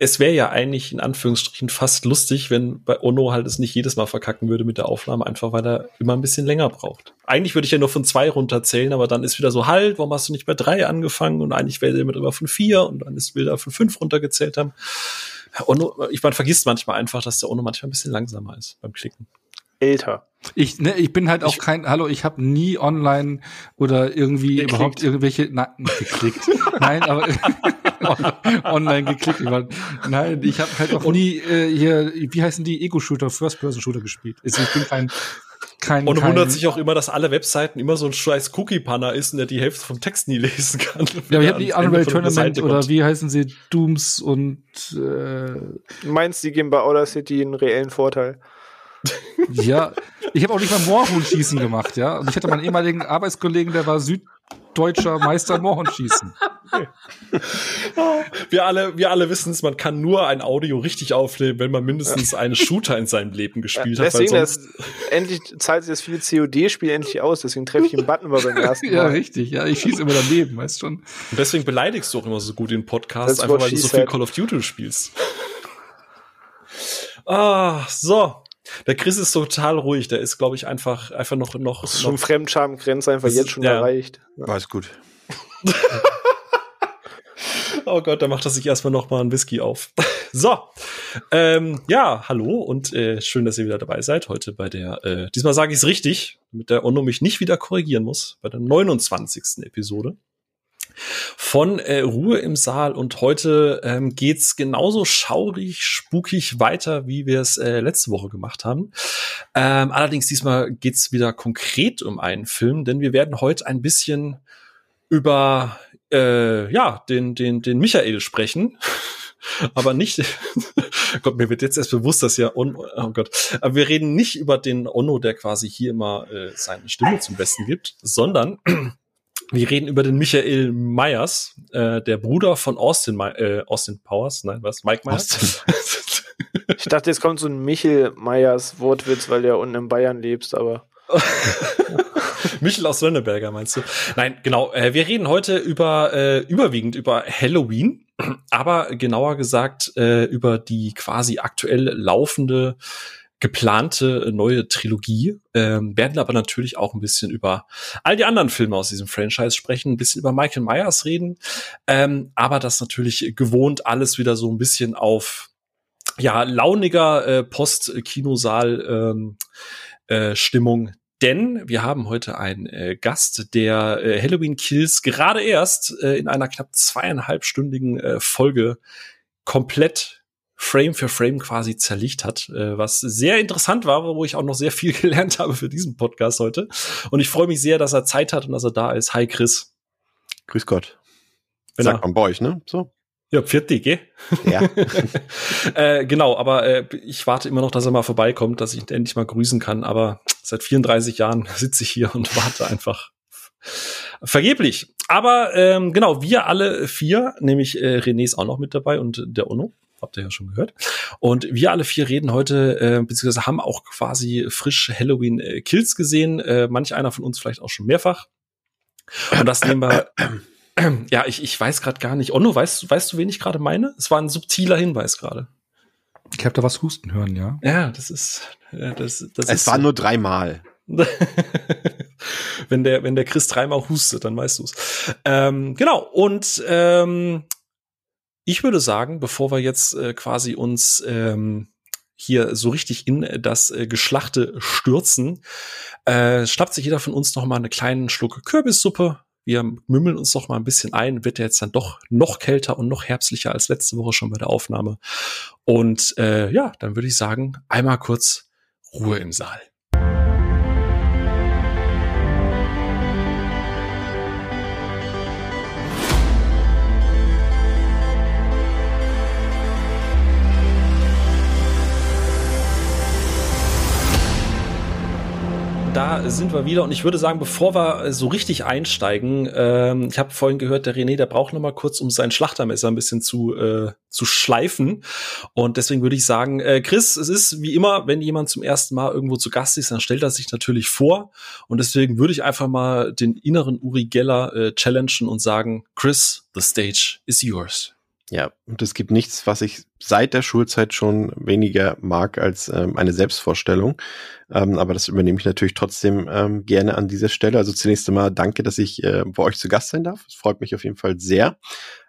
es wäre ja eigentlich in Anführungsstrichen fast lustig, wenn bei Ono halt es nicht jedes Mal verkacken würde mit der Aufnahme, einfach weil er immer ein bisschen länger braucht. Eigentlich würde ich ja nur von zwei runterzählen, aber dann ist wieder so halt, warum hast du nicht bei drei angefangen? Und eigentlich wäre er mit immer von vier und dann ist wieder von fünf runtergezählt haben. Ono, ich man vergisst manchmal einfach, dass der Ono manchmal ein bisschen langsamer ist beim Klicken. Älter. Ich, ne, ich bin halt auch ich, kein, hallo, ich habe nie online oder irgendwie geklickt. überhaupt irgendwelche, na, geklickt. Nein, aber online geklickt. Nein, ich habe halt auch nie äh, hier, wie heißen die, Ego-Shooter, First-Person-Shooter gespielt. Also ich bin kein, kein, und kein, wundert sich auch immer, dass alle Webseiten immer so ein scheiß Cookie-Panner ist und der die Hälfte vom Text nie lesen kann. Ja, ich habe die Unreal Tournament oder wie heißen sie, Dooms und äh, Meinst die geben bei Outer City einen reellen Vorteil? Ja, ich habe auch nicht mal Moorhuhn-Schießen gemacht, ja. Und ich hatte meinen ehemaligen Arbeitskollegen, der war süddeutscher Meister Moorhuhn-Schießen. wir alle, wir alle wissen es, man kann nur ein Audio richtig aufnehmen, wenn man mindestens einen Shooter in seinem Leben gespielt ja, hat. Deswegen, das, endlich zahlt sich das viele COD-Spiel endlich aus, deswegen treffe ich den Button mal beim ersten Mal. ja, richtig, ja, ich schieße immer daneben, weißt schon. Und deswegen beleidigst du auch immer so gut in Podcasts, einfach weil du so viel Call of Duty spielst. Ah, so. Der Chris ist total ruhig. Der ist, glaube ich, einfach, einfach noch, noch. Das ist schon Fremdschamgrenze einfach jetzt schon ja. erreicht. Ja. War gut. oh Gott, da macht er sich erstmal noch mal ein Whisky auf. so, ähm, ja, hallo und äh, schön, dass ihr wieder dabei seid heute bei der. Äh, diesmal sage ich es richtig, damit der Onno mich nicht wieder korrigieren muss bei der 29. Episode von äh, Ruhe im Saal und heute ähm, geht's genauso schaurig, spukig weiter, wie wir es äh, letzte Woche gemacht haben. Ähm, allerdings diesmal geht's wieder konkret um einen Film, denn wir werden heute ein bisschen über äh, ja den den den Michael sprechen. aber nicht, Gott, mir wird jetzt erst bewusst, dass ja, oh Gott, aber wir reden nicht über den Onno, der quasi hier immer äh, seine Stimme zum Besten gibt, sondern wir reden über den Michael Myers, äh, der Bruder von Austin, äh, Austin Powers. Nein, was? Mike Myers? ich dachte, jetzt kommt so ein Michael Myers Wortwitz, weil du ja unten in Bayern lebst, aber. Michel aus Lönneberger meinst du? Nein, genau. Äh, wir reden heute über äh, überwiegend über Halloween, aber genauer gesagt äh, über die quasi aktuell laufende geplante neue Trilogie, ähm, werden aber natürlich auch ein bisschen über all die anderen Filme aus diesem Franchise sprechen, ein bisschen über Michael Myers reden, ähm, aber das natürlich gewohnt alles wieder so ein bisschen auf ja launiger äh, Post-Kinosaal ähm, äh, Stimmung. Denn wir haben heute einen äh, Gast, der äh, Halloween Kills gerade erst äh, in einer knapp zweieinhalbstündigen äh, Folge komplett Frame für Frame quasi zerlegt hat, äh, was sehr interessant war, wo ich auch noch sehr viel gelernt habe für diesen Podcast heute. Und ich freue mich sehr, dass er Zeit hat und dass er da ist. Hi Chris. Grüß Gott. Wenn Sagt man bei euch, ne? So. Ja, viertig, gell? Ja. äh, genau, aber äh, ich warte immer noch, dass er mal vorbeikommt, dass ich ihn endlich mal grüßen kann. Aber seit 34 Jahren sitze ich hier und warte einfach vergeblich. Aber ähm, genau, wir alle vier, nämlich äh, René ist auch noch mit dabei und der Ono habt ihr ja schon gehört. Und wir alle vier reden heute, äh, beziehungsweise haben auch quasi frisch Halloween äh, Kills gesehen. Äh, manch einer von uns vielleicht auch schon mehrfach. Und das nehmen wir. ja, ich, ich weiß gerade gar nicht. Onno, weißt, weißt du, wen ich gerade meine? Es war ein subtiler Hinweis gerade. Ich habe da was husten hören, ja. Ja, das ist. Ja, das, das es ist war so. nur dreimal. wenn der wenn der Chris dreimal hustet, dann weißt du's. Ähm, genau. Und ähm, ich würde sagen, bevor wir jetzt äh, quasi uns ähm, hier so richtig in das äh, Geschlachte stürzen, äh, schnappt sich jeder von uns noch mal einen kleinen Schluck Kürbissuppe. Wir mümmeln uns noch mal ein bisschen ein, wird ja jetzt dann doch noch kälter und noch herbstlicher als letzte Woche schon bei der Aufnahme. Und äh, ja, dann würde ich sagen, einmal kurz Ruhe im Saal. Sind wir wieder. Und ich würde sagen, bevor wir so richtig einsteigen, ähm, ich habe vorhin gehört, der René, der braucht noch mal kurz, um sein Schlachtermesser ein bisschen zu äh, zu schleifen. Und deswegen würde ich sagen, äh, Chris, es ist wie immer, wenn jemand zum ersten Mal irgendwo zu Gast ist, dann stellt er sich natürlich vor. Und deswegen würde ich einfach mal den inneren Uri Geller äh, challengen und sagen, Chris, the stage is yours. Ja, und es gibt nichts, was ich seit der Schulzeit schon weniger mag als ähm, eine Selbstvorstellung. Ähm, aber das übernehme ich natürlich trotzdem ähm, gerne an dieser Stelle. Also zunächst einmal danke, dass ich äh, bei euch zu Gast sein darf. Es freut mich auf jeden Fall sehr.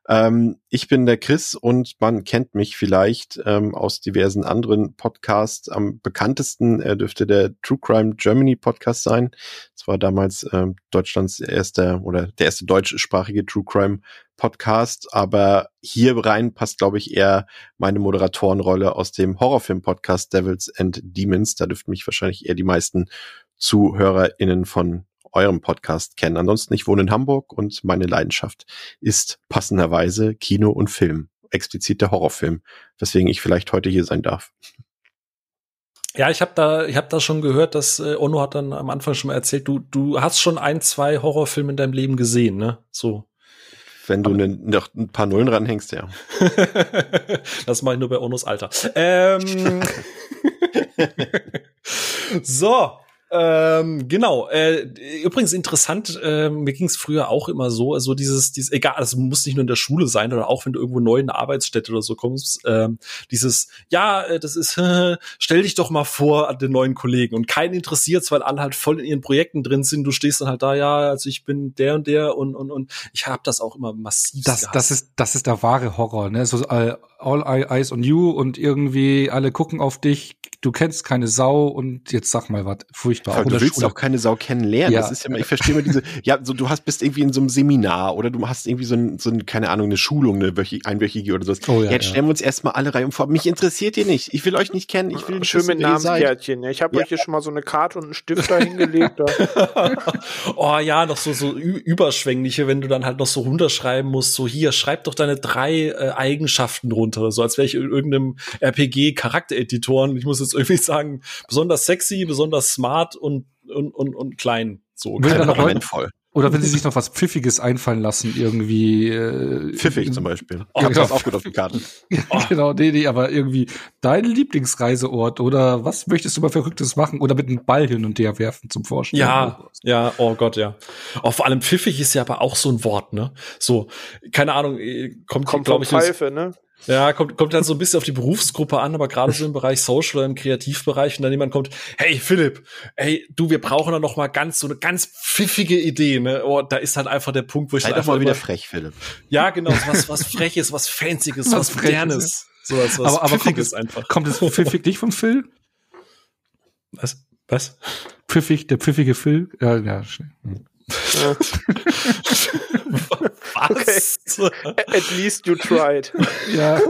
Ähm, ich bin der Chris und man kennt mich vielleicht ähm, aus diversen anderen Podcasts. Am bekanntesten äh, dürfte der True Crime Germany Podcast sein. Das war damals ähm, Deutschlands erster oder der erste deutschsprachige True Crime Podcast. Aber hier rein passt, glaube ich, eher meine Moderatorenrolle aus dem Horrorfilm-Podcast Devils and Demons. Da dürften mich wahrscheinlich eher die meisten ZuhörerInnen von eurem Podcast kennen. Ansonsten, ich wohne in Hamburg und meine Leidenschaft ist passenderweise Kino und Film, explizit der Horrorfilm, weswegen ich vielleicht heute hier sein darf. Ja, ich habe da, ich habe da schon gehört, dass äh, Ono hat dann am Anfang schon mal erzählt, du, du hast schon ein, zwei Horrorfilme in deinem Leben gesehen, ne? So. Wenn du ne, noch ein paar Nullen ranhängst, ja. das mache ich nur bei Onos Alter. Ähm, so, ähm, genau. Äh, übrigens interessant, äh, mir ging es früher auch immer so, also dieses, dieses, egal, es muss nicht nur in der Schule sein oder auch wenn du irgendwo neu in eine Arbeitsstätte oder so kommst, äh, dieses, ja, äh, das ist, äh, stell dich doch mal vor an den neuen Kollegen und keinen interessiert, weil alle halt voll in ihren Projekten drin sind. Du stehst dann halt da, ja, also ich bin der und der und und und ich habe das auch immer massiv. Das, gehasst. das ist, das ist der wahre Horror, ne? So all, all eyes on you und irgendwie alle gucken auf dich. Du kennst keine Sau und jetzt sag mal was. Furchtbar. Auch du willst Schule. auch keine Sau kennenlernen. Ja. Das ist ja, ich verstehe mal diese, ja, so du hast bist irgendwie in so einem Seminar oder du hast irgendwie so ein, so ein keine Ahnung, eine Schulung, eine wöchige, einwöchige oder so. Oh, ja, Jetzt stellen wir uns erstmal alle rein vor. Mich interessiert ihr nicht. Ich will euch nicht kennen. Ich will schön mit Namenskärtchen. Ich habe euch hier schon mal so eine Karte und einen Stift da hingelegt. oh ja, noch so so überschwängliche, wenn du dann halt noch so runterschreiben musst. So hier, schreib doch deine drei äh, Eigenschaften runter, so als wäre ich in irgendeinem RPG Charaktereditor. Und ich muss jetzt irgendwie sagen, besonders sexy, besonders smart und, und, und, und klein. So, voll. Oder wenn sie sich noch was Pfiffiges einfallen lassen, irgendwie. Äh, Pfiffig zum Beispiel. Oh, ich hab das auch gut auf die Karte. oh. genau, nee, nee, aber irgendwie dein Lieblingsreiseort oder was möchtest du mal Verrücktes machen oder mit einem Ball hin und her werfen zum Vorstellen. Ja, ja, oh Gott, ja. Auch vor allem pfiffig ist ja aber auch so ein Wort, ne? So, keine Ahnung, äh, kommt, kommt glaube ich. Pfeife, ne? Ja, kommt, kommt dann so ein bisschen auf die Berufsgruppe an, aber gerade so im Bereich Social oder im Kreativbereich, wenn dann jemand kommt, hey Philipp, hey, du, wir brauchen da noch mal ganz so eine ganz pfiffige Idee, ne? Oh, da ist halt einfach der Punkt, wo ich Sei doch mal wieder frech, Philipp. Ja, genau, was, was Freches, was Fancyes, was, was Modernes. So was, was aber, aber kommt es, einfach. Kommt es pfiffig nicht von Phil? Was? Was? Pfiffig, der pfiffige Phil? Ja, ja, schnell. Hm. Was? Okay. At least you tried. ja.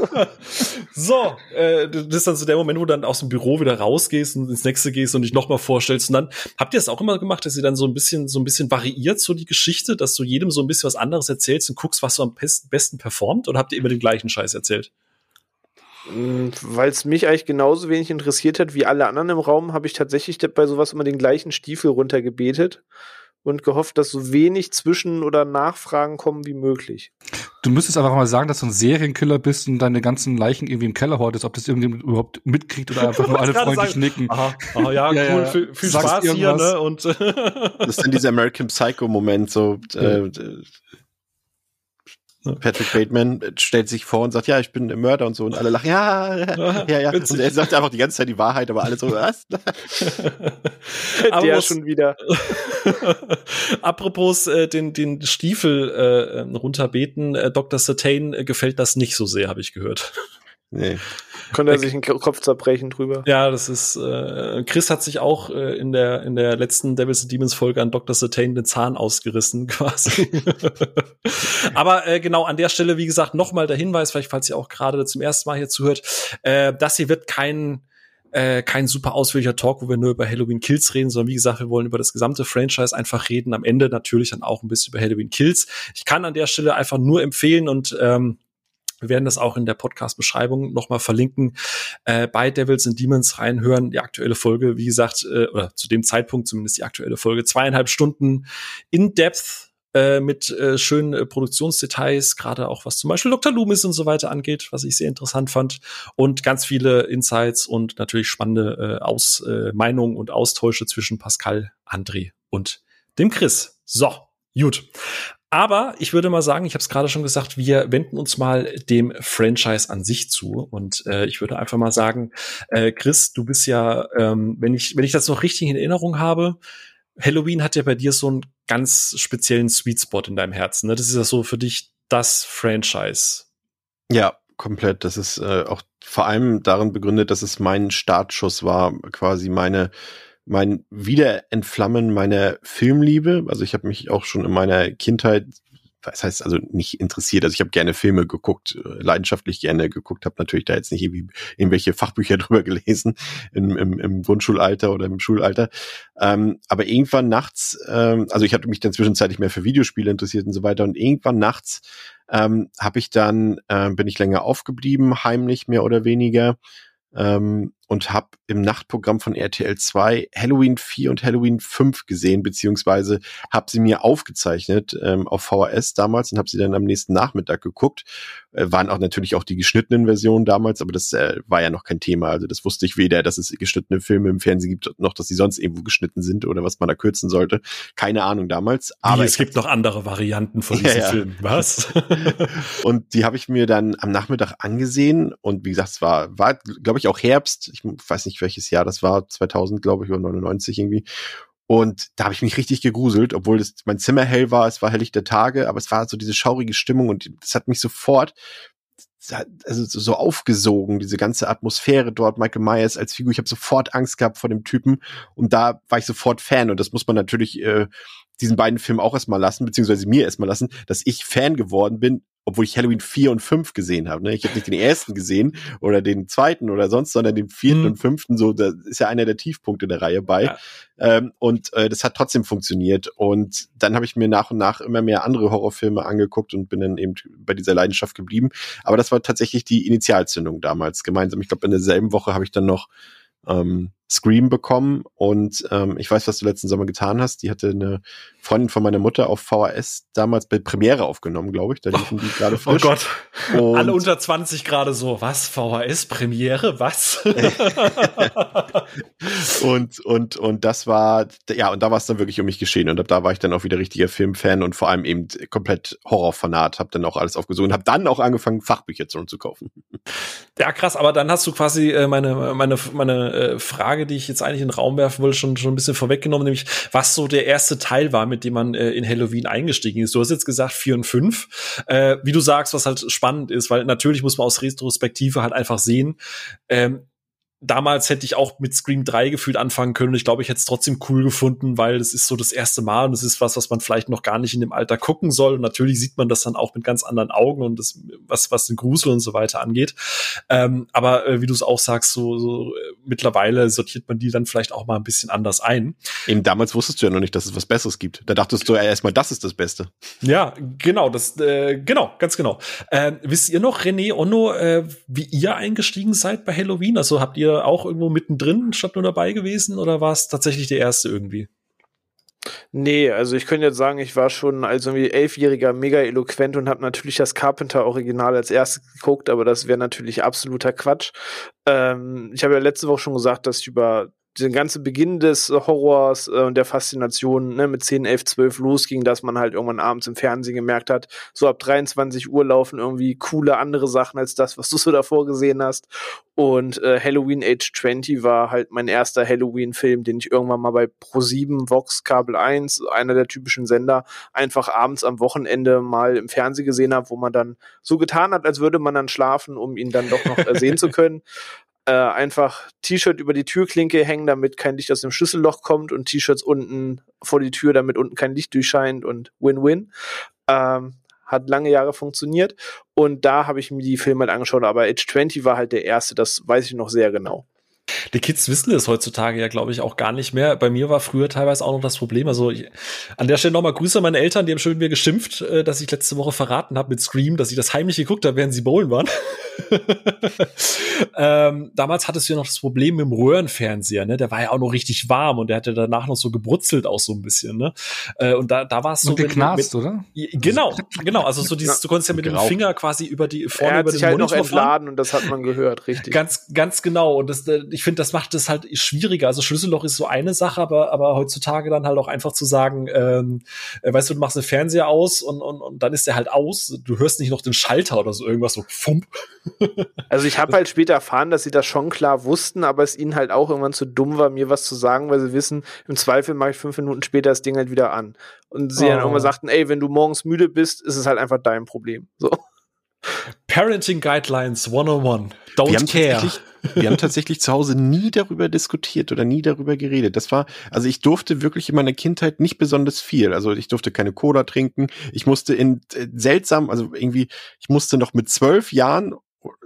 So, äh, das ist dann so der Moment, wo du dann aus dem Büro wieder rausgehst und ins nächste gehst und dich nochmal vorstellst. Und dann habt ihr das auch immer gemacht, dass ihr dann so ein bisschen, so ein bisschen variiert, so die Geschichte, dass du jedem so ein bisschen was anderes erzählst und guckst, was so am besten performt? Oder habt ihr immer den gleichen Scheiß erzählt? Mm, Weil es mich eigentlich genauso wenig interessiert hat wie alle anderen im Raum, habe ich tatsächlich bei sowas immer den gleichen Stiefel runtergebetet und gehofft, dass so wenig Zwischen- oder Nachfragen kommen wie möglich. Du müsstest einfach mal sagen, dass du ein Serienkiller bist und deine ganzen Leichen irgendwie im Keller hortest, ob das irgendjemand überhaupt mitkriegt oder einfach nur alle freundlich sagen, nicken. Aha, aha ja, ja, cool, ja. Viel, viel Spaß hier, ne? Und das ist dann dieser American Psycho-Moment, so äh, Patrick Bateman stellt sich vor und sagt, ja, ich bin der Mörder und so und alle lachen, ja, ja, ja. ja. Und er sagt einfach die ganze Zeit die Wahrheit, aber alle so, was? aber der schon wieder. Apropos äh, den, den Stiefel äh, runterbeten, äh, Dr. Satane äh, gefällt das nicht so sehr, habe ich gehört. Nee. Könnte er sich den Kopf zerbrechen drüber. Ja, das ist, äh, Chris hat sich auch äh, in der, in der letzten Devils and Demons Folge an Dr. Satane den Zahn ausgerissen, quasi. Aber äh, genau an der Stelle, wie gesagt, nochmal der Hinweis, vielleicht falls ihr auch gerade zum ersten Mal hier zuhört, äh, das hier wird kein, äh, kein super ausführlicher Talk, wo wir nur über Halloween Kills reden, sondern wie gesagt, wir wollen über das gesamte Franchise einfach reden. Am Ende natürlich dann auch ein bisschen über Halloween Kills. Ich kann an der Stelle einfach nur empfehlen und ähm, wir werden das auch in der Podcast-Beschreibung nochmal verlinken. Äh, bei Devils and Demons reinhören. Die aktuelle Folge, wie gesagt, äh, oder zu dem Zeitpunkt zumindest die aktuelle Folge, zweieinhalb Stunden in Depth äh, mit äh, schönen äh, Produktionsdetails, gerade auch was zum Beispiel Dr. Loomis und so weiter angeht, was ich sehr interessant fand. Und ganz viele Insights und natürlich spannende äh, Aus, äh, Meinungen und Austausche zwischen Pascal, André und dem Chris. So, gut. Aber ich würde mal sagen, ich habe es gerade schon gesagt, wir wenden uns mal dem Franchise an sich zu. Und äh, ich würde einfach mal sagen, äh, Chris, du bist ja, ähm, wenn ich, wenn ich das noch richtig in Erinnerung habe, Halloween hat ja bei dir so einen ganz speziellen Sweet Spot in deinem Herzen. Ne? Das ist ja so für dich das Franchise. Ja, komplett. Das ist äh, auch vor allem darin begründet, dass es mein Startschuss war, quasi meine mein Wiederentflammen meiner Filmliebe. Also ich habe mich auch schon in meiner Kindheit was heißt also nicht interessiert. Also ich habe gerne Filme geguckt, äh, leidenschaftlich gerne geguckt, habe natürlich da jetzt nicht irgendwie irgendwelche Fachbücher drüber gelesen im, im, im Grundschulalter oder im Schulalter. Ähm, aber irgendwann nachts, ähm, also ich hatte mich dann zwischenzeitlich mehr für Videospiele interessiert und so weiter und irgendwann nachts ähm, habe ich dann, äh, bin ich länger aufgeblieben, heimlich mehr oder weniger ähm, und habe im Nachtprogramm von RTL 2 Halloween 4 und Halloween 5 gesehen, beziehungsweise habe sie mir aufgezeichnet ähm, auf VHS damals und habe sie dann am nächsten Nachmittag geguckt. Äh, waren auch natürlich auch die geschnittenen Versionen damals, aber das äh, war ja noch kein Thema. Also das wusste ich weder, dass es geschnittene Filme im Fernsehen gibt, noch dass sie sonst irgendwo geschnitten sind oder was man da kürzen sollte. Keine Ahnung damals. Aber Wie, es gibt noch andere Varianten von diesen ja, ja. Filmen. Was? und die habe ich mir dann am Nachmittag angesehen und wie gesagt, es war, war glaube ich, auch Herbst ich weiß nicht welches Jahr das war, 2000 glaube ich oder 99 irgendwie. Und da habe ich mich richtig gegruselt, obwohl das, mein Zimmer hell war, es war helllichte Tage, aber es war so diese schaurige Stimmung und das hat mich sofort also so aufgesogen, diese ganze Atmosphäre dort, Michael Myers als Figur. Ich habe sofort Angst gehabt vor dem Typen und da war ich sofort Fan und das muss man natürlich äh, diesen beiden Filmen auch erstmal lassen, beziehungsweise mir erstmal lassen, dass ich Fan geworden bin, obwohl ich Halloween 4 und 5 gesehen habe. Ne? Ich habe nicht den ersten gesehen oder den zweiten oder sonst, sondern den vierten mhm. und fünften. So, da ist ja einer der Tiefpunkte der Reihe bei. Ja. Ähm, und äh, das hat trotzdem funktioniert. Und dann habe ich mir nach und nach immer mehr andere Horrorfilme angeguckt und bin dann eben bei dieser Leidenschaft geblieben. Aber das war tatsächlich die Initialzündung damals gemeinsam. Ich glaube, in derselben Woche habe ich dann noch ähm, Scream bekommen und ähm, ich weiß, was du letzten Sommer getan hast. Die hatte eine Freundin von meiner Mutter auf VHS damals bei Premiere aufgenommen, glaube ich. Da liefen die gerade oh frisch. Oh Gott. Und Alle unter 20 gerade so, was? VHS Premiere? Was? und, und, und das war, ja, und da war es dann wirklich um mich geschehen. Und da war ich dann auch wieder richtiger Filmfan und vor allem eben komplett Horrorfanat. Hab dann auch alles aufgesucht und hab dann auch angefangen, Fachbücher zu, zu kaufen. Ja, krass, aber dann hast du quasi äh, meine, meine, meine äh, Frage, die ich jetzt eigentlich in den Raum werfen wollte, schon, schon ein bisschen vorweggenommen, nämlich was so der erste Teil war, mit dem man äh, in Halloween eingestiegen ist. Du hast jetzt gesagt vier und fünf. Äh, wie du sagst, was halt spannend ist, weil natürlich muss man aus Retrospektive halt einfach sehen, ähm, damals hätte ich auch mit Scream 3 gefühlt anfangen können. Ich glaube, ich hätte es trotzdem cool gefunden, weil das ist so das erste Mal und das ist was, was man vielleicht noch gar nicht in dem Alter gucken soll. Und natürlich sieht man das dann auch mit ganz anderen Augen und das, was, was den Grusel und so weiter angeht. Ähm, aber äh, wie du es auch sagst, so, so äh, mittlerweile sortiert man die dann vielleicht auch mal ein bisschen anders ein. Eben damals wusstest du ja noch nicht, dass es was Besseres gibt. Da dachtest du ja erstmal, das ist das Beste. Ja, genau, das, äh, genau, ganz genau. Äh, wisst ihr noch, René Onno, äh, wie ihr eingestiegen seid bei Halloween? Also habt ihr ihr auch irgendwo mittendrin statt nur dabei gewesen oder war es tatsächlich der erste irgendwie? Nee, also ich könnte jetzt sagen, ich war schon als irgendwie elfjähriger mega eloquent und habe natürlich das Carpenter-Original als erstes geguckt, aber das wäre natürlich absoluter Quatsch. Ähm, ich habe ja letzte Woche schon gesagt, dass ich über den ganzen Beginn des Horrors äh, und der Faszination ne, mit 10, 11, 12 losging, dass man halt irgendwann abends im Fernsehen gemerkt hat, so ab 23 Uhr laufen irgendwie coole andere Sachen als das, was du so davor gesehen hast. Und äh, Halloween Age 20 war halt mein erster Halloween-Film, den ich irgendwann mal bei Pro7, Vox, Kabel 1, einer der typischen Sender, einfach abends am Wochenende mal im Fernsehen gesehen habe, wo man dann so getan hat, als würde man dann schlafen, um ihn dann doch noch sehen zu können äh, einfach T-Shirt über die Türklinke hängen, damit kein Licht aus dem Schlüsselloch kommt und T-Shirts unten vor die Tür, damit unten kein Licht durchscheint und Win-Win. Ähm, hat lange Jahre funktioniert und da habe ich mir die Filme halt angeschaut, aber Age 20 war halt der erste, das weiß ich noch sehr genau. Die Kids wissen es heutzutage ja, glaube ich, auch gar nicht mehr. Bei mir war früher teilweise auch noch das Problem. Also ich, an der Stelle nochmal Grüße an meine Eltern, die haben schon mit mir geschimpft, äh, dass ich letzte Woche verraten habe mit Scream, dass ich das heimlich geguckt habe, während sie bowlen waren. ähm, damals hattest du ja noch das Problem mit dem Röhrenfernseher, ne? Der war ja auch noch richtig warm und der hatte danach noch so gebrutzelt auch so ein bisschen, ne? Äh, und da, da war es so. Und geknarzt, oder? Genau, genau. Also so dieses, du konntest ja mit dem Finger quasi über die vorne er hat über sich den halt noch Monitor fahren. entladen und das hat man gehört, richtig. Ganz, ganz genau. Und das, äh, ich finde, das macht es halt schwieriger. Also Schlüsselloch ist so eine Sache, aber, aber heutzutage dann halt auch einfach zu sagen, ähm, äh, weißt du, du machst den Fernseher aus und, und, und dann ist der halt aus. Du hörst nicht noch den Schalter oder so irgendwas so fump. Also ich habe halt später erfahren, dass sie das schon klar wussten, aber es ihnen halt auch irgendwann zu dumm war, mir was zu sagen, weil sie wissen, im Zweifel mache ich fünf Minuten später das Ding halt wieder an. Und sie dann Oh. irgendwann sagten, ey, wenn du morgens müde bist, ist es halt einfach dein Problem. So. Parenting Guidelines 101. Don't wir haben care. tatsächlich, wir haben tatsächlich zu Hause nie darüber diskutiert oder nie darüber geredet. Das war, also ich durfte wirklich in meiner Kindheit nicht besonders viel. Also ich durfte keine Cola trinken. Ich musste in äh, seltsam, also irgendwie, ich musste noch mit zwölf Jahren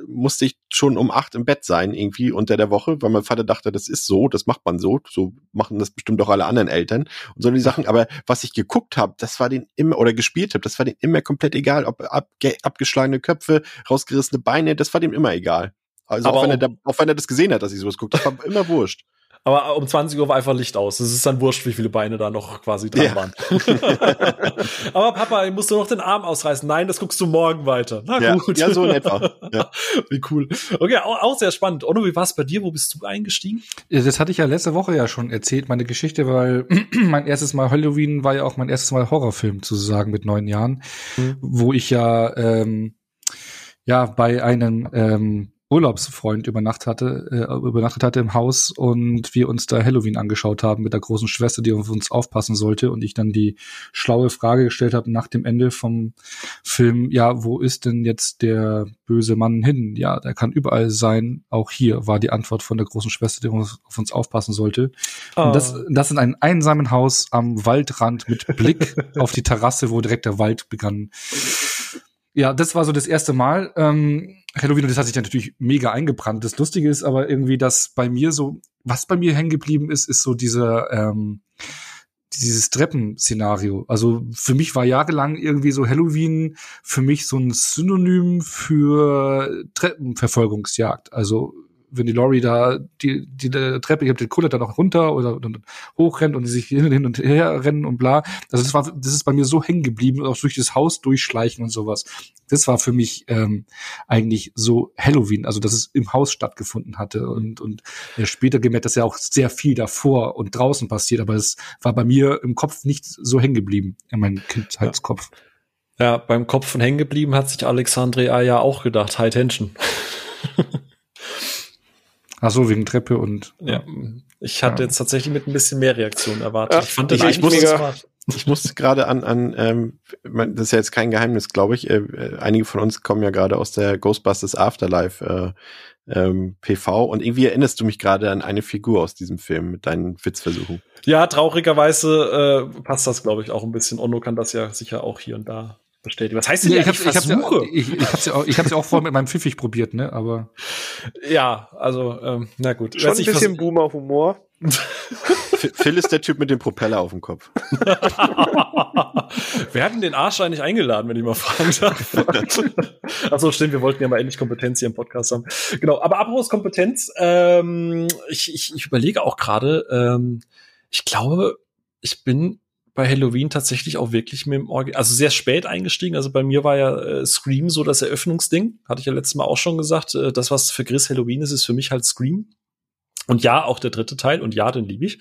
musste ich schon um acht im Bett sein, irgendwie unter der Woche, weil mein Vater dachte, das ist so, das macht man so, so machen das bestimmt auch alle anderen Eltern und so die Sachen. Aber was ich geguckt habe, das war den immer, oder gespielt habe, das war denen immer komplett egal, ob abge, abgeschlagene Köpfe, rausgerissene Beine, das war dem immer egal. Also auch wenn, er da, auch wenn er das gesehen hat, dass ich sowas gucke, das war immer wurscht. Aber um 20 Uhr war einfach Licht aus. Es ist dann wurscht, wie viele Beine da noch quasi dran Ja. waren. Aber Papa, musst du noch den Arm ausreißen? Nein, das guckst du morgen weiter. Na Ja, gut. ja, so in etwa. Ja. Wie cool. Okay, auch, auch sehr spannend. Onno, wie war es bei dir? Wo bist du eingestiegen? Das hatte ich ja letzte Woche ja schon erzählt, meine Geschichte, weil mein erstes Mal Halloween war ja auch mein erstes Mal Horrorfilm, sozusagen mit neun Jahren, Mhm. wo ich ja ähm, ja bei einem ähm, Urlaubsfreund übernachtet hatte, äh, übernachtet hatte im Haus und wir uns da Halloween angeschaut haben mit der großen Schwester, die auf uns aufpassen sollte und ich dann die schlaue Frage gestellt habe nach dem Ende vom Film, ja, wo ist denn jetzt der böse Mann hin? Ja, der kann überall sein. Auch hier war die Antwort von der großen Schwester, die auf uns aufpassen sollte. Und das, das in einem einsamen Haus am Waldrand mit Blick auf die Terrasse, wo direkt der Wald begann. Ja, das war so das erste Mal. Ähm, Halloween, und das hat sich natürlich mega eingebrannt. Das Lustige ist aber irgendwie, dass bei mir so, was bei mir hängen geblieben ist, ist so dieser, ähm, dieses Treppenszenario. Also für mich war jahrelang irgendwie so Halloween für mich so ein Synonym für Treppenverfolgungsjagd. Also wenn die Lori da die, die, die Treppe, ich habe den Kuller da noch runter oder, oder hochrennt und sie sich hin, hin und her rennen und bla. Also das war, das ist bei mir so hängen geblieben, auch durch das Haus durchschleichen und sowas. Das war für mich ähm, eigentlich so Halloween, also dass es im Haus stattgefunden hatte und und ja, später gemerkt, dass ja auch sehr viel davor und draußen passiert, aber es war bei mir im Kopf nicht so hängen geblieben in meinem Kindheitskopf. Ja, beim Kopf von hängen geblieben hat sich Alexandria ja auch gedacht. High Tension. Ach so, wegen Treppe und Ja. Ich hatte Ja. jetzt tatsächlich mit ein bisschen mehr Reaktion erwartet. Ja, ich fand ich- den ich eigentlich mega- smart. Ich musste gerade an, an ähm, das ist ja jetzt kein Geheimnis, glaube ich. Äh, äh, einige von uns kommen ja gerade aus der Ghostbusters Afterlife äh, ähm, PV und irgendwie erinnerst du mich gerade an eine Figur aus diesem Film mit deinen Witzversuchen. Ja, traurigerweise äh, passt das, glaube ich, auch ein bisschen. Onno kann das ja sicher auch hier und da bestätigen. Was heißt denn Ja, ich hab's, ich hab's, ja, ich, ich hab's ja auch, ich hab's ja auch vorher mit meinem Pfiffig probiert, ne? Aber ja, also, ähm, na gut. Schon ein ich, bisschen Boomer-Humor. Phil ist der Typ mit dem Propeller auf dem Kopf. wir hatten den Arsch eigentlich eingeladen, wenn ich mal fragen darf. Achso, stimmt, wir wollten ja mal endlich Kompetenz hier im Podcast haben. Genau, aber apropos Kompetenz, ähm, ich, ich, ich überlege auch gerade, ähm, ich glaube, ich bin bei Halloween tatsächlich auch wirklich mit dem Orgi also sehr spät eingestiegen. Also bei mir war ja äh, Scream so das Eröffnungsding. Hatte ich ja letztes Mal auch schon gesagt. Äh, das, was für Chris Halloween ist, ist für mich halt Scream. Und ja, auch der dritte Teil. Und ja, den liebe ich.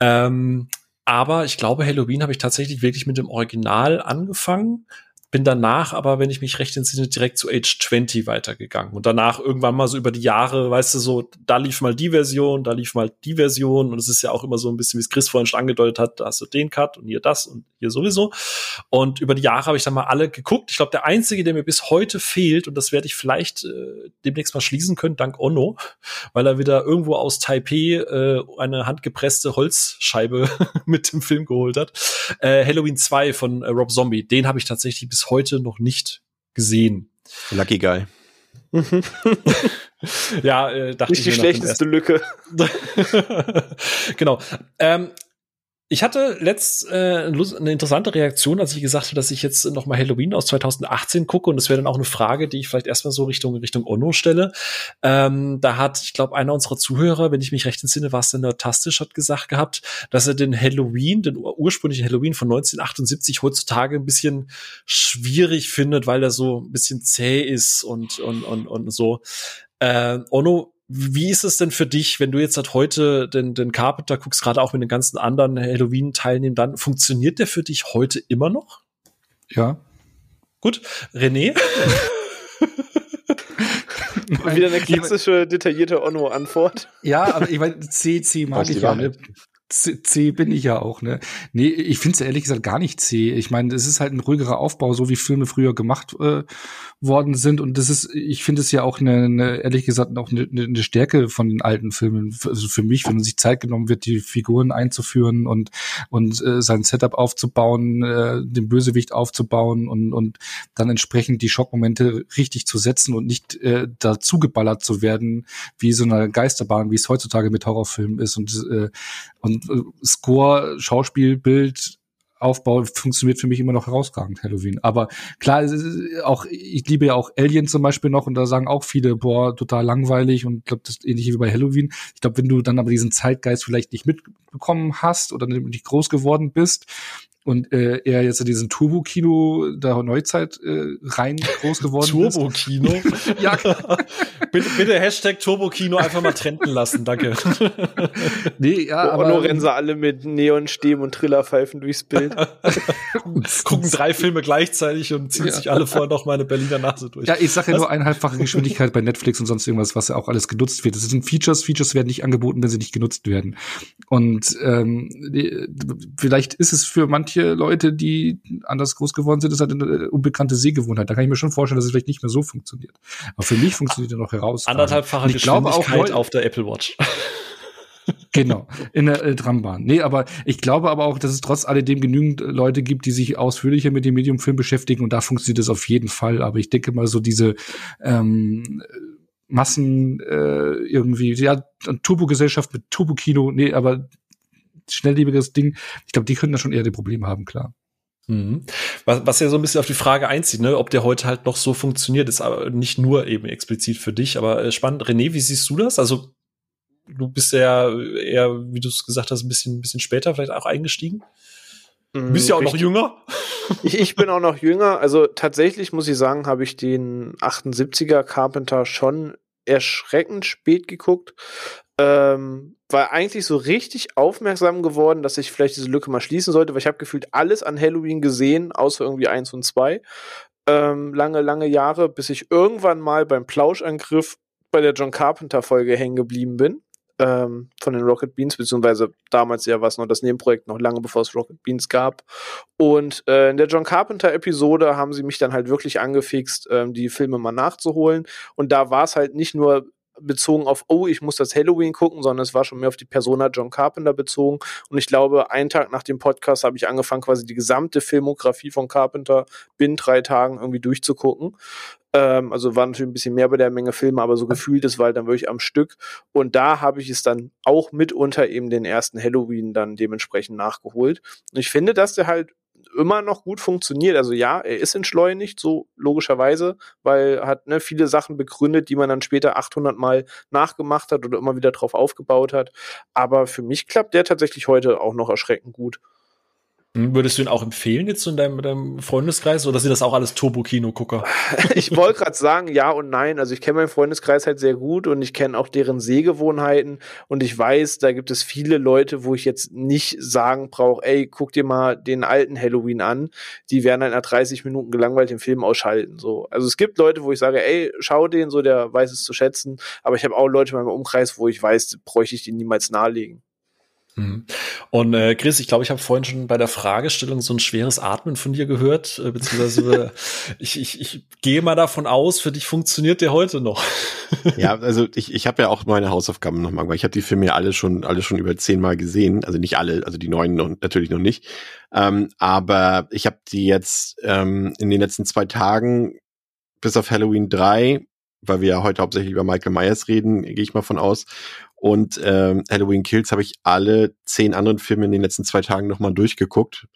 Ähm, aber ich glaube, Halloween habe ich tatsächlich wirklich mit dem Original angefangen. Bin danach aber, wenn ich mich recht entsinne, direkt zu Age 20 weitergegangen. Und danach irgendwann mal so über die Jahre, weißt du, so, da lief mal die Version, da lief mal die Version. Und es ist ja auch immer so ein bisschen, wie es Chris vorhin schon angedeutet hat, da hast du den Cut und hier das und hier sowieso. Und über die Jahre habe ich dann mal alle geguckt. Ich glaube, der einzige, der mir bis heute fehlt, und das werde ich vielleicht äh, demnächst mal schließen können, dank Onno, weil er wieder irgendwo aus Taipei äh, eine handgepresste Holzscheibe mit dem Film geholt hat. Äh, Halloween 2 von äh, Rob Zombie, den habe ich tatsächlich bis heute noch nicht gesehen. Lucky Guy. Ja, äh, dachte Nicht ich die mir nach dem schlechteste Lücke. genau. Ähm, Ich hatte letzt äh, eine interessante Reaktion, als ich gesagt habe, dass ich jetzt noch mal Halloween aus 2018 gucke und das wäre dann auch eine Frage, die ich vielleicht erstmal so Richtung Richtung Ono stelle. Ähm, da hat, ich glaube, einer unserer Zuhörer, wenn ich mich recht entsinne, war es denn Tastisch, hat gesagt gehabt, dass er den Halloween, den ursprünglichen Halloween von 1978 heutzutage ein bisschen schwierig findet, weil er so ein bisschen zäh ist und und und und so. Äh, Ono wie ist es denn für dich, wenn du jetzt halt heute den, den Carpenter guckst, gerade auch mit den ganzen anderen Halloween-Teilnehmern, dann funktioniert der für dich heute immer noch? Ja. Gut. René? Wieder eine klassische, detaillierte Onno-Antwort. Ja, aber ich meine, CC mag ich ja. Ne? C bin ich ja auch, ne? Nee, ich finde es ehrlich gesagt gar nicht C. Ich meine, es ist halt ein ruhigerer Aufbau, so wie Filme früher gemacht äh, worden sind. Und das ist, ich finde es ja auch eine, eine ehrlich gesagt, auch eine, eine Stärke von den alten Filmen. Also für mich, wenn man sich Zeit genommen wird, die Figuren einzuführen und, und äh, sein Setup aufzubauen, äh, den Bösewicht aufzubauen und, und dann entsprechend die Schockmomente richtig zu setzen und nicht äh, dazu geballert zu werden, wie so eine Geisterbahn, wie es heutzutage mit Horrorfilmen ist. Und, äh, und äh, Score, Schauspiel, Bild, Aufbau funktioniert für mich immer noch herausragend, Halloween. Aber klar, auch ich liebe ja auch Alien zum Beispiel noch und da sagen auch viele, boah, total langweilig und glaube, das ist ähnlich wie bei Halloween. Ich glaube, wenn du dann aber diesen Zeitgeist vielleicht nicht mitbekommen hast oder nicht groß geworden bist, und äh, er jetzt in diesen Turbo-Kino der Neuzeit äh, rein groß geworden Turbo-Kino? ja. bitte, bitte Hashtag Turbo-Kino einfach mal trenden lassen, danke. nee, ja, aber... Nur rennen sie alle mit Neonstäben und Trillerpfeifen durchs Bild. Gucken drei Filme gleichzeitig und ziehen ja. sich alle vorher noch meine Berliner Nase durch. Ja, ich sage ja nur eineinhalbfache Geschwindigkeit bei Netflix und sonst irgendwas, was ja auch alles genutzt wird. Das sind Features. Features werden nicht angeboten, wenn sie nicht genutzt werden. Und ähm, vielleicht ist es für manche manche Leute, die anders groß geworden sind, ist halt eine unbekannte Sehgewohnheit. Da kann ich mir schon vorstellen, dass es vielleicht nicht mehr so funktioniert. Aber für mich funktioniert er noch heraus. Anderthalbfache Geschwindigkeit auf der Apple Watch. genau, in der äh, Trambahn. Nee, aber ich glaube aber auch, dass es trotz alledem genügend Leute gibt, die sich ausführlicher mit dem Mediumfilm beschäftigen und da funktioniert es auf jeden Fall. Aber ich denke mal, so diese ähm, Massen äh, irgendwie, ja, Turbo-Gesellschaft mit Turbo-Kino, nee, aber schnelllebiges Ding. Ich glaube, die können da schon eher die Probleme haben, klar. Mhm. Was, was ja so ein bisschen auf die Frage einzieht, ne, ob der heute halt noch so funktioniert, ist aber nicht nur eben explizit für dich, aber äh, spannend. René, wie siehst du das? Also du bist ja eher, wie du es gesagt hast, ein bisschen, ein bisschen später vielleicht auch eingestiegen. Du bist mhm, ja auch noch jünger. Ich, ich bin auch noch jünger. Also tatsächlich muss ich sagen, habe ich den 78er Carpenter schon erschreckend spät geguckt ähm, war eigentlich so richtig aufmerksam geworden, dass ich vielleicht diese Lücke mal schließen sollte, weil ich habe gefühlt alles an Halloween gesehen, außer irgendwie eins und zwei. Ähm, lange, lange Jahre, bis ich irgendwann mal beim Plauschangriff bei der John Carpenter Folge hängen geblieben bin. Ähm, von den Rocket Beans, beziehungsweise damals ja war es noch das Nebenprojekt, noch lange bevor es Rocket Beans gab. Und äh, in der John Carpenter Episode haben sie mich dann halt wirklich angefixt, ähm, die Filme mal nachzuholen. Und da war es halt nicht nur bezogen auf, oh, ich muss das Halloween gucken, sondern es war schon mehr auf die Persona John Carpenter bezogen. Und ich glaube, einen Tag nach dem Podcast habe ich angefangen, quasi die gesamte Filmografie von Carpenter binnen drei Tagen irgendwie durchzugucken. Ähm, also war natürlich ein bisschen mehr bei der Menge Filme, aber so gefühlt, das war halt dann wirklich am Stück. Und da habe ich es dann auch mitunter eben den ersten Halloween dann dementsprechend nachgeholt. Und ich finde, dass der halt immer noch gut funktioniert. Also ja, er ist entschleunigt, so logischerweise, weil hat ne, viele Sachen begründet, die man dann später 800 Mal nachgemacht hat oder immer wieder drauf aufgebaut hat. Aber für mich klappt der tatsächlich heute auch noch erschreckend gut. Würdest du ihn auch empfehlen jetzt in deinem, deinem Freundeskreis oder sind das auch alles Turbo-Kino-Gucker? ich wollte gerade sagen, ja und nein. Also ich kenne meinen Freundeskreis halt sehr gut und ich kenne auch deren Sehgewohnheiten und ich weiß, da gibt es viele Leute, wo ich jetzt nicht sagen brauche, ey, guck dir mal den alten Halloween an. Die werden halt nach 30 Minuten gelangweilt den Film ausschalten. So. Also es gibt Leute, wo ich sage, ey, schau den, so der weiß es zu schätzen. Aber ich habe auch Leute in meinem Umkreis, wo ich weiß, bräuchte ich den niemals nahelegen. Mhm. Und äh, Chris, ich glaube, ich habe vorhin schon bei der Fragestellung so ein schweres Atmen von dir gehört, äh, beziehungsweise ich, ich, ich gehe mal davon aus, für dich funktioniert der heute noch. ja, also ich, ich habe ja auch meine Hausaufgaben nochmal gemacht. Ich habe die Filme ja alle schon, alle schon über zehnmal gesehen. Also nicht alle, also die neuen noch, natürlich noch nicht. Ähm, aber ich habe die jetzt ähm, in den letzten zwei Tagen bis auf Halloween 3 weil wir ja heute hauptsächlich über Michael Myers reden, gehe ich mal von aus. Und ähm, Halloween Kills habe ich alle zehn anderen Filme in den letzten zwei Tagen nochmal durchgeguckt,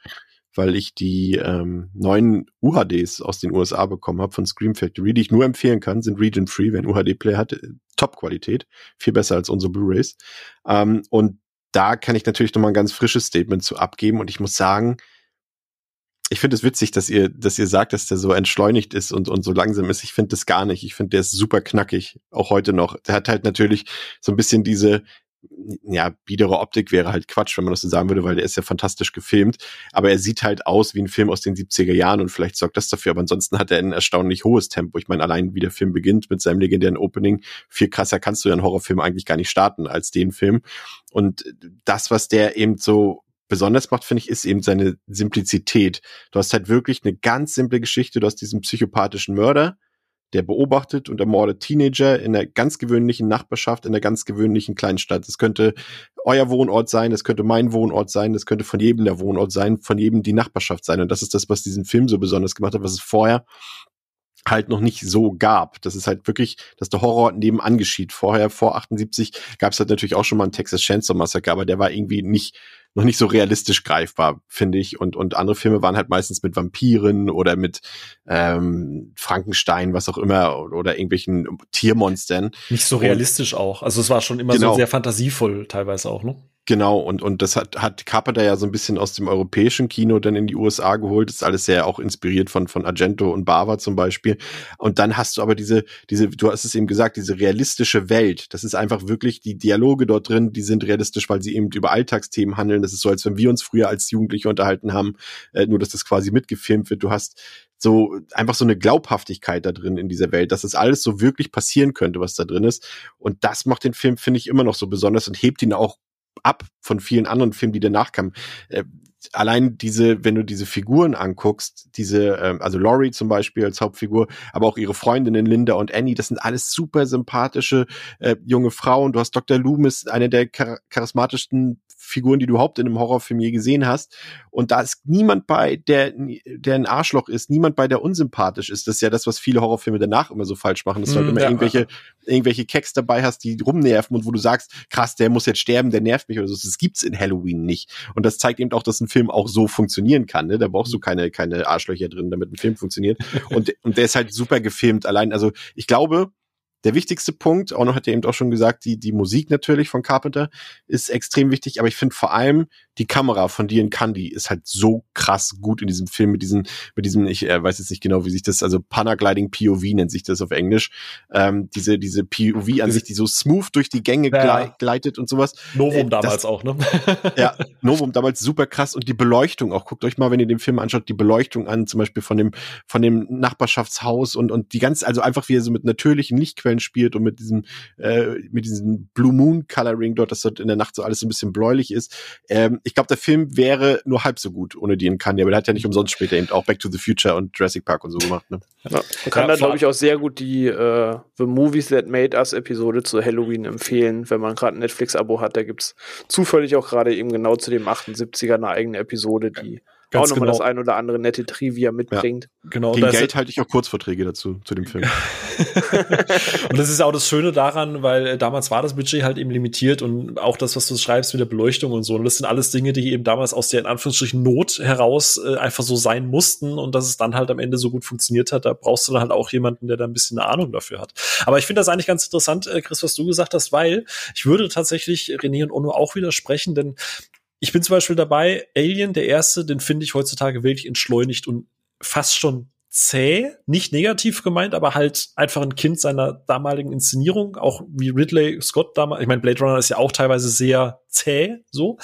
weil ich die ähm, neuen UHDs aus den USA bekommen habe von Scream Factory, die ich nur empfehlen kann, sind Region Free, wenn UHD-Player hat, Top-Qualität, viel besser als unsere Blu-rays. Ähm, und da kann ich natürlich nochmal ein ganz frisches Statement zu abgeben. Und ich muss sagen, ich finde es witzig, dass ihr, dass ihr sagt, dass der so entschleunigt ist und, und so langsam ist. Ich finde das gar nicht. Ich finde, der ist super knackig, auch heute noch. Der hat halt natürlich so ein bisschen diese, ja, biedere Optik wäre halt Quatsch, wenn man das so sagen würde, weil der ist ja fantastisch gefilmt. Aber er sieht halt aus wie ein Film aus den 70er Jahren und vielleicht sorgt das dafür. Aber ansonsten hat er ein erstaunlich hohes Tempo. Ich meine, allein wie der Film beginnt mit seinem legendären Opening, viel krasser kannst du ja einen Horrorfilm eigentlich gar nicht starten als den Film. Und das, was der eben so besonders macht, finde ich, ist eben seine Simplizität. Du hast halt wirklich eine ganz simple Geschichte. Du hast diesen psychopathischen Mörder, der beobachtet und ermordet Teenager in einer ganz gewöhnlichen Nachbarschaft, in einer ganz gewöhnlichen Kleinstadt. Das könnte euer Wohnort sein, das könnte mein Wohnort sein, das könnte von jedem der Wohnort sein, von jedem die Nachbarschaft sein. Und das ist das, was diesen Film so besonders gemacht hat, was es vorher halt noch nicht so gab. Das ist halt wirklich, dass der Horror nebenan geschieht. Vorher, vor 78, gab es halt natürlich auch schon mal einen Texas Chainsaw Massacre, aber der war irgendwie nicht noch nicht so realistisch greifbar, finde ich. Und, und andere Filme waren halt meistens mit Vampiren oder mit ähm, Frankenstein, was auch immer, oder, irgendwelchen Tiermonstern. Nicht so realistisch und, auch. Also es war schon immer genau. so sehr fantasievoll teilweise auch, ne? Genau, und, und das hat, hat Carpenter ja so ein bisschen aus dem europäischen Kino dann in die USA geholt. Ist alles sehr auch inspiriert von, von Argento und Bava zum Beispiel. Und dann hast du aber diese, diese, du hast es eben gesagt, diese realistische Welt. Das ist einfach wirklich, die Dialoge dort drin, die sind realistisch, weil sie eben über Alltagsthemen handeln. Das ist so, als wenn wir uns früher als Jugendliche unterhalten haben, äh, nur dass das quasi mitgefilmt wird. Du hast so einfach so eine Glaubhaftigkeit da drin in dieser Welt, dass das alles so wirklich passieren könnte, was da drin ist. Und das macht den Film, finde ich, immer noch so besonders und hebt ihn auch ab von vielen anderen Filmen, die danach kamen. Äh, allein diese, wenn du diese Figuren anguckst, diese, äh, also Laurie zum Beispiel als Hauptfigur, aber auch ihre Freundinnen Linda und Annie, das sind alles super sympathische äh, junge Frauen. Du hast Dr. Loomis, eine der char charismatischsten Figuren, die du überhaupt in einem Horrorfilm je gesehen hast. Und da ist niemand bei, der, der ein Arschloch ist, niemand bei, der unsympathisch ist. Das ist ja das, was viele Horrorfilme danach immer so falsch machen, dass mm, du halt immer ja, irgendwelche, irgendwelche Keks dabei hast, die rumnerven und wo du sagst, krass, der muss jetzt sterben, der nervt mich oder so. Das gibt's in Halloween nicht. Und das zeigt eben auch, dass ein Film auch so funktionieren kann. Ne? Da brauchst du mhm. keine, keine Arschlöcher drin, damit ein Film funktioniert. und, und der ist halt super gefilmt. Allein, also ich glaube, der wichtigste Punkt, auch noch hat er eben auch schon gesagt, die, die Musik natürlich von Carpenter ist extrem wichtig, aber ich finde vor allem die Kamera von Dean Candy ist halt so krass gut in diesem Film mit diesem, mit diesem, ich äh, weiß jetzt nicht genau, wie sich das, also Paragliding POV nennt sich das auf Englisch, ähm, diese, diese POV an sich, die so smooth durch die Gänge ja. gleitet und sowas. Novum äh, damals das, auch, ne? ja, Novum damals super krass und die Beleuchtung auch. Guckt euch mal, wenn ihr den Film anschaut, die Beleuchtung an, zum Beispiel von dem, von dem Nachbarschaftshaus und, und die ganz, also einfach wie er so mit natürlichen Lichtquellen spielt und mit diesem, äh, mit diesem Blue Moon Coloring dort, dass dort in der Nacht so alles so ein bisschen bläulich ist. Ähm, ich glaube, der Film wäre nur halb so gut ohne Dean Candy, aber der hat ja nicht umsonst später eben auch Back to the Future und Jurassic Park und so gemacht. Ne? Ja, man kann ja, da, glaube ich, auch sehr gut die äh, The Movies That Made Us Episode zu Halloween empfehlen, wenn man gerade ein Netflix-Abo hat. Da gibt's zufällig auch gerade eben genau zu dem 78er eine eigene Episode, die Ganz auch nochmal genau. das ein oder andere nette Trivia mitbringt. Ja, genau. Gegen Geld halte ich auch Kurzverträge dazu, zu dem Film. und das ist auch das Schöne daran, weil äh, damals war das Budget halt eben limitiert und auch das, was du schreibst mit der Beleuchtung und so. Und das sind alles Dinge, die eben damals aus der in Anführungsstrichen Not heraus äh, einfach so sein mussten und dass es dann halt am Ende so gut funktioniert hat. Da brauchst du dann halt auch jemanden, der da ein bisschen eine Ahnung dafür hat. Aber ich finde das eigentlich ganz interessant, äh, Chris, was du gesagt hast, weil ich würde tatsächlich René und Ono auch widersprechen, denn ich bin zum Beispiel dabei, Alien, der erste, den finde ich heutzutage wirklich entschleunigt und fast schon zäh, nicht negativ gemeint, aber halt einfach ein Kind seiner damaligen Inszenierung, auch wie Ridley Scott damals. Ich meine, Blade Runner ist ja auch teilweise sehr zäh, so.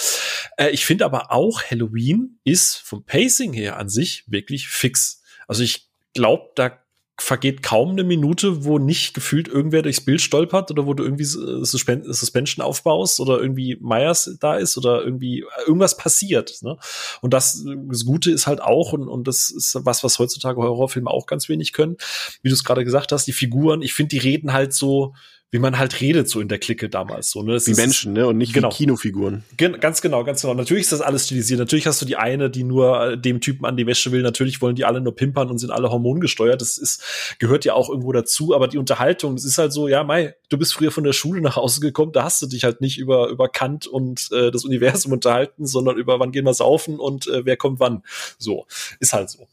Äh, ich finde aber auch Halloween ist vom Pacing her an sich wirklich fix. Also ich glaube, da vergeht kaum eine Minute, wo nicht gefühlt irgendwer durchs Bild stolpert oder wo du irgendwie Suspension aufbaust oder irgendwie Myers da ist oder irgendwie irgendwas passiert. Ne? Und das, das Gute ist halt auch, und, und das ist was, was heutzutage Horrorfilme auch ganz wenig können, wie du es gerade gesagt hast, die Figuren, ich finde, die reden halt so wie man halt redet so in der Clique damals so ne? Das wie ist, Menschen ne? Und nicht genau. wie Kinofiguren. Gen ganz genau ganz genau. Natürlich ist das alles stilisiert. Natürlich hast du die eine die nur äh, dem Typen an die Wäsche will. Natürlich wollen die alle nur pimpern und sind alle hormongesteuert. Das ist gehört ja auch irgendwo dazu. Aber die Unterhaltung das ist halt so ja Mai du bist früher von der Schule nach Hause gekommen. Da hast du dich halt nicht über über Kant und äh, das Universum unterhalten sondern über wann gehen wir saufen und äh, wer kommt wann. So ist halt so.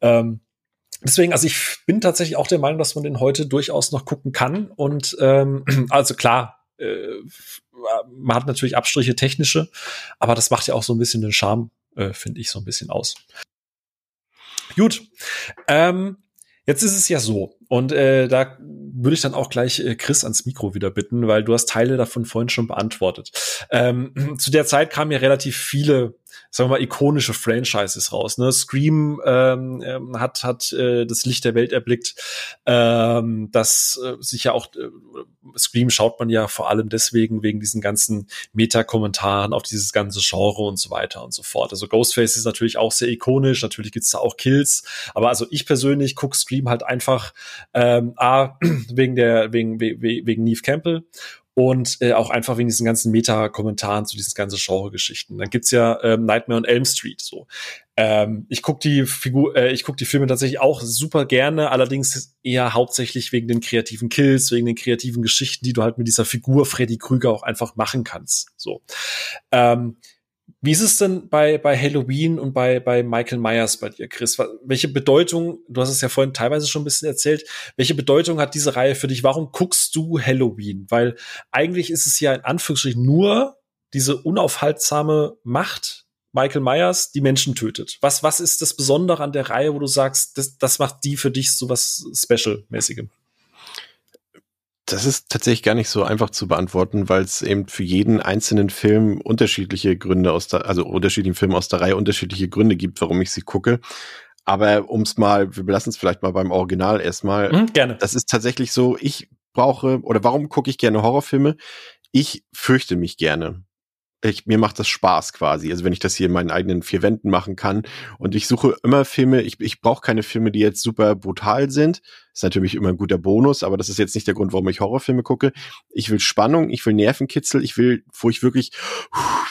Ähm, deswegen, also ich bin tatsächlich auch der Meinung, dass man den heute durchaus noch gucken kann. Und ähm, also klar, äh, man hat natürlich Abstriche technische, aber das macht ja auch so ein bisschen den Charme, äh, finde ich, so ein bisschen aus. Gut. Ähm, jetzt ist es ja so, und äh, da würde ich dann auch gleich äh, Chris ans Mikro wieder bitten, weil du hast Teile davon vorhin schon beantwortet. Ähm, zu der Zeit kamen ja relativ viele sagen wir mal, ikonische Franchises raus. Ne? Scream ähm, ähm, hat, hat äh, das Licht der Welt erblickt. Ähm, das äh, sich ja auch, äh, Scream schaut man ja vor allem deswegen, wegen diesen ganzen Meta-Kommentaren auf dieses ganze Genre und so weiter und so fort. Also Ghostface ist natürlich auch sehr ikonisch, natürlich gibt's da auch Kills, aber also ich persönlich guck Scream halt einfach ähm, A, wegen der, wegen, wegen, wegen Neve Campbell und äh, auch einfach wegen diesen ganzen Meta-Kommentaren zu diesen ganzen Genre-Geschichten. Dann gibt's ja ähm, Nightmare on Elm Street so. Ähm, ich guck die Figur, äh, ich guck die Filme tatsächlich auch super gerne, allerdings eher hauptsächlich wegen den kreativen Kills, wegen den kreativen Geschichten, die du halt mit dieser Figur Freddy Krüger auch einfach machen kannst. So. Ähm, wie ist es denn bei, bei Halloween und bei, bei Michael Myers bei dir, Chris? Welche Bedeutung, du hast es ja vorhin teilweise schon ein bisschen erzählt, welche Bedeutung hat diese Reihe für dich? Warum guckst du Halloween? Weil eigentlich ist es ja in Anführungsstrichen nur diese unaufhaltsame Macht Michael Myers, die Menschen tötet. Was, was ist das Besondere an der Reihe, wo du sagst, das, das macht die für dich so was Special-mäßigem? Das ist tatsächlich gar nicht so einfach zu beantworten, weil es eben für jeden einzelnen Film unterschiedliche Gründe aus der, also unterschiedlichen Filme aus der Reihe unterschiedliche Gründe gibt, warum ich sie gucke. Aber ums mal, wir belassen es vielleicht mal beim Original erstmal. Mhm, gerne. Das ist tatsächlich so, ich brauche, oder warum gucke ich gerne Horrorfilme? Ich fürchte mich gerne ich, mir macht das Spaß quasi. Also wenn ich das hier in meinen eigenen vier Wänden machen kann. Und ich suche immer Filme, ich, ich brauche keine Filme, die jetzt super brutal sind. Ist natürlich immer ein guter Bonus, aber das ist jetzt nicht der Grund, warum ich Horrorfilme gucke. Ich will Spannung, ich will Nervenkitzel, ich will, wo ich wirklich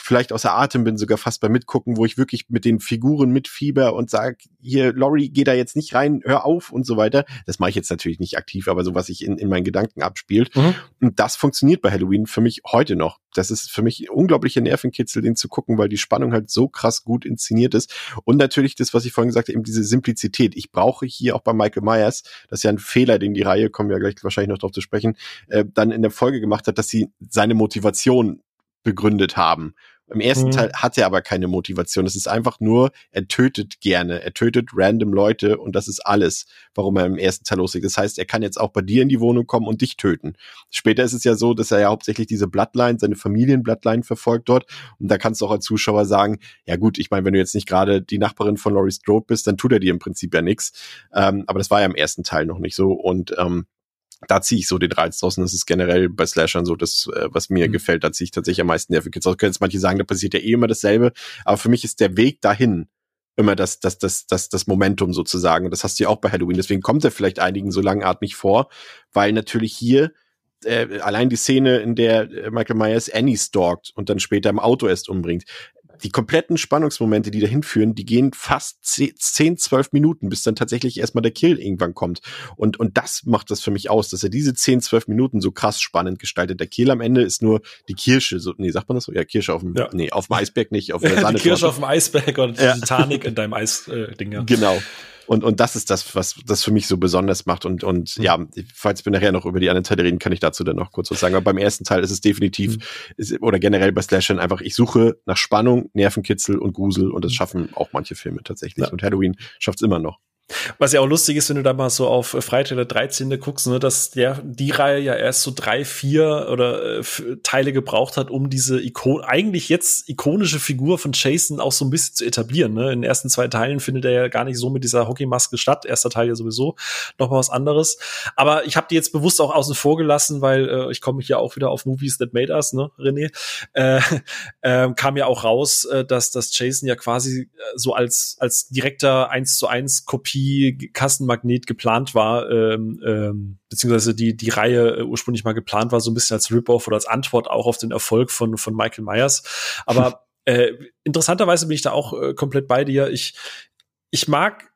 vielleicht außer Atem bin, sogar fast beim Mitgucken, wo ich wirklich mit den Figuren mitfieber und sage, hier, Laurie, geh da jetzt nicht rein, hör auf und so weiter. Das mache ich jetzt natürlich nicht aktiv, aber so was sich in, in meinen Gedanken abspielt. Mhm. Und das funktioniert bei Halloween für mich heute noch. Das ist für mich unglaubliche Nervenkitzel, den zu gucken, weil die Spannung halt so krass gut inszeniert ist. Und natürlich das, was ich vorhin gesagt habe, eben diese Simplizität. Ich brauche hier auch bei Michael Myers, das ist ja ein Fehler, den die Reihe, kommen wir gleich wahrscheinlich noch drauf zu sprechen, äh, dann in der Folge gemacht hat, dass sie seine Motivation begründet haben. Im ersten mhm. Teil hat er aber keine Motivation. Es ist einfach nur, er tötet gerne. Er tötet random Leute und das ist alles, warum er im ersten Teil loslegt. Das heißt, er kann jetzt auch bei dir in die Wohnung kommen und dich töten. Später ist es ja so, dass er ja hauptsächlich diese Bloodline, seine Familienbloodline verfolgt dort. Und da kannst du auch als Zuschauer sagen, ja gut, ich meine, wenn du jetzt nicht gerade die Nachbarin von Laurie Strode bist, dann tut er dir im Prinzip ja nichts. Ähm, aber das war ja im ersten Teil noch nicht so. Und ähm, da ziehe ich so den Reiz draußen. Das ist generell bei Slashern so das, äh, was mir mhm. gefällt. Da ziehe ich tatsächlich am meisten Nervenkitzel aus. Können jetzt manche sagen, da passiert ja eh immer dasselbe. Aber für mich ist der Weg dahin immer das, das, das, das, das Momentum sozusagen. Und das hast du ja auch bei Halloween. Deswegen kommt er vielleicht einigen so langatmig vor, weil natürlich hier äh, allein die Szene, in der Michael Myers Annie stalkt und dann später im Auto erst umbringt, die kompletten Spannungsmomente, die dahin führen, die gehen fast 10, 12 Minuten, bis dann tatsächlich erstmal der Kill irgendwann kommt. Und, und das macht das für mich aus, dass er diese 10, 12 Minuten so krass spannend gestaltet. Der Kill am Ende ist nur die Kirsche, so, nee, sagt man das so? Ja, Kirsche auf dem, ja. nee, auf dem Eisberg nicht, auf der Sahne. die Kirsche auf dem Eisberg oder die ja. Titanic in deinem Eisding, äh, ja. Genau. Und, und das ist das, was das für mich so besonders macht. Und, und mhm. ja, falls wir nachher noch über die anderen Teile reden, kann ich dazu dann noch kurz was sagen. Aber beim ersten Teil ist es definitiv, mhm. ist, oder generell bei Slashern einfach, ich suche nach Spannung, Nervenkitzel und Grusel und das mhm. schaffen auch manche Filme tatsächlich. Ja. Und Halloween schafft es immer noch. Was ja auch lustig ist, wenn du da mal so auf Freitag der 13. guckst, ne, dass der, die Reihe ja erst so drei, vier oder äh, Teile gebraucht hat, um diese Ikon eigentlich jetzt ikonische Figur von Jason auch so ein bisschen zu etablieren. Ne? In den ersten zwei Teilen findet er ja gar nicht so mit dieser Hockeymaske statt. Erster Teil ja sowieso noch mal was anderes. Aber ich habe die jetzt bewusst auch außen vor gelassen, weil äh, ich komme hier auch wieder auf Movies That Made Us, ne, René. Äh, äh, kam ja auch raus, äh, dass, dass Jason ja quasi äh, so als, als direkter 1 zu 1 Kopie TNT-Kassenmagnet geplant war, ähm, ähm, beziehungsweise die, die Reihe äh, ursprünglich mal geplant war, so ein bisschen als Rip-Off oder als Antwort auch auf den Erfolg von, von Michael Myers. Aber äh, interessanterweise bin ich da auch äh, komplett bei dir. Ich, ich mag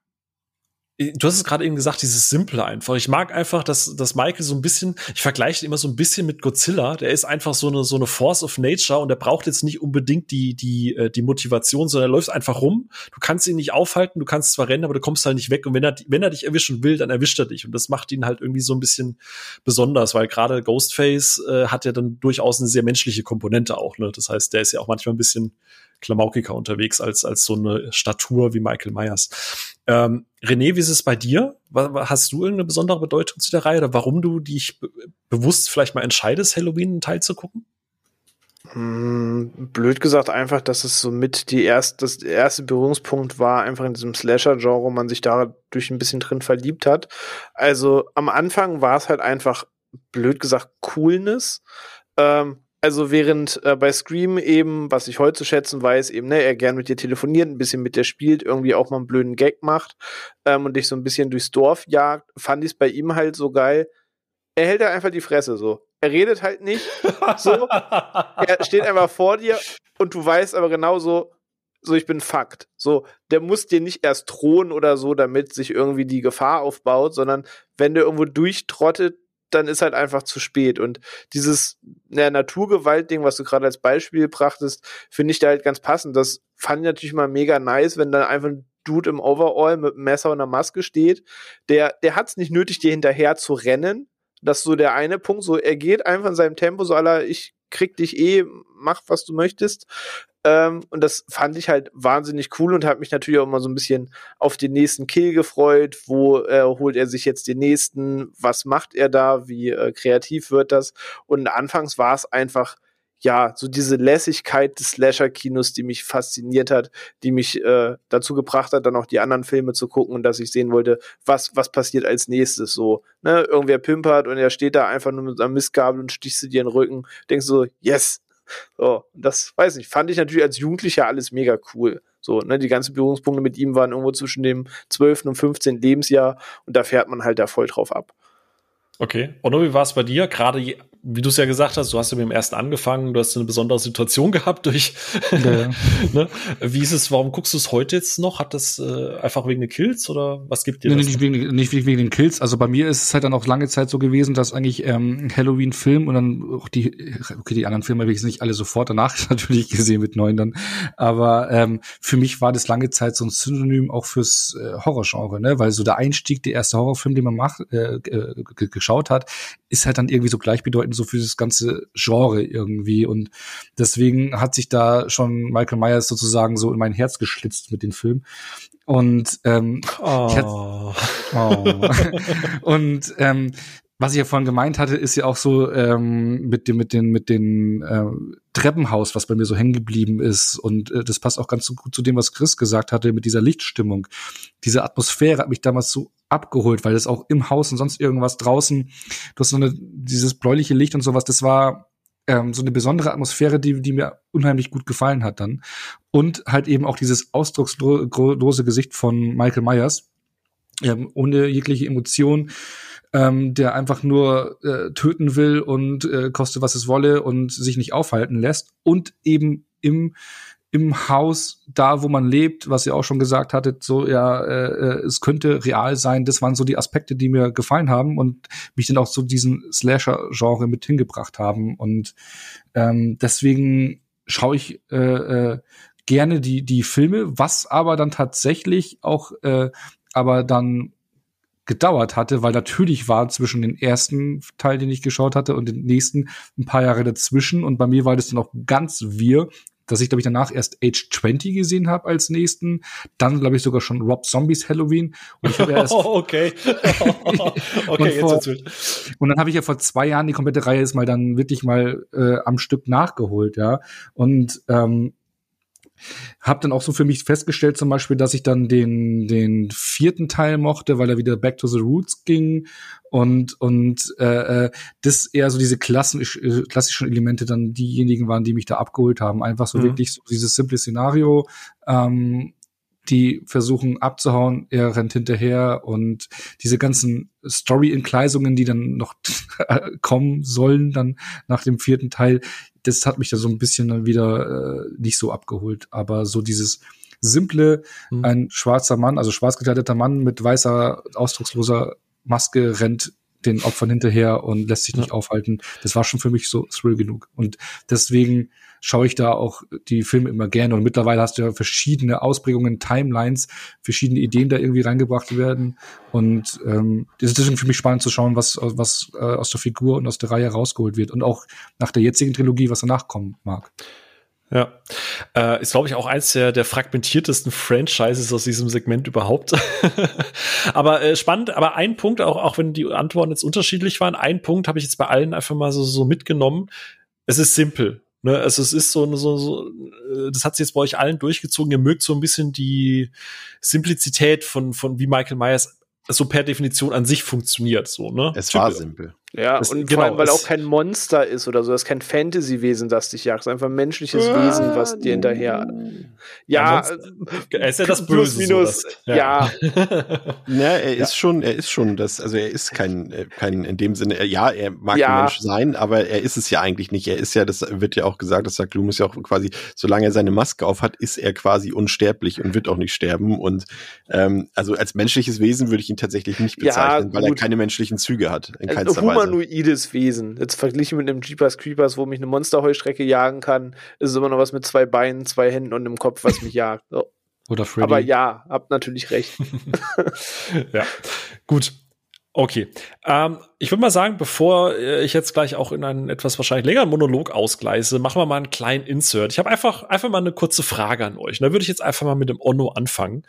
du hast es gerade eben gesagt, dieses Simple einfach. Ich mag einfach, dass, dass Michael so ein bisschen, ich vergleiche ihn immer so ein bisschen mit Godzilla. Der ist einfach so eine, so eine Force of Nature und der braucht jetzt nicht unbedingt die, die, äh, die Motivation, sondern er läuft einfach rum. Du kannst ihn nicht aufhalten, du kannst zwar rennen, aber du kommst halt nicht weg. Und wenn er, wenn er dich erwischen will, dann erwischt er dich. Und das macht ihn halt irgendwie so ein bisschen besonders, weil gerade Ghostface äh, hat ja dann durchaus eine sehr menschliche Komponente auch. Ne? Das heißt, der ist ja auch manchmal ein bisschen klamaukiger unterwegs als, als so eine Statur wie Michael Myers. Ähm, René, wie ist es bei dir? Hast du irgendeine besondere Bedeutung zu der Reihe oder warum du dich bewusst vielleicht mal entscheidest, Halloween einen Teil zu gucken? Hm, blöd gesagt einfach, dass es so mit die erst, das erste Berührungspunkt war, einfach in diesem Slasher-Genre, man sich da durch ein bisschen drin verliebt hat. Also am Anfang war es halt einfach, blöd gesagt, Coolness. Ähm, also während äh, bei Scream eben, was ich heute zu schätzen weiß, eben, ne, er gern mit dir telefoniert, ein bisschen mit dir spielt, irgendwie auch mal einen blöden Gag macht ähm, und dich so ein bisschen durchs Dorf jagt, fand ich es bei ihm halt so geil. Er hält halt einfach die Fresse so. Er redet halt nicht so. er steht einfach vor dir und du weißt aber genauso, so ich bin Fakt. So, der muss dir nicht erst drohen oder so, damit sich irgendwie die Gefahr aufbaut, sondern wenn der irgendwo durchtrottet, dann ist halt einfach zu spät. Und dieses ja, Naturgewalt-Ding, was du gerade als Beispiel brachtest, finde ich da halt ganz passend. Das fand ich natürlich mal mega nice, wenn dann einfach ein Dude im Overall mit einem Messer und einer Maske steht. Der, der hat es nicht nötig, dir hinterher zu rennen. Das ist so der eine Punkt. So, er geht einfach in seinem Tempo, so aller, ich krieg dich eh, mach was du möchtest. Ähm, und das fand ich halt wahnsinnig cool und habe mich natürlich auch immer so ein bisschen auf den nächsten Kill gefreut. Wo äh, holt er sich jetzt den nächsten? Was macht er da? Wie äh, kreativ wird das? Und anfangs war es einfach ja, so diese Lässigkeit des Slasher-Kinos, die mich fasziniert hat, die mich äh, dazu gebracht hat, dann auch die anderen Filme zu gucken und dass ich sehen wollte, was, was passiert als nächstes so. Ne? Irgendwer pimpert und er steht da einfach nur mit seinem Mistgabel und stichst du dir in den Rücken, denkst so, yes, so, das weiß ich, fand ich natürlich als Jugendlicher alles mega cool. So, ne, die ganzen Berührungspunkte mit ihm waren irgendwo zwischen dem 12. und 15. Lebensjahr und da fährt man halt da voll drauf ab. Okay. Onno, wie war es bei dir? Gerade wie du es ja gesagt hast, du hast ja mit dem ersten angefangen, du hast eine besondere Situation gehabt durch. Ja. ne? Wie ist es, warum guckst du es heute jetzt noch? Hat das äh, einfach wegen den Kills oder was gibt dir nee, das? Nicht wegen, nicht wegen den Kills. Also bei mir ist es halt dann auch lange Zeit so gewesen, dass eigentlich ähm, Halloween-Film und dann auch die, okay, die anderen Filme habe ich jetzt nicht alle sofort danach natürlich gesehen mit neun dann. Aber ähm, für mich war das lange Zeit so ein Synonym auch fürs äh, Horrorgenre, ne? Weil so der Einstieg, der erste Horrorfilm, den man macht, äh, äh, geschaut hat, ist halt dann irgendwie so gleichbedeutend so für das ganze Genre irgendwie. Und deswegen hat sich da schon Michael Myers sozusagen so in mein Herz geschlitzt mit dem Film. Und ähm, oh. oh. und ähm, was ich ja vorhin gemeint hatte, ist ja auch so ähm, mit dem mit den mit den äh, Treppenhaus, was bei mir so hängen geblieben ist. Und äh, das passt auch ganz so gut zu dem, was Chris gesagt hatte mit dieser Lichtstimmung. Diese Atmosphäre hat mich damals so abgeholt, weil das auch im Haus und sonst irgendwas draußen, du hast so eine dieses bläuliche Licht und sowas, das war ähm, so eine besondere Atmosphäre, die die mir unheimlich gut gefallen hat dann. Und halt eben auch dieses ausdruckslose Gesicht von Michael Myers. Ähm, ohne jegliche Emotion ähm, der einfach nur äh, töten will und äh, koste was es wolle und sich nicht aufhalten lässt und eben im im Haus, da wo man lebt, was ihr auch schon gesagt hattet, so ja, äh, äh, es könnte real sein. Das waren so die Aspekte, die mir gefallen haben und mich dann auch zu diesem Slasher-Genre mit hingebracht haben. Und ähm, deswegen schaue ich äh, äh, gerne die die Filme, was aber dann tatsächlich auch äh, aber dann gedauert hatte, weil natürlich war zwischen den ersten Teil, den ich geschaut hatte, und den nächsten ein paar Jahre dazwischen. Und bei mir war das dann auch ganz wir, dass ich, glaube ich, danach erst Age 20 gesehen habe als nächsten. Dann, glaube ich, sogar schon Rob Zombies Halloween. Und ich habe erst. Oh, okay. okay, vor, jetzt wird's Und dann habe ich ja vor zwei Jahren die komplette Reihe jetzt mal dann wirklich mal äh, am Stück nachgeholt, ja. Und ähm, hab dann auch so für mich festgestellt, zum Beispiel, dass ich dann den, den vierten Teil mochte, weil er wieder back to the roots ging und, und äh, äh das eher so diese klassisch, äh, klassischen Elemente dann diejenigen waren, die mich da abgeholt haben. Einfach so mhm. wirklich so dieses simple Szenario, ähm, die versuchen abzuhauen, er rennt hinterher und diese ganzen Story-Entgleisungen, die dann noch kommen sollen, dann nach dem vierten Teil, das hat mich da so ein bisschen dann wieder äh, nicht so abgeholt. Aber so dieses simple, mhm. ein schwarzer Mann, also schwarz gekleideter Mann mit weißer, ausdrucksloser Maske rennt den Opfern hinterher und lässt sich nicht ja. aufhalten. Das war schon für mich so thrill genug. Und deswegen schaue ich da auch die Filme immer gerne. Und mittlerweile hast du ja verschiedene Ausprägungen, Timelines, verschiedene Ideen da irgendwie reingebracht werden. Und ähm, ist deswegen für mich spannend zu schauen, was, was äh, aus der Figur und aus der Reihe rausgeholt wird. Und auch nach der jetzigen Trilogie, was danach kommen mag. Ja, äh, ist glaube ich auch eins der, der fragmentiertesten Franchises aus diesem Segment überhaupt. aber äh, spannend, aber ein Punkt, auch, auch wenn die Antworten jetzt unterschiedlich waren, ein Punkt habe ich jetzt bei allen einfach mal so, so mitgenommen. Es ist simpel. Ne, also es ist so, so, so, äh, das hat sich jetzt bei euch allen durchgezogen. Ihr mögt so ein bisschen die Simplizität von, von wie Michael Myers so per Definition an sich funktioniert. So, ne? Es war simpel. Ja, das, und genau, vor allem, weil auch kein Monster ist oder so, das ist kein Fantasy-Wesen, das dich jagt, es ist einfach ein menschliches ja, Wesen, was dir hinterher. Ja, er ist ja das Böse. Plus, minus, so ja. ja. er ist ja. schon, er ist schon das, also er ist kein, äh, kein in dem Sinne, ja, er mag ja. ein Mensch sein, aber er ist es ja eigentlich nicht. Er ist ja, das wird ja auch gesagt, das sagt Loomis ja auch quasi, solange er seine Maske auf hat, ist er quasi unsterblich und wird auch nicht sterben. Und ähm, also als menschliches Wesen würde ich ihn tatsächlich nicht bezeichnen, weil er keine menschlichen Züge hat. In also keinster Weise humanoides Wesen. Jetzt verglichen mit einem Jeepers Creepers, wo mich eine Monsterheustrecke jagen kann, ist es immer noch was mit zwei Beinen, zwei Händen und einem Kopf, was mich jagt. So. Oder Freddy. Aber ja, habt natürlich recht. ja, gut. Okay. Ähm, ich würde mal sagen, bevor äh, ich jetzt gleich auch in einen etwas wahrscheinlich längeren Monolog ausgleise, machen wir mal einen kleinen Insert. Ich habe einfach, einfach mal eine kurze Frage an euch. Da würde ich jetzt einfach mal mit dem Onno anfangen.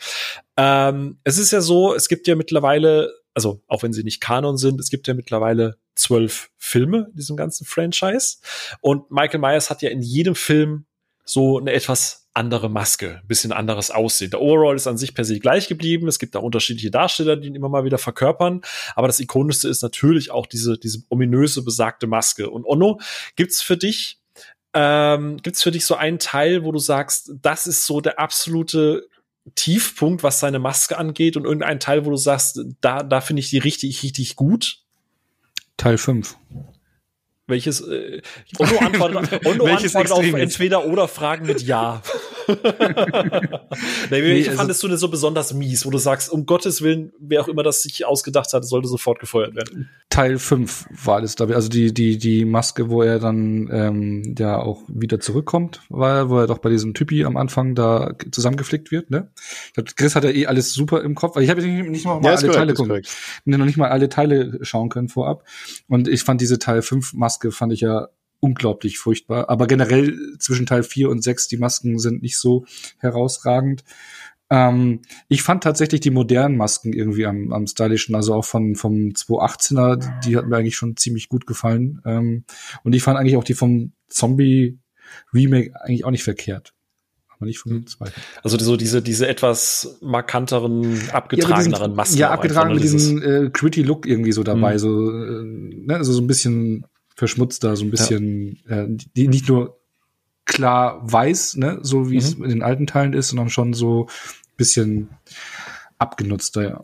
Ähm, es ist ja so, es gibt ja mittlerweile also auch wenn sie nicht Kanon sind, es gibt ja mittlerweile zwölf Filme in diesem ganzen Franchise. Und Michael Myers hat ja in jedem Film so eine etwas andere Maske, ein bisschen anderes Aussehen. Der Overall ist an sich per se gleich geblieben. Es gibt da unterschiedliche Darsteller, die ihn immer mal wieder verkörpern. Aber das ikonischste ist natürlich auch diese, diese ominöse besagte Maske. Und Onno, gibt's für dich ähm, gibt's für dich so einen Teil, wo du sagst, das ist so der absolute Tiefpunkt, was seine Maske angeht und irgendein Teil, wo du sagst, da, da finde ich die richtig, richtig gut? Teil 5. Welches? Äh, Onno antwortet, Welches antwortet auf entweder oder Fragen mit Ja. Nee, welche also, fandest du denn so besonders mies, wo du sagst, um Gottes Willen, wer auch immer das sich ausgedacht hat, sollte sofort gefeuert werden? Teil 5 war alles da. Also die, die, die Maske, wo er dann ähm, ja auch wieder zurückkommt, war, wo er doch bei diesem Typi am Anfang da zusammengeflickt wird, ne? Ich glaub, Chris hat ja eh alles super im Kopf, weil ich habe nicht, nicht mal, ja, alle korrekt, Teile gucken, noch nicht mal alle Teile schauen können vorab. Und ich fand diese Teil 5 Maske fand ich ja unglaublich furchtbar. Aber generell zwischen Teil 4 und 6, die Masken sind nicht so herausragend. Ähm, ich fand tatsächlich die modernen Masken irgendwie am, am stylischen, also auch von, vom 218er, die, hat mir eigentlich schon ziemlich gut gefallen. Ähm, und ich fand eigentlich auch die vom Zombie Remake eigentlich auch nicht verkehrt. Aber nicht vom hm. zweiten. Also so diese, diese etwas markanteren, abgetrageneren ja, Masken. Ja, abgetragen mit diesem äh, gritty Look irgendwie so dabei, mhm. so, äh, ne, also so ein bisschen verschmutzter, so ein bisschen, ja. äh, die nicht nur klar weiß, ne, so wie mhm. es in den alten Teilen ist, sondern schon so ein bisschen abgenutzter, ja.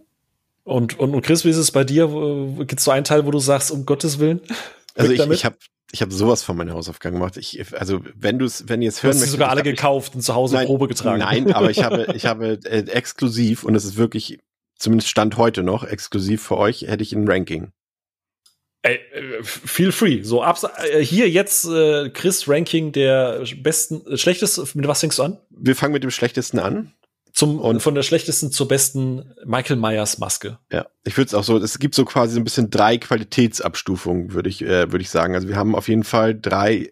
Und, und, und Chris, wie ist es bei dir? Gibt es so einen Teil, wo du sagst, um Gottes Willen? Also ich, ich habe ich habe sowas von meiner Hausaufgaben gemacht. Ich, also wenn du es, wenn ihr es hören möchtet, sogar alle gekauft und zu Hause nein, Probe getragen. Nein, aber ich habe, ich habe äh, exklusiv und es ist wirklich, zumindest stand heute noch exklusiv für euch, hätte ich ein Ranking. Ey, äh, feel free. So ab, äh, hier jetzt äh, Chris Ranking der besten, äh, schlechteste. Mit was fängst du an? Wir fangen mit dem schlechtesten an. Zum und von der schlechtesten zur besten Michael Myers Maske. Ja, ich würde es auch so. Es gibt so quasi so ein bisschen drei Qualitätsabstufungen, würde ich äh, würde ich sagen. Also wir haben auf jeden Fall drei,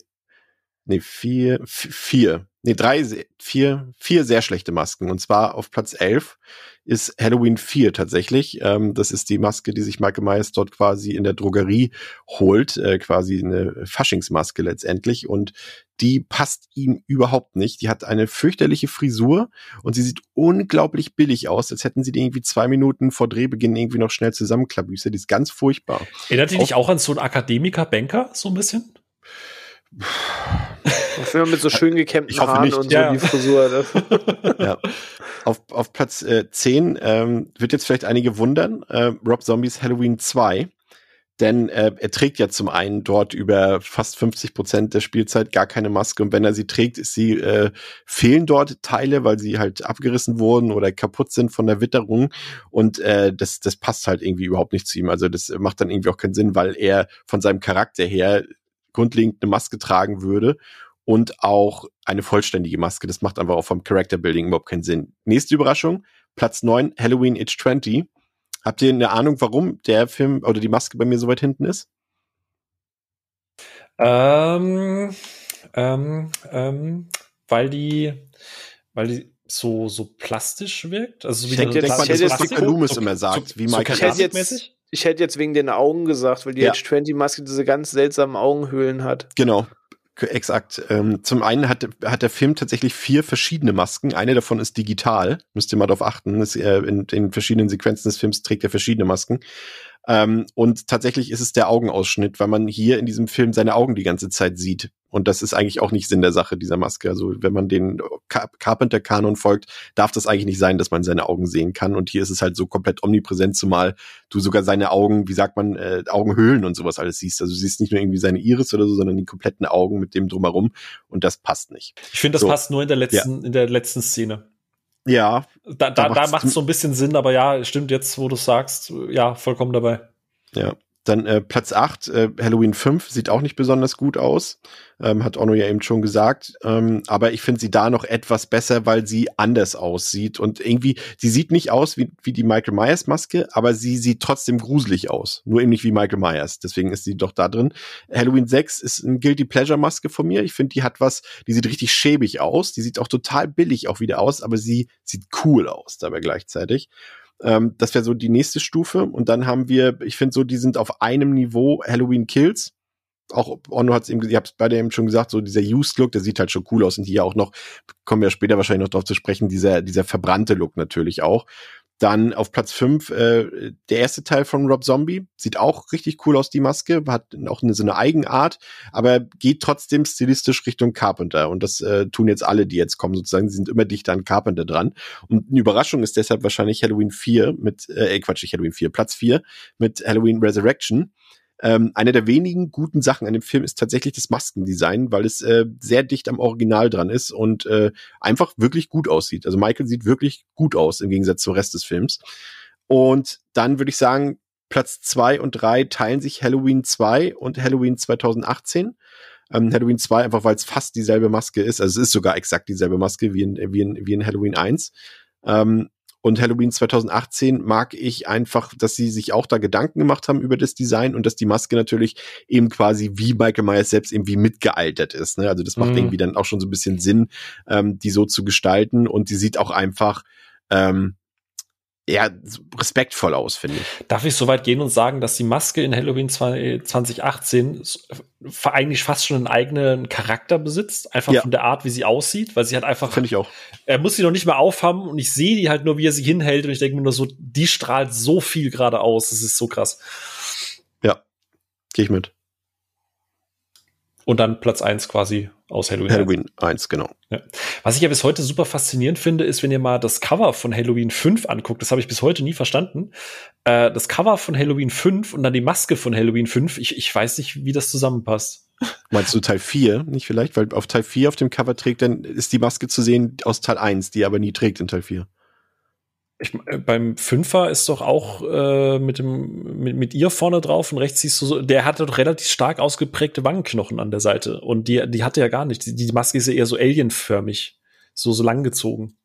nee vier, vier, nee drei, vier, vier sehr schlechte Masken. Und zwar auf Platz elf ist Halloween 4 tatsächlich. Ähm, das ist die Maske, die sich Michael Myers dort quasi in der Drogerie holt, äh, quasi eine Faschingsmaske letztendlich. Und die passt ihm überhaupt nicht. Die hat eine fürchterliche Frisur und sie sieht unglaublich billig aus, als hätten sie die irgendwie zwei Minuten vor Drehbeginn irgendwie noch schnell zusammenklabüse. Die ist ganz furchtbar. Erinnert die dich auch an so einen Akademiker-Banker, so ein bisschen? Auch mit so schön gekämmten Haaren nicht. und ja. so die Frisur. Ne? ja. Auf, auf Platz äh, 10 ähm, wird jetzt vielleicht einige wundern, äh, Rob Zombies Halloween 2. Denn äh, er trägt ja zum einen dort über fast 50 Prozent der Spielzeit gar keine Maske und wenn er sie trägt, ist sie äh, fehlen dort Teile, weil sie halt abgerissen wurden oder kaputt sind von der Witterung und äh, das das passt halt irgendwie überhaupt nicht zu ihm. Also das macht dann irgendwie auch keinen Sinn, weil er von seinem Charakter her grundlegend eine Maske tragen würde und auch eine vollständige Maske. Das macht einfach auch vom Character Building überhaupt keinen Sinn. Nächste Überraschung, Platz 9, Halloween Age 20. Habt ihr eine Ahnung, warum der Film oder die Maske bei mir so weit hinten ist? Ähm, ähm, ähm, weil die, weil die so, so plastisch wirkt. Also so ich denke, denk mal, das, was Loomis immer sagt, so, wie Michael so jetzt, ich hätte jetzt wegen den Augen gesagt, weil die ja. Age 20 Maske diese ganz seltsamen Augenhöhlen hat. Genau. Exakt. Ähm, zum einen hat, hat der Film tatsächlich vier verschiedene Masken. Eine davon ist digital. Müsst ihr mal darauf achten. Das, äh, in den verschiedenen Sequenzen des Films trägt er verschiedene Masken. Ähm, und tatsächlich ist es der Augenausschnitt, weil man hier in diesem Film seine Augen die ganze Zeit sieht. Und das ist eigentlich auch nicht Sinn der Sache dieser Maske. Also wenn man den Car Carpenter-Kanon folgt, darf das eigentlich nicht sein, dass man seine Augen sehen kann. Und hier ist es halt so komplett omnipräsent, zumal du sogar seine Augen, wie sagt man, äh, Augenhöhlen und sowas alles siehst. Also du siehst nicht nur irgendwie seine Iris oder so, sondern die kompletten Augen mit dem drumherum. Und das passt nicht. Ich finde, das so. passt nur in der letzten, ja. in der letzten Szene. Ja. Da, da, da macht es so ein bisschen Sinn, aber ja, stimmt jetzt, wo du sagst, ja, vollkommen dabei. Ja. Dann äh, Platz 8, äh, Halloween 5, sieht auch nicht besonders gut aus. Ähm, hat Ono ja eben schon gesagt. Ähm, aber ich finde sie da noch etwas besser, weil sie anders aussieht. Und irgendwie, sie sieht nicht aus wie, wie die Michael Myers Maske, aber sie sieht trotzdem gruselig aus. Nur eben nicht wie Michael Myers. Deswegen ist sie doch da drin. Halloween 6 ist ein Guilty Pleasure Maske von mir. Ich finde, die hat was, die sieht richtig schäbig aus. Die sieht auch total billig auch wieder aus, aber sie sieht cool aus dabei gleichzeitig. Ähm, das wäre so die nächste Stufe. Und dann haben wir, ich finde so, die sind auf einem Niveau Halloween Kills. Auch Ono hat es eben, ihr habt es beide eben schon gesagt, so dieser Used Look, der sieht halt schon cool aus. Und hier auch noch, kommen wir später wahrscheinlich noch drauf zu sprechen, dieser, dieser verbrannte Look natürlich auch. Dann auf Platz 5 äh, der erste Teil von Rob Zombie. Sieht auch richtig cool aus, die Maske. Hat auch eine, so eine Eigenart, aber geht trotzdem stilistisch Richtung Carpenter. Und das äh, tun jetzt alle, die jetzt kommen, sozusagen. Sie sind immer dichter an Carpenter dran. Und eine Überraschung ist deshalb wahrscheinlich Halloween 4 mit, äh, Quatsch, nicht Halloween 4, Platz 4 mit Halloween Resurrection ähm, eine der wenigen guten Sachen an dem Film ist tatsächlich das Maskendesign, weil es äh, sehr dicht am Original dran ist und äh, einfach wirklich gut aussieht. Also Michael sieht wirklich gut aus im Gegensatz zum Rest des Films. Und dann würde ich sagen, Platz zwei und drei teilen sich Halloween 2 und Halloween 2018. Ähm, Halloween 2 einfach, weil es fast dieselbe Maske ist. Also es ist sogar exakt dieselbe Maske wie in, wie in, wie in Halloween 1. Ähm, und Halloween 2018 mag ich einfach, dass sie sich auch da Gedanken gemacht haben über das Design und dass die Maske natürlich eben quasi wie Michael Myers selbst irgendwie mitgealtert ist. Ne? Also das macht mhm. irgendwie dann auch schon so ein bisschen Sinn, ähm, die so zu gestalten. Und die sieht auch einfach ähm, ja, respektvoll aus, finde ich. Darf ich so weit gehen und sagen, dass die Maske in Halloween 2018 eigentlich fast schon einen eigenen Charakter besitzt? Einfach ja. von der Art, wie sie aussieht, weil sie halt einfach. Finde ich auch. Er muss sie noch nicht mehr aufhaben und ich sehe die halt nur, wie er sie hinhält und ich denke mir nur so, die strahlt so viel gerade aus. Das ist so krass. Ja, gehe ich mit. Und dann Platz eins quasi aus Halloween. Halloween 1, genau. Ja. Was ich ja bis heute super faszinierend finde, ist, wenn ihr mal das Cover von Halloween 5 anguckt, das habe ich bis heute nie verstanden. Äh, das Cover von Halloween 5 und dann die Maske von Halloween 5, ich, ich weiß nicht, wie das zusammenpasst. Meinst du Teil 4 nicht vielleicht? Weil auf Teil 4 auf dem Cover trägt, dann ist die Maske zu sehen aus Teil 1, die er aber nie trägt in Teil 4. Ich, äh, beim Fünfer ist doch auch äh, mit dem mit, mit ihr vorne drauf und rechts siehst du so, der hatte doch relativ stark ausgeprägte Wangenknochen an der Seite und die die hatte ja gar nicht. Die, die Maske ist ja eher so alienförmig, so so langgezogen.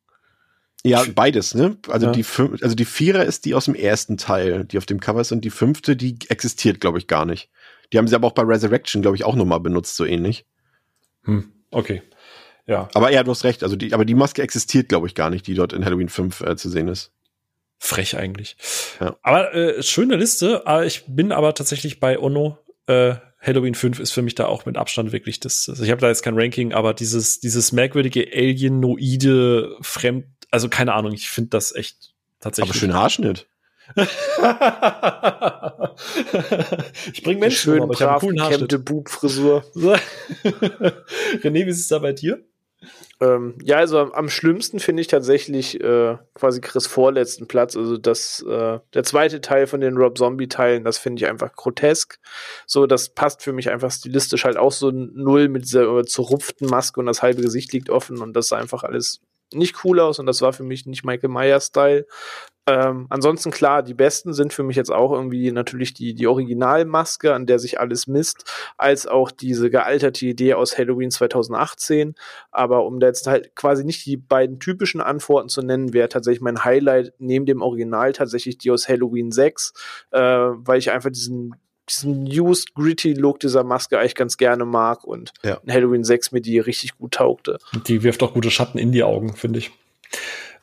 Ja, beides, ne? Also ja. die also die Vierer ist die aus dem ersten Teil, die auf dem Cover ist und die fünfte, die existiert, glaube ich, gar nicht. Die haben sie aber auch bei Resurrection, glaube ich, auch nochmal benutzt, so ähnlich. Hm, okay. Ja. Aber ja, du hast recht. Also die, aber die Maske existiert, glaube ich, gar nicht, die dort in Halloween 5 äh, zu sehen ist. Frech eigentlich. Ja. Aber äh, schöne Liste. Aber ich bin aber tatsächlich bei Ono. Äh, Halloween 5 ist für mich da auch mit Abstand wirklich das. Also ich habe da jetzt kein Ranking, aber dieses, dieses merkwürdige alienoide Fremd, also keine Ahnung, ich finde das echt tatsächlich. Aber schöner Haarschnitt. ich bringe Menschen Schön um, aber ich habe einen coolen Haarschnitt. Bub-Frisur. René, wie ist es da bei dir? Ähm, ja, also am, am schlimmsten finde ich tatsächlich äh, quasi Chris vorletzten Platz. Also das, äh, der zweite Teil von den Rob Zombie-Teilen, das finde ich einfach grotesk. So, das passt für mich einfach stilistisch halt auch so null mit dieser zerrupften Maske und das halbe Gesicht liegt offen und das sah einfach alles nicht cool aus und das war für mich nicht Michael Myers-Style. Ähm, ansonsten klar, die besten sind für mich jetzt auch irgendwie natürlich die, die Originalmaske, an der sich alles misst, als auch diese gealterte Idee aus Halloween 2018. Aber um da jetzt halt quasi nicht die beiden typischen Antworten zu nennen, wäre tatsächlich mein Highlight neben dem Original tatsächlich die aus Halloween 6, äh, weil ich einfach diesen diesen used gritty Look dieser Maske eigentlich ganz gerne mag und Ja. in Halloween 6 mir die richtig gut taugte. Die wirft auch gute Schatten in die Augen, finde ich.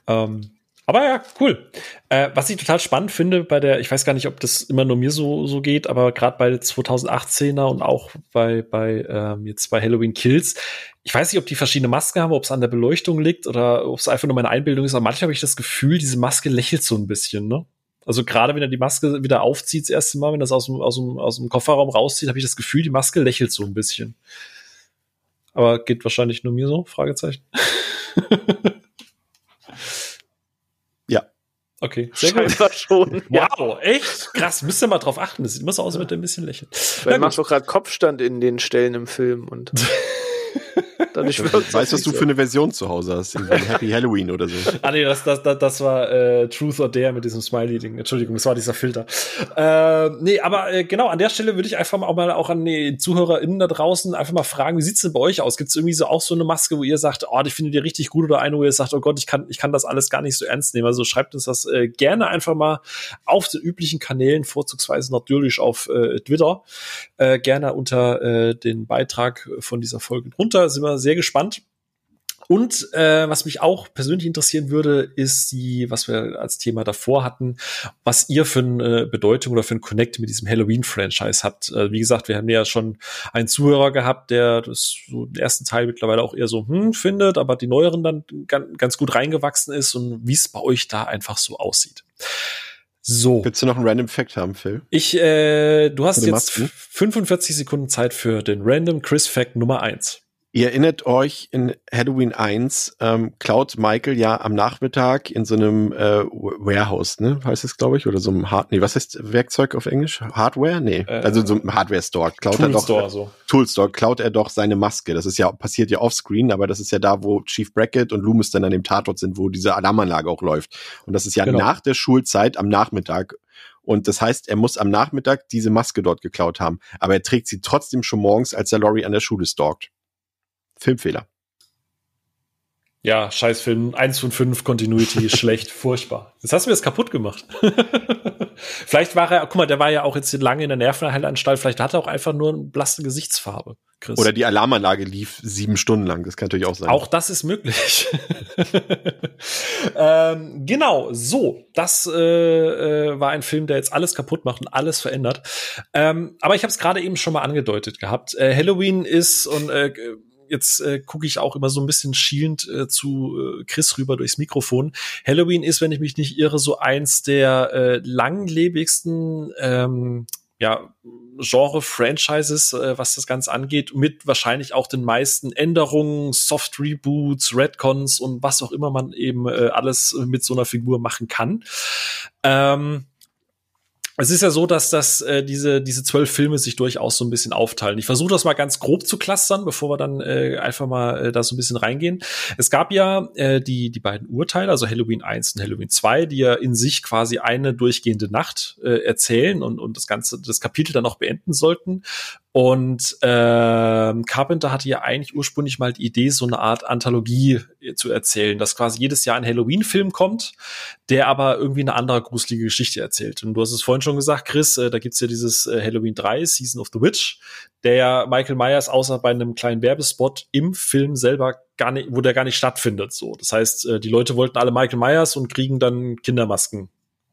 Ähm, aber ja, cool. Äh, was ich total spannend finde bei der, ich weiß gar nicht, ob das immer nur mir so, so geht, aber gerade bei 2018er und auch bei, bei ähm, jetzt bei Halloween Kills, ich weiß nicht, ob die verschiedene Masken haben, ob es an der Beleuchtung liegt oder ob es einfach nur meine Einbildung ist, aber manchmal habe ich das Gefühl, diese Maske lächelt so ein bisschen, ne? Also gerade wenn er die Maske wieder aufzieht, das erste Mal, wenn er das aus dem, aus dem, aus dem Kofferraum rauszieht, habe ich das Gefühl, die Maske lächelt so ein bisschen. Aber geht wahrscheinlich nur mir so? Fragezeichen. Ja. Okay, sehr gut. Scheinbar schon. Ja. Wow, echt? Krass, müsst ihr mal drauf achten. Das sieht immer so aus, als würde ein bisschen lächeln. Weil machst doch gerade Kopfstand in den Stellen im Film und wirkt's Weißt du, was du so. für eine Version zu Hause hast? Happy Halloween oder so. Ah nee, das, das, das, das war äh, Truth or Dare mit diesem Smiley-Ding. Entschuldigung, das war dieser Filter. Äh, nee, aber äh, genau, an der Stelle würde ich einfach mal auch mal auch an die ZuhörerInnen da draußen einfach mal fragen, wie sieht's denn bei euch aus? Gibt's irgendwie so auch so eine Maske, wo ihr sagt, oh, die findet ihr richtig gut oder eine, wo ihr sagt, oh Gott, ich kann, ich kann das alles gar nicht so ernst nehmen. Also schreibt uns das äh, gerne einfach mal auf den üblichen Kanälen, vorzugsweise natürlich auf äh, Twitter. Äh, gerne unter äh, den Beitrag von dieser Folge drunter. Sind wir sehr gespannt. Und äh, was mich auch persönlich interessieren würde, ist die, was wir als Thema davor hatten, was ihr für eine Bedeutung oder für ein Connect mit diesem Halloween-Franchise habt. Äh, wie gesagt, wir haben ja schon einen Zuhörer gehabt, der das so den ersten Teil mittlerweile auch eher so hm, findet, aber die neueren dann ganz, ganz gut reingewachsen ist und wie es bei euch da einfach so aussieht. So. Willst du noch einen Random Fact haben, Phil? Ich, äh, du hast jetzt Masken? 45 Sekunden Zeit für den Random Chris Fact Nummer eins. Ihr erinnert euch, in Halloween 1 ähm, klaut Michael ja am Nachmittag in so einem äh, Warehouse, ne? Heißt es, glaube ich, oder so einem Hard, nee, was heißt Werkzeug auf Englisch? Hardware? Nee, Äh, also so einem Hardware-Store. Klaut er doch, Toolstore, so. Toolstore, klaut er doch seine Maske. Das ist ja, passiert ja offscreen, aber das ist ja da, wo Chief Brackett und Loomis dann an dem Tatort sind, wo diese Alarmanlage auch läuft. Und das ist ja Genau. nach der Schulzeit am Nachmittag. Und das heißt, er muss am Nachmittag diese Maske dort geklaut haben. Aber er trägt sie trotzdem schon morgens, als er Laurie an der Schule stalkt. Filmfehler. Ja, scheiß Film. Eins von fünf, Continuity schlecht, furchtbar. Jetzt hast du mir das kaputt gemacht. vielleicht war er, guck mal, der war ja auch jetzt lange in der Nervenheilanstalt, vielleicht hat er auch einfach nur eine blasse Gesichtsfarbe, Chris. Oder die Alarmanlage lief sieben Stunden lang. Das kann natürlich auch sein. Auch das ist möglich. ähm, genau, so. Das äh, äh, war ein Film, der jetzt alles kaputt macht und alles verändert. Ähm, aber ich habe es gerade eben schon mal angedeutet gehabt. Äh, Halloween ist und äh, jetzt äh, gucke ich auch immer so ein bisschen schielend äh, zu äh, Chris rüber durchs Mikrofon. Halloween ist, wenn ich mich nicht irre, so eins der äh, langlebigsten ähm, ja, Genre-Franchises, äh, was das Ganze angeht, mit wahrscheinlich auch den meisten Änderungen, Soft-Reboots, Redcons und was auch immer man eben äh, alles mit so einer Figur machen kann. Ähm, es ist ja so, dass das äh, diese diese zwölf Filme sich durchaus so ein bisschen aufteilen. Ich versuche das mal ganz grob zu clustern, bevor wir dann äh, einfach mal äh, da so ein bisschen reingehen. Es gab ja äh, die die beiden Urteile, also Halloween 1 und Halloween 2, die ja in sich quasi eine durchgehende Nacht äh, erzählen und und das ganze das Kapitel dann auch beenden sollten. Und ähm, Carpenter hatte ja eigentlich ursprünglich mal die Idee, so eine Art Anthologie äh, zu erzählen, dass quasi jedes Jahr ein Halloween-Film kommt, der aber irgendwie eine andere gruselige Geschichte erzählt. Und du hast es vorhin schon gesagt, Chris, äh, da gibt's ja dieses äh, Halloween 3, Season of the Witch, der Michael Myers außer bei einem kleinen Werbespot im Film selber gar nicht, wo der gar nicht stattfindet. So, das heißt, äh, die Leute wollten alle Michael Myers und kriegen dann Kindermasken,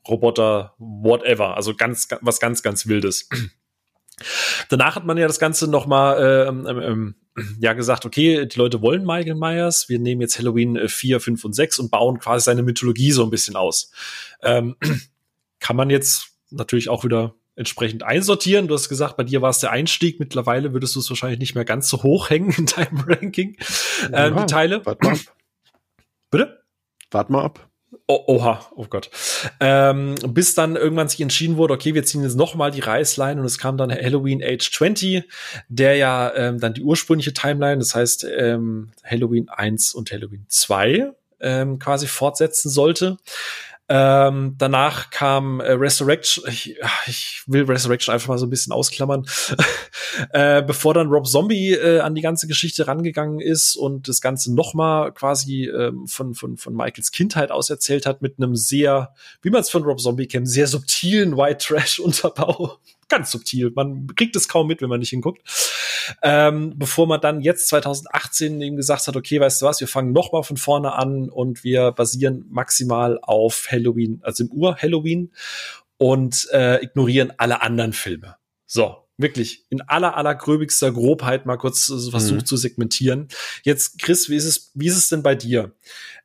Roboter, whatever. Also ganz, ga- was ganz, ganz Wildes. Danach hat man ja das Ganze noch mal ähm, ähm, ja gesagt, okay, die Leute wollen Michael Myers, wir nehmen jetzt Halloween äh, 4, 5 und 6 und bauen quasi seine Mythologie so ein bisschen aus. Ähm, kann man jetzt natürlich auch wieder entsprechend einsortieren. Du hast gesagt, bei dir war es der Einstieg. Mittlerweile würdest du es wahrscheinlich nicht mehr ganz so hoch hängen in deinem Ranking. Ja, ähm, die Teile. Warte mal ab. Bitte? Warte mal ab. Oh, oha, oh Gott. Ähm, bis dann irgendwann sich entschieden wurde, okay, wir ziehen jetzt noch mal die Reißleine und es kam dann Halloween Age 20, der ja ähm, dann die ursprüngliche Timeline, das heißt ähm, Halloween 1 und Halloween 2 ähm, quasi fortsetzen sollte. Ähm, danach kam äh, Resurrection. Ich, ich will Resurrection einfach mal so ein bisschen ausklammern. äh, bevor dann Rob Zombie äh, an die ganze Geschichte rangegangen ist und das Ganze nochmal quasi ähm, von, von, von Michaels Kindheit aus erzählt hat, mit einem sehr, wie man es von Rob Zombie kennt, sehr subtilen White Trash-Unterbau ganz subtil. Man kriegt es kaum mit, wenn man nicht hinguckt. Ähm, bevor man dann jetzt 2018 eben gesagt hat, okay, weißt du was, wir fangen noch mal von vorne an und wir basieren maximal auf Halloween, also im Ur-Halloween und äh, ignorieren alle anderen Filme. So, wirklich in aller allergröbigster Grobheit mal kurz versucht mhm. zu segmentieren. Jetzt, Chris, wie ist es, wie ist es denn bei dir?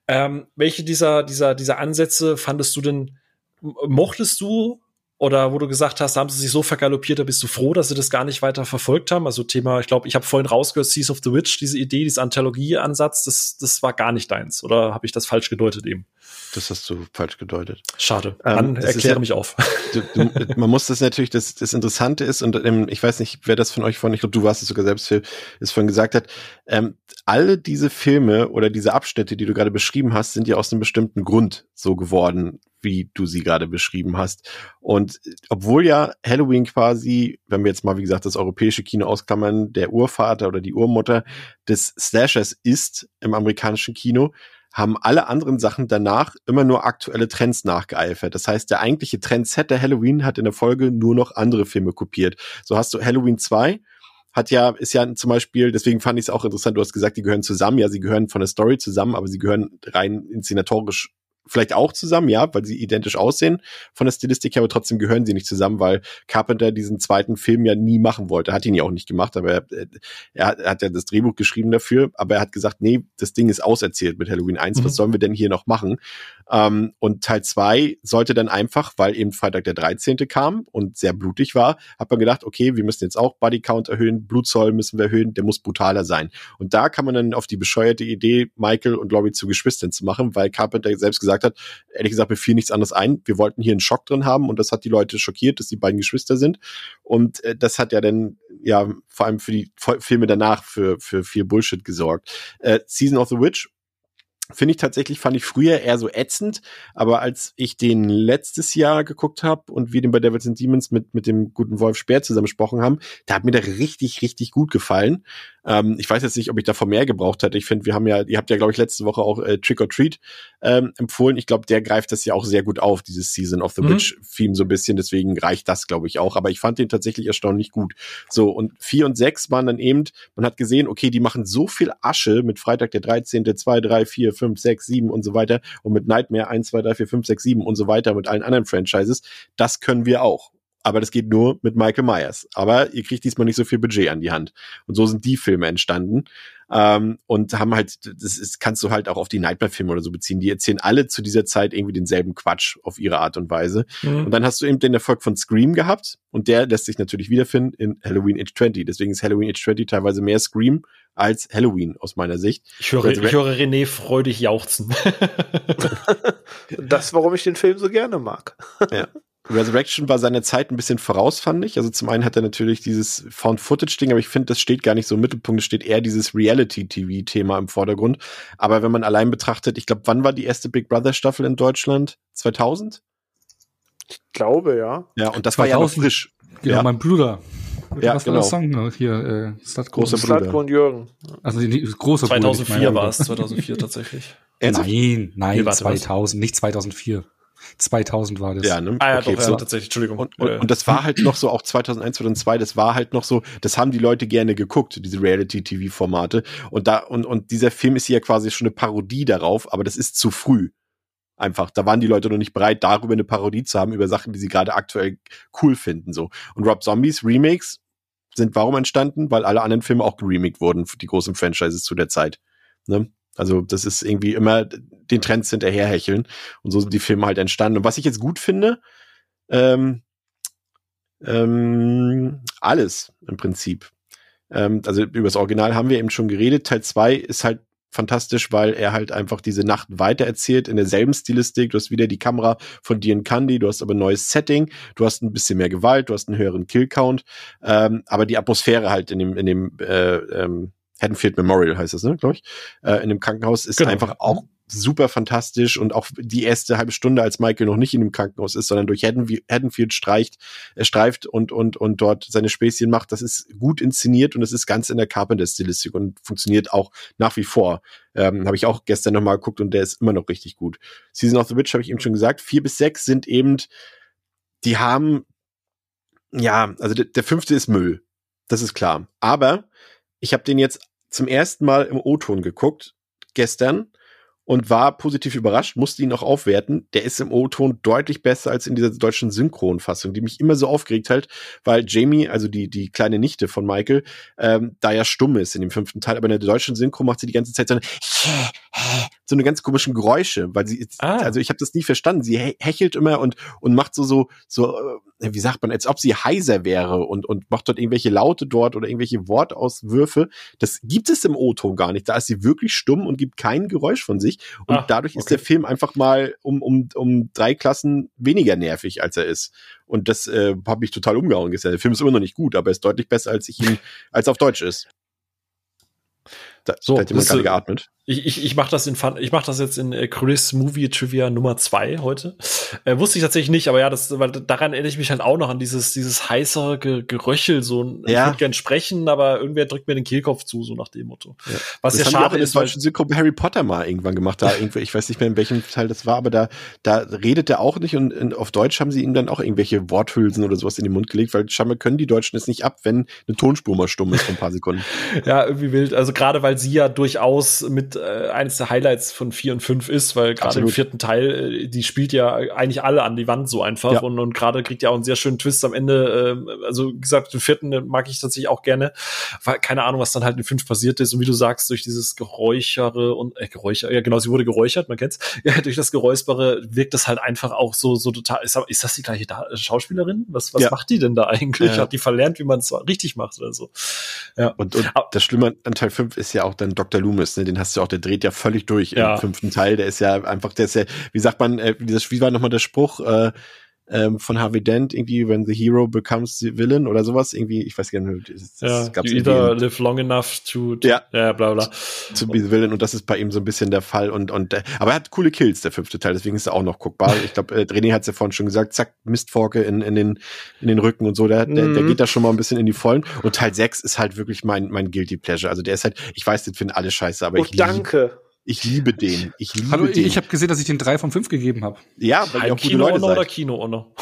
Ähm, welche dieser, dieser, dieser Ansätze fandest du denn, mochtest du oder wo du gesagt hast, haben sie sich so vergaloppiert, da bist du froh, dass sie das gar nicht weiter verfolgt haben. Also Thema, ich glaube, ich habe vorhin rausgehört, Seas of the Witch, diese Idee, dieser Anthologie-Ansatz, das, das war gar nicht deins. Oder habe ich das falsch gedeutet eben? Das hast du falsch gedeutet. Schade. Dann ähm, erkläre ja, mich auf. Du, du, man muss das natürlich, das, das Interessante ist, und ähm, ich weiß nicht, wer das von euch von, ich glaube, du warst es sogar selbst, Phil, es vorhin gesagt hat, ähm, alle diese Filme oder diese Abschnitte, die du gerade beschrieben hast, sind ja aus einem bestimmten Grund so geworden, wie du sie gerade beschrieben hast. Und obwohl ja Halloween quasi, wenn wir jetzt mal, wie gesagt, das europäische Kino ausklammern, der Urvater oder die Urmutter des Slashers ist im amerikanischen Kino, haben alle anderen Sachen danach immer nur aktuelle Trends nachgeeifert. Das heißt, der eigentliche Trendsetter Halloween hat in der Folge nur noch andere Filme kopiert. So hast du Halloween 2, hat ja, ist ja zum Beispiel, deswegen fand ich es auch interessant, du hast gesagt, die gehören zusammen. Ja, sie gehören von der Story zusammen, aber sie gehören rein inszenatorisch vielleicht auch zusammen, ja, weil sie identisch aussehen von der Stilistik her, aber trotzdem gehören sie nicht zusammen, weil Carpenter diesen zweiten Film ja nie machen wollte. Hat ihn ja auch nicht gemacht, aber er, er, hat, er hat ja das Drehbuch geschrieben dafür, aber er hat gesagt, nee, das Ding ist auserzählt mit Halloween 1, mhm. was sollen wir denn hier noch machen? Ähm, und Teil 2 sollte dann einfach, weil eben Freitag der 13. kam und sehr blutig war, hat man gedacht, okay, wir müssen jetzt auch Body Count erhöhen, Blutzoll müssen wir erhöhen, der muss brutaler sein. Und da kann man dann auf die bescheuerte Idee, Michael und Laurie zu Geschwistern zu machen, weil Carpenter selbst gesagt hat, ehrlich gesagt, mir fiel nichts anderes ein. Wir wollten hier einen Schock drin haben und das hat die Leute schockiert, dass die beiden Geschwister sind. Und äh, das hat ja dann, ja, vor allem für die Filme danach für, für viel Bullshit gesorgt. Äh, Season of the Witch Finde ich tatsächlich, fand ich früher eher so ätzend, aber als ich den letztes Jahr geguckt habe und wir den bei Devils and Demons mit, mit dem guten Wolf Speer zusammen gesprochen haben, da hat mir der richtig, richtig gut gefallen. Ähm, ich weiß jetzt nicht, ob ich davon mehr gebraucht hätte. Ich finde, wir haben ja, ihr habt ja, glaube ich, letzte Woche auch äh, Trick or Treat ähm, empfohlen. Ich glaube, der greift das ja auch sehr gut auf, dieses Season of the mhm. Witch-Theme so ein bisschen. Deswegen reicht das, glaube ich, auch. Aber ich fand den tatsächlich erstaunlich gut. So, und vier und sechs waren dann eben, man hat gesehen, okay, die machen so viel Asche mit Freitag der 13., 2, 3, 4, 5, 6, 7 und so weiter und mit Nightmare 1, 2, 3, 4, 5, 6, 7 und so weiter mit allen anderen Franchises. Das können wir auch aber das geht nur mit Michael Myers. Aber ihr kriegt diesmal nicht so viel Budget an die Hand. Und so sind die Filme entstanden. Ähm, und haben halt, das ist, kannst du halt auch auf die Nightmare-Filme oder so beziehen. Die erzählen alle zu dieser Zeit irgendwie denselben Quatsch auf ihre Art und Weise. Mhm. Und dann hast du eben den Erfolg von Scream gehabt und der lässt sich natürlich wiederfinden in Halloween Age 20. Deswegen ist Halloween Age 20 teilweise mehr Scream als Halloween aus meiner Sicht. Ich höre, ich höre René freudig jauchzen. das, warum ich den Film so gerne mag. ja. Resurrection war seine Zeit ein bisschen voraus, fand ich. Also zum einen hat er natürlich dieses Found-Footage-Ding, aber ich finde, das steht gar nicht so im Mittelpunkt. Es steht eher dieses Reality-TV-Thema im Vordergrund. Aber wenn man allein betrachtet, ich glaube, wann war die erste Big Brother-Staffel in Deutschland? 2000? Ich glaube, ja. Ja, und das 2000, war ja noch frisch. Genau, ja. mein Bruder. Ja, Was genau. war das Song hier? Äh, Slatko großer Bruder. Slatko und Jürgen. Also die, die große 2004 war es, 2004 tatsächlich. Nein, nein, nee, 2000, nicht 2004. 2000 war das. Ja, ne? Ah, ja, okay, doch, so. ja, tatsächlich, Entschuldigung. Und, und, und, das war halt noch so, auch 2001, 2002, das war halt noch so, das haben die Leute gerne geguckt, diese Reality-TV-Formate. Und da, und, und dieser Film ist ja quasi schon eine Parodie darauf, aber das ist zu früh. Einfach, da waren die Leute noch nicht bereit, darüber eine Parodie zu haben, über Sachen, die sie gerade aktuell cool finden, so. Und Rob Zombies Remakes sind warum entstanden? Weil alle anderen Filme auch geremaked wurden, die großen Franchises zu der Zeit. Ne? Also das ist irgendwie immer den Trends hinterherhecheln und so sind die Filme halt entstanden. Und was ich jetzt gut finde, ähm, ähm, alles im Prinzip. Ähm, also über das Original haben wir eben schon geredet. Teil zwei ist halt fantastisch, weil er halt einfach diese Nacht weitererzählt in derselben Stilistik. Du hast wieder die Kamera von Dean Candy, du hast aber ein neues Setting, du hast ein bisschen mehr Gewalt, du hast einen höheren Killcount, ähm, aber die Atmosphäre halt in dem, in dem äh, ähm, Haddonfield Memorial heißt das, ne, glaube ich, äh, in dem Krankenhaus ist genau. einfach auch super fantastisch und auch die erste halbe Stunde, als Michael noch nicht in dem Krankenhaus ist, sondern durch Haddonfield streicht, äh, streift und, und, und dort seine Späßchen macht, das ist gut inszeniert und es ist ganz in der Carpenter-Stilistik und funktioniert auch nach wie vor. Ähm, habe ich auch gestern nochmal geguckt und der ist immer noch richtig gut. Season of the Witch habe ich eben schon gesagt, vier bis sechs sind eben, die haben, ja, also der, der fünfte ist Müll. Das ist klar. Aber ich habe den jetzt zum ersten Mal im O-Ton geguckt, gestern, und war positiv überrascht, musste ihn auch aufwerten. Der ist im O-Ton deutlich besser als in dieser deutschen Synchronfassung, die mich immer so aufgeregt hat, weil Jamie, also die, die kleine Nichte von Michael, ähm, da ja stumm ist in dem fünften Teil, aber in der deutschen Synchro macht sie die ganze Zeit so eine, so eine ganz komischen Geräusche, weil sie, ah. also ich habe das nie verstanden. Sie hechelt immer und, und macht so, so, so, äh, wie sagt man, als ob sie heiser wäre und, und macht dort irgendwelche Laute dort oder irgendwelche Wortauswürfe. Das gibt es im O-Ton gar nicht. Da ist sie wirklich stumm und gibt kein Geräusch von sich. Und ah, dadurch okay. ist der Film einfach mal um, um, um drei Klassen weniger nervig, als er ist. Und das äh, habe ich total umgehauen gesagt. Der Film ist immer noch nicht gut, aber er ist deutlich besser, als ich ihn, als auf Deutsch ist. Da, so, da hat jemand gerade geatmet. Ich, ich, ich mache das in ich mach das jetzt in äh, Chris Movie Trivia Nummer zwei heute. Äh, wusste ich tatsächlich nicht, aber ja, das, weil daran erinnere ich mich halt auch noch an dieses, dieses heiße Ge Geröchel, so ja. ich würde gern sprechen, aber irgendwer drückt mir den Kehlkopf zu, so nach dem Motto. Ja. Was das ja schade ist. Weil Synchro Harry Potter mal irgendwann gemacht, da irgendwie, ich weiß nicht mehr in welchem Teil das war, aber da, da redet er auch nicht und in, auf Deutsch haben sie ihm dann auch irgendwelche Worthülsen oder sowas in den Mund gelegt, weil scheinbar können die Deutschen es nicht ab, wenn eine Tonspur mal stumm ist von ein paar Sekunden. ja, irgendwie wild. Also gerade weil sie ja durchaus mit äh, eines der Highlights von vier und fünf ist, weil gerade im vierten Teil, äh, die spielt ja eigentlich alle an die Wand so einfach ja. und, und gerade kriegt ja auch einen sehr schönen Twist am Ende. Äh, also wie gesagt, den vierten mag ich tatsächlich auch gerne. Weil, keine Ahnung, was dann halt in fünf passiert ist und wie du sagst, durch dieses Geräuchere und äh, Geräucher, ja genau, sie wurde geräuchert, man kennt's. Ja, durch das Geräuspere wirkt das halt einfach auch so so total. Ist, ist das die gleiche da Schauspielerin? Was was ja. macht die denn da eigentlich? Ja. Hat die verlernt, wie man es richtig macht oder so? Ja. Und, und das Schlimme an Teil 5 ist ja auch dann Dr. Loomis, ne? den hast du auch, der dreht ja völlig durch ja. im fünften Teil. Der ist ja einfach, der ist ja, wie sagt man, äh, wie war nochmal der Spruch? Äh, ähm, von Harvey Dent, irgendwie, when the hero becomes the villain oder sowas, irgendwie, ich weiß gar nicht, das, das ja, gab's either live long enough to, to ja, ja, bla bla. To be the villain und das ist bei ihm so ein bisschen der Fall und, und, äh, aber er hat coole Kills, der fünfte Teil, deswegen ist er auch noch guckbar. Ich glaube, äh, René hat es ja vorhin schon gesagt, zack, Mistforke in, in den, in den Rücken und so, der, der, mhm. der geht da schon mal ein bisschen in die Vollen und Teil 6 ist halt wirklich mein, mein Guilty Pleasure, also der ist halt, ich weiß, den finden alle scheiße, aber oh, ich danke. Ich liebe den. Ich liebe Hallo, den. ich habe gesehen, dass ich den drei von fünf gegeben habe. Ja, weil ihr auch gute Leute seid. oder Kino Honor?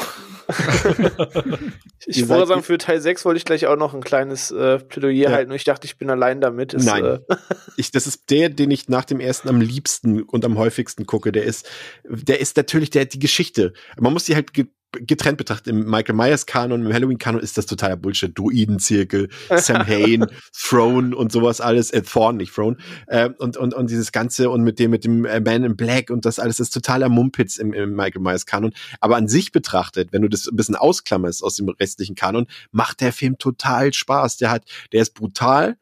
ich wollte sagen, für Teil 6 wollte ich gleich auch noch ein kleines äh, Plädoyer ja. halten und ich dachte, ich bin allein damit. Ist, Nein. Äh ich, das ist der, den ich nach dem ersten am liebsten und am häufigsten gucke. Der ist, der ist natürlich der, die Geschichte. Man muss die halt getrennt betrachtet. Im Michael Myers Kanon, im Halloween Kanon ist das totaler Bullshit. Druidenzirkel, Sam Hain, Throne und sowas alles, äh, Thorn, nicht Throne. Äh, und, und, und dieses Ganze und mit dem, mit dem äh, Man in Black und das alles ist totaler Mumpitz im, im Michael Myers Kanon. Aber an sich betrachtet, wenn du das ein bisschen ausklammerst aus dem restlichen Kanon, macht der Film total Spaß. Der hat, der ist brutal,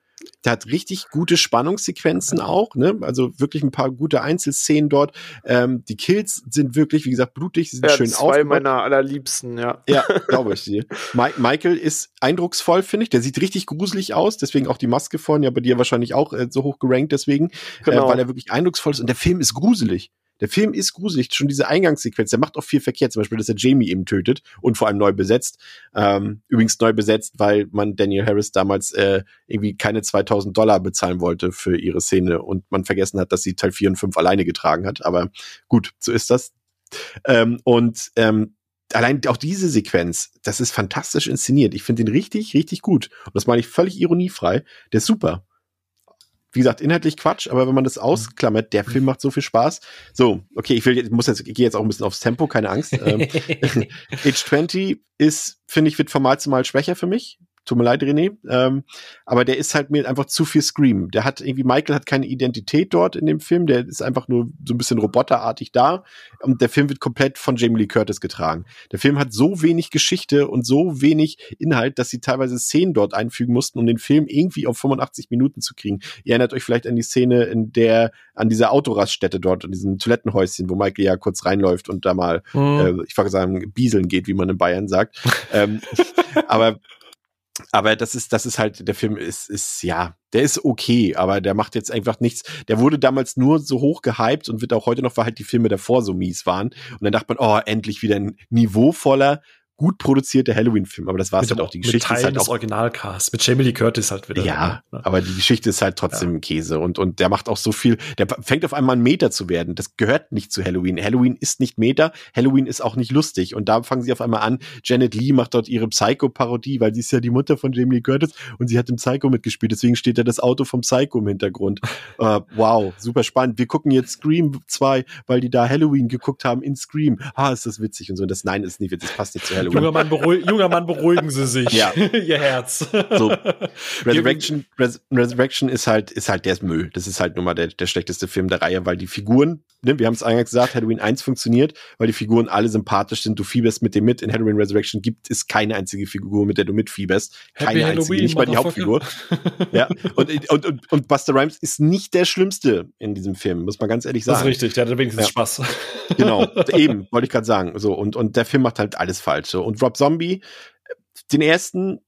der hat richtig gute Spannungssequenzen auch, ne? Also wirklich ein paar gute Einzelszenen dort. Ähm, die Kills sind wirklich, wie gesagt, blutig, sind ja, schön zwei aufgebaut. meiner allerliebsten, ja. Ja, glaube ich dir. Michael ist eindrucksvoll, finde ich. Der sieht richtig gruselig aus, deswegen auch die Maske vorhin, ja bei dir wahrscheinlich auch äh, so hoch gerankt deswegen, genau. äh, weil er wirklich eindrucksvoll ist und der Film ist gruselig. Der Film ist gruselig, schon diese Eingangssequenz, der macht auch viel Verkehr, zum Beispiel, dass er Jamie eben tötet und vor allem neu besetzt. Ähm, übrigens neu besetzt, weil man Daniel Harris damals äh, irgendwie keine 2000 Dollar bezahlen wollte für ihre Szene und man vergessen hat, dass sie Teil 4 und 5 alleine getragen hat. Aber gut, so ist das. Ähm, und ähm, allein auch diese Sequenz, das ist fantastisch inszeniert. Ich finde den richtig, richtig gut. Und das meine ich völlig ironiefrei. Der ist super wie gesagt, inhaltlich Quatsch, aber wenn man das ausklammert, der Film macht so viel Spaß. So, okay, ich will, ich muss jetzt, ich gehe jetzt auch ein bisschen aufs Tempo, keine Angst. Ähm, Age 20 ist, finde ich, wird von Mal zu Mal schwächer für mich. Tut mir leid, René. Ähm, aber der ist halt mir einfach zu viel Scream. Der hat irgendwie, Michael hat keine Identität dort in dem Film. Der ist einfach nur so ein bisschen roboterartig da. Und der Film wird komplett von Jamie Lee Curtis getragen. Der Film hat so wenig Geschichte und so wenig Inhalt, dass sie teilweise Szenen dort einfügen mussten, um den Film irgendwie auf 85 Minuten zu kriegen. Ihr erinnert euch vielleicht an die Szene, in der, an dieser Autoraststätte dort, an diesem Toilettenhäuschen, wo Michael ja kurz reinläuft und da mal, mhm. äh, ich wollte sagen, bieseln geht, wie man in Bayern sagt. ähm, aber aber das ist, das ist halt, der Film ist, ist, ja, der ist okay, aber der macht jetzt einfach nichts. Der wurde damals nur so hoch gehypt und wird auch heute noch, weil halt die Filme davor so mies waren. Und dann dachte man, oh, endlich wieder ein niveauvoller, gut produzierte Halloween-Film, aber das war es halt auch. Die Geschichte mit ist halt auch Originalcast mit Jamie Lee Curtis halt wieder. Ja, ne? aber die Geschichte ist halt trotzdem ja. Käse und und der macht auch so viel. Der fängt auf einmal an Meter zu werden. Das gehört nicht zu Halloween. Halloween ist nicht Meter. Halloween ist auch nicht lustig und da fangen sie auf einmal an. Janet Lee macht dort ihre Psycho-Parodie, weil sie ist ja die Mutter von Jamie Lee Curtis und sie hat im Psycho mitgespielt. Deswegen steht da das Auto vom Psycho im Hintergrund. uh, wow, super spannend. Wir gucken jetzt Scream 2, weil die da Halloween geguckt haben in Scream. Ah, ist das witzig und so. Das nein ist nicht witzig. Das passt nicht zu Halloween. Junger Mann, junger Mann, beruhigen Sie sich. Ja. Ihr Herz. So. Resurrection, Res Resurrection ist halt, ist halt der Müll. Das ist halt nun mal der, der schlechteste Film der Reihe, weil die Figuren, ne, wir haben es eingangs gesagt, Halloween 1 funktioniert, weil die Figuren alle sympathisch sind. Du fieberst mit dem mit. In Halloween Resurrection gibt es keine einzige Figur, mit der du mitfieberst. Keine Happy einzige, nicht mal die Hauptfigur. ja. Und, und, und, und Buster Rhymes ist nicht der Schlimmste in diesem Film, muss man ganz ehrlich sagen. Das ist richtig, der hat wenigstens ja. Spaß. Genau, eben, wollte ich gerade sagen. So, und, und der Film macht halt alles falsch. So. Und Rob Zombie den ersten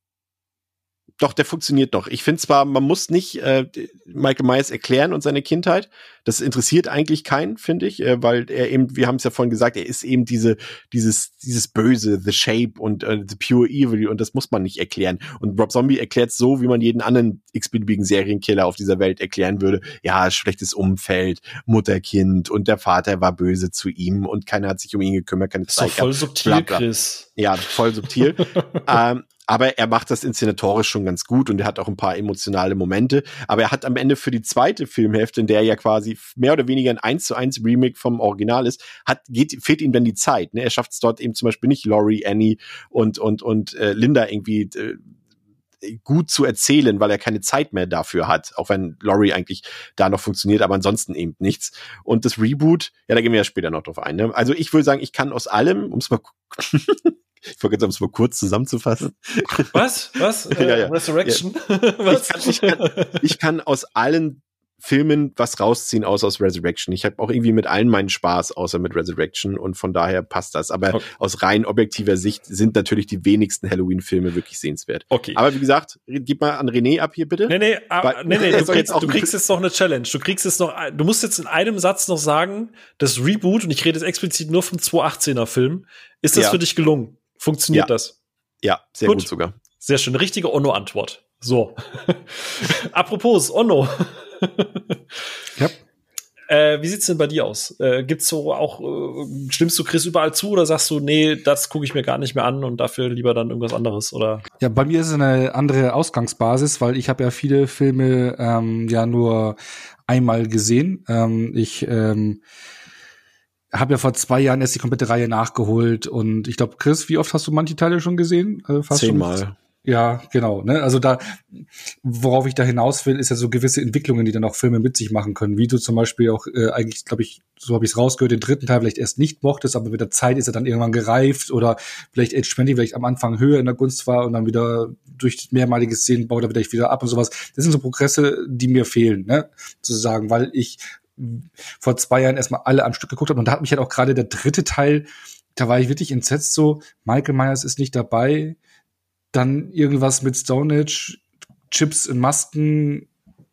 doch, der funktioniert doch. Ich finde zwar, man muss nicht äh, Michael Myers erklären und seine Kindheit. Das interessiert eigentlich keinen, finde ich, äh, weil er eben, wir haben es ja vorhin gesagt, er ist eben diese, dieses, dieses Böse, The Shape und äh, The Pure Evil und das muss man nicht erklären. Und Rob Zombie erklärt so, wie man jeden anderen x-beliebigen Serienkiller auf dieser Welt erklären würde. Ja, schlechtes Umfeld, Mutterkind und der Vater war böse zu ihm und keiner hat sich um ihn gekümmert, keine Zeit. Voll subtil, bla, bla. Chris. Ja, voll subtil. ähm, aber er macht das inszenatorisch schon ganz gut und er hat auch ein paar emotionale Momente. Aber er hat am Ende für die zweite Filmhälfte, in der er ja quasi mehr oder weniger ein 1 zu 1 Remake vom Original ist, hat, geht, fehlt ihm dann die Zeit. Ne? Er schafft es dort eben zum Beispiel nicht, Laurie, Annie und, und, und äh, Linda irgendwie äh, gut zu erzählen, weil er keine Zeit mehr dafür hat, auch wenn Laurie eigentlich da noch funktioniert, aber ansonsten eben nichts. Und das Reboot, ja, da gehen wir ja später noch drauf ein. Ne? Also ich würde sagen, ich kann aus allem, um es mal Ich vergesse, um es mal kurz zusammenzufassen. Was? Was? ja, ja. Äh, Resurrection? Ja. Was? Ich, kann, ich, kann, ich kann aus allen Filmen was rausziehen, außer aus Resurrection. Ich habe auch irgendwie mit allen meinen Spaß, außer mit Resurrection und von daher passt das. Aber okay. aus rein objektiver Sicht sind natürlich die wenigsten Halloween-Filme wirklich sehenswert. Okay. Aber wie gesagt, gib mal an René ab hier bitte. Nee, nee, aber, ah, nee, nee du, kriegst, du kriegst jetzt noch eine Challenge. Du kriegst jetzt noch, du musst jetzt in einem Satz noch sagen, das Reboot, und ich rede jetzt explizit nur vom 218er Film, ist das ja. für dich gelungen? Funktioniert ja. das? Ja, sehr gut. gut sogar. Sehr schön. Richtige Onno-Antwort. So. Apropos, Onno. ja. Äh, wie sieht's denn bei dir aus? Äh, gibt's so auch, äh, stimmst du Chris überall zu oder sagst du, nee, das gucke ich mir gar nicht mehr an und dafür lieber dann irgendwas anderes? Oder? Ja, bei mir ist es eine andere Ausgangsbasis, weil ich habe ja viele Filme ähm, ja nur einmal gesehen. Ähm, ich ähm, habe ja vor zwei Jahren erst die komplette Reihe nachgeholt und ich glaube, Chris, wie oft hast du manche Teile schon gesehen? Äh, fast Zehnmal. Schon? Ja, genau. Ne? Also da, worauf ich da hinaus will, ist ja so gewisse Entwicklungen, die dann auch Filme mit sich machen können. Wie du zum Beispiel auch äh, eigentlich, glaube ich, so habe ich es rausgehört, den dritten Teil vielleicht erst nicht mochtest, aber mit der Zeit ist er dann irgendwann gereift oder vielleicht Age 20 vielleicht am Anfang höher in der Gunst war und dann wieder durch mehrmalige Szenen baut er wieder ab und sowas. Das sind so Progresse, die mir fehlen, ne? Zu sagen, weil ich vor zwei Jahren erstmal alle am Stück geguckt habe. Und da hat mich halt auch gerade der dritte Teil, da war ich wirklich entsetzt so, Michael Myers ist nicht dabei, dann irgendwas mit Stonehenge, Chips in Masken,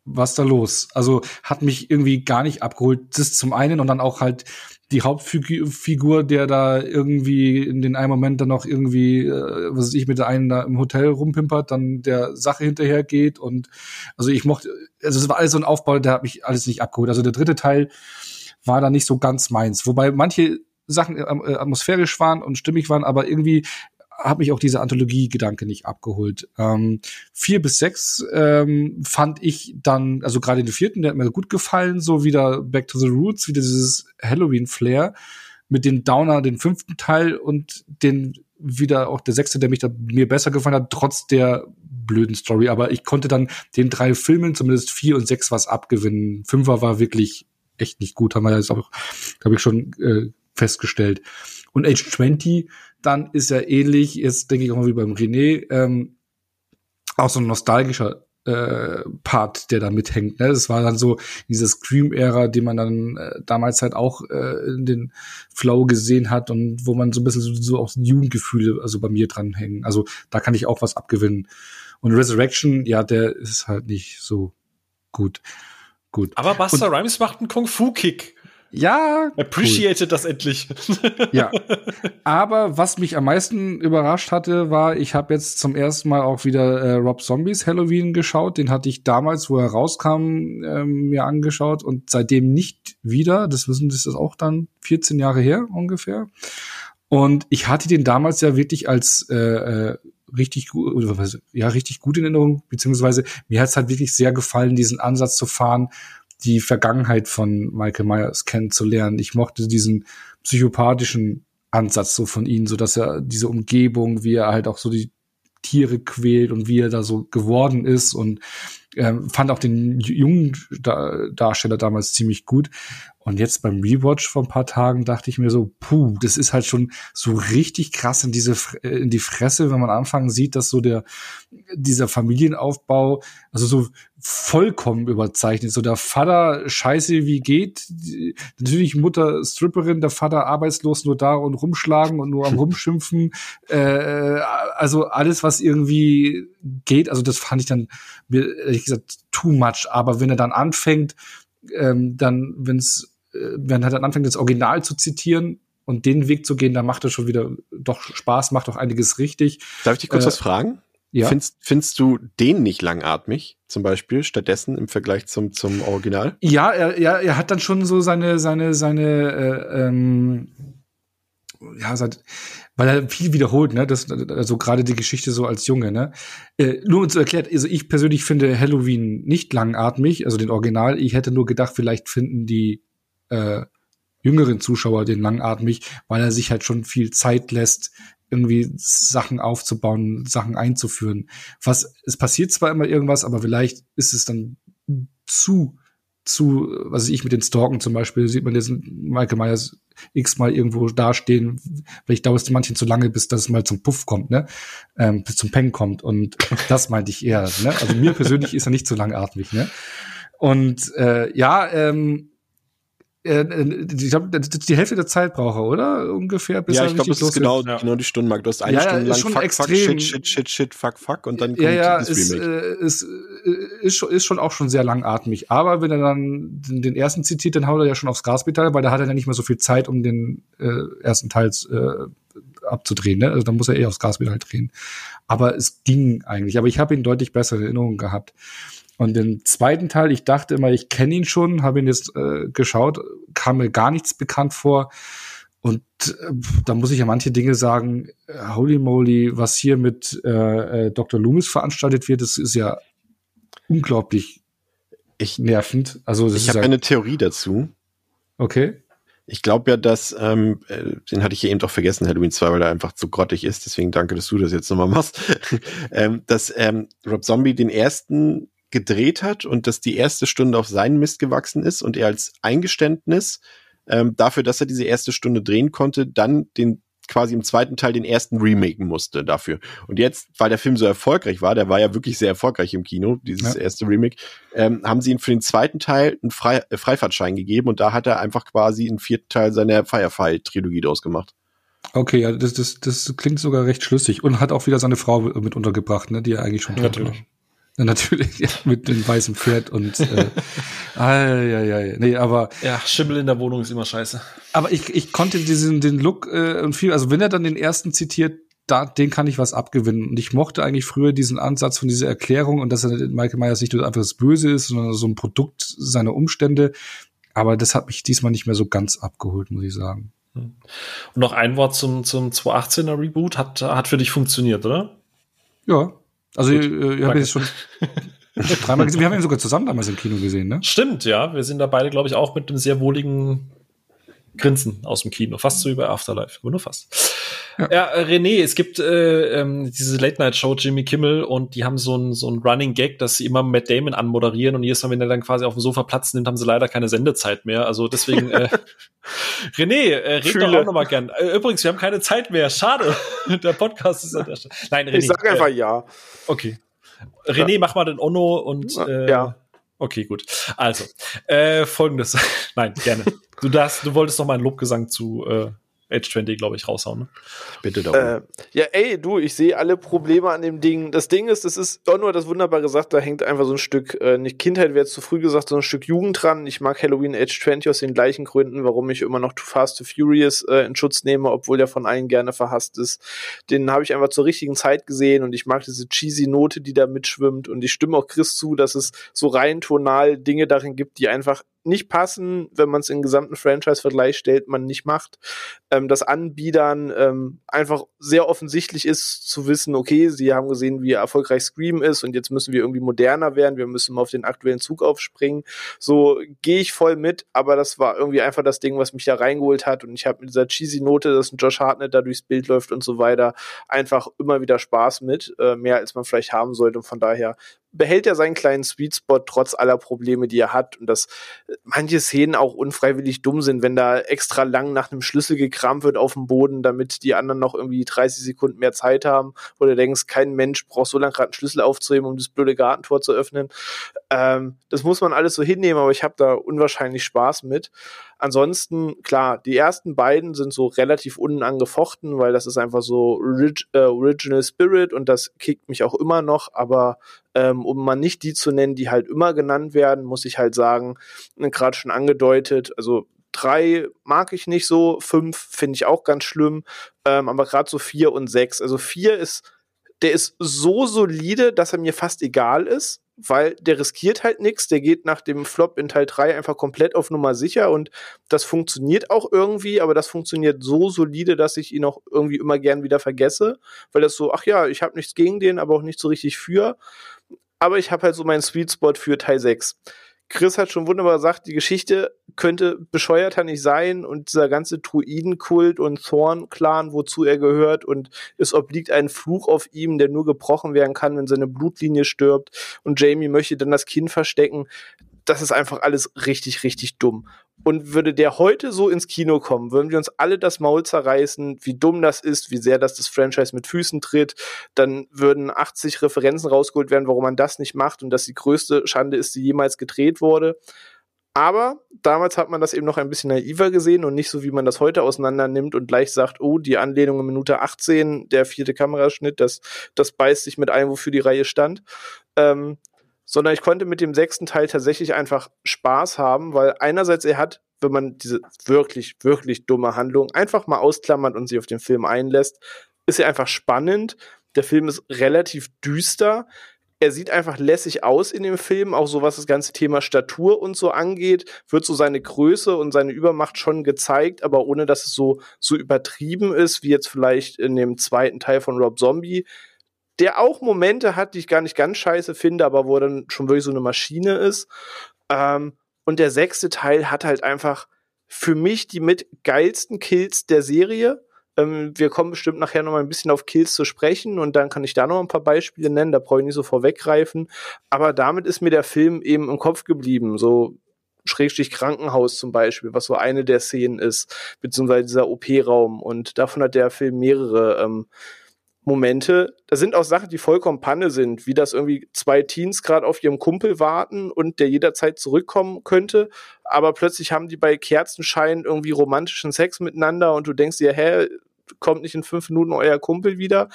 was da los? Also hat mich irgendwie gar nicht abgeholt. Das zum einen und dann auch halt die Hauptfigur, der da irgendwie in den einen Moment dann noch irgendwie, äh, was weiß ich, mit der einen da im Hotel rumpimpert, dann der Sache hinterher geht und also ich mochte, also es war alles so ein Aufbau, der hat mich alles nicht abgeholt. Also der dritte Teil war da nicht so ganz meins, wobei manche Sachen äh, atmosphärisch waren und stimmig waren, aber irgendwie hat mich auch diese Anthologie-Gedanke nicht abgeholt. Ähm, vier bis sechs ähm, fand ich dann, also gerade den vierten, der hat mir gut gefallen, so wieder Back to the Roots, wieder dieses Halloween-Flair. mit den Downer, den fünften Teil und den wieder auch der sechste, der mich da mir besser gefallen hat, trotz der blöden Story. Aber ich konnte dann den drei Filmen zumindest vier und sechs was abgewinnen. Fünfer war wirklich echt nicht gut, haben wir jetzt auch, habe ich schon äh, festgestellt. Und Age 20, dann ist er ähnlich, jetzt denke ich auch mal wie beim René, ähm, auch so ein nostalgischer äh, Part, der da mithängt. Ne? Das war dann so diese Scream-Ära, die man dann äh, damals halt auch äh, in den Flow gesehen hat und wo man so ein bisschen so, so auch Jugendgefühle also bei mir dran hängen. Also da kann ich auch was abgewinnen. Und Resurrection, ja, der ist halt nicht so gut. Gut. Aber Buster Rhymes macht einen Kung-Fu-Kick. Ja. Appreciated cool. das endlich. ja. Aber was mich am meisten überrascht hatte, war, ich habe jetzt zum ersten Mal auch wieder äh, Rob Zombies Halloween geschaut. Den hatte ich damals, wo er rauskam, äh, mir angeschaut und seitdem nicht wieder. Das wissen, das ist auch dann 14 Jahre her ungefähr. Und ich hatte den damals ja wirklich als äh, äh, richtig gut, ja, richtig gut in Erinnerung, beziehungsweise mir hat es halt wirklich sehr gefallen, diesen Ansatz zu fahren, die Vergangenheit von Michael Myers kennenzulernen. Ich mochte diesen psychopathischen Ansatz so von ihm, so dass er diese Umgebung, wie er halt auch so die Tiere quält und wie er da so geworden ist und ähm, fand auch den jungen Darsteller damals ziemlich gut. Und jetzt beim Rewatch vor ein paar Tagen dachte ich mir so, puh, das ist halt schon so richtig krass in diese äh, in die Fresse, wenn man anfangen sieht, dass so der dieser Familienaufbau also so vollkommen überzeichnet. So der Vater scheiße wie geht, natürlich Mutter Stripperin, der Vater arbeitslos nur da und rumschlagen und nur am rumschimpfen. äh, also alles was irgendwie geht, also das fand ich dann ehrlich gesagt too much. Aber wenn er dann anfängt, ähm, dann wenn es wenn er dann anfängt, das Original zu zitieren und den Weg zu gehen, dann macht er schon wieder doch Spaß, macht auch einiges richtig. Darf ich dich kurz äh, was fragen? Ja. Findest, findest du den nicht langatmig, zum Beispiel, stattdessen im Vergleich zum, zum Original? Ja, er, er, er hat dann schon so seine, seine, seine, äh, ähm, ja, seit, weil er viel wiederholt, ne? Das, also gerade die Geschichte so als Junge, ne? Äh, nur uns erklärt, also ich persönlich finde Halloween nicht langatmig, also den Original. Ich hätte nur gedacht, vielleicht finden die äh, jüngeren Zuschauer den langatmig, weil er sich halt schon viel Zeit lässt, irgendwie Sachen aufzubauen, Sachen einzuführen. Was, es passiert zwar immer irgendwas, aber vielleicht ist es dann zu, zu, was weiß ich, mit den Stalken zum Beispiel, sieht man jetzt Michael Myers x-mal irgendwo dastehen. Vielleicht dauert es manchen zu lange, bis das mal zum Puff kommt, ne? Ähm, bis zum Peng kommt. Und das meinte ich eher, ne? Also mir persönlich ist er nicht so langatmig, ne? Und äh, ja, ähm, äh, äh, ich glaube, die Hälfte der Zeit braucht er, oder? Ungefähr, bis Ja, ich glaube, das ist genau, ja. genau die Stundenmark. Du hast eine ja, Stunde lang fuck, extrem. fuck, shit, shit, shit, shit, fuck, fuck und dann kommt ja, ja, das ist, Remake. Ist, äh, ist, schon, ist schon auch schon sehr langatmig. Aber wenn er dann den, den ersten zitiert, dann haut er ja schon aufs Gaspedal, weil da hat er ja nicht mehr so viel Zeit, um den äh, ersten Teil äh, abzudrehen. Ne? Also da muss er eh aufs Gaspedal drehen. Aber es ging eigentlich. Aber ich habe ihn deutlich besser in Erinnerung gehabt. Und den zweiten Teil, ich dachte immer, ich kenne ihn schon, habe ihn jetzt äh, geschaut, kam mir gar nichts bekannt vor. Und äh, da muss ich ja manche Dinge sagen, holy moly, was hier mit äh, äh, Dr. Loomis veranstaltet wird, das ist ja unglaublich ich, nervend. Also ich habe ja eine Theorie dazu. Okay. Ich glaube ja, dass, ähm, äh, den hatte ich ja eben doch vergessen, Halloween 2, weil er einfach zu grottig ist, deswegen danke, dass du das jetzt nochmal machst, ähm, dass ähm, Rob Zombie den ersten gedreht hat und dass die erste Stunde auf seinen Mist gewachsen ist und er als Eingeständnis ähm, dafür, dass er diese erste Stunde drehen konnte, dann den quasi im zweiten Teil den ersten remaken musste dafür. Und jetzt, weil der Film so erfolgreich war, der war ja wirklich sehr erfolgreich im Kino, dieses ja. erste Remake, ähm, haben sie ihm für den zweiten Teil einen Frei äh, Freifahrtschein gegeben und da hat er einfach quasi einen vierten Teil seiner Firefly-Trilogie draus gemacht. Okay, ja, das, das, das klingt sogar recht schlüssig und hat auch wieder seine Frau mit untergebracht, ne, die er eigentlich schon Natürlich. Ja, natürlich, ja, mit dem weißen Pferd und äh, ja, ja, ja. Nee, aber ja, Schimmel in der Wohnung ist immer scheiße. Aber ich, ich konnte diesen den Look äh, und viel, also wenn er dann den ersten zitiert, da den kann ich was abgewinnen und ich mochte eigentlich früher diesen Ansatz von dieser Erklärung und dass er Michael Myers nicht nur einfach das Böse ist, sondern so ein Produkt seiner Umstände, aber das hat mich diesmal nicht mehr so ganz abgeholt, muss ich sagen. Und noch ein Wort zum zum 2018er Reboot hat hat für dich funktioniert, oder? Ja, also Gut, äh, ich habe jetzt schon dreimal gesehen. Wir haben ihn sogar zusammen damals im Kino gesehen, ne? Stimmt, ja. Wir sind da beide, glaube ich, auch mit einem sehr wohligen Grinsen aus dem Kino. Fast so über Afterlife, aber nur fast. Ja, äh, René, es gibt äh, ähm, diese Late-Night-Show Jimmy Kimmel und die haben so ein, so ein Running Gag, dass sie immer Matt Damon anmoderieren und jedes Mal, wenn er dann quasi auf dem Sofa Platz nimmt, haben sie leider keine Sendezeit mehr. Also deswegen, äh, René, äh, red Fühle. doch auch nochmal gern. Äh, übrigens, wir haben keine Zeit mehr. Schade. der Podcast ist an der Stelle. Nein, René. Ich sag einfach äh, ja. Okay. René, ja. mach mal den Onno und äh, ja. Okay, gut. Also, äh, folgendes. Nein, gerne. Du darfst, du wolltest noch mal einen Lobgesang zu äh, Age 20, glaube ich, raushauen. Ne? Bitte darum. Äh, ja, ey, du, ich sehe alle Probleme an dem Ding. Das Ding ist, das ist auch nur das wunderbar gesagt, da hängt einfach so ein Stück, äh, nicht Kindheit wäre zu früh gesagt, so ein Stück Jugend dran. Ich mag Halloween Age 20 aus den gleichen Gründen, warum ich immer noch Too Fast, Too Furious äh, in Schutz nehme, obwohl der von allen gerne verhasst ist. Den habe ich einfach zur richtigen Zeit gesehen und ich mag diese cheesy Note, die da mitschwimmt und ich stimme auch Chris zu, dass es so rein tonal Dinge darin gibt, die einfach nicht passen, wenn man es in gesamten Franchise-Vergleich stellt, man nicht macht. Ähm, das Anbiedern ähm, einfach sehr offensichtlich ist zu wissen, okay, sie haben gesehen, wie erfolgreich Scream ist und jetzt müssen wir irgendwie moderner werden, wir müssen mal auf den aktuellen Zug aufspringen. So gehe ich voll mit, aber das war irgendwie einfach das Ding, was mich da reingeholt hat und ich habe mit dieser cheesy Note, dass ein Josh Hartnett da durchs Bild läuft und so weiter, einfach immer wieder Spaß mit, äh, mehr als man vielleicht haben sollte und von daher behält er seinen kleinen Sweet Spot trotz aller Probleme, die er hat. Und dass äh, manche Szenen auch unfreiwillig dumm sind, wenn da extra lang nach einem Schlüssel gekramt wird auf dem Boden, damit die anderen noch irgendwie 30 Sekunden mehr Zeit haben. Oder denkst, kein Mensch braucht so lange gerade einen Schlüssel aufzuheben, um das blöde Gartentor zu öffnen. Ähm, das muss man alles so hinnehmen, aber ich habe da unwahrscheinlich Spaß mit. Ansonsten, klar, die ersten beiden sind so relativ unangefochten, weil das ist einfach so Orig äh, Original Spirit und das kickt mich auch immer noch, aber ähm, um mal nicht die zu nennen, die halt immer genannt werden, muss ich halt sagen, äh, gerade schon angedeutet, also drei mag ich nicht so, fünf finde ich auch ganz schlimm, ähm, aber gerade so vier und sechs, also vier ist der ist so solide, dass er mir fast egal ist weil der riskiert halt nichts, der geht nach dem Flop in Teil 3 einfach komplett auf Nummer sicher und das funktioniert auch irgendwie, aber das funktioniert so solide, dass ich ihn auch irgendwie immer gern wieder vergesse, weil das so, ach ja, ich habe nichts gegen den, aber auch nicht so richtig für, aber ich habe halt so meinen Sweet Spot für Teil 6. Chris hat schon wunderbar gesagt, die Geschichte könnte bescheuerter nicht sein und dieser ganze Druidenkult und Thorn-Clan, wozu er gehört und es obliegt ein Fluch auf ihm, der nur gebrochen werden kann, wenn seine Blutlinie stirbt und Jamie möchte dann das Kind verstecken. Das ist einfach alles richtig, richtig dumm. Und würde der heute so ins Kino kommen, würden wir uns alle das Maul zerreißen, wie dumm das ist, wie sehr das das Franchise mit Füßen tritt. Dann würden 80 Referenzen rausgeholt werden, warum man das nicht macht und dass die größte Schande ist, die jemals gedreht wurde. Aber damals hat man das eben noch ein bisschen naiver gesehen und nicht so, wie man das heute auseinander nimmt und gleich sagt, oh, die Anlehnung in Minute 18, der vierte Kameraschnitt, das, das beißt sich mit ein, wofür die Reihe stand. Ähm, sondern ich konnte mit dem sechsten Teil tatsächlich einfach Spaß haben, weil einerseits er hat, wenn man diese wirklich, wirklich dumme Handlung einfach mal ausklammert und sich auf den Film einlässt, ist er einfach spannend. Der Film ist relativ düster. Er sieht einfach lässig aus in dem Film, auch so was das ganze Thema Statur und so angeht, wird so seine Größe und seine Übermacht schon gezeigt, aber ohne dass es so, so übertrieben ist, wie jetzt vielleicht in dem zweiten Teil von Rob Zombie, der auch Momente hat, die ich gar nicht ganz scheiße finde, aber wo er dann schon wirklich so eine Maschine ist. Ähm, und der sechste Teil hat halt einfach für mich die mit geilsten Kills der Serie. Ähm, wir kommen bestimmt nachher noch mal ein bisschen auf Kills zu sprechen und dann kann ich da noch ein paar Beispiele nennen, da brauche ich nicht so vorweggreifen. Aber damit ist mir der Film eben im Kopf geblieben. So Schrägstrich Krankenhaus zum Beispiel, was so eine der Szenen ist, beziehungsweise dieser OP-Raum. Und davon hat der Film mehrere. Ähm, Momente. Da sind auch Sachen, die vollkommen Panne sind, wie das irgendwie zwei Teens gerade auf ihrem Kumpel warten und der jederzeit zurückkommen könnte, aber plötzlich haben die bei Kerzenschein irgendwie romantischen Sex miteinander und du denkst dir, hä, kommt nicht in fünf Minuten euer Kumpel wieder?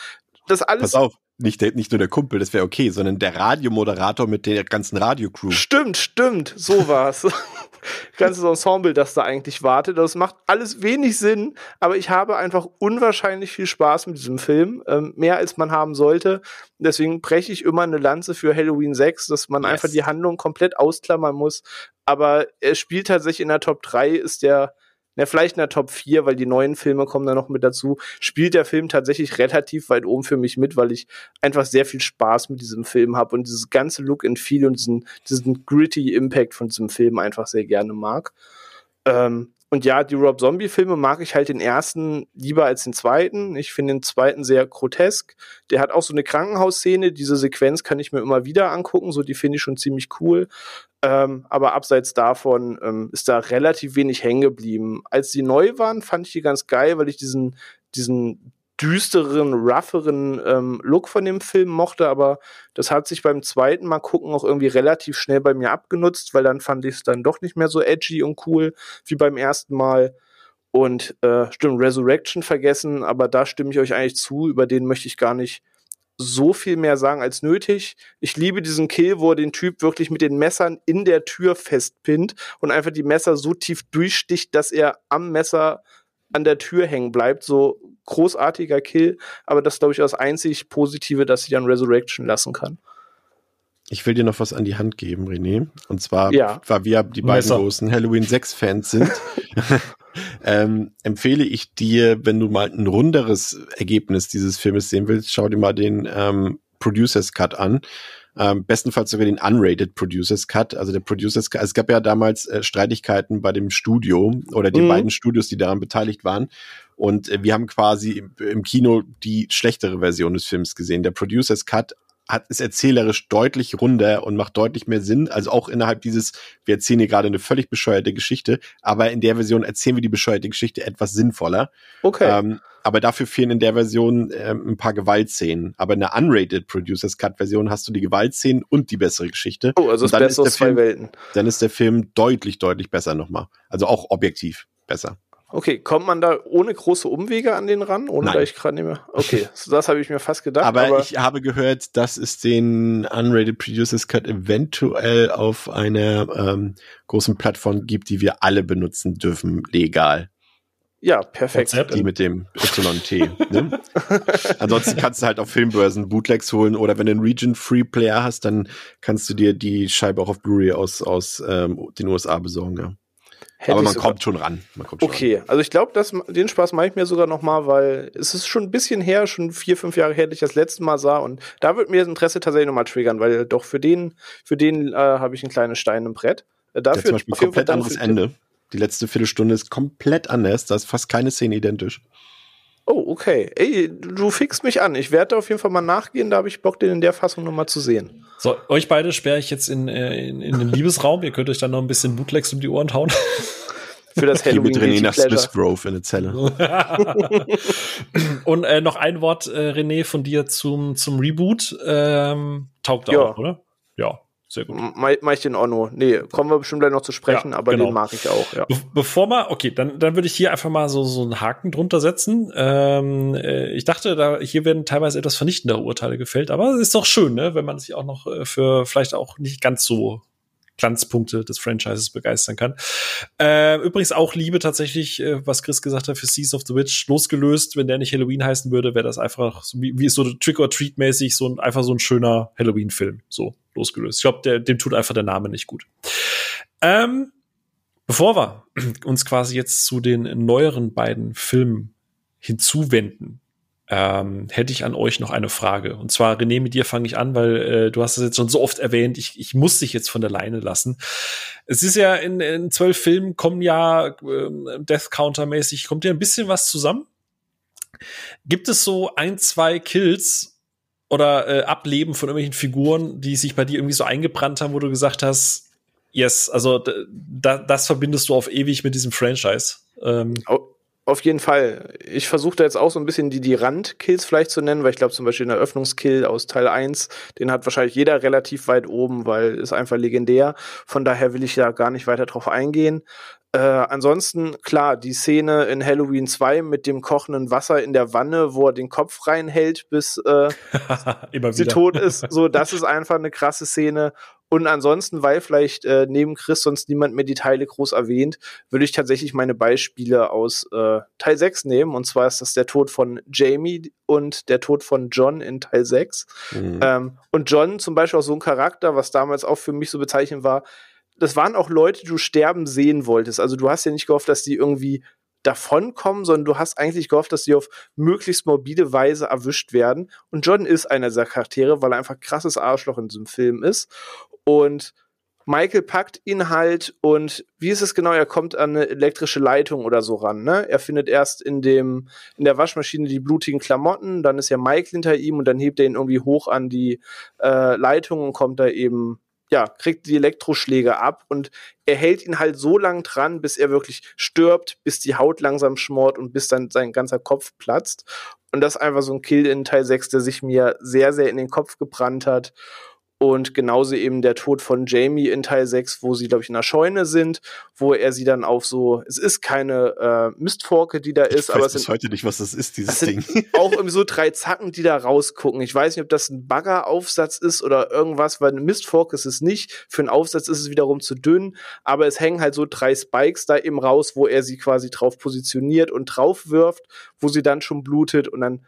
Das alles. Pass auf, nicht, der, nicht nur der Kumpel, das wäre okay, sondern der Radiomoderator mit der ganzen Radiocrew. Stimmt, stimmt, so war's. ganzes Ensemble, das da eigentlich wartet. Das macht alles wenig Sinn, aber ich habe einfach unwahrscheinlich viel Spaß mit diesem Film, ähm, mehr als man haben sollte. Deswegen breche ich immer eine Lanze für Halloween 6, dass man yes. einfach die Handlung komplett ausklammern muss. Aber er spielt tatsächlich in der Top 3, ist der ja, vielleicht in der Top 4, weil die neuen Filme kommen da noch mit dazu, spielt der Film tatsächlich relativ weit oben für mich mit, weil ich einfach sehr viel Spaß mit diesem Film habe und dieses ganze Look and Feel und diesen, diesen gritty Impact von diesem Film einfach sehr gerne mag. Ähm, und ja, die Rob Zombie-Filme mag ich halt den ersten lieber als den zweiten. Ich finde den zweiten sehr grotesk. Der hat auch so eine Krankenhausszene. Diese Sequenz kann ich mir immer wieder angucken. So, die finde ich schon ziemlich cool. Ähm, aber abseits davon ähm, ist da relativ wenig hängen geblieben. Als die neu waren, fand ich die ganz geil, weil ich diesen, diesen düsteren, rougheren ähm, Look von dem Film mochte, aber das hat sich beim zweiten Mal gucken auch irgendwie relativ schnell bei mir abgenutzt, weil dann fand ich es dann doch nicht mehr so edgy und cool wie beim ersten Mal. Und äh, stimmt, Resurrection vergessen, aber da stimme ich euch eigentlich zu, über den möchte ich gar nicht so viel mehr sagen als nötig. Ich liebe diesen Kill, wo er den Typ wirklich mit den Messern in der Tür festpinnt und einfach die Messer so tief durchsticht, dass er am Messer an der Tür hängen bleibt. So großartiger Kill, aber das glaube ich das einzig Positive, dass ich an Resurrection lassen kann. Ich will dir noch was an die Hand geben, René. Und zwar, ja. weil wir die beiden Messer. großen Halloween 6 Fans sind, ähm, empfehle ich dir, wenn du mal ein runderes Ergebnis dieses Filmes sehen willst, schau dir mal den ähm, Producers Cut an. Ähm, bestenfalls sogar den unrated Producers Cut. Also der Producers Cut. Es gab ja damals äh, Streitigkeiten bei dem Studio oder den mhm. beiden Studios, die daran beteiligt waren. Und äh, wir haben quasi im, im Kino die schlechtere Version des Films gesehen. Der Producers Cut hat, ist erzählerisch deutlich runder und macht deutlich mehr Sinn. Also auch innerhalb dieses, wir erzählen hier gerade eine völlig bescheuerte Geschichte, aber in der Version erzählen wir die bescheuerte Geschichte etwas sinnvoller. Okay. Ähm, aber dafür fehlen in der Version ähm, ein paar Gewaltszenen. Aber in der unrated Producers Cut Version hast du die Gewaltszenen und die bessere Geschichte. Oh, also das Beste aus zwei Welten. Dann ist der Film deutlich, deutlich besser nochmal. Also auch objektiv besser. Okay, kommt man da ohne große Umwege an den ran? Ohne Nein. da ich gerade nicht mehr. Okay, das habe ich mir fast gedacht. Aber, aber, ich habe gehört, dass es den Unrated Producers Cut eventuell auf einer ähm, großen Plattform gibt, die wir alle benutzen dürfen, legal. Ja, perfekt. WhatsApp, die mit dem YT. ne? Ansonsten kannst du halt auf Filmbörsen Bootlegs holen oder wenn du einen Region Free Player hast, dann kannst du dir die Scheibe auch auf Blu-ray aus, aus ähm, den USA besorgen. Ja. Hätte Aber man kommt schon ran. Kommt schon okay, ran. also ich glaube, den Spaß mache ich mir sogar noch mal, weil es ist schon ein bisschen her, schon vier, fünf Jahre her, dass ich das letzte Mal sah und da wird mir das Interesse tatsächlich noch mal triggern, weil doch für den, für den äh, habe ich einen kleinen Stein im Brett. Äh, dafür ja, zum Beispiel komplett anderes Ende. Die letzte Viertelstunde ist komplett anders, da ist fast keine Szene identisch. Oh, okay. Ey, du fixst mich an. Ich werde auf jeden Fall mal nachgehen, da habe ich Bock, den in der Fassung noch mal zu sehen. So, euch beide sperre ich jetzt in, äh, in, in den Liebesraum. Ihr könnt euch dann noch ein bisschen Bootlegs um die Ohren hauen. Für das Halloween René nach Smith Grove in der Zelle. Und äh, noch ein Wort, äh, René, von dir zum, zum Reboot. Ähm, taugt ja. auch, oder? Sehr gut. Mach ich den Onno. Nee, kommen wir bestimmt gleich noch zu sprechen, ja, aber genau. den mag ich auch, ja. Be bevor mal, okay, dann, dann würde ich hier einfach mal so, so einen Haken drunter setzen. Ähm, äh, ich dachte, da, hier werden teilweise etwas vernichtendere Urteile gefällt, aber es ist doch schön, ne, wenn man sich auch noch äh, für vielleicht auch nicht ganz so Glanzpunkte des Franchises begeistern kann. Äh, übrigens auch Liebe tatsächlich, äh, was Chris gesagt hat, für Seas of the Witch losgelöst. Wenn der nicht Halloween heißen würde, wäre das einfach so wie, wie so Trick or Treat mäßig so ein einfach so ein schöner Halloween-Film. So losgelöst. Ich glaube, dem tut einfach der Name nicht gut. Ähm, bevor wir uns quasi jetzt zu den neueren beiden Filmen hinzuwenden, ähm, hätte ich an euch noch eine Frage. Und zwar, René, mit dir fange ich an, weil äh, du hast es jetzt schon so oft erwähnt, ich, ich muss dich jetzt von der Leine lassen. Es ist ja in, in zwölf Filmen kommen ja äh, Death Counter-mäßig, kommt ja ein bisschen was zusammen. Gibt es so ein, zwei Kills oder äh, Ableben von irgendwelchen Figuren, die sich bei dir irgendwie so eingebrannt haben, wo du gesagt hast, yes, also da, das verbindest du auf ewig mit diesem Franchise? Ähm, oh auf jeden Fall. Ich versuche da jetzt auch so ein bisschen die, die Randkills vielleicht zu nennen, weil ich glaube zum Beispiel der Eröffnungskill aus Teil 1, den hat wahrscheinlich jeder relativ weit oben, weil ist einfach legendär. Von daher will ich da gar nicht weiter drauf eingehen. Äh, ansonsten, klar, die Szene in Halloween 2 mit dem kochenden Wasser in der Wanne, wo er den Kopf reinhält, bis äh, sie tot ist, so, das ist einfach eine krasse Szene. Und ansonsten, weil vielleicht äh, neben Chris sonst niemand mehr die Teile groß erwähnt, würde ich tatsächlich meine Beispiele aus äh, Teil 6 nehmen. Und zwar ist das der Tod von Jamie und der Tod von John in Teil 6. Mhm. Ähm, und John zum Beispiel auch so ein Charakter, was damals auch für mich so bezeichnend war, das waren auch Leute, die du sterben sehen wolltest. Also du hast ja nicht gehofft, dass die irgendwie davonkommen, sondern du hast eigentlich gehofft, dass sie auf möglichst morbide Weise erwischt werden. Und John ist einer dieser Charaktere, weil er einfach krasses Arschloch in diesem Film ist. Und Michael packt ihn halt und wie ist es genau? Er kommt an eine elektrische Leitung oder so ran. Ne? Er findet erst in dem in der Waschmaschine die blutigen Klamotten, dann ist ja Michael hinter ihm und dann hebt er ihn irgendwie hoch an die äh, Leitung und kommt da eben ja, kriegt die Elektroschläge ab und er hält ihn halt so lang dran, bis er wirklich stirbt, bis die Haut langsam schmort und bis dann sein ganzer Kopf platzt. Und das ist einfach so ein Kill in Teil 6, der sich mir sehr, sehr in den Kopf gebrannt hat. Und genauso eben der Tod von Jamie in Teil 6, wo sie, glaube ich, in der Scheune sind, wo er sie dann auf so, es ist keine äh, Mistforke, die da ist, ich aber weiß es bis heute nicht, was das ist, dieses das Ding. auch irgendwie so drei Zacken, die da rausgucken. Ich weiß nicht, ob das ein Baggeraufsatz ist oder irgendwas, weil eine Mistfork ist es nicht. Für einen Aufsatz ist es wiederum zu dünn, aber es hängen halt so drei Spikes da eben raus, wo er sie quasi drauf positioniert und drauf wirft, wo sie dann schon blutet und dann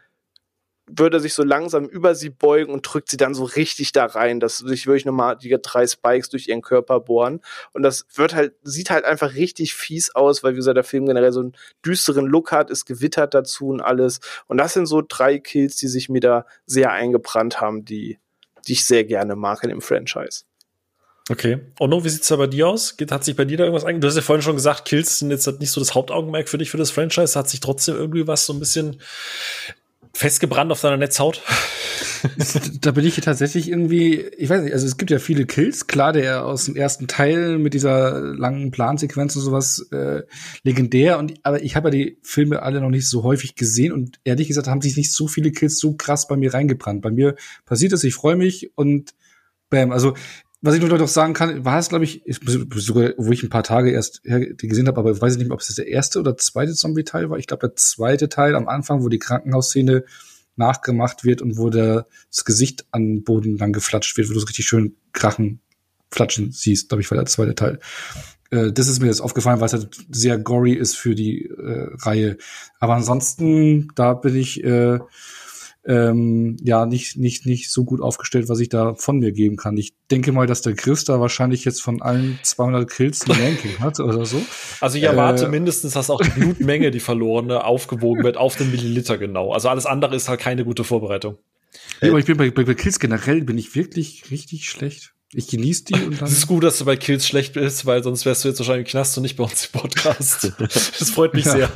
würde sich so langsam über sie beugen und drückt sie dann so richtig da rein, dass sich wirklich nochmal die drei Spikes durch ihren Körper bohren. Und das wird halt, sieht halt einfach richtig fies aus, weil wie gesagt, der Film generell so einen düsteren Look hat, ist gewittert dazu und alles. Und das sind so drei Kills, die sich mir da sehr eingebrannt haben, die, die ich sehr gerne mag in dem Franchise. Okay. Onno, wie sieht's da bei dir aus? Hat sich bei dir da irgendwas eingebracht? Du hast ja vorhin schon gesagt, Kills sind jetzt nicht so das Hauptaugenmerk für dich für das Franchise. Hat sich trotzdem irgendwie was so ein bisschen festgebrannt auf deiner Netzhaut? da bin ich tatsächlich irgendwie, ich weiß nicht, also es gibt ja viele Kills, klar, der aus dem ersten Teil mit dieser langen Plansequenz und sowas äh, legendär, und aber ich habe ja die Filme alle noch nicht so häufig gesehen und ehrlich gesagt haben sich nicht so viele Kills so krass bei mir reingebrannt. Bei mir passiert es, ich freue mich und bam, also was ich nur noch sagen kann, war es, glaube ich, sogar, wo ich ein paar Tage erst gesehen habe, aber ich weiß nicht mehr, ob es der erste oder zweite Zombie-Teil war. Ich glaube, der zweite Teil am Anfang, wo die Krankenhausszene nachgemacht wird und wo der, das Gesicht an den Boden lang geflatscht wird, wo du es richtig schön krachen, flatschen siehst, glaube ich, war der zweite Teil. Äh, das ist mir jetzt aufgefallen, weil es halt sehr gory ist für die äh, Reihe. Aber ansonsten, da bin ich äh, ähm, ja nicht, nicht, nicht so gut aufgestellt, was ich da von mir geben kann. Ich denke mal, dass der Chris da wahrscheinlich jetzt von allen 200 Kills ein Ranking hat oder so. Also ich erwarte äh, mindestens, dass auch die Blutmenge, die verlorene, aufgewogen wird auf den Milliliter genau. Also alles andere ist halt keine gute Vorbereitung. Ja, aber ich bin bei, bei, bei Kills generell bin ich wirklich richtig schlecht. Ich genieße die und dann. Es ist gut, dass du bei Kills schlecht bist, weil sonst wärst du jetzt wahrscheinlich im Knast und nicht bei uns im Podcast. das freut mich ja. sehr.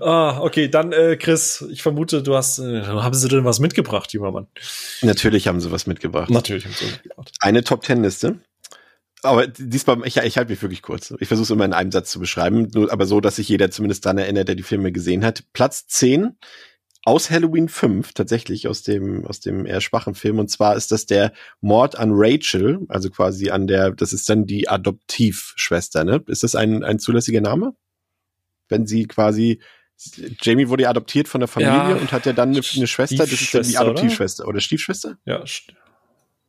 Ah, okay, dann äh, Chris, ich vermute, du hast, äh, haben sie denn was mitgebracht, junger Mann? Natürlich haben sie was mitgebracht. Natürlich haben sie was mitgebracht. Eine Top Ten Liste. Aber diesmal, ich, ich halte mich wirklich kurz. Ich versuche es immer in einem Satz zu beschreiben, nur, aber so, dass sich jeder zumindest daran erinnert, der die Filme gesehen hat. Platz 10 aus Halloween 5, tatsächlich aus dem, aus dem eher schwachen Film. Und zwar ist das der Mord an Rachel, also quasi an der, das ist dann die Adoptivschwester, ne? Ist das ein, ein zulässiger Name? Wenn sie quasi Jamie wurde ja adoptiert von der Familie ja, und hat ja dann eine, eine Schwester, das ist dann die Adoptivschwester oder, oder Stiefschwester? Ja, st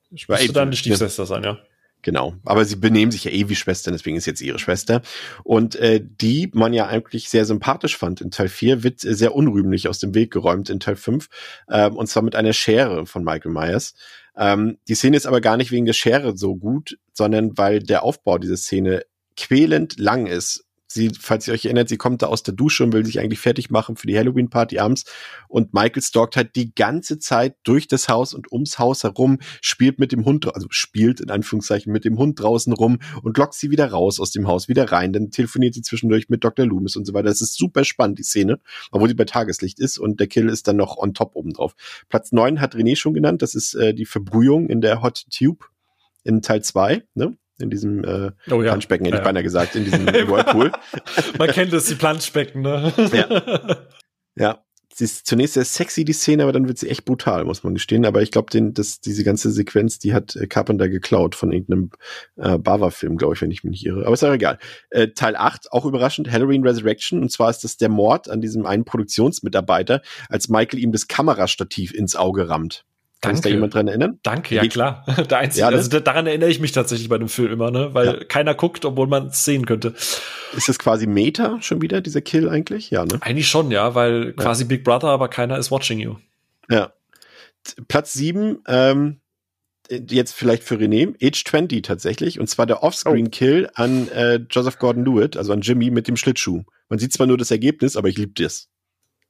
müsste dann die Stiefschwester sein, ja. Genau, aber sie benehmen sich ja eh wie Schwestern, deswegen ist jetzt ihre Schwester. Und äh, die man ja eigentlich sehr sympathisch fand in Teil 4, wird sehr unrühmlich aus dem Weg geräumt in Teil 5. Ähm, und zwar mit einer Schere von Michael Myers. Ähm, die Szene ist aber gar nicht wegen der Schere so gut, sondern weil der Aufbau dieser Szene quälend lang ist Sie, falls ihr euch erinnert, sie kommt da aus der Dusche und will sich eigentlich fertig machen für die Halloween-Party abends. Und Michael stalkt halt die ganze Zeit durch das Haus und ums Haus herum, spielt mit dem Hund, also spielt in Anführungszeichen mit dem Hund draußen rum und lockt sie wieder raus aus dem Haus, wieder rein. Dann telefoniert sie zwischendurch mit Dr. Loomis und so weiter. Das ist super spannend, die Szene, obwohl sie bei Tageslicht ist und der Kill ist dann noch on top oben drauf. Platz neun hat René schon genannt. Das ist äh, die Verbrühung in der Hot Tube in Teil zwei. Ne? In diesem äh, oh, ja. Planschbecken, hätte ja, ich beinahe gesagt, in diesem Whirlpool. Man kennt es, die Planschbecken, ne? ja. Ja. Sie ist zunächst sehr sexy, die Szene, aber dann wird sie echt brutal, muss man gestehen. Aber ich glaube, diese ganze Sequenz, die hat äh, Carpenter geklaut von irgendeinem äh, Bava-Film, glaube ich, wenn ich mich nicht irre. Aber ist auch egal. Äh, Teil 8, auch überraschend, Halloween Resurrection. Und zwar ist das der Mord an diesem einen Produktionsmitarbeiter, als Michael ihm das Kamerastativ ins Auge rammt. Kann sich da jemand dran erinnern? Danke, ja klar. Der einzige, ja, ne? also daran erinnere ich mich tatsächlich bei dem Film immer, ne? Weil ja. keiner guckt, obwohl man es sehen könnte. Ist das quasi Meta schon wieder, dieser Kill eigentlich? Ja, ne? Eigentlich schon, ja, weil ja. quasi Big Brother, aber keiner ist watching you. Ja. Platz sieben, ähm, jetzt vielleicht für René, Age 20 tatsächlich, und zwar der Offscreen-Kill oh. an äh, Joseph Gordon-Lewitt, also an Jimmy mit dem Schlittschuh. Man sieht zwar nur das Ergebnis, aber ich liebe das.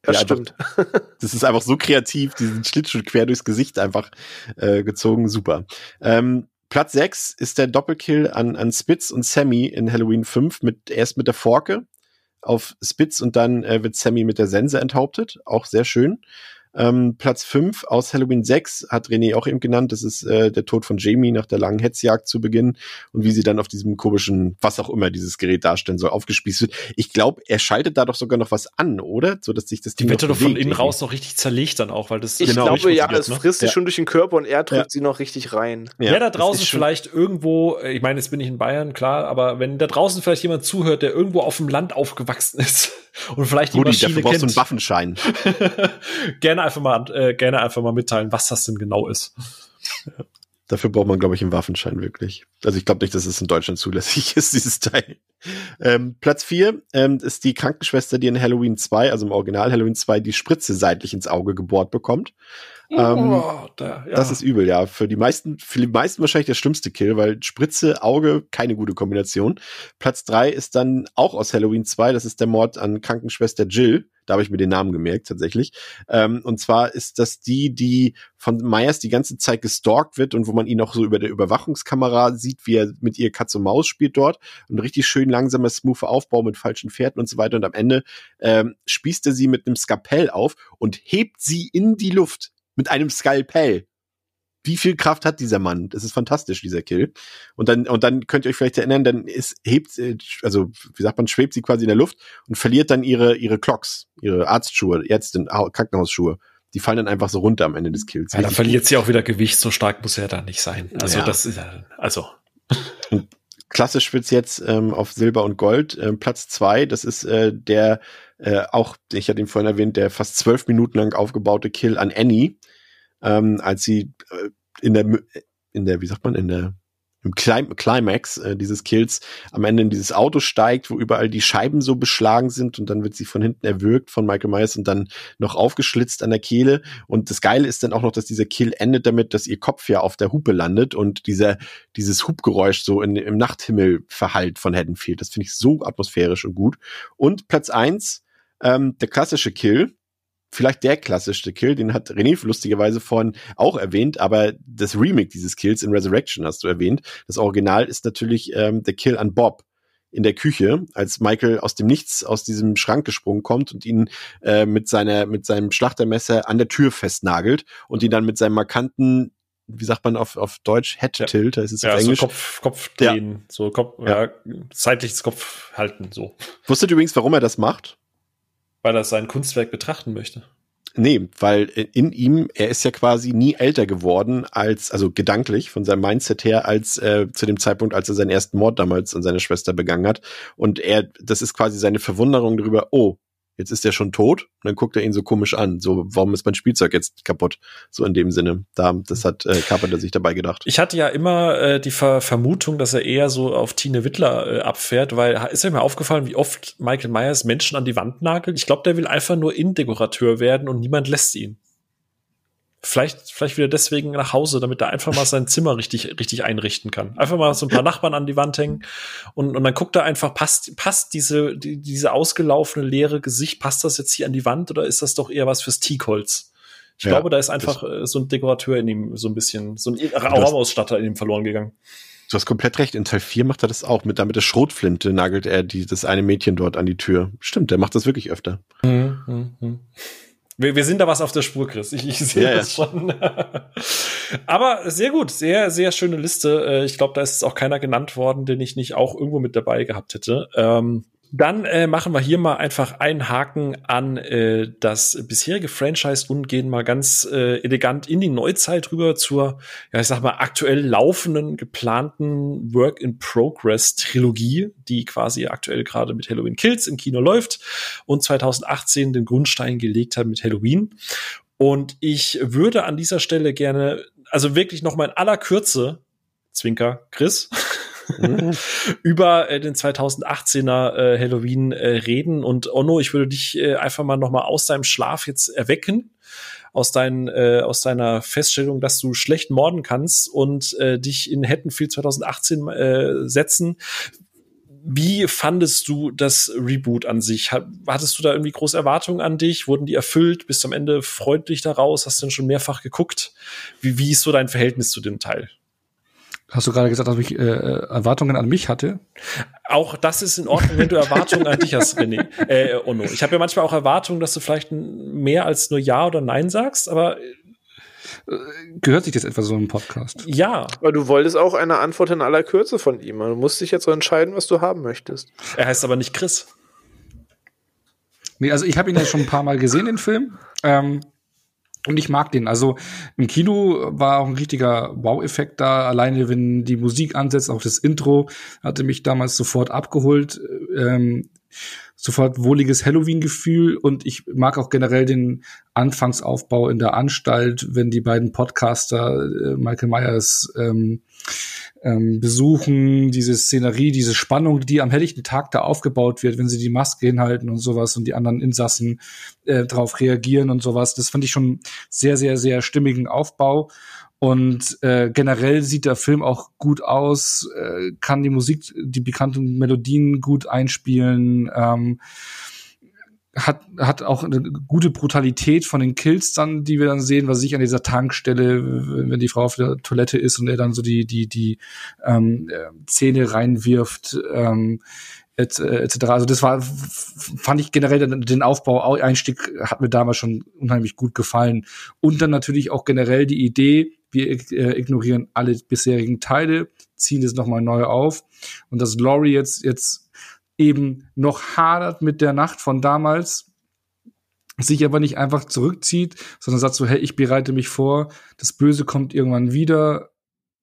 Das ja, stimmt. Einfach, das ist einfach so kreativ, diesen Schlittschuh quer durchs Gesicht einfach äh, gezogen, super. Ähm, Platz 6 ist der Doppelkill an, an Spitz und Sammy in Halloween 5 mit, erst mit der Forke auf Spitz und dann äh, wird Sammy mit der Sense enthauptet. Auch sehr schön. Ähm, Platz 5 aus Halloween 6 hat René auch eben genannt. Das ist äh, der Tod von Jamie nach der langen Hetzjagd zu Beginn und wie sie dann auf diesem komischen, was auch immer dieses Gerät darstellen soll, aufgespießt wird. Ich glaube, er schaltet da doch sogar noch was an, oder? So dass sich das Die wird doch von innen raus noch richtig zerlegt dann auch, weil das Ich genau, glaube ja, es ne? frisst sich schon durch den Körper und er drückt ja. sie noch richtig rein. Ja, Wer da draußen vielleicht irgendwo, äh, ich meine, jetzt bin ich in Bayern, klar, aber wenn da draußen vielleicht jemand zuhört, der irgendwo auf dem Land aufgewachsen ist und vielleicht die Rudi, Maschine dafür brauchst kennt. du einen Waffenschein. gerne einfach mal, äh, gerne einfach mal mitteilen, was das denn genau ist. Dafür braucht man, glaube ich, einen Waffenschein wirklich. Also ich glaube nicht, dass es in Deutschland zulässig ist, dieses Teil. Ähm, Platz vier ähm, ist die Krankenschwester, die in Halloween 2, also im Original Halloween 2, die Spritze seitlich ins Auge gebohrt bekommt. Ähm, oh, da, ja. Das ist übel, ja. Für die meisten, für die meisten wahrscheinlich der schlimmste Kill, weil Spritze, Auge, keine gute Kombination. Platz drei ist dann auch aus Halloween 2, das ist der Mord an Krankenschwester Jill. Da habe ich mir den Namen gemerkt, tatsächlich. Ähm, und zwar ist das die, die von Myers die ganze Zeit gestalkt wird und wo man ihn auch so über der Überwachungskamera sieht, wie er mit ihr Katz und Maus spielt dort. Und richtig schön langsamer, smooth Aufbau mit falschen Pferden und so weiter. Und am Ende ähm, spießt er sie mit einem Skapell auf und hebt sie in die Luft mit einem Skalpell. Wie viel Kraft hat dieser Mann? Das ist fantastisch, dieser Kill. Und dann, und dann könnt ihr euch vielleicht erinnern, dann ist, hebt, äh, also, wie sagt man, schwebt sie quasi in der Luft und verliert dann ihre, ihre Clocks, ihre Arztschuhe, Ärztin, Krankenhausschuhe. Die fallen dann einfach so runter am Ende des Kills. Ja, da verliert sie auch wieder Gewicht, so stark muss er da nicht sein. Also, ja. das ist, also. Und klassisch wird's jetzt ähm, auf Silber und Gold. Ähm, Platz zwei, das ist äh, der äh, auch, ich hatte ihn vorhin erwähnt, der fast zwölf Minuten lang aufgebaute Kill an Annie, ähm, als sie äh, in der, in der, wie sagt man, in der im Climax äh, dieses Kills am Ende in dieses Auto steigt, wo überall die Scheiben so beschlagen sind und dann wird sie von hinten erwürgt von Michael Myers und dann noch aufgeschlitzt an der Kehle. Und das Geile ist dann auch noch, dass dieser Kill endet damit, dass ihr Kopf ja auf der Hupe landet und dieser, dieses Hubgeräusch so in, im Nachthimmel verhallt von Haddonfield. Das finde ich so atmosphärisch und gut. Und Platz eins ähm, der klassische Kill, vielleicht der klassischste Kill, den hat René lustigerweise vorhin auch erwähnt, aber das Remake dieses Kills in Resurrection hast du erwähnt. Das Original ist natürlich ähm, der Kill an Bob in der Küche, als Michael aus dem Nichts aus diesem Schrank gesprungen kommt und ihn äh, mit seiner mit seinem Schlachtermesser an der Tür festnagelt und ihn dann mit seinem markanten wie sagt man auf, auf Deutsch, Head ja. Tilt, ist ja, auf Englisch. So Kopf, Kopf drehen, ja. so Kopf, ja. ja, seitliches Kopf halten, so. Wusstet ihr übrigens, warum er das macht? Weil er sein Kunstwerk betrachten möchte. Nee, weil in ihm, er ist ja quasi nie älter geworden als, also gedanklich von seinem Mindset her, als äh, zu dem Zeitpunkt, als er seinen ersten Mord damals an seine Schwester begangen hat. Und er, das ist quasi seine Verwunderung darüber, oh, jetzt ist er schon tot. Und dann guckt er ihn so komisch an. So, warum ist mein Spielzeug jetzt kaputt? So in dem Sinne. Da, das hat äh, Carpenter sich dabei gedacht. Ich hatte ja immer äh, die Ver Vermutung, dass er eher so auf Tine Wittler äh, abfährt, weil ist euch mal aufgefallen, wie oft Michael Myers Menschen an die Wand nagelt? Ich glaube, der will einfach nur Innendekorateur werden und niemand lässt ihn. Vielleicht, vielleicht wieder deswegen nach Hause, damit er einfach mal sein Zimmer richtig, richtig einrichten kann. Einfach mal so ein paar Nachbarn an die Wand hängen und, und dann guckt er einfach, passt, passt diese, die, diese ausgelaufene leere Gesicht, passt das jetzt hier an die Wand oder ist das doch eher was fürs Teakholz? Ich ja, glaube, da ist einfach äh, so ein Dekorateur in ihm so ein bisschen, so ein Raumausstatter in ihm verloren gegangen. Du hast komplett recht. In Teil 4 macht er das auch. Mit, damit der Schrotflinte nagelt er die, das eine Mädchen dort an die Tür. Stimmt, der macht das wirklich öfter. Mhm, mh, mh. Wir, wir sind da was auf der Spur, Chris. Ich, ich sehe ja, das ja. schon. Aber sehr gut, sehr, sehr schöne Liste. Äh, ich glaube, da ist auch keiner genannt worden, den ich nicht auch irgendwo mit dabei gehabt hätte. Ähm, dann äh, machen wir hier mal einfach einen Haken an äh, das bisherige Franchise und gehen mal ganz äh, elegant in die Neuzeit rüber zur, ja, ich sag mal, aktuell laufenden, geplanten Work-in-Progress-Trilogie, die quasi aktuell gerade mit Halloween Kills im Kino läuft und 2018 den Grundstein gelegt hat mit Halloween. Und ich würde an dieser Stelle gerne, also wirklich noch mal in aller Kürze, Zwinker, Chris, Über äh, den 2018er äh, Halloween äh, reden. Und Onno, ich würde dich äh, einfach mal noch mal aus deinem Schlaf jetzt erwecken aus, dein, äh, aus deiner Feststellung, dass du schlecht morden kannst und äh, dich in Haddonfield 2018 äh, setzen. Wie fandest du das Reboot an sich? Hattest du da irgendwie große Erwartungen an dich? Wurden die erfüllt? Bist du am Ende freundlich daraus? Hast du denn schon mehrfach geguckt? Wie, wie ist so dein Verhältnis zu dem Teil? Hast du gerade gesagt, dass ich äh, Erwartungen an mich hatte? Auch das ist in Ordnung, wenn du Erwartungen an dich hast, René. Äh, Ono. Ich habe ja manchmal auch Erwartungen, dass du vielleicht mehr als nur Ja oder Nein sagst, aber Gehört sich das etwa so im Podcast? Ja. Aber du wolltest auch eine Antwort in aller Kürze von ihm. Du musst dich jetzt so entscheiden, was du haben möchtest. Er heißt aber nicht Chris. Nee, also ich habe ihn ja schon ein paar Mal gesehen, den Film. Ähm, und ich mag den. Also im Kino war auch ein richtiger Wow-Effekt da. Alleine, wenn die Musik ansetzt, auch das Intro hatte mich damals sofort abgeholt. Ähm, sofort wohliges Halloween-Gefühl und ich mag auch generell den Anfangsaufbau in der Anstalt, wenn die beiden Podcaster äh, Michael Myers ähm, ähm, besuchen, diese Szenerie, diese Spannung, die am helllichten Tag da aufgebaut wird, wenn sie die Maske hinhalten und sowas und die anderen Insassen äh, darauf reagieren und sowas. Das fand ich schon sehr, sehr, sehr stimmigen Aufbau. Und äh, generell sieht der Film auch gut aus, äh, kann die Musik, die bekannten Melodien gut einspielen, ähm, hat, hat auch eine gute Brutalität von den Kills dann, die wir dann sehen, was sich an dieser Tankstelle, wenn die Frau auf der Toilette ist und er dann so die, die, die ähm, äh, Zähne reinwirft. Ähm, etc. Also das war, fand ich generell den Aufbau, Einstieg hat mir damals schon unheimlich gut gefallen. Und dann natürlich auch generell die Idee, wir äh, ignorieren alle bisherigen Teile, ziehen es nochmal neu auf. Und dass Laurie jetzt, jetzt eben noch hadert mit der Nacht von damals, sich aber nicht einfach zurückzieht, sondern sagt so, hey, ich bereite mich vor, das Böse kommt irgendwann wieder,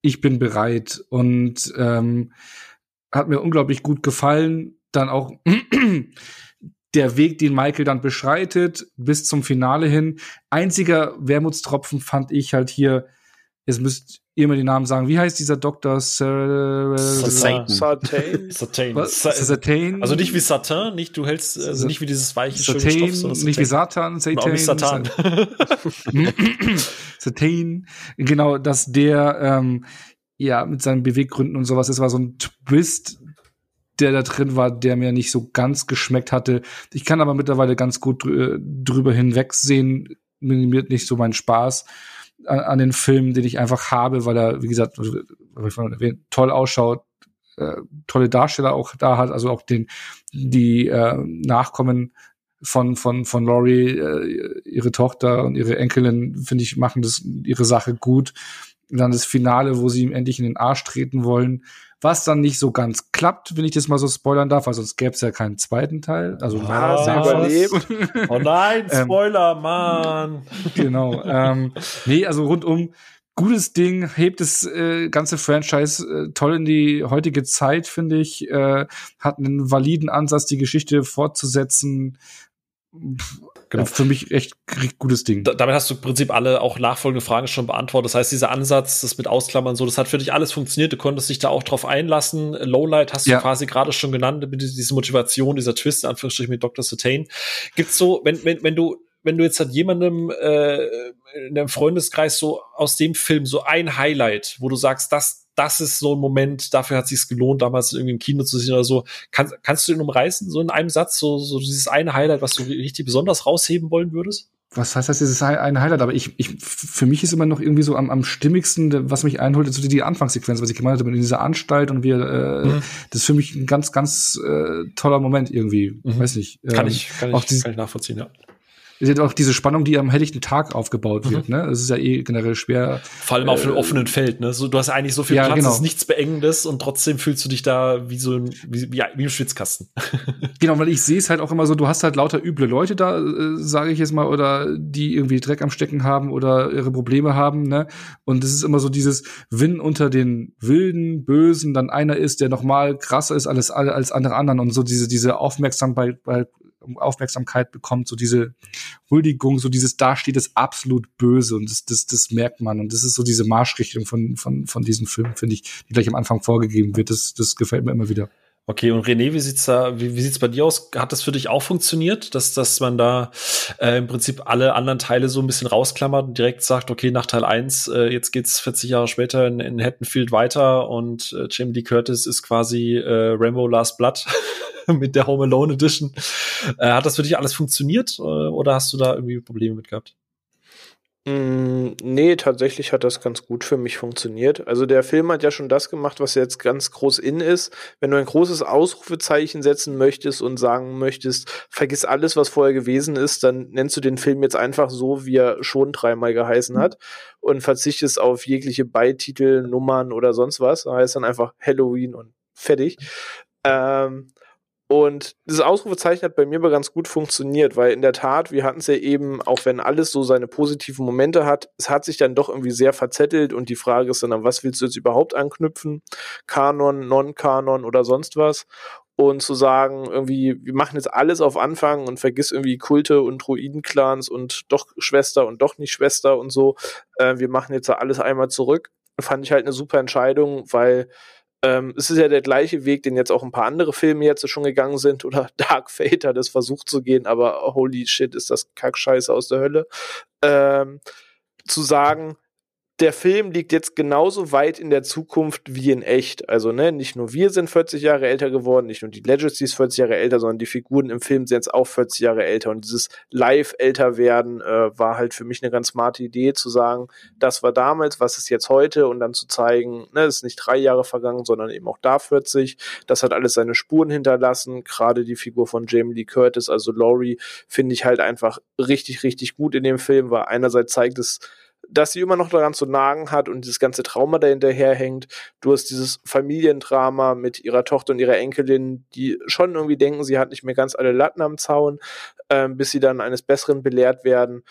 ich bin bereit. Und ähm, hat mir unglaublich gut gefallen. Dann auch der Weg, den Michael dann beschreitet, bis zum Finale hin. Einziger Wermutstropfen fand ich halt hier, Jetzt müsst ihr mir den Namen sagen. Wie heißt dieser Doktor? Satan. Also nicht wie Satan, nicht du hältst also nicht wie dieses weiche Satain, schöne Stoff, sondern nicht wie Satan, Satan. Nicht Satan. Satain. Genau, dass der ähm, ja mit seinen Beweggründen und sowas, das war so ein Twist, der da drin war, der mir nicht so ganz geschmeckt hatte. Ich kann aber mittlerweile ganz gut drüber hinwegsehen, minimiert nicht so meinen Spaß an, an den Film, den ich einfach habe, weil er, wie gesagt, toll ausschaut, äh, tolle Darsteller auch da hat, also auch den die äh, Nachkommen von von von Laurie, äh, ihre Tochter und ihre Enkelin, finde ich, machen das ihre Sache gut. Und dann das Finale, wo sie ihm endlich in den Arsch treten wollen, was dann nicht so ganz klappt, wenn ich das mal so spoilern darf, weil sonst gäbe es ja keinen zweiten Teil. Also ah, sie überlebt. oh nein, ähm, Spoiler, ähm, Mann. Genau. Ähm, nee, also rundum gutes Ding, hebt das äh, ganze Franchise äh, toll in die heutige Zeit, finde ich. Äh, hat einen validen Ansatz, die Geschichte fortzusetzen. Genau. Für mich echt gutes Ding. Da, damit hast du im Prinzip alle auch nachfolgende Fragen schon beantwortet. Das heißt, dieser Ansatz, das mit Ausklammern so, das hat für dich alles funktioniert. Du konntest dich da auch drauf einlassen. Lowlight hast ja. du quasi gerade schon genannt, diese Motivation, dieser Twist, in Anführungsstrichen mit Dr. Satane. Gibt's so, wenn, wenn, wenn du wenn du jetzt halt jemandem äh, in deinem Freundeskreis so aus dem Film so ein Highlight, wo du sagst, das, das ist so ein Moment, dafür hat sich's gelohnt, damals irgendwie im Kino zu sehen oder so. Kann, kannst du den umreißen, so in einem Satz, so, so dieses eine Highlight, was du richtig besonders rausheben wollen würdest? was heißt das, dieses eine Highlight, aber ich, ich, für mich ist immer noch irgendwie so am, am stimmigsten, was mich einholt, ist so die Anfangssequenz, was ich gemeint habe, in dieser Anstalt und wir, äh, mhm. das ist für mich ein ganz, ganz äh, toller Moment irgendwie, mhm. weiß nicht. Ähm, kann ich, kann ich, kann ich nachvollziehen, ja auch diese Spannung, die am helllichten Tag aufgebaut mhm. wird. Ne? Das ist ja eh generell schwer. Vor allem auf einem äh, offenen Feld. Ne? So, du hast eigentlich so viel ja, Platz, genau. es ist nichts Beengendes und trotzdem fühlst du dich da wie so ein, wie, wie, wie im Schwitzkasten. genau, weil ich sehe es halt auch immer so, du hast halt lauter üble Leute da, äh, sage ich jetzt mal, oder die irgendwie Dreck am Stecken haben oder ihre Probleme haben. Ne? Und es ist immer so dieses, wenn unter den Wilden, Bösen dann einer ist, der noch mal krasser ist als, als andere anderen und so diese, diese Aufmerksamkeit Aufmerksamkeit bekommt, so diese Huldigung, so dieses da steht das absolut böse und das, das, das merkt man und das ist so diese Marschrichtung von, von, von diesem Film, finde ich, die gleich am Anfang vorgegeben wird. Das, das gefällt mir immer wieder. Okay, und René, wie sieht's da, wie, wie sieht's bei dir aus? Hat das für dich auch funktioniert, dass, dass man da äh, im Prinzip alle anderen Teile so ein bisschen rausklammert und direkt sagt, okay, nach Teil 1, äh, jetzt geht's 40 Jahre später in, in Hattonfield weiter und äh, Jamie Lee Curtis ist quasi äh, Rambo Last Blood mit der Home Alone Edition. Äh, hat das für dich alles funktioniert äh, oder hast du da irgendwie Probleme mit gehabt? Mm, nee, tatsächlich hat das ganz gut für mich funktioniert. Also der Film hat ja schon das gemacht, was jetzt ganz groß in ist. Wenn du ein großes Ausrufezeichen setzen möchtest und sagen möchtest, vergiss alles, was vorher gewesen ist, dann nennst du den Film jetzt einfach so, wie er schon dreimal geheißen hat und verzichtest auf jegliche Beititel, Nummern oder sonst was. Da heißt dann einfach Halloween und fertig. Ähm, und dieses Ausrufezeichen hat bei mir aber ganz gut funktioniert, weil in der Tat, wir hatten es ja eben, auch wenn alles so seine positiven Momente hat, es hat sich dann doch irgendwie sehr verzettelt und die Frage ist dann, an was willst du jetzt überhaupt anknüpfen? Kanon, Non-Kanon oder sonst was? Und zu sagen, irgendwie, wir machen jetzt alles auf Anfang und vergiss irgendwie Kulte und Druiden-Clans und doch Schwester und doch nicht Schwester und so. Äh, wir machen jetzt alles einmal zurück. Fand ich halt eine super Entscheidung, weil ähm, es ist ja der gleiche Weg, den jetzt auch ein paar andere Filme jetzt schon gegangen sind oder Dark Fate hat es versucht zu gehen, aber holy shit, ist das Kackscheiße aus der Hölle. Ähm, zu sagen, der Film liegt jetzt genauso weit in der Zukunft wie in echt. Also, ne, nicht nur wir sind 40 Jahre älter geworden, nicht nur die Legacies 40 Jahre älter, sondern die Figuren im Film sind jetzt auch 40 Jahre älter. Und dieses live älter werden äh, war halt für mich eine ganz smarte Idee, zu sagen, das war damals, was ist jetzt heute und dann zu zeigen, ne, es ist nicht drei Jahre vergangen, sondern eben auch da 40. Das hat alles seine Spuren hinterlassen. Gerade die Figur von Jamie Lee Curtis, also Laurie, finde ich halt einfach richtig, richtig gut in dem Film, weil einerseits zeigt es, dass sie immer noch daran zu nagen hat und dieses ganze Trauma dahinter hängt. Du hast dieses Familiendrama mit ihrer Tochter und ihrer Enkelin, die schon irgendwie denken, sie hat nicht mehr ganz alle Latten am Zaun, ähm, bis sie dann eines Besseren belehrt werden.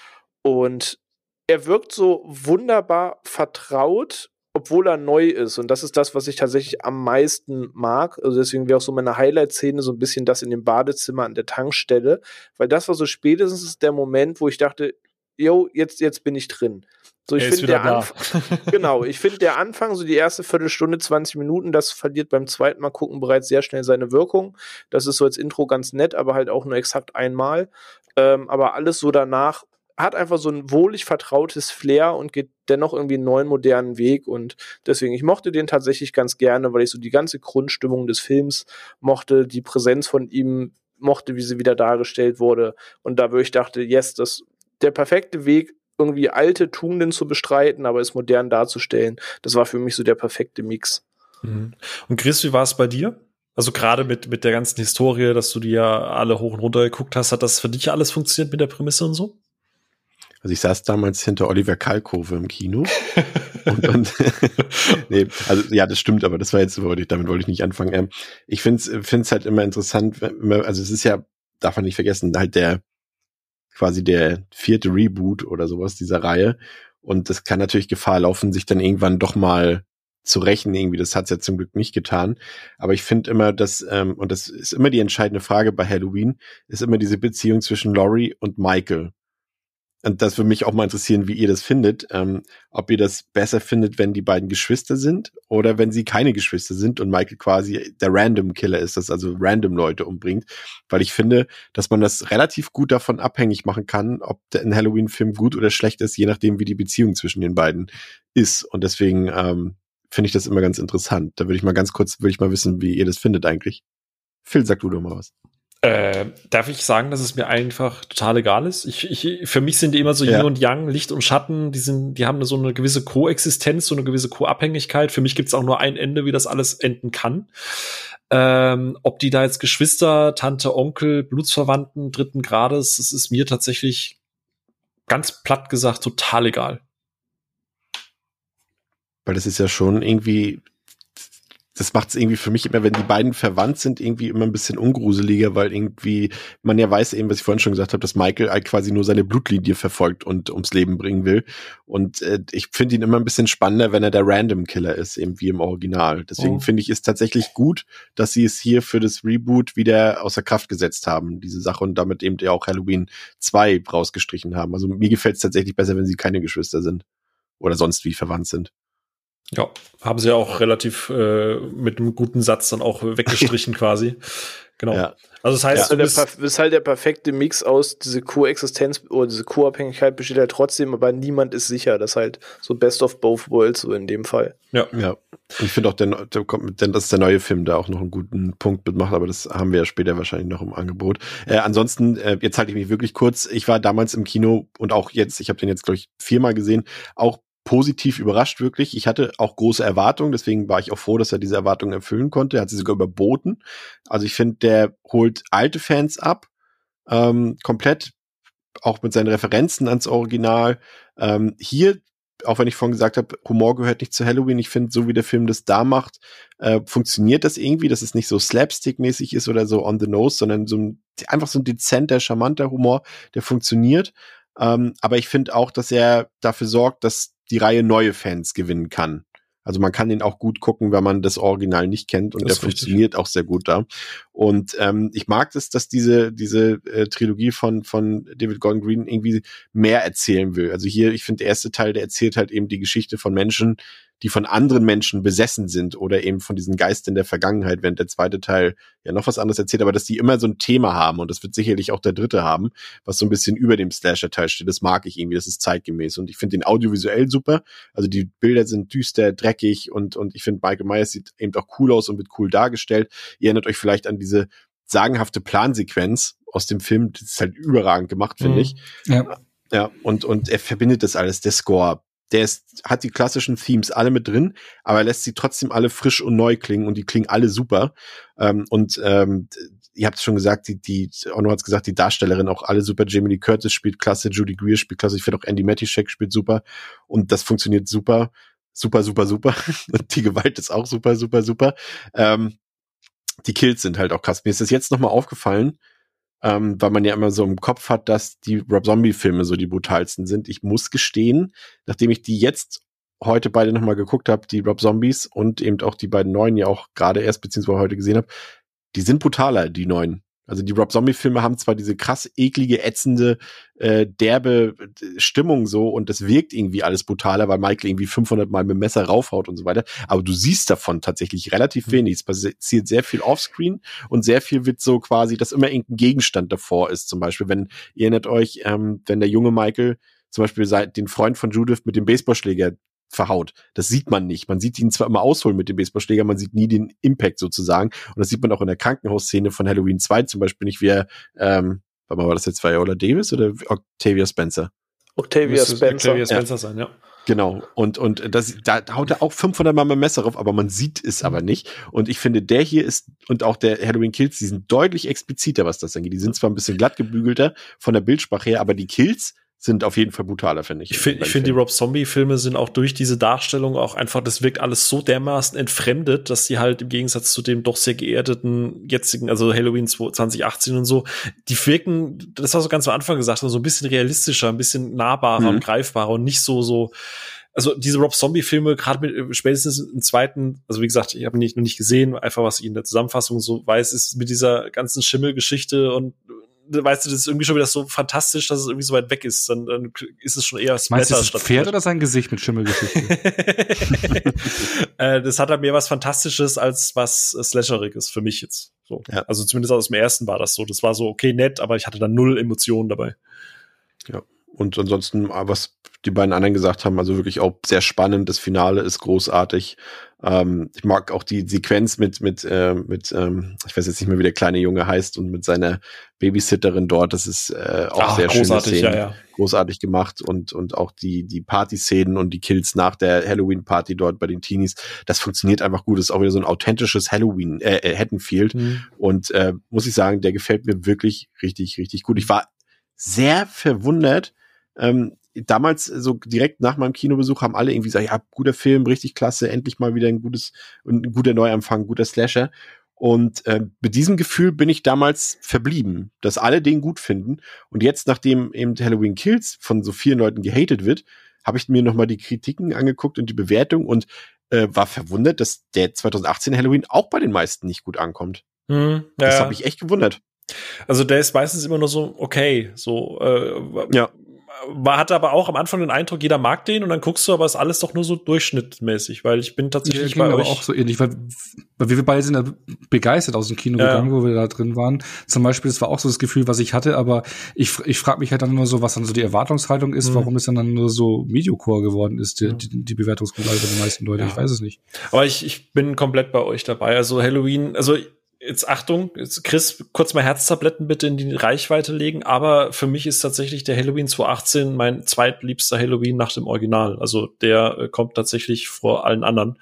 Und er wirkt so wunderbar vertraut, obwohl er neu ist. Und das ist das, was ich tatsächlich am meisten mag. Also deswegen wäre auch so meine Highlight-Szene so ein bisschen das in dem Badezimmer an der Tankstelle. Weil das war so spätestens der Moment, wo ich dachte, yo, jetzt, jetzt bin ich drin. So, ich finde der Anfang, genau, ich finde der Anfang, so die erste Viertelstunde, 20 Minuten, das verliert beim zweiten Mal gucken bereits sehr schnell seine Wirkung. Das ist so als Intro ganz nett, aber halt auch nur exakt einmal. Ähm, aber alles so danach hat einfach so ein wohlig vertrautes Flair und geht dennoch irgendwie einen neuen modernen Weg und deswegen, ich mochte den tatsächlich ganz gerne, weil ich so die ganze Grundstimmung des Films mochte, die Präsenz von ihm mochte, wie sie wieder dargestellt wurde und da wo ich dachte, yes, das der perfekte Weg, irgendwie alte Tugenden zu bestreiten, aber es modern darzustellen. Das war für mich so der perfekte Mix. Mhm. Und Chris, wie war es bei dir? Also gerade mit, mit der ganzen Historie, dass du dir alle hoch und runter geguckt hast, hat das für dich alles funktioniert mit der Prämisse und so? Also ich saß damals hinter Oliver Kalkofe im Kino. und dann, nee, also ja, das stimmt, aber das war jetzt, wollte ich, damit wollte ich nicht anfangen. Ähm, ich finde es halt immer interessant, also es ist ja, darf man nicht vergessen, halt der, quasi der vierte Reboot oder sowas dieser Reihe. Und das kann natürlich Gefahr laufen, sich dann irgendwann doch mal zu rächen irgendwie. Das hat's ja zum Glück nicht getan. Aber ich finde immer, dass, ähm, und das ist immer die entscheidende Frage bei Halloween, ist immer diese Beziehung zwischen Laurie und Michael und das würde mich auch mal interessieren, wie ihr das findet, ähm, ob ihr das besser findet, wenn die beiden Geschwister sind oder wenn sie keine Geschwister sind und Michael quasi der Random Killer ist, das also random Leute umbringt, weil ich finde, dass man das relativ gut davon abhängig machen kann, ob ein Halloween-Film gut oder schlecht ist, je nachdem, wie die Beziehung zwischen den beiden ist. Und deswegen ähm, finde ich das immer ganz interessant. Da würde ich mal ganz kurz, würde ich mal wissen, wie ihr das findet eigentlich. Phil, sag du doch mal was. Äh, darf ich sagen, dass es mir einfach total egal ist? Ich, ich, für mich sind die immer so ja. Yin und Yang, Licht und Schatten, die sind, die haben so eine gewisse Koexistenz, so eine gewisse Co-Abhängigkeit. Für mich gibt es auch nur ein Ende, wie das alles enden kann. Ähm, ob die da jetzt Geschwister, Tante, Onkel, Blutsverwandten dritten Grades, das ist mir tatsächlich ganz platt gesagt total egal. Weil das ist ja schon irgendwie das macht es irgendwie für mich immer, wenn die beiden verwandt sind, irgendwie immer ein bisschen ungruseliger, weil irgendwie man ja weiß eben, was ich vorhin schon gesagt habe, dass Michael halt quasi nur seine Blutlinie verfolgt und ums Leben bringen will. Und äh, ich finde ihn immer ein bisschen spannender, wenn er der Random Killer ist, eben wie im Original. Deswegen oh. finde ich es tatsächlich gut, dass sie es hier für das Reboot wieder außer Kraft gesetzt haben, diese Sache, und damit eben ja auch Halloween 2 rausgestrichen haben. Also mir gefällt es tatsächlich besser, wenn sie keine Geschwister sind oder sonst wie verwandt sind. Ja, haben sie auch relativ äh, mit einem guten Satz dann auch weggestrichen quasi. Genau. Ja. Also das heißt, ja, bist, der, ist halt der perfekte Mix aus diese Koexistenz oder diese Co-Abhängigkeit besteht halt trotzdem, aber niemand ist sicher. Das ist halt so Best of Both Worlds so in dem Fall. Ja, ja. Ich finde auch, der, der kommt, denn dass der neue Film da auch noch einen guten Punkt mitmacht, aber das haben wir ja später wahrscheinlich noch im Angebot. Äh, ansonsten, äh, jetzt halte ich mich wirklich kurz. Ich war damals im Kino und auch jetzt, ich habe den jetzt glaube ich viermal gesehen, auch positiv überrascht, wirklich. Ich hatte auch große Erwartungen, deswegen war ich auch froh, dass er diese Erwartungen erfüllen konnte. Er hat sie sogar überboten. Also ich finde, der holt alte Fans ab, ähm, komplett, auch mit seinen Referenzen ans Original. Ähm, hier, auch wenn ich vorhin gesagt habe, Humor gehört nicht zu Halloween, ich finde, so wie der Film das da macht, äh, funktioniert das irgendwie, dass es nicht so slapstick-mäßig ist oder so on the nose, sondern so ein, einfach so ein dezenter, charmanter Humor, der funktioniert. Ähm, aber ich finde auch, dass er dafür sorgt, dass die Reihe neue Fans gewinnen kann. Also man kann ihn auch gut gucken, wenn man das Original nicht kennt und der funktioniert auch sehr gut da. Und ähm, ich mag es, dass diese diese äh, Trilogie von von David Gordon Green irgendwie mehr erzählen will. Also hier, ich finde, der erste Teil, der erzählt halt eben die Geschichte von Menschen, die von anderen Menschen besessen sind oder eben von diesen Geistern der Vergangenheit, während der zweite Teil ja noch was anderes erzählt, aber dass die immer so ein Thema haben und das wird sicherlich auch der dritte haben, was so ein bisschen über dem Slasher-Teil steht. Das mag ich irgendwie, das ist zeitgemäß und ich finde den audiovisuell super. Also die Bilder sind düster, dreckig und, und ich finde Michael Myers sieht eben auch cool aus und wird cool dargestellt. Ihr erinnert euch vielleicht an diese sagenhafte Plansequenz aus dem Film, das ist halt überragend gemacht, finde mhm. ich. Ja. Ja, und, und er verbindet das alles, der Score, der ist, hat die klassischen Themes alle mit drin, aber er lässt sie trotzdem alle frisch und neu klingen und die klingen alle super. Ähm, und ähm, ihr habt es schon gesagt, die, die, Ono hat es gesagt, die Darstellerin auch alle super. Jamie Lee Curtis spielt klasse, Judy Greer spielt klasse, ich finde auch Andy Matischek spielt super und das funktioniert super, super, super, super. und die Gewalt ist auch super, super, super. Ähm, die Kills sind halt auch krass. Mir ist das jetzt nochmal aufgefallen, ähm, weil man ja immer so im Kopf hat, dass die Rob Zombie-Filme so die brutalsten sind. Ich muss gestehen, nachdem ich die jetzt heute beide nochmal geguckt habe, die Rob Zombies und eben auch die beiden neuen ja auch gerade erst beziehungsweise heute gesehen habe, die sind brutaler, die neuen. Also die Rob Zombie-Filme haben zwar diese krass eklige, ätzende, äh, derbe äh, Stimmung so und das wirkt irgendwie alles brutaler, weil Michael irgendwie 500 Mal mit dem Messer raufhaut und so weiter. Aber du siehst davon tatsächlich relativ mhm. wenig. Es passiert sehr viel offscreen und sehr viel wird so quasi, dass immer irgendein Gegenstand davor ist. Zum Beispiel, wenn ihr erinnert euch, ähm, wenn der junge Michael zum Beispiel den Freund von Judith mit dem Baseballschläger verhaut. Das sieht man nicht. Man sieht ihn zwar immer ausholen mit dem Baseballschläger, man sieht nie den Impact sozusagen. Und das sieht man auch in der Krankenhausszene von Halloween 2 zum Beispiel nicht, wie er, ähm, warte mal, war das jetzt Viola Davis oder Octavia Spencer? Octavia Spencer. Octavia Spencer ja. sein, ja. Genau. Und, und das, da haut er auch 500 Mal mit Messer drauf, aber man sieht es aber nicht. Und ich finde, der hier ist, und auch der Halloween Kills, die sind deutlich expliziter, was das angeht. Die sind zwar ein bisschen glatt gebügelter von der Bildsprache her, aber die Kills sind auf jeden Fall brutaler, finde ich. Ich finde, ich finde, die Rob Zombie-Filme sind auch durch diese Darstellung auch einfach, das wirkt alles so dermaßen entfremdet, dass sie halt im Gegensatz zu dem doch sehr geerdeten jetzigen, also Halloween 2018 und so, die wirken, das hast du ganz am Anfang gesagt, so ein bisschen realistischer, ein bisschen nahbarer mhm. und greifbarer und nicht so, so, also diese Rob Zombie-Filme, gerade mit spätestens im zweiten, also wie gesagt, ich habe ihn nicht, noch nicht gesehen, einfach was ich in der Zusammenfassung so weiß, ist mit dieser ganzen Schimmelgeschichte und weißt du, das ist irgendwie schon wieder so fantastisch, dass es irgendwie so weit weg ist. Dann, dann ist es schon eher Splatter Meinst du, das statt Pferd oder sein Gesicht mit Schimmelgeschichte? äh, das hat halt mehr was Fantastisches als was Slasheriges für mich jetzt. So. Ja. Also zumindest aus dem ersten war das so. Das war so okay nett, aber ich hatte da null Emotionen dabei. Ja. Und ansonsten, was die beiden anderen gesagt haben, also wirklich auch sehr spannend. Das Finale ist großartig. Ähm, ich mag auch die Sequenz mit, mit, äh, mit, ähm, ich weiß jetzt nicht mehr, wie der kleine Junge heißt und mit seiner Babysitterin dort. Das ist äh, auch Ach, sehr großartig, schön. Ja, ja. Großartig gemacht und, und auch die, die Party-Szenen und die Kills nach der Halloween-Party dort bei den Teenies. Das funktioniert einfach gut. Das ist auch wieder so ein authentisches Halloween, äh, äh Haddonfield. Mhm. Und äh, muss ich sagen, der gefällt mir wirklich richtig, richtig gut. Ich war sehr verwundert, ähm, damals so direkt nach meinem Kinobesuch haben alle irgendwie gesagt, ja, guter Film, richtig klasse, endlich mal wieder ein gutes, ein guter Neuanfang, ein guter Slasher. Und äh, mit diesem Gefühl bin ich damals verblieben, dass alle den gut finden. Und jetzt, nachdem eben Halloween Kills von so vielen Leuten gehatet wird, habe ich mir nochmal die Kritiken angeguckt und die Bewertung und äh, war verwundert, dass der 2018 Halloween auch bei den meisten nicht gut ankommt. Hm, ja. Das habe ich echt gewundert. Also der ist meistens immer nur so okay, so äh, ja man hat aber auch am Anfang den Eindruck, jeder mag den und dann guckst du, aber ist alles doch nur so durchschnittmäßig, weil ich bin tatsächlich ja, bei aber euch auch so ähnlich, weil, weil wir beide sind ja begeistert aus dem Kino ja. gegangen, wo wir da drin waren. Zum Beispiel, das war auch so das Gefühl, was ich hatte, aber ich, ich frage mich halt dann nur so, was dann so die Erwartungshaltung ist, mhm. warum es dann, dann nur so Mediocore geworden ist, die, die, die Bewertungsgrundlage den meisten Leuten. Ja. Ich weiß es nicht. Aber ich, ich bin komplett bei euch dabei. Also Halloween, also jetzt Achtung, jetzt Chris, kurz mal Herztabletten bitte in die Reichweite legen, aber für mich ist tatsächlich der Halloween 2018 mein zweitliebster Halloween nach dem Original. Also der äh, kommt tatsächlich vor allen anderen.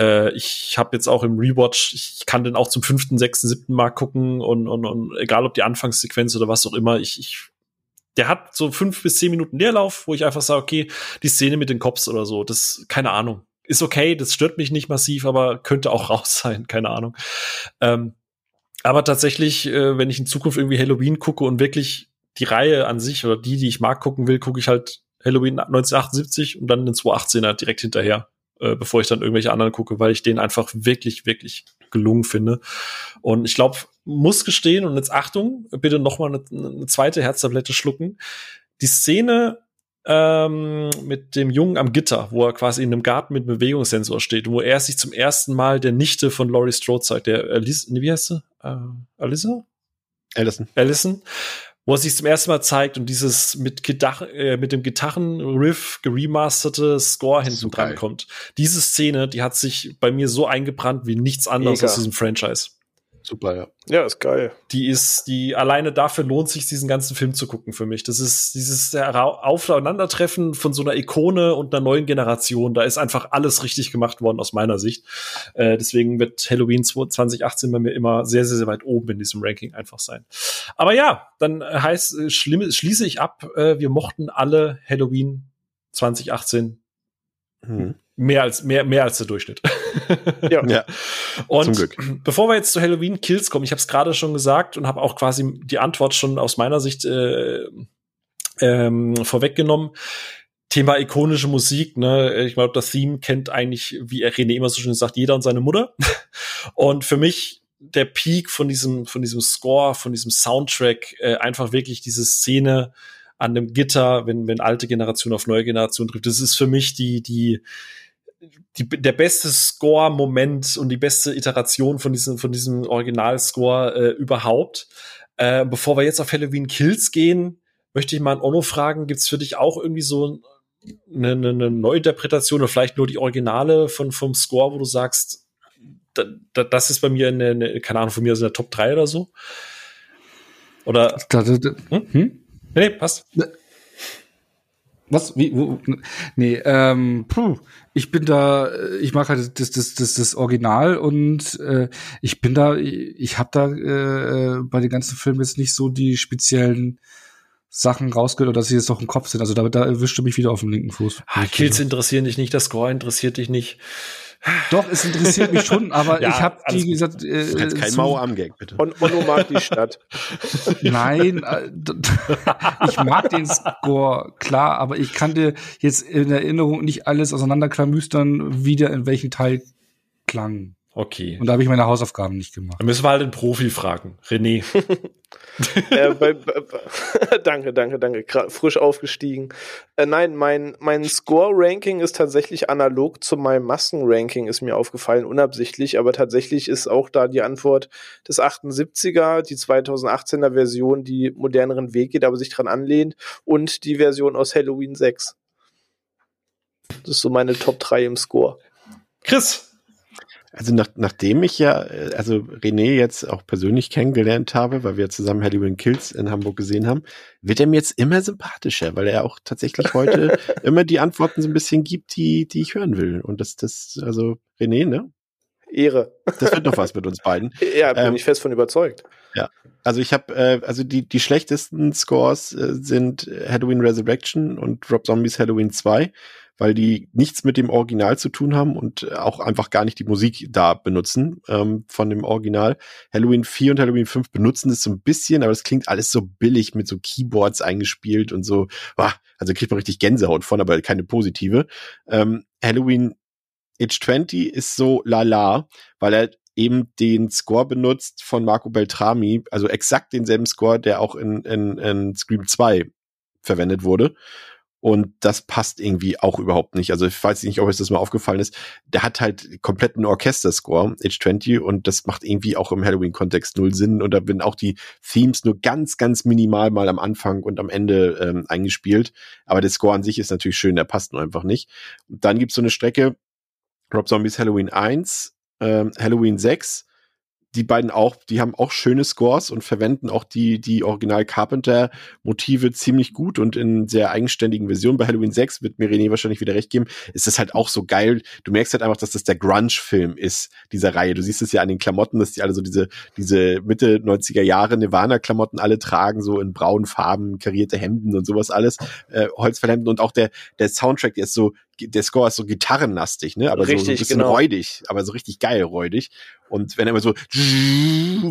Äh, ich habe jetzt auch im Rewatch, ich kann den auch zum fünften, sechsten, siebten Mal gucken und, und, und egal ob die Anfangssequenz oder was auch immer, ich, ich der hat so fünf bis zehn Minuten Leerlauf, wo ich einfach sage, okay, die Szene mit den Cops oder so, das, keine Ahnung ist okay, das stört mich nicht massiv, aber könnte auch raus sein, keine Ahnung. Ähm, aber tatsächlich, äh, wenn ich in Zukunft irgendwie Halloween gucke und wirklich die Reihe an sich oder die, die ich mag gucken will, gucke ich halt Halloween 1978 und dann den 218er direkt hinterher, äh, bevor ich dann irgendwelche anderen gucke, weil ich den einfach wirklich, wirklich gelungen finde. Und ich glaube, muss gestehen, und jetzt Achtung, bitte noch mal eine, eine zweite Herztablette schlucken. Die Szene ähm, mit dem Jungen am Gitter, wo er quasi in einem Garten mit Bewegungssensor steht, wo er sich zum ersten Mal der Nichte von Laurie Strode zeigt, der Alice, wie heißt sie? Äh, Alyssa? Allison. Allison. Wo er sich zum ersten Mal zeigt und dieses mit, Gitar äh, mit dem Gitarrenriff geremasterte Score hinten dran kommt. Diese Szene, die hat sich bei mir so eingebrannt wie nichts anderes Mega. aus diesem Franchise. Super, ja. Ja, ist geil. Die ist, die alleine dafür lohnt sich, diesen ganzen Film zu gucken für mich. Das ist dieses Aufeinandertreffen von so einer Ikone und einer neuen Generation. Da ist einfach alles richtig gemacht worden aus meiner Sicht. Äh, deswegen wird Halloween 2018 bei mir immer sehr, sehr, sehr weit oben in diesem Ranking einfach sein. Aber ja, dann heißt, äh, schließe ich ab, äh, wir mochten alle Halloween 2018 hm mehr als mehr mehr als der Durchschnitt. ja. ja. Und Zum Glück. bevor wir jetzt zu Halloween Kills kommen, ich habe es gerade schon gesagt und habe auch quasi die Antwort schon aus meiner Sicht äh, ähm, vorweggenommen. Thema ikonische Musik, ne? Ich glaube, das Theme kennt eigentlich, wie René immer so schön sagt, jeder und seine Mutter. Und für mich der Peak von diesem, von diesem Score, von diesem Soundtrack, äh, einfach wirklich diese Szene an dem Gitter, wenn, wenn alte Generation auf neue Generation trifft. Das ist für mich die, die, die, der beste Score-Moment und die beste Iteration von diesem, von diesem Original-Score äh, überhaupt. Äh, bevor wir jetzt auf Halloween Kills gehen, möchte ich mal an Ono fragen, gibt's für dich auch irgendwie so eine, eine, eine Neuinterpretation oder vielleicht nur die Originale von, vom Score, wo du sagst, da, da, das ist bei mir eine, eine, keine Ahnung, von mir ist eine Top 3 oder so? Oder? Hm? Hm? Nee, passt. Was? Wie? Wo? Nee, ähm, puh, ich bin da, ich mag halt das, das, das, das Original und äh, ich bin da, ich habe da äh, bei den ganzen Filmen jetzt nicht so die speziellen Sachen rausgehört oder dass sie jetzt noch im Kopf sind. Also da, da erwischte mich wieder auf dem linken Fuß. Ah, Kills interessieren dich nicht, das Score interessiert dich nicht. Doch, es interessiert mich schon, aber ja, ich habe wie gesagt, äh, jetzt kein Mauer-Am-Gag, bitte. Und Onno mag die Stadt. Nein, äh, ich mag den Score, klar, aber ich kann dir jetzt in Erinnerung nicht alles auseinanderklamüstern, wie der in welchem Teil klang. Okay. Und da habe ich meine Hausaufgaben nicht gemacht. Da müssen wir halt den Profi fragen. René. äh, bei, bei, danke, danke, danke. frisch aufgestiegen. Äh, nein, mein, mein Score-Ranking ist tatsächlich analog zu meinem Masken-Ranking, ist mir aufgefallen, unabsichtlich, aber tatsächlich ist auch da die Antwort des 78er, die 2018er Version, die moderneren Weg geht, aber sich dran anlehnt, und die Version aus Halloween 6. Das ist so meine Top 3 im Score. Chris, also nach, nachdem ich ja, äh, also René jetzt auch persönlich kennengelernt habe, weil wir zusammen Halloween Kills in Hamburg gesehen haben, wird er mir jetzt immer sympathischer, weil er auch tatsächlich heute immer die Antworten so ein bisschen gibt, die, die ich hören will. Und das, das, also René, ne? Ehre. Das wird doch was mit uns beiden. Ja, bin ähm, ich fest von überzeugt. Ja, also ich habe, äh, also die die schlechtesten Scores äh, sind Halloween Resurrection und Rob Zombies Halloween 2 weil die nichts mit dem Original zu tun haben und auch einfach gar nicht die Musik da benutzen ähm, von dem Original. Halloween 4 und Halloween 5 benutzen das so ein bisschen, aber es klingt alles so billig mit so Keyboards eingespielt und so. Boah, also kriegt man richtig Gänsehaut von, aber keine positive. Ähm, Halloween Age 20 ist so lala, weil er eben den Score benutzt von Marco Beltrami, also exakt denselben Score, der auch in, in, in Scream 2 verwendet wurde. Und das passt irgendwie auch überhaupt nicht. Also ich weiß nicht, ob euch das mal aufgefallen ist. Der hat halt kompletten Orchesterscore, H20, und das macht irgendwie auch im Halloween-Kontext null Sinn. Und da werden auch die Themes nur ganz, ganz minimal mal am Anfang und am Ende ähm, eingespielt. Aber der Score an sich ist natürlich schön, der passt nur einfach nicht. Und dann gibt's so eine Strecke, Rob Zombies Halloween 1, ähm, Halloween 6, die beiden auch, die haben auch schöne Scores und verwenden auch die, die Original Carpenter Motive ziemlich gut und in sehr eigenständigen Versionen. Bei Halloween 6 wird mir René wahrscheinlich wieder recht geben, ist das halt auch so geil. Du merkst halt einfach, dass das der Grunge-Film ist, dieser Reihe. Du siehst es ja an den Klamotten, dass die alle so diese, diese Mitte 90er Jahre Nirvana-Klamotten alle tragen, so in braunen Farben, karierte Hemden und sowas alles, äh, Holzverhemden und auch der, der Soundtrack, der ist so der Score ist so gitarrenlastig, ne? Aber richtig, so, ein bisschen genau. räudig, aber so richtig geil räudig. Und wenn er immer so,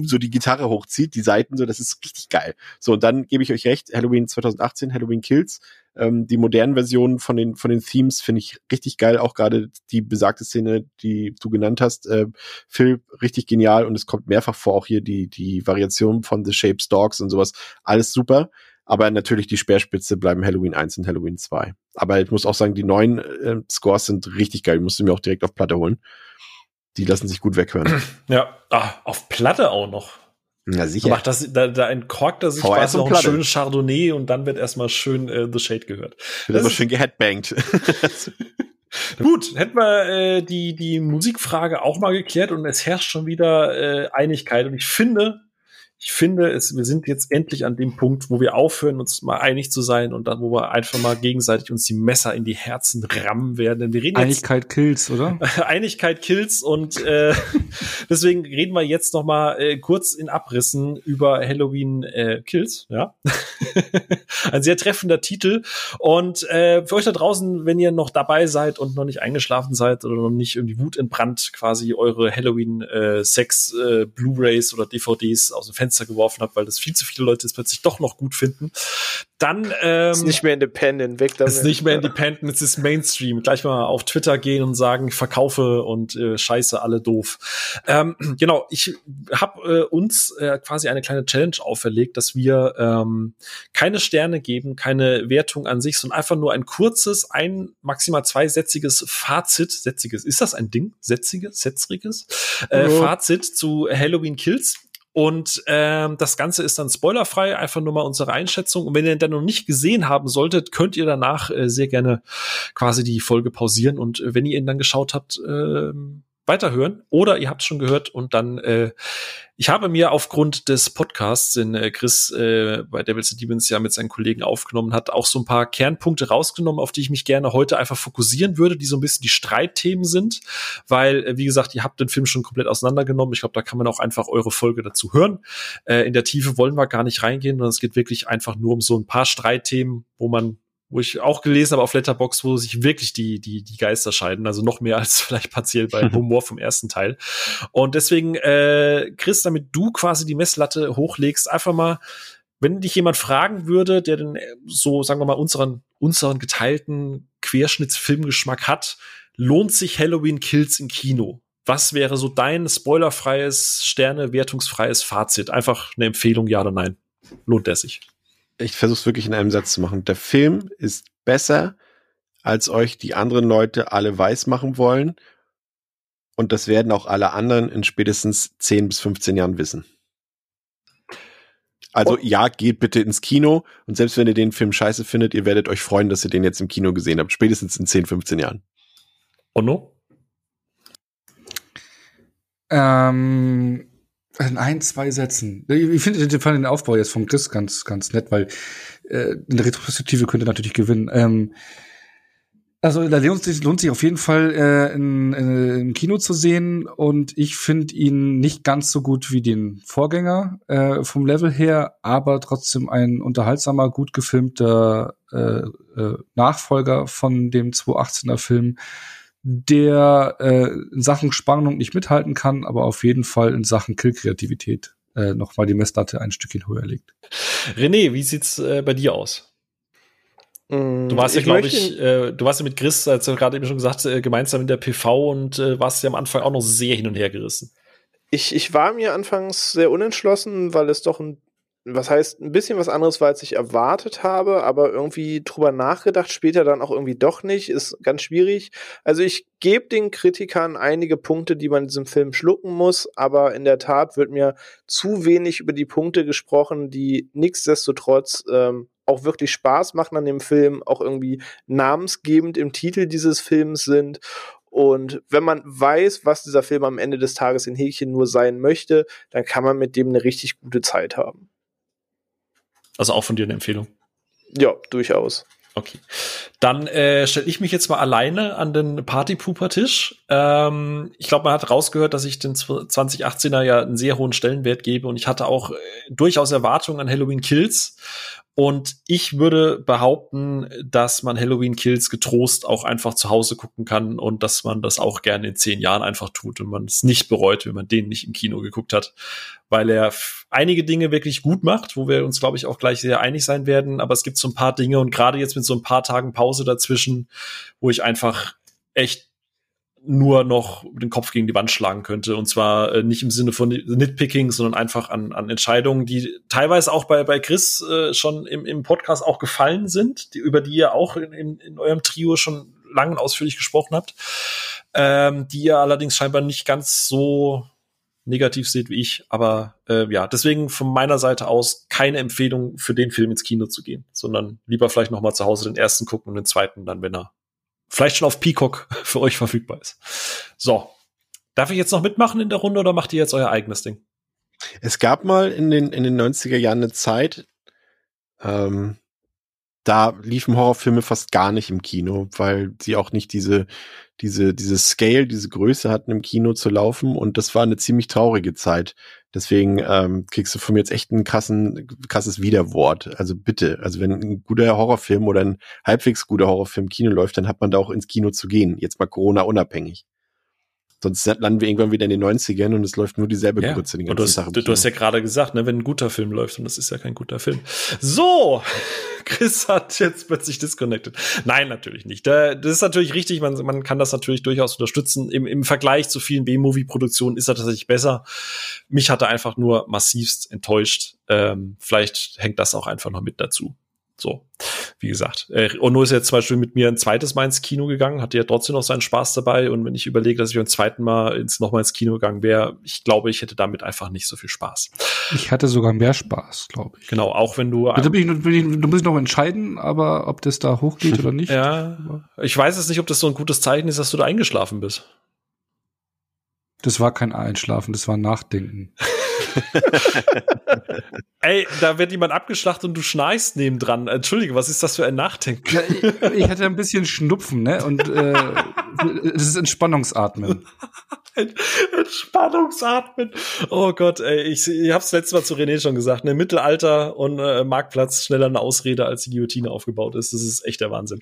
so die Gitarre hochzieht, die Seiten so, das ist richtig geil. So, und dann gebe ich euch recht, Halloween 2018, Halloween Kills, ähm, die modernen Versionen von den, von den Themes finde ich richtig geil. Auch gerade die besagte Szene, die du genannt hast, äh, Phil, richtig genial. Und es kommt mehrfach vor, auch hier die, die Variation von The Shape Dogs und sowas. Alles super. Aber natürlich die Speerspitze bleiben Halloween 1 und Halloween 2. Aber ich muss auch sagen, die neuen äh, Scores sind richtig geil. Ich musste mir auch direkt auf Platte holen. Die lassen sich gut weghören. Ja, ah, auf Platte auch noch. Na sicher. Macht das, da, da entkorkt er sich quasi noch einen schönen Chardonnay und dann wird erstmal schön äh, The Shade gehört. Wird aber schön geheadbangt. Gut, hätten wir äh, die, die Musikfrage auch mal geklärt und es herrscht schon wieder äh, Einigkeit. Und ich finde, ich finde, es, wir sind jetzt endlich an dem Punkt, wo wir aufhören, uns mal einig zu sein und dann, wo wir einfach mal gegenseitig uns die Messer in die Herzen rammen werden. Denn wir reden Einigkeit jetzt, kills, oder? Einigkeit kills und äh, deswegen reden wir jetzt noch mal äh, kurz in Abrissen über Halloween äh, Kills. Ja, ein sehr treffender Titel. Und äh, für euch da draußen, wenn ihr noch dabei seid und noch nicht eingeschlafen seid oder noch nicht irgendwie Wut entbrannt, quasi eure Halloween äh, Sex äh, Blu-rays oder DVDs aus dem Fenster Fenster geworfen habe, weil das viel zu viele Leute es plötzlich doch noch gut finden. Dann ähm, ist nicht mehr independent, weg damit. Ist nicht mehr independent, es ist Mainstream. Gleich mal auf Twitter gehen und sagen, ich verkaufe und äh, scheiße, alle doof. Ähm, genau, ich habe äh, uns äh, quasi eine kleine Challenge auferlegt, dass wir ähm, keine Sterne geben, keine Wertung an sich, sondern einfach nur ein kurzes, ein maximal zweisätziges Fazit, sätziges, ist das ein Ding? Sätziges, setzriges? Äh, oh. Fazit zu Halloween Kills und ähm, das Ganze ist dann spoilerfrei, einfach nur mal unsere Einschätzung. Und wenn ihr dann noch nicht gesehen haben solltet, könnt ihr danach äh, sehr gerne quasi die Folge pausieren. Und äh, wenn ihr ihn dann geschaut habt, äh, weiterhören oder ihr habt schon gehört und dann äh, ich habe mir aufgrund des Podcasts, den äh, Chris äh, bei Devils and Demons ja mit seinen Kollegen aufgenommen hat, auch so ein paar Kernpunkte rausgenommen, auf die ich mich gerne heute einfach fokussieren würde, die so ein bisschen die Streitthemen sind, weil äh, wie gesagt, ihr habt den Film schon komplett auseinandergenommen. Ich glaube, da kann man auch einfach eure Folge dazu hören. Äh, in der Tiefe wollen wir gar nicht reingehen, sondern es geht wirklich einfach nur um so ein paar Streitthemen, wo man wo ich auch gelesen habe auf Letterbox, wo sich wirklich die, die, die Geister scheiden, also noch mehr als vielleicht partiell bei Humor vom ersten Teil. Und deswegen, äh, Chris, damit du quasi die Messlatte hochlegst, einfach mal, wenn dich jemand fragen würde, der denn so, sagen wir mal, unseren, unseren geteilten Querschnittsfilmgeschmack hat, lohnt sich Halloween Kills im Kino? Was wäre so dein spoilerfreies, sternewertungsfreies Fazit? Einfach eine Empfehlung, ja oder nein? Lohnt der sich? Ich versuche es wirklich in einem Satz zu machen. Der Film ist besser, als euch die anderen Leute alle weiß machen wollen. Und das werden auch alle anderen in spätestens 10 bis 15 Jahren wissen. Also oh. ja, geht bitte ins Kino und selbst wenn ihr den Film scheiße findet, ihr werdet euch freuen, dass ihr den jetzt im Kino gesehen habt. Spätestens in 10, 15 Jahren. Onno? Ähm, in ein, zwei Sätzen. Ich finde fand den Aufbau jetzt vom Chris ganz, ganz nett, weil äh, eine Retrospektive könnte natürlich gewinnen. Ähm, also da lohnt sich, lohnt sich auf jeden Fall äh, in, in, im Kino zu sehen und ich finde ihn nicht ganz so gut wie den Vorgänger äh, vom Level her, aber trotzdem ein unterhaltsamer, gut gefilmter äh, äh, Nachfolger von dem 218er Film der äh, in Sachen Spannung nicht mithalten kann, aber auf jeden Fall in Sachen Killkreativität äh, noch mal die Messlatte ein Stückchen höher legt. René, wie sieht's äh, bei dir aus? Mm, du warst ja, glaube ich, äh, du warst ja mit Chris, als du gerade eben schon gesagt, äh, gemeinsam in der PV und äh, warst ja am Anfang auch noch sehr hin und her gerissen. Ich, ich war mir anfangs sehr unentschlossen, weil es doch ein was heißt, ein bisschen was anderes war, als ich erwartet habe, aber irgendwie drüber nachgedacht, später dann auch irgendwie doch nicht, ist ganz schwierig. Also ich gebe den Kritikern einige Punkte, die man in diesem Film schlucken muss, aber in der Tat wird mir zu wenig über die Punkte gesprochen, die nichtsdestotrotz ähm, auch wirklich Spaß machen an dem Film, auch irgendwie namensgebend im Titel dieses Films sind und wenn man weiß, was dieser Film am Ende des Tages in Häkchen nur sein möchte, dann kann man mit dem eine richtig gute Zeit haben. Also auch von dir eine Empfehlung. Ja, durchaus. Okay. Dann äh, stelle ich mich jetzt mal alleine an den Partypooper-Tisch. Ähm, ich glaube, man hat rausgehört, dass ich den 2018er ja einen sehr hohen Stellenwert gebe und ich hatte auch äh, durchaus Erwartungen an Halloween Kills. Und ich würde behaupten, dass man Halloween Kills getrost auch einfach zu Hause gucken kann und dass man das auch gerne in zehn Jahren einfach tut und man es nicht bereut, wenn man den nicht im Kino geguckt hat, weil er einige Dinge wirklich gut macht, wo wir uns, glaube ich, auch gleich sehr einig sein werden. Aber es gibt so ein paar Dinge und gerade jetzt mit so ein paar Tagen Pause dazwischen, wo ich einfach echt nur noch den Kopf gegen die Wand schlagen könnte. Und zwar äh, nicht im Sinne von Nitpicking, sondern einfach an, an Entscheidungen, die teilweise auch bei, bei Chris äh, schon im, im Podcast auch gefallen sind, die, über die ihr auch in, in, in eurem Trio schon lang und ausführlich gesprochen habt, ähm, die ihr allerdings scheinbar nicht ganz so negativ seht wie ich. Aber äh, ja, deswegen von meiner Seite aus keine Empfehlung für den Film ins Kino zu gehen, sondern lieber vielleicht noch mal zu Hause den ersten gucken und den zweiten dann, wenn er vielleicht schon auf Peacock für euch verfügbar ist. So. Darf ich jetzt noch mitmachen in der Runde oder macht ihr jetzt euer eigenes Ding? Es gab mal in den, in den 90er Jahren eine Zeit, ähm, da liefen Horrorfilme fast gar nicht im Kino, weil sie auch nicht diese, diese, diese Scale, diese Größe hatten im Kino zu laufen und das war eine ziemlich traurige Zeit. Deswegen ähm, kriegst du von mir jetzt echt ein krassen, krasses Widerwort. Also bitte, also wenn ein guter Horrorfilm oder ein halbwegs guter Horrorfilm Kino läuft, dann hat man da auch ins Kino zu gehen. Jetzt mal Corona unabhängig. Sonst landen wir irgendwann wieder in den 90ern und es läuft nur dieselbe ja. Grütze den ganzen du hast, Tag. Du, du hast ja gerade gesagt, ne, wenn ein guter Film läuft und das ist ja kein guter Film. So, Chris hat jetzt plötzlich disconnected. Nein, natürlich nicht. Das ist natürlich richtig, man, man kann das natürlich durchaus unterstützen. Im, im Vergleich zu vielen B-Movie-Produktionen ist er tatsächlich besser. Mich hat er einfach nur massivst enttäuscht. Ähm, vielleicht hängt das auch einfach noch mit dazu. So, wie gesagt. Äh, Ono ist jetzt zum Beispiel mit mir ein zweites Mal ins Kino gegangen, hatte ja trotzdem noch seinen Spaß dabei. Und wenn ich überlege, dass ich beim zweiten Mal ins, noch mal ins Kino gegangen wäre, ich glaube, ich hätte damit einfach nicht so viel Spaß. Ich hatte sogar mehr Spaß, glaube ich. Genau, auch wenn du. Also bin ich, bin ich, du musst noch entscheiden, aber ob das da hochgeht oder nicht. Ja, ich weiß es nicht, ob das so ein gutes Zeichen ist, dass du da eingeschlafen bist. Das war kein Einschlafen, das war Nachdenken. Ey, da wird jemand abgeschlachtet und du schnarchst nebendran. Entschuldige, was ist das für ein Nachdenken? Ja, ich, ich, hatte ein bisschen Schnupfen, ne? Und äh, das ist Entspannungsatmen. Entspannungsatmen. Oh Gott, ey, ich, ich hab's letztes Mal zu René schon gesagt, ne, Mittelalter und äh, Marktplatz schneller eine Ausrede, als die Guillotine aufgebaut ist. Das ist echt der Wahnsinn.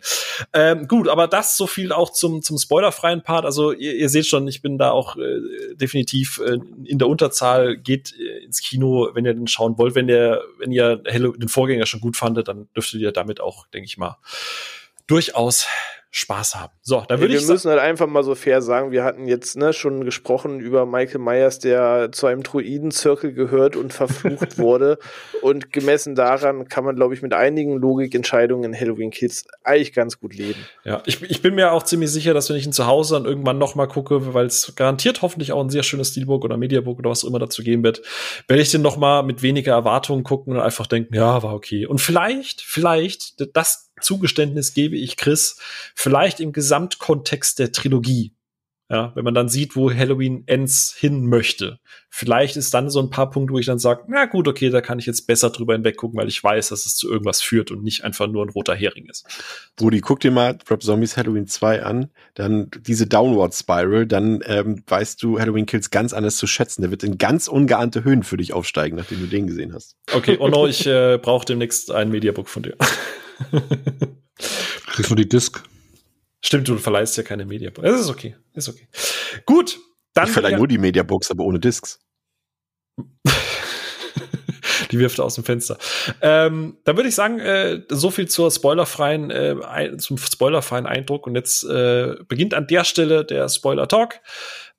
Ähm, gut, aber das so viel auch zum, zum spoilerfreien Part. Also ihr, ihr seht schon, ich bin da auch äh, definitiv äh, in der Unterzahl. Geht äh, ins Kino, wenn ihr den schauen wollt. Wenn der, wenn ihr Hello, den Vorgänger schon gut fandet, dann dürftet ihr damit auch, denke ich mal, durchaus Spaß haben. So, dann würde ich. Wir müssen halt einfach mal so fair sagen, wir hatten jetzt ne, schon gesprochen über Michael Myers, der zu einem Druidenzirkel gehört und verflucht wurde. Und gemessen daran kann man, glaube ich, mit einigen Logikentscheidungen in Halloween Kids eigentlich ganz gut leben. Ja, ich, ich bin mir auch ziemlich sicher, dass wenn ich ihn zu Hause dann irgendwann noch mal gucke, weil es garantiert hoffentlich auch ein sehr schönes Steelbook oder Mediabook oder was auch immer dazu geben wird, werde ich den noch mal mit weniger Erwartungen gucken und einfach denken, ja, war okay. Und vielleicht, vielleicht, das Zugeständnis gebe ich Chris, vielleicht im Gesamtkontext der Trilogie. Ja, wenn man dann sieht, wo Halloween Ends hin möchte. Vielleicht ist dann so ein paar Punkte, wo ich dann sage, na gut, okay, da kann ich jetzt besser drüber hinweg gucken, weil ich weiß, dass es zu irgendwas führt und nicht einfach nur ein roter Hering ist. Brudi, guck dir mal Rob Zombies Halloween 2 an, dann diese Downward Spiral, dann ähm, weißt du Halloween Kills ganz anders zu schätzen. Der wird in ganz ungeahnte Höhen für dich aufsteigen, nachdem du den gesehen hast. Okay, oh no, ich äh, brauche demnächst ein Mediabook von dir. Kriegst du die Disc? Stimmt, du verleihst ja keine Mediabooks. Das ist okay. Ist okay. Gut. Dann ich verleihe nur die Mediabooks, aber ohne Discs. die wirft er aus dem Fenster. Ähm, dann würde ich sagen, äh, so viel zur spoilerfreien, äh, zum spoilerfreien Eindruck. Und jetzt äh, beginnt an der Stelle der Spoiler-Talk.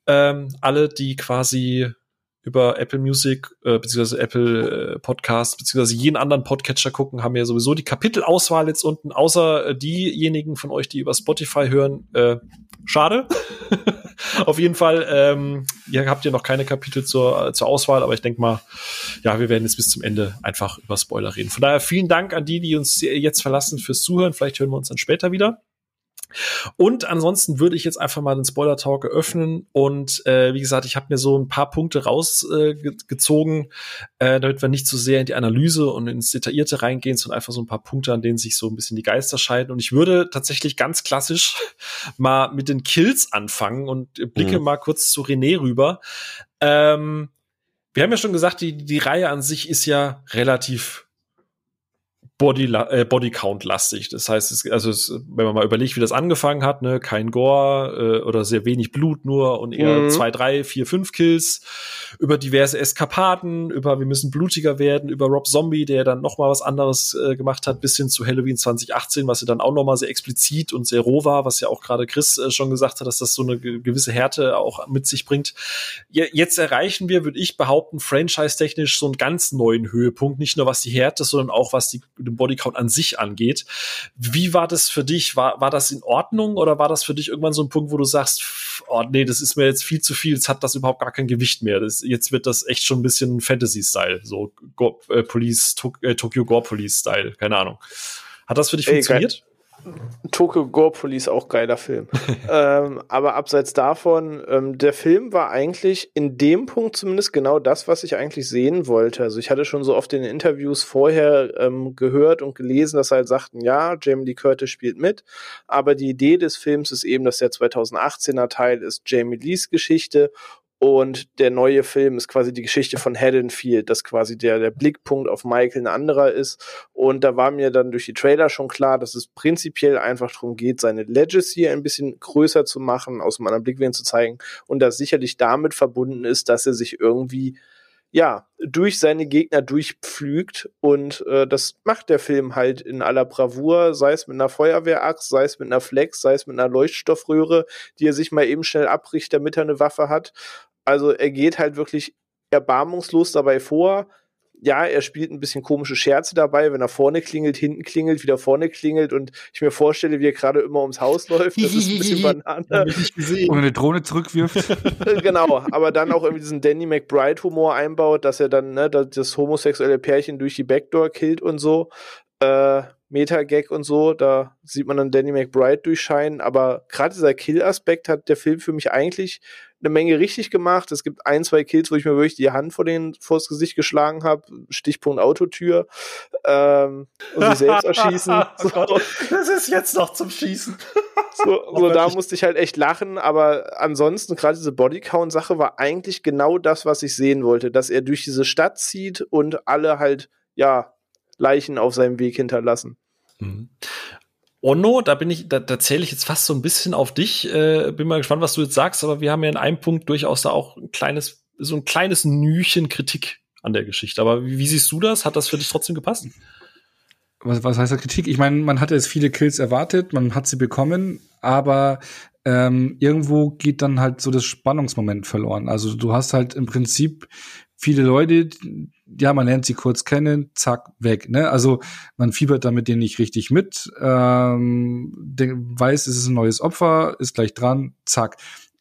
Ähm, alle, die quasi über Apple Music äh, beziehungsweise Apple äh, Podcast beziehungsweise jeden anderen Podcatcher gucken, haben ja sowieso die Kapitelauswahl jetzt unten. Außer äh, diejenigen von euch, die über Spotify hören, äh, schade. Auf jeden Fall, ähm, ihr habt ja noch keine Kapitel zur, äh, zur Auswahl, aber ich denke mal, ja, wir werden jetzt bis zum Ende einfach über Spoiler reden. Von daher vielen Dank an die, die uns jetzt verlassen fürs Zuhören. Vielleicht hören wir uns dann später wieder. Und ansonsten würde ich jetzt einfach mal den Spoiler-Talk eröffnen und äh, wie gesagt, ich habe mir so ein paar Punkte rausgezogen, äh, äh, damit wir nicht zu so sehr in die Analyse und ins Detaillierte reingehen, sondern einfach so ein paar Punkte, an denen sich so ein bisschen die Geister scheiden. Und ich würde tatsächlich ganz klassisch mal mit den Kills anfangen und blicke mhm. mal kurz zu René rüber. Ähm, wir haben ja schon gesagt, die, die Reihe an sich ist ja relativ Body, äh, Body Count lastig. Das heißt, es, also es, wenn man mal überlegt, wie das angefangen hat, ne, kein Gore äh, oder sehr wenig Blut nur und eher mhm. zwei, drei, vier, fünf Kills über diverse Eskapaden, über wir müssen blutiger werden, über Rob Zombie, der dann noch mal was anderes äh, gemacht hat, bis hin zu Halloween 2018, was ja dann auch noch mal sehr explizit und sehr roh war, was ja auch gerade Chris äh, schon gesagt hat, dass das so eine gewisse Härte auch mit sich bringt. Jetzt erreichen wir, würde ich behaupten, franchise-technisch so einen ganz neuen Höhepunkt, nicht nur was die Härte, sondern auch was die den Bodycount an sich angeht. Wie war das für dich? War, war das in Ordnung oder war das für dich irgendwann so ein Punkt, wo du sagst, oh nee, das ist mir jetzt viel zu viel, jetzt hat das überhaupt gar kein Gewicht mehr. Das, jetzt wird das echt schon ein bisschen Fantasy-Style, so Go, äh, Police, to, äh, Tokyo Gore Police-Style, keine Ahnung. Hat das für dich Ey, funktioniert? Tokyo Gore Police auch geiler Film. ähm, aber abseits davon, ähm, der Film war eigentlich in dem Punkt zumindest genau das, was ich eigentlich sehen wollte. Also ich hatte schon so oft in den Interviews vorher ähm, gehört und gelesen, dass halt sagten, ja, Jamie Lee Curtis spielt mit, aber die Idee des Films ist eben, dass der 2018er Teil ist Jamie Lees Geschichte und der neue Film ist quasi die Geschichte von Haddonfield, dass quasi der, der Blickpunkt auf Michael ein anderer ist. Und da war mir dann durch die Trailer schon klar, dass es prinzipiell einfach darum geht, seine Legacy ein bisschen größer zu machen, aus einem anderen Blickwinkel zu zeigen. Und das sicherlich damit verbunden ist, dass er sich irgendwie ja, durch seine Gegner durchpflügt und äh, das macht der Film halt in aller Bravour, sei es mit einer Feuerwehraxt, sei es mit einer Flex, sei es mit einer Leuchtstoffröhre, die er sich mal eben schnell abbricht, damit er eine Waffe hat also er geht halt wirklich erbarmungslos dabei vor. Ja, er spielt ein bisschen komische Scherze dabei, wenn er vorne klingelt, hinten klingelt, wieder vorne klingelt und ich mir vorstelle, wie er gerade immer ums Haus läuft. Das ist ein bisschen Banane. Und eine Drohne zurückwirft. genau, aber dann auch irgendwie diesen Danny McBride-Humor einbaut, dass er dann ne, das homosexuelle Pärchen durch die Backdoor killt und so. Äh, Meta-Gag und so, da sieht man dann Danny McBride durchscheinen, aber gerade dieser Kill-Aspekt hat der Film für mich eigentlich eine Menge richtig gemacht. Es gibt ein, zwei Kills, wo ich mir wirklich die Hand vor den vors Gesicht geschlagen habe. Stichpunkt Autotür. Ähm, und sich selbst erschießen. oh Gott, das ist jetzt noch zum Schießen. so, so da musste ich halt echt lachen, aber ansonsten, gerade diese Bodycount-Sache war eigentlich genau das, was ich sehen wollte, dass er durch diese Stadt zieht und alle halt, ja, Leichen auf seinem Weg hinterlassen. Mhm. Onno, da bin ich, da, da zähle ich jetzt fast so ein bisschen auf dich. Äh, bin mal gespannt, was du jetzt sagst, aber wir haben ja in einem Punkt durchaus da auch ein kleines, so ein kleines Nüchen Kritik an der Geschichte. Aber wie, wie siehst du das? Hat das für dich trotzdem gepasst? Was, was heißt da Kritik? Ich meine, man hatte jetzt viele Kills erwartet, man hat sie bekommen, aber ähm, irgendwo geht dann halt so das Spannungsmoment verloren. Also du hast halt im Prinzip viele Leute, ja, man lernt sie kurz kennen, zack, weg. Ne? Also man fiebert damit denen nicht richtig mit, ähm, weiß, es ist ein neues Opfer, ist gleich dran, zack.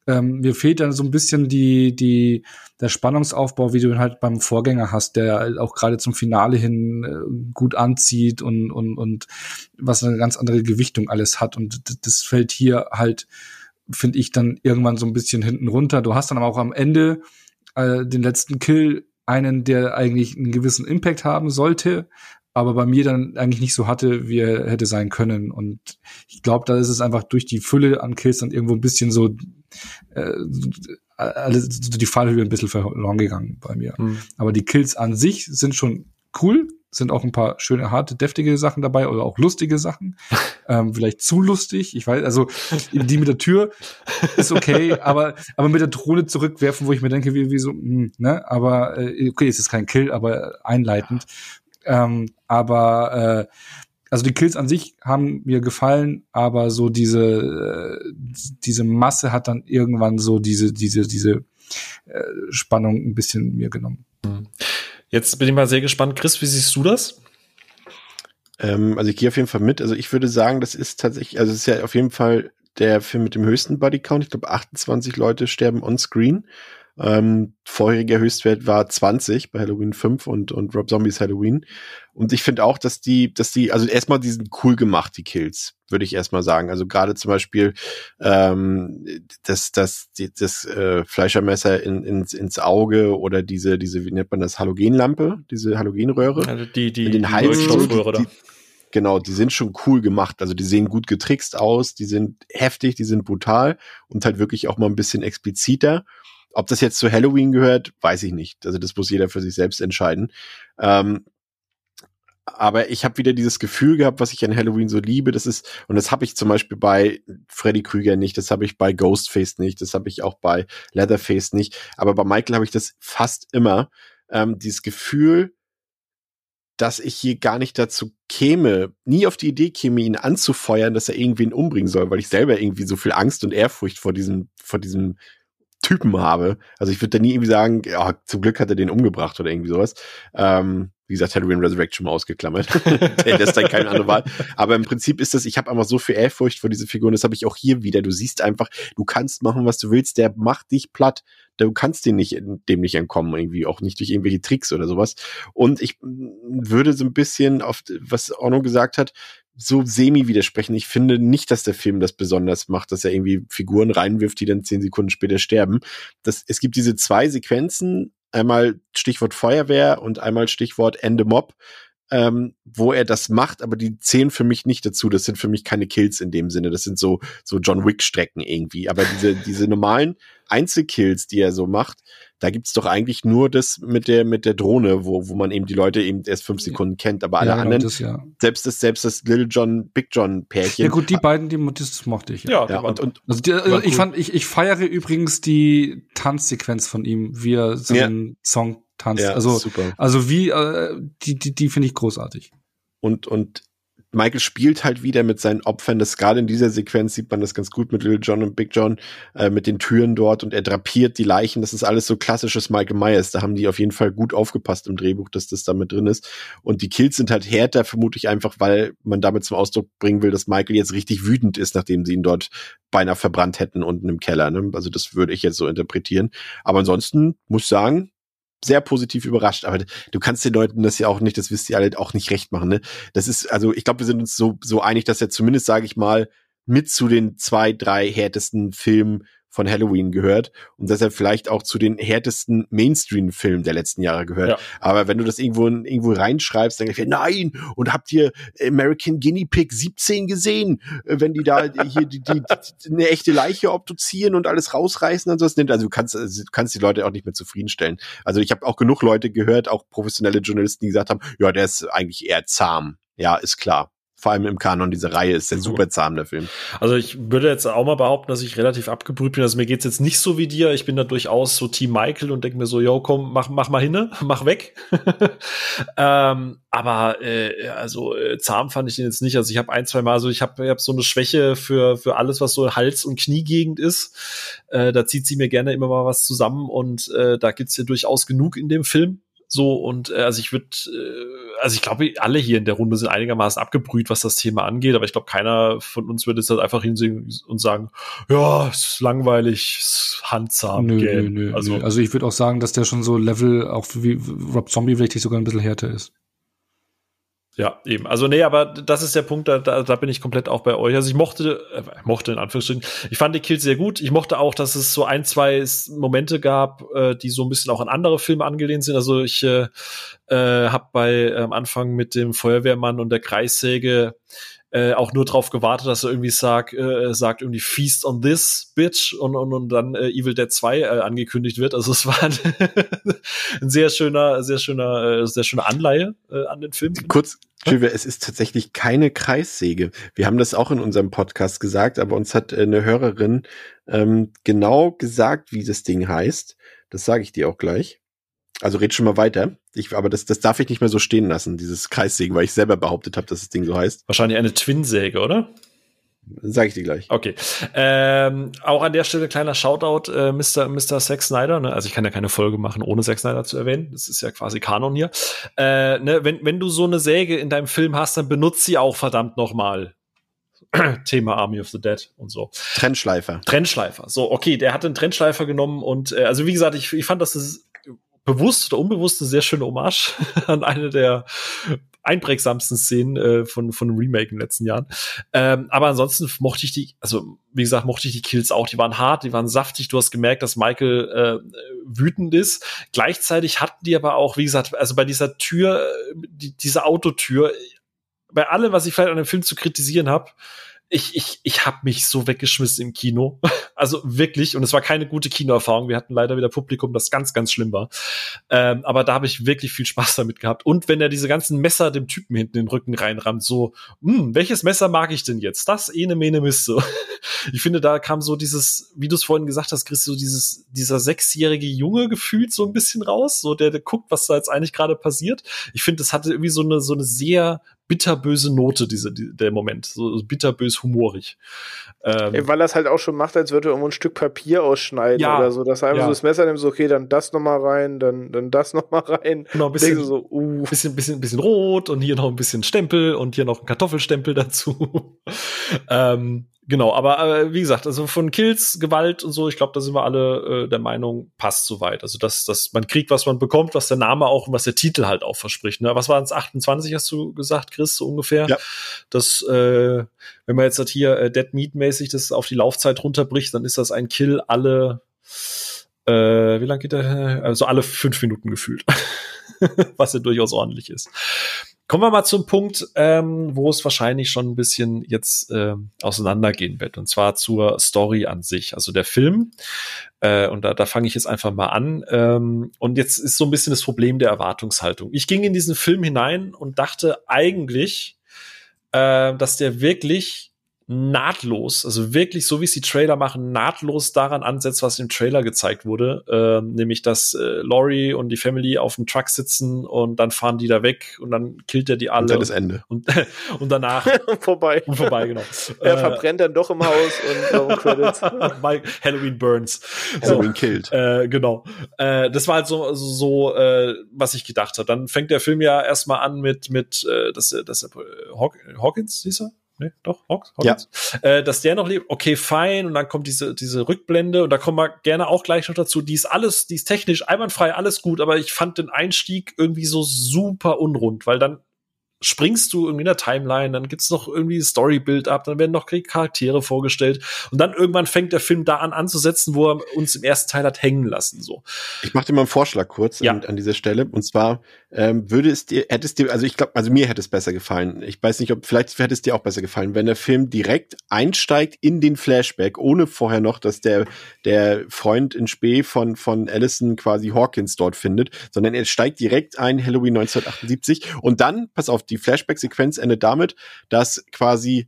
Ähm, mir fehlt dann so ein bisschen die, die, der Spannungsaufbau, wie du ihn halt beim Vorgänger hast, der auch gerade zum Finale hin äh, gut anzieht und, und, und was eine ganz andere Gewichtung alles hat. Und das fällt hier halt, finde ich, dann irgendwann so ein bisschen hinten runter. Du hast dann aber auch am Ende äh, den letzten Kill einen, der eigentlich einen gewissen Impact haben sollte, aber bei mir dann eigentlich nicht so hatte, wie er hätte sein können. Und ich glaube, da ist es einfach durch die Fülle an Kills dann irgendwo ein bisschen so äh, alles, die Fallhöhe ein bisschen verloren gegangen bei mir. Mhm. Aber die Kills an sich sind schon cool sind auch ein paar schöne, harte, deftige Sachen dabei oder auch lustige Sachen. ähm, vielleicht zu lustig. Ich weiß, also die mit der Tür ist okay, aber, aber mit der Drohne zurückwerfen, wo ich mir denke, wie, wie so, mh, hm, ne? Aber äh, okay, es ist kein Kill, aber einleitend. Ähm, aber äh, also die Kills an sich haben mir gefallen, aber so diese, äh, diese Masse hat dann irgendwann so diese, diese, diese äh, Spannung ein bisschen mir genommen. Mhm. Jetzt bin ich mal sehr gespannt. Chris, wie siehst du das? Ähm, also ich gehe auf jeden Fall mit. Also ich würde sagen, das ist tatsächlich, also es ist ja auf jeden Fall der Film mit dem höchsten Bodycount. Ich glaube, 28 Leute sterben on screen. Ähm, vorheriger Höchstwert war 20 bei Halloween 5 und, und Rob Zombies Halloween. Und ich finde auch, dass die, dass die, also erstmal die sind cool gemacht, die Kills, würde ich erstmal sagen. Also gerade zum Beispiel ähm, das, das, die, das äh, Fleischermesser in, ins, ins Auge oder diese, diese, wie nennt man das, Halogenlampe, diese Halogenröhre. Also die, die, in den die Hals, die, Genau, die sind schon cool gemacht. Also die sehen gut getrickst aus, die sind heftig, die sind brutal und halt wirklich auch mal ein bisschen expliziter. Ob das jetzt zu Halloween gehört, weiß ich nicht. Also das muss jeder für sich selbst entscheiden. Ähm, aber ich habe wieder dieses Gefühl gehabt, was ich an Halloween so liebe. Das ist, und das habe ich zum Beispiel bei Freddy Krüger nicht, das habe ich bei Ghostface nicht, das habe ich auch bei Leatherface nicht. Aber bei Michael habe ich das fast immer. Ähm, dieses Gefühl, dass ich hier gar nicht dazu käme, nie auf die Idee käme, ihn anzufeuern, dass er irgendwen umbringen soll, weil ich selber irgendwie so viel Angst und Ehrfurcht vor diesem, vor diesem Typen habe. Also ich würde da nie irgendwie sagen, ja, zum Glück hat er den umgebracht oder irgendwie sowas. Ähm, wie gesagt, Halloween Resurrection mal ausgeklammert. Der lässt dann keine andere Wahl. Aber im Prinzip ist das, ich habe einfach so viel Ehrfurcht vor diese Figuren, das habe ich auch hier wieder. Du siehst einfach, du kannst machen, was du willst, der macht dich platt. Du kannst den nicht, dem nicht entkommen, irgendwie, auch nicht durch irgendwelche Tricks oder sowas. Und ich würde so ein bisschen auf, was Orno gesagt hat, so semi widersprechen. Ich finde nicht, dass der Film das besonders macht, dass er irgendwie Figuren reinwirft, die dann zehn Sekunden später sterben. Das, es gibt diese zwei Sequenzen, einmal Stichwort Feuerwehr und einmal Stichwort Ende Mob, ähm, wo er das macht, aber die zählen für mich nicht dazu. Das sind für mich keine Kills in dem Sinne. Das sind so, so John Wick-Strecken irgendwie. Aber diese, diese normalen Einzelkills, die er so macht, da gibt's doch eigentlich nur das mit der, mit der Drohne, wo, wo man eben die Leute eben erst fünf Sekunden kennt. Aber alle Ja, anderen, das, ja. selbst das, selbst das Little John, Big John Pärchen. ja gut, die beiden, die das mochte ich. Ja, ja, und, und Also, die, also ich fand, ich, ich feiere übrigens die Tanzsequenz von ihm, wie er seinen Song tanzt. ja, also, super. also wie, äh, die, die, die finde ich großartig. und, und Michael spielt halt wieder mit seinen Opfern. Das gerade in dieser Sequenz sieht man das ganz gut mit Little John und Big John, äh, mit den Türen dort und er drapiert die Leichen. Das ist alles so klassisches Michael Myers. Da haben die auf jeden Fall gut aufgepasst im Drehbuch, dass das da mit drin ist. Und die Kills sind halt härter, vermutlich einfach, weil man damit zum Ausdruck bringen will, dass Michael jetzt richtig wütend ist, nachdem sie ihn dort beinahe verbrannt hätten unten im Keller. Ne? Also das würde ich jetzt so interpretieren. Aber ansonsten muss sagen, sehr positiv überrascht, aber du kannst den Leuten das ja auch nicht, das wisst ihr alle, auch nicht recht machen. Ne? Das ist, also ich glaube, wir sind uns so, so einig, dass er zumindest, sage ich mal, mit zu den zwei, drei härtesten Filmen von Halloween gehört und dass er vielleicht auch zu den härtesten Mainstream-Filmen der letzten Jahre gehört. Ja. Aber wenn du das irgendwo, irgendwo reinschreibst, dann du, nein, und habt ihr American Guinea Pig 17 gesehen, äh, wenn die da hier die, die, die, eine echte Leiche obduzieren und alles rausreißen und sowas nimmt. Also du kannst, also du kannst die Leute auch nicht mehr zufriedenstellen. Also ich habe auch genug Leute gehört, auch professionelle Journalisten, die gesagt haben, ja, der ist eigentlich eher zahm. Ja, ist klar. Vor allem im Kanon dieser Reihe ist der super zahm, der Film. Also ich würde jetzt auch mal behaupten, dass ich relativ abgebrüht bin. Also mir geht's jetzt nicht so wie dir. Ich bin da durchaus so Team Michael und denke mir so, yo, komm, mach, mach mal hinne, mach weg. ähm, aber äh, also äh, zahm fand ich den jetzt nicht. Also ich habe ein, zwei Mal, also ich habe ich hab so eine Schwäche für, für alles, was so Hals- und Kniegegend ist. Äh, da zieht sie mir gerne immer mal was zusammen und äh, da gibt's ja durchaus genug in dem Film. So und äh, also ich würde, äh, also ich glaube, alle hier in der Runde sind einigermaßen abgebrüht, was das Thema angeht, aber ich glaube, keiner von uns würde jetzt halt einfach hinsehen und sagen, ja, ist langweilig, ist handzahm. Nö, nö, nö, also nö. Also ich würde auch sagen, dass der schon so Level, auch wie Rob Zombie vielleicht sogar ein bisschen härter ist. Ja, eben. Also nee, aber das ist der Punkt, da, da, da bin ich komplett auch bei euch. Also ich mochte, äh, mochte in Anführungsstrichen, ich fand die Kills sehr gut. Ich mochte auch, dass es so ein, zwei Momente gab, äh, die so ein bisschen auch an andere Filme angelehnt sind. Also ich äh, äh, habe bei äh, am Anfang mit dem Feuerwehrmann und der Kreissäge äh, auch nur drauf gewartet, dass er irgendwie sagt, äh, sagt irgendwie Feast on this bitch und, und, und dann äh, Evil Dead 2 äh, angekündigt wird. Also es war ein, ein sehr schöner, sehr schöner, äh, sehr schöne Anleihe äh, an den Film. Kurz, Silvia, es ist tatsächlich keine Kreissäge. Wir haben das auch in unserem Podcast gesagt, aber uns hat äh, eine Hörerin ähm, genau gesagt, wie das Ding heißt. Das sage ich dir auch gleich. Also red schon mal weiter. Ich, aber das, das darf ich nicht mehr so stehen lassen, dieses Kreissägen, weil ich selber behauptet habe, dass das Ding so heißt. Wahrscheinlich eine Twinsäge, oder? Sag ich dir gleich. Okay. Ähm, auch an der Stelle kleiner Shoutout, äh, Mr. Mr. Zack Snyder. Ne? Also ich kann ja keine Folge machen, ohne Zack Snyder zu erwähnen. Das ist ja quasi Kanon hier. Äh, ne? wenn, wenn du so eine Säge in deinem Film hast, dann benutzt sie auch verdammt noch mal. Thema Army of the Dead und so. Trennschleifer. Trennschleifer. So, okay, der hat einen Trennschleifer genommen und äh, also wie gesagt, ich, ich fand, dass das bewusst oder unbewusst eine sehr schöne Hommage an eine der einprägsamsten Szenen äh, von, von Remake in den letzten Jahren. Ähm, aber ansonsten mochte ich die, also wie gesagt, mochte ich die Kills auch. Die waren hart, die waren saftig. Du hast gemerkt, dass Michael äh, wütend ist. Gleichzeitig hatten die aber auch, wie gesagt, also bei dieser Tür, äh, die, diese Autotür, bei allem, was ich vielleicht an dem Film zu kritisieren habe, ich, ich, ich habe mich so weggeschmissen im Kino. Also wirklich, und es war keine gute Kinoerfahrung. Wir hatten leider wieder Publikum, das ganz, ganz schlimm war. Ähm, aber da habe ich wirklich viel Spaß damit gehabt. Und wenn er diese ganzen Messer dem Typen hinten in den Rücken reinrammt, so, hm, welches Messer mag ich denn jetzt? Das ene mene Mist. Ich finde, da kam so dieses, wie du es vorhin gesagt hast, Chris, so dieses, dieser sechsjährige Junge gefühlt so ein bisschen raus, so der, der guckt, was da jetzt eigentlich gerade passiert. Ich finde, das hatte irgendwie so eine, so eine sehr bitterböse Note, diese, die, der Moment. So bitterbös humorig. Ähm, Ey, weil er es halt auch schon macht, als würde er irgendwo ein Stück Papier ausschneiden ja, oder so. Dass er einfach ja. so das Messer nimmt, so, okay, dann das nochmal rein, dann, dann das nochmal rein. Genau, ein bisschen, so, uh. bisschen, bisschen, bisschen rot und hier noch ein bisschen Stempel und hier noch ein Kartoffelstempel dazu. ähm, Genau, aber äh, wie gesagt, also von Kills, Gewalt und so, ich glaube, da sind wir alle äh, der Meinung, passt soweit. Also dass, dass man kriegt, was man bekommt, was der Name auch und was der Titel halt auch verspricht. Ne? Was waren es, 28 hast du gesagt, Chris, so ungefähr? Ja. Das, äh, wenn man jetzt halt hier äh, Dead Meat-mäßig das auf die Laufzeit runterbricht, dann ist das ein Kill alle, äh, wie lang geht der? Also alle fünf Minuten gefühlt. was ja durchaus ordentlich ist. Kommen wir mal zum Punkt, ähm, wo es wahrscheinlich schon ein bisschen jetzt äh, auseinandergehen wird, und zwar zur Story an sich. Also der Film, äh, und da, da fange ich jetzt einfach mal an. Ähm, und jetzt ist so ein bisschen das Problem der Erwartungshaltung. Ich ging in diesen Film hinein und dachte eigentlich, äh, dass der wirklich nahtlos, also wirklich so wie es die Trailer machen, nahtlos daran ansetzt, was im Trailer gezeigt wurde, äh, nämlich dass äh, Laurie und die Family auf dem Truck sitzen und dann fahren die da weg und dann killt er die alle. Und dann ist Ende. Und, und danach vorbei. Und vorbei, genau. er äh, verbrennt dann doch im Haus und Credits. Halloween Burns. Halloween so, killt. Äh, genau. Äh, das war halt so, so, äh, was ich gedacht habe. Dann fängt der Film ja erstmal an mit, mit äh, dass, dass äh, Hawkins, hieß er? Ne, doch, Hawks, Hawkins, ja. äh, dass der noch lebt, okay, fein, und dann kommt diese, diese Rückblende, und da kommen wir gerne auch gleich noch dazu, die ist alles, die ist technisch einwandfrei, alles gut, aber ich fand den Einstieg irgendwie so super unrund, weil dann springst du irgendwie in der Timeline, dann gibt's noch irgendwie Story-Build ab, dann werden noch Charaktere vorgestellt und dann irgendwann fängt der Film da an anzusetzen, wo er uns im ersten Teil hat hängen lassen. So. Ich mache dir mal einen Vorschlag kurz ja. an, an, dieser Stelle und zwar ähm, würde es dir, hätte es dir, also ich glaube, also mir hätte es besser gefallen. Ich weiß nicht, ob vielleicht hätte es dir auch besser gefallen, wenn der Film direkt einsteigt in den Flashback, ohne vorher noch, dass der der Freund in Spee von von Allison quasi Hawkins dort findet, sondern er steigt direkt ein Halloween 1978 und dann, pass auf, die Flashback-Sequenz endet damit, dass quasi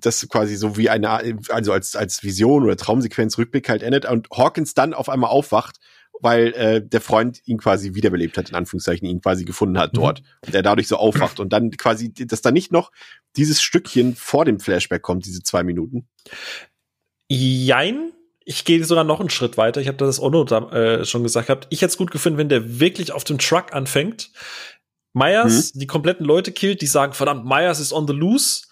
das quasi so wie eine, also als, als Vision oder Traumsequenz Rückblick halt endet und Hawkins dann auf einmal aufwacht, weil äh, der Freund ihn quasi wiederbelebt hat, in Anführungszeichen, ihn quasi gefunden hat dort. Mhm. Und er dadurch so aufwacht und dann quasi, dass da nicht noch dieses Stückchen vor dem Flashback kommt, diese zwei Minuten. Jein, ich gehe sogar noch einen Schritt weiter. Ich habe das Ono da, äh, schon gesagt gehabt. Ich hätte es gut gefunden, wenn der wirklich auf dem Truck anfängt, Myers mhm. die kompletten Leute killt, die sagen, verdammt, Myers ist on the loose.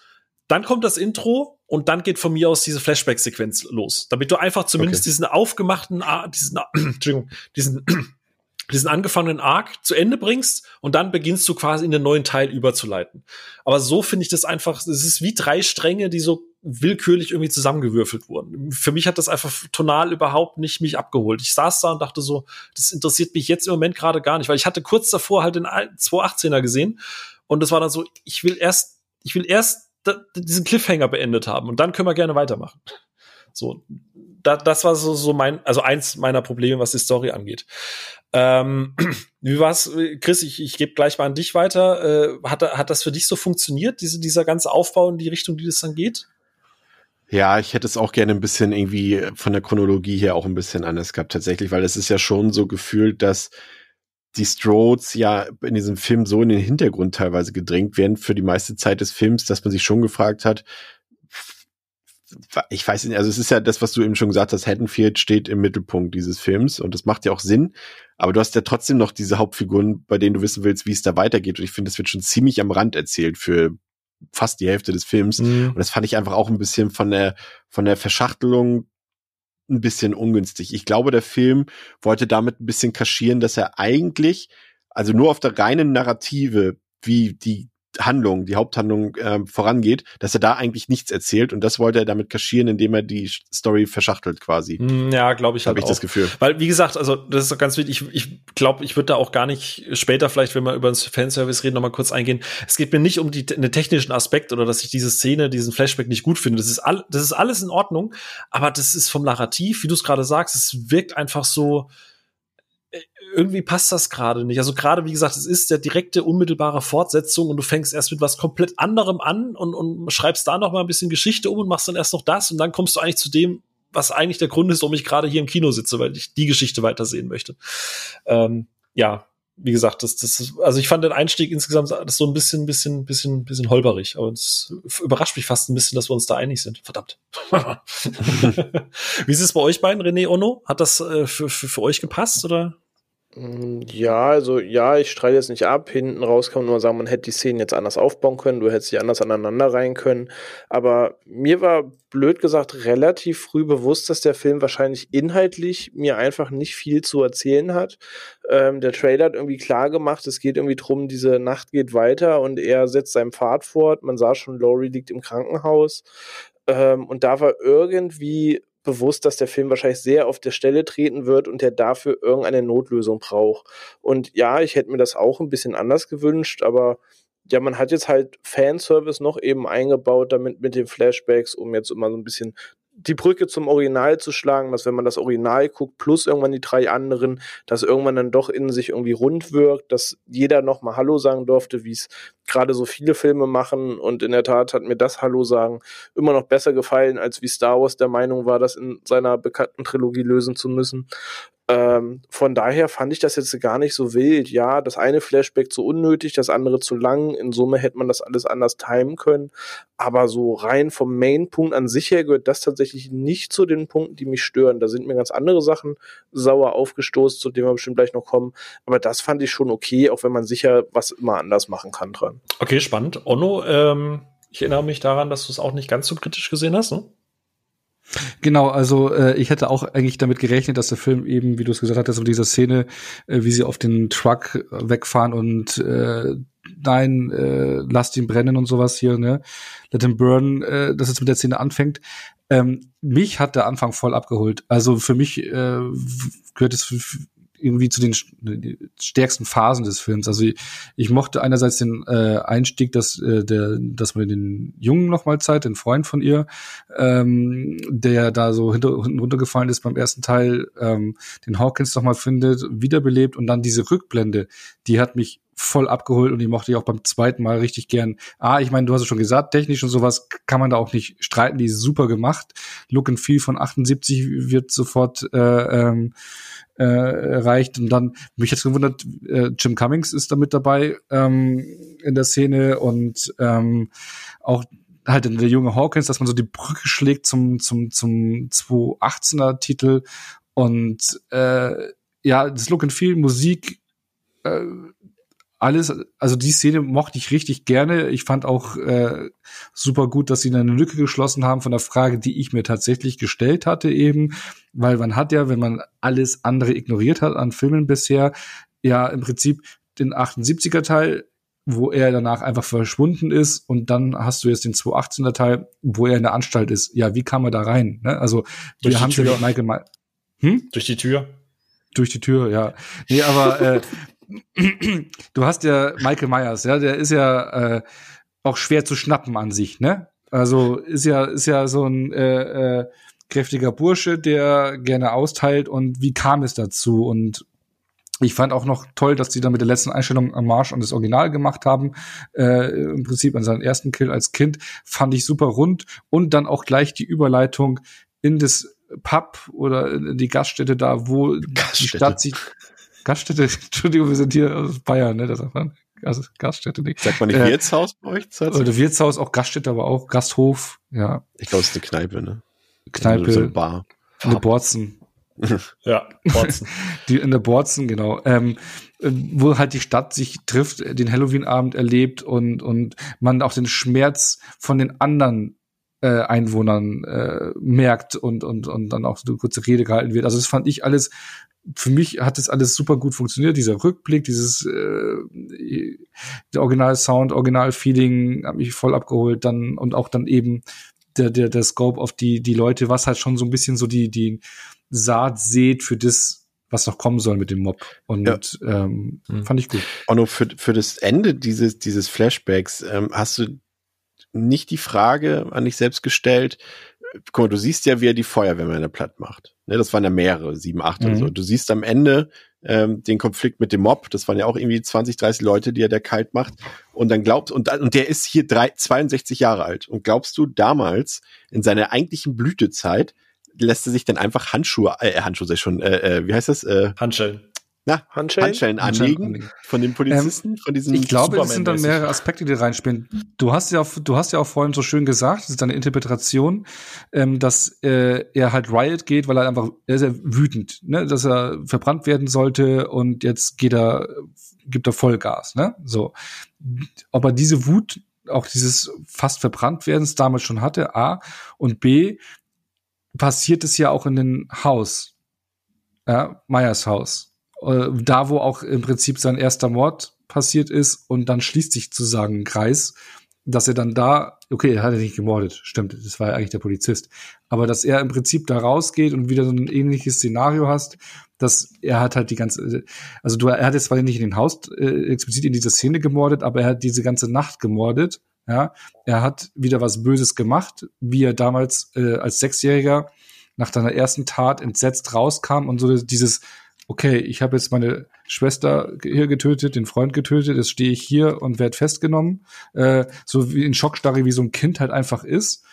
Dann kommt das Intro und dann geht von mir aus diese Flashback-Sequenz los. Damit du einfach zumindest okay. diesen aufgemachten, diesen, Entschuldigung, diesen diesen angefangenen Arc zu Ende bringst und dann beginnst du quasi in den neuen Teil überzuleiten. Aber so finde ich das einfach, es ist wie drei Stränge, die so willkürlich irgendwie zusammengewürfelt wurden. Für mich hat das einfach tonal überhaupt nicht mich abgeholt. Ich saß da und dachte so, das interessiert mich jetzt im Moment gerade gar nicht, weil ich hatte kurz davor halt den 218er gesehen und das war dann so, ich will erst, ich will erst diesen Cliffhanger beendet haben und dann können wir gerne weitermachen. So, da, das war so, so mein, also eins meiner Probleme, was die Story angeht. Ähm, wie war's, Chris? Ich, ich gebe gleich mal an dich weiter. Äh, hat, hat das für dich so funktioniert, diese, dieser ganze Aufbau in die Richtung, die das dann geht? Ja, ich hätte es auch gerne ein bisschen irgendwie von der Chronologie her auch ein bisschen anders gehabt, tatsächlich, weil es ist ja schon so gefühlt, dass die Strodes ja in diesem Film so in den Hintergrund teilweise gedrängt werden für die meiste Zeit des Films, dass man sich schon gefragt hat, ich weiß nicht, also es ist ja das, was du eben schon gesagt hast, Haddonfield steht im Mittelpunkt dieses Films und das macht ja auch Sinn, aber du hast ja trotzdem noch diese Hauptfiguren, bei denen du wissen willst, wie es da weitergeht und ich finde, das wird schon ziemlich am Rand erzählt für fast die Hälfte des Films mhm. und das fand ich einfach auch ein bisschen von der von der Verschachtelung ein bisschen ungünstig. Ich glaube, der Film wollte damit ein bisschen kaschieren, dass er eigentlich also nur auf der reinen Narrative, wie die Handlung, die Haupthandlung äh, vorangeht, dass er da eigentlich nichts erzählt und das wollte er damit kaschieren, indem er die Story verschachtelt quasi. Hm, ja, glaube ich halt Habe ich auch. das Gefühl. Weil wie gesagt, also das ist doch ganz wichtig. Ich, ich glaube, ich würde da auch gar nicht später vielleicht, wenn wir über das Fanservice reden, noch mal kurz eingehen. Es geht mir nicht um die einen technischen Aspekt oder dass ich diese Szene, diesen Flashback nicht gut finde. Das ist all, das ist alles in Ordnung, aber das ist vom Narrativ, wie du es gerade sagst, es wirkt einfach so irgendwie passt das gerade nicht. Also gerade, wie gesagt, es ist der direkte, unmittelbare Fortsetzung und du fängst erst mit was komplett anderem an und, und schreibst da noch mal ein bisschen Geschichte um und machst dann erst noch das und dann kommst du eigentlich zu dem, was eigentlich der Grund ist, warum ich gerade hier im Kino sitze, weil ich die Geschichte weitersehen möchte. Ähm, ja, wie gesagt, das, das, also ich fand den Einstieg insgesamt so ein bisschen, bisschen, bisschen, bisschen holperig. Aber es überrascht mich fast ein bisschen, dass wir uns da einig sind. Verdammt. wie ist es bei euch beiden, René Ono? Hat das äh, für, für, für euch gepasst oder? Ja, also ja, ich streite jetzt nicht ab. Hinten raus kann man nur sagen, man hätte die Szenen jetzt anders aufbauen können, du hättest sie anders aneinander rein können. Aber mir war blöd gesagt relativ früh bewusst, dass der Film wahrscheinlich inhaltlich mir einfach nicht viel zu erzählen hat. Ähm, der Trailer hat irgendwie klar gemacht, es geht irgendwie drum, diese Nacht geht weiter und er setzt seinen Pfad fort. Man sah schon, Laurie liegt im Krankenhaus. Ähm, und da war irgendwie bewusst, dass der Film wahrscheinlich sehr auf der Stelle treten wird und der dafür irgendeine Notlösung braucht. Und ja, ich hätte mir das auch ein bisschen anders gewünscht, aber ja, man hat jetzt halt Fanservice noch eben eingebaut, damit mit den Flashbacks, um jetzt immer so ein bisschen die Brücke zum Original zu schlagen, dass wenn man das Original guckt, plus irgendwann die drei anderen, dass irgendwann dann doch in sich irgendwie rund wirkt, dass jeder nochmal Hallo sagen durfte, wie es gerade so viele Filme machen. Und in der Tat hat mir das Hallo sagen immer noch besser gefallen, als wie Star Wars der Meinung war, das in seiner bekannten Trilogie lösen zu müssen. Ähm, von daher fand ich das jetzt gar nicht so wild. Ja, das eine Flashback zu unnötig, das andere zu lang. In Summe hätte man das alles anders timen können. Aber so rein vom Main-Punkt an sich her gehört das tatsächlich nicht zu den Punkten, die mich stören. Da sind mir ganz andere Sachen sauer aufgestoßen, zu denen wir bestimmt gleich noch kommen. Aber das fand ich schon okay, auch wenn man sicher was immer anders machen kann dran. Okay, spannend. Onno, ähm, ich erinnere mich daran, dass du es auch nicht ganz so kritisch gesehen hast, ne? Genau, also äh, ich hätte auch eigentlich damit gerechnet, dass der Film eben, wie du es gesagt hattest, mit dieser Szene, äh, wie sie auf den Truck wegfahren und äh, nein, äh, lasst ihn brennen und sowas hier, ne? Let him burn, äh, dass es mit der Szene anfängt. Ähm, mich hat der Anfang voll abgeholt. Also für mich äh, gehört es irgendwie zu den stärksten Phasen des Films. Also ich, ich mochte einerseits den äh, Einstieg, dass äh, der, dass man den Jungen nochmal zeigt, den Freund von ihr, ähm, der da so hinter, hinten runtergefallen ist beim ersten Teil, ähm, den Hawkins nochmal findet, wiederbelebt und dann diese Rückblende, die hat mich voll abgeholt und die mochte ich auch beim zweiten Mal richtig gern. Ah, ich meine, du hast es schon gesagt, technisch und sowas kann man da auch nicht streiten, die ist super gemacht. Look and Feel von 78 wird sofort äh, ähm, äh, erreicht. Und dann, mich jetzt gewundert, äh, Jim Cummings ist da mit dabei ähm, in der Szene und ähm, auch halt der junge Hawkins, dass man so die Brücke schlägt zum, zum, zum 218er Titel und äh, ja, das Look and Feel, Musik, äh, alles, also die Szene mochte ich richtig gerne. Ich fand auch äh, super gut, dass sie eine Lücke geschlossen haben von der Frage, die ich mir tatsächlich gestellt hatte eben, weil man hat ja, wenn man alles andere ignoriert hat an Filmen bisher, ja im Prinzip den 78er Teil, wo er danach einfach verschwunden ist und dann hast du jetzt den 218er Teil, wo er in der Anstalt ist. Ja, wie kam er da rein? Ne? Also Durch wir haben ja Michael Ma hm? Durch die Tür. Durch die Tür, ja. Nee, aber äh, du hast ja Michael Myers, ja, der ist ja äh, auch schwer zu schnappen an sich, ne? Also ist ja ist ja so ein äh, äh, kräftiger Bursche, der gerne austeilt und wie kam es dazu und ich fand auch noch toll, dass die dann mit der letzten Einstellung am Marsch an das Original gemacht haben. Äh, Im Prinzip an seinen ersten Kill als Kind. Fand ich super rund. Und dann auch gleich die Überleitung in das Pub oder in die Gaststätte da, wo Gaststätte. die Stadt sich Gaststätte, Entschuldigung, wir sind hier aus Bayern, ne? Das sagt man. also Gaststätte nicht. Sagt man nicht Äh, Wirtshaus bei euch? Oder Wirtshaus, auch Gaststätte, aber auch Gasthof, ja, Ich glaube, es ist eine Kneipe, ne? Kneipe, So eine Bar. eine Borzen. Ja, Watson. Die in der Borzen, genau. Ähm, äh, wo halt die Stadt sich trifft, den Halloween-Abend erlebt und, und man auch den Schmerz von den anderen äh, Einwohnern äh, merkt und, und, und dann auch so eine kurze Rede gehalten wird. Also das fand ich alles, für mich hat das alles super gut funktioniert. Dieser Rückblick, dieses äh, der Original-Sound, Original-Feeling hat mich voll abgeholt. Dann und auch dann eben der, der, der Scope auf die, die Leute, was halt schon so ein bisschen so die, die Saat sät für das, was noch kommen soll mit dem Mob. Und ähm, Mhm. fand ich gut. Onno, für, für das Ende dieses, dieses Flashbacks ähm, hast du nicht die Frage an dich selbst gestellt, guck mal, du siehst ja, wie er die Feuerwehrmänner platt macht. Ne, das waren ja mehrere, sieben, acht Mhm. so. Du siehst am Ende ähm, den Konflikt mit dem Mob, das waren ja auch irgendwie 20, 30 Leute, die er der kalt macht. Und dann glaubst, und, und der ist hier drei, 62 Jahre alt. Und glaubst du, damals, in seiner eigentlichen Blütezeit, lässt er sich dann einfach Handschuhe, äh, Handschuhe sag ich schon, äh, äh, wie heißt das? Äh, Handschellen. Na, Handschellen? Handschellen anlegen von den Polizisten, von diesen Ich glaube, es sind dann mehrere Aspekte, die reinspielen. Du hast ja, du hast ja auch vorhin so schön gesagt, das ist deine Interpretation, ähm, dass äh, er halt Riot geht, weil er einfach, er ist ja wütend, ne, dass er verbrannt werden sollte und jetzt geht er, gibt er Vollgas, ne, so. Ob er diese Wut, auch dieses fast verbrannt werdens damals schon hatte, A, und B, passiert es ja auch in dem Haus, ja, Meyers Haus äh, da wo auch im Prinzip sein erster Mord passiert ist und dann schließt sich sozusagen ein Kreis, dass er dann da, okay, er hat er nicht gemordet, stimmt, das war ja eigentlich der Polizist, aber dass er im Prinzip da rausgeht und wieder so ein ähnliches Szenario hast, dass er hat halt die ganze, also du, er hat jetzt zwar nicht in den Haus äh, explizit in dieser Szene gemordet, aber er hat diese ganze Nacht gemordet, ja, er hat wieder was Böses gemacht, wie er damals äh, als Sechsjähriger nach seiner ersten Tat entsetzt rauskam und so dieses, okay, ich habe jetzt meine Schwester hier getötet, den Freund getötet, jetzt stehe ich hier und werde festgenommen, äh, so wie in Schockstarre, wie so ein Kind halt einfach ist.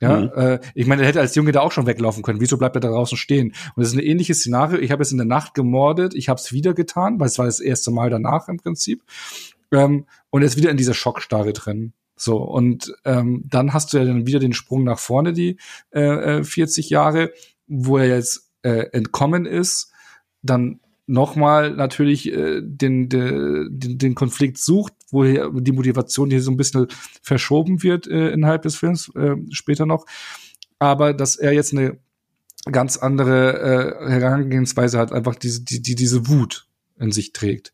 Ja, Mhm. äh, ich meine, er hätte als Junge da auch schon weglaufen können. Wieso bleibt er da draußen stehen? Und das ist ein ähnliches Szenario. Ich habe jetzt in der Nacht gemordet, ich habe es wieder getan, weil es war das erste Mal danach im Prinzip. Ähm, und er ist wieder in dieser Schockstarre drin. So, und ähm, dann hast du ja dann wieder den Sprung nach vorne, die äh, äh, 40 Jahre, wo er jetzt äh, entkommen ist, dann nochmal natürlich äh, den, de, den, den Konflikt sucht, wo die Motivation hier so ein bisschen verschoben wird äh, innerhalb des Films äh, später noch. Aber dass er jetzt eine ganz andere äh, Herangehensweise hat, einfach diese, die, die diese Wut in sich trägt.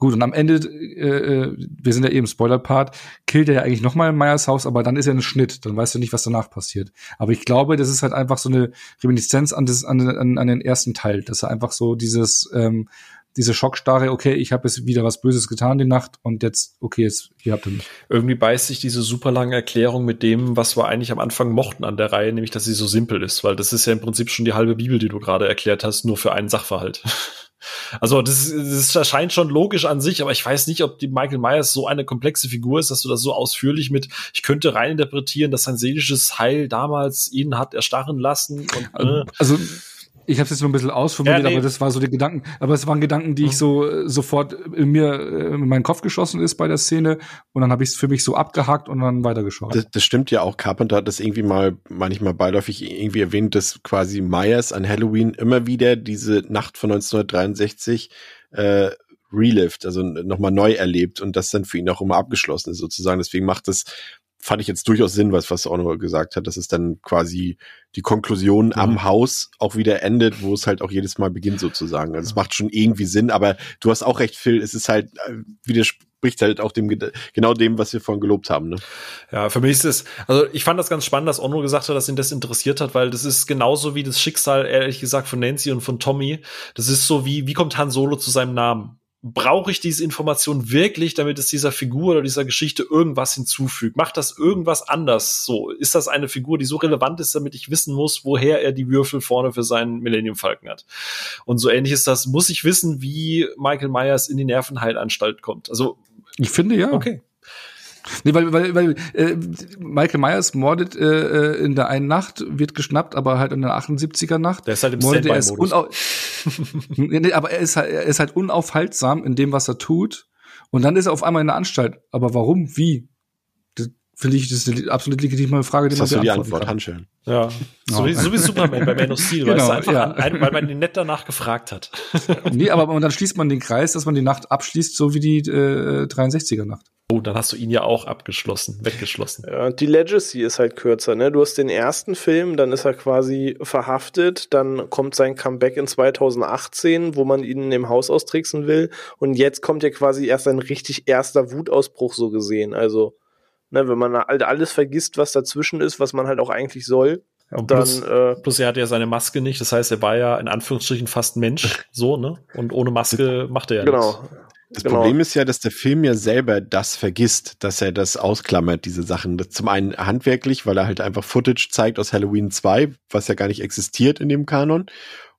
Gut, und am Ende, äh, äh, wir sind ja eben Spoiler-Part, killt er ja eigentlich nochmal in Meyers Haus, aber dann ist er ein Schnitt, dann weißt du nicht, was danach passiert. Aber ich glaube, das ist halt einfach so eine Reminiszenz an, das, an, an, an den ersten Teil, dass er einfach so dieses, ähm, diese Schockstarre, okay, ich habe jetzt wieder was Böses getan die Nacht und jetzt, okay, jetzt, ihr habt ihr mich. Irgendwie beißt sich diese super lange Erklärung mit dem, was wir eigentlich am Anfang mochten an der Reihe, nämlich dass sie so simpel ist, weil das ist ja im Prinzip schon die halbe Bibel, die du gerade erklärt hast, nur für einen Sachverhalt. Also das, das erscheint schon logisch an sich, aber ich weiß nicht, ob die Michael Myers so eine komplexe Figur ist, dass du das so ausführlich mit, ich könnte reininterpretieren, dass sein seelisches Heil damals ihn hat erstarren lassen und äh, Also ich habe es jetzt nur ein bisschen ausformuliert, Ja, nee. aber das war so die Gedanken. Aber es waren Gedanken, die ich so äh, sofort in mir äh, in meinen Kopf geschossen ist bei der Szene und dann habe ich es für mich so abgehakt und dann weitergeschaut. Das, das stimmt ja auch. Carpenter hat das irgendwie mal manchmal beiläufig irgendwie erwähnt, dass quasi Myers an Halloween immer wieder diese Nacht von 1963 äh, relived, also nochmal neu erlebt und das dann für ihn auch immer abgeschlossen ist sozusagen. Deswegen macht das, fand ich jetzt durchaus Sinn, was, was Orno gesagt hat, dass es dann quasi die Konklusion am Haus auch wieder endet, wo es halt auch jedes Mal beginnt sozusagen. Also es macht schon irgendwie Sinn, aber du hast auch recht, Phil, es ist halt, äh, widerspricht halt auch dem, genau dem, was wir vorhin gelobt haben, ne? Ja, für mich ist es, also ich fand das ganz spannend, dass Onno gesagt hat, dass ihn das interessiert hat, weil das ist genauso wie das Schicksal, ehrlich gesagt, von Nancy und von Tommy. Das ist so wie, wie kommt Han Solo zu seinem Namen? Brauche ich diese Information wirklich, damit es dieser Figur oder dieser Geschichte irgendwas hinzufügt? Macht das irgendwas anders? So, ist das eine Figur, die so relevant ist, damit ich wissen muss, woher er die Würfel vorne für seinen Millennium Falcon hat? Und so ähnlich ist das, muss ich wissen, wie Michael Myers in die Nervenheilanstalt kommt. Also, Ich finde ja. okay. Nee, weil, weil, weil äh, Michael Myers mordet äh, äh, in der einen Nacht, wird geschnappt, aber halt in der 78er Nacht. Der ist halt im mordet er ist nee, aber er ist, halt, er ist halt unaufhaltsam in dem, was er tut. Und dann ist er auf einmal in der Anstalt. Aber warum? Wie? Finde ich, das ist eine absolut legitime Frage, die das man hast du die Antwort, Handschellen. Ja, so, wie, so wie Superman bei Man of Steel, genau, weißt du, ja. ein, weil man ihn nett danach gefragt hat. nee, aber dann schließt man den Kreis, dass man die Nacht abschließt, so wie die äh, 63er-Nacht. Oh, dann hast du ihn ja auch abgeschlossen, weggeschlossen. Ja, die Legacy ist halt kürzer, ne? Du hast den ersten Film, dann ist er quasi verhaftet, dann kommt sein Comeback in 2018, wo man ihn in dem Haus austricksen will und jetzt kommt ja quasi erst ein richtig erster Wutausbruch so gesehen, also Ne, wenn man halt alles vergisst, was dazwischen ist, was man halt auch eigentlich soll. Ja, plus, dann, äh, plus er hatte ja seine Maske nicht, das heißt, er war ja in Anführungsstrichen fast Mensch, so, ne? Und ohne Maske macht er ja genau. nichts. Das genau. Problem ist ja, dass der Film ja selber das vergisst, dass er das ausklammert, diese Sachen. Das zum einen handwerklich, weil er halt einfach Footage zeigt aus Halloween 2, was ja gar nicht existiert in dem Kanon.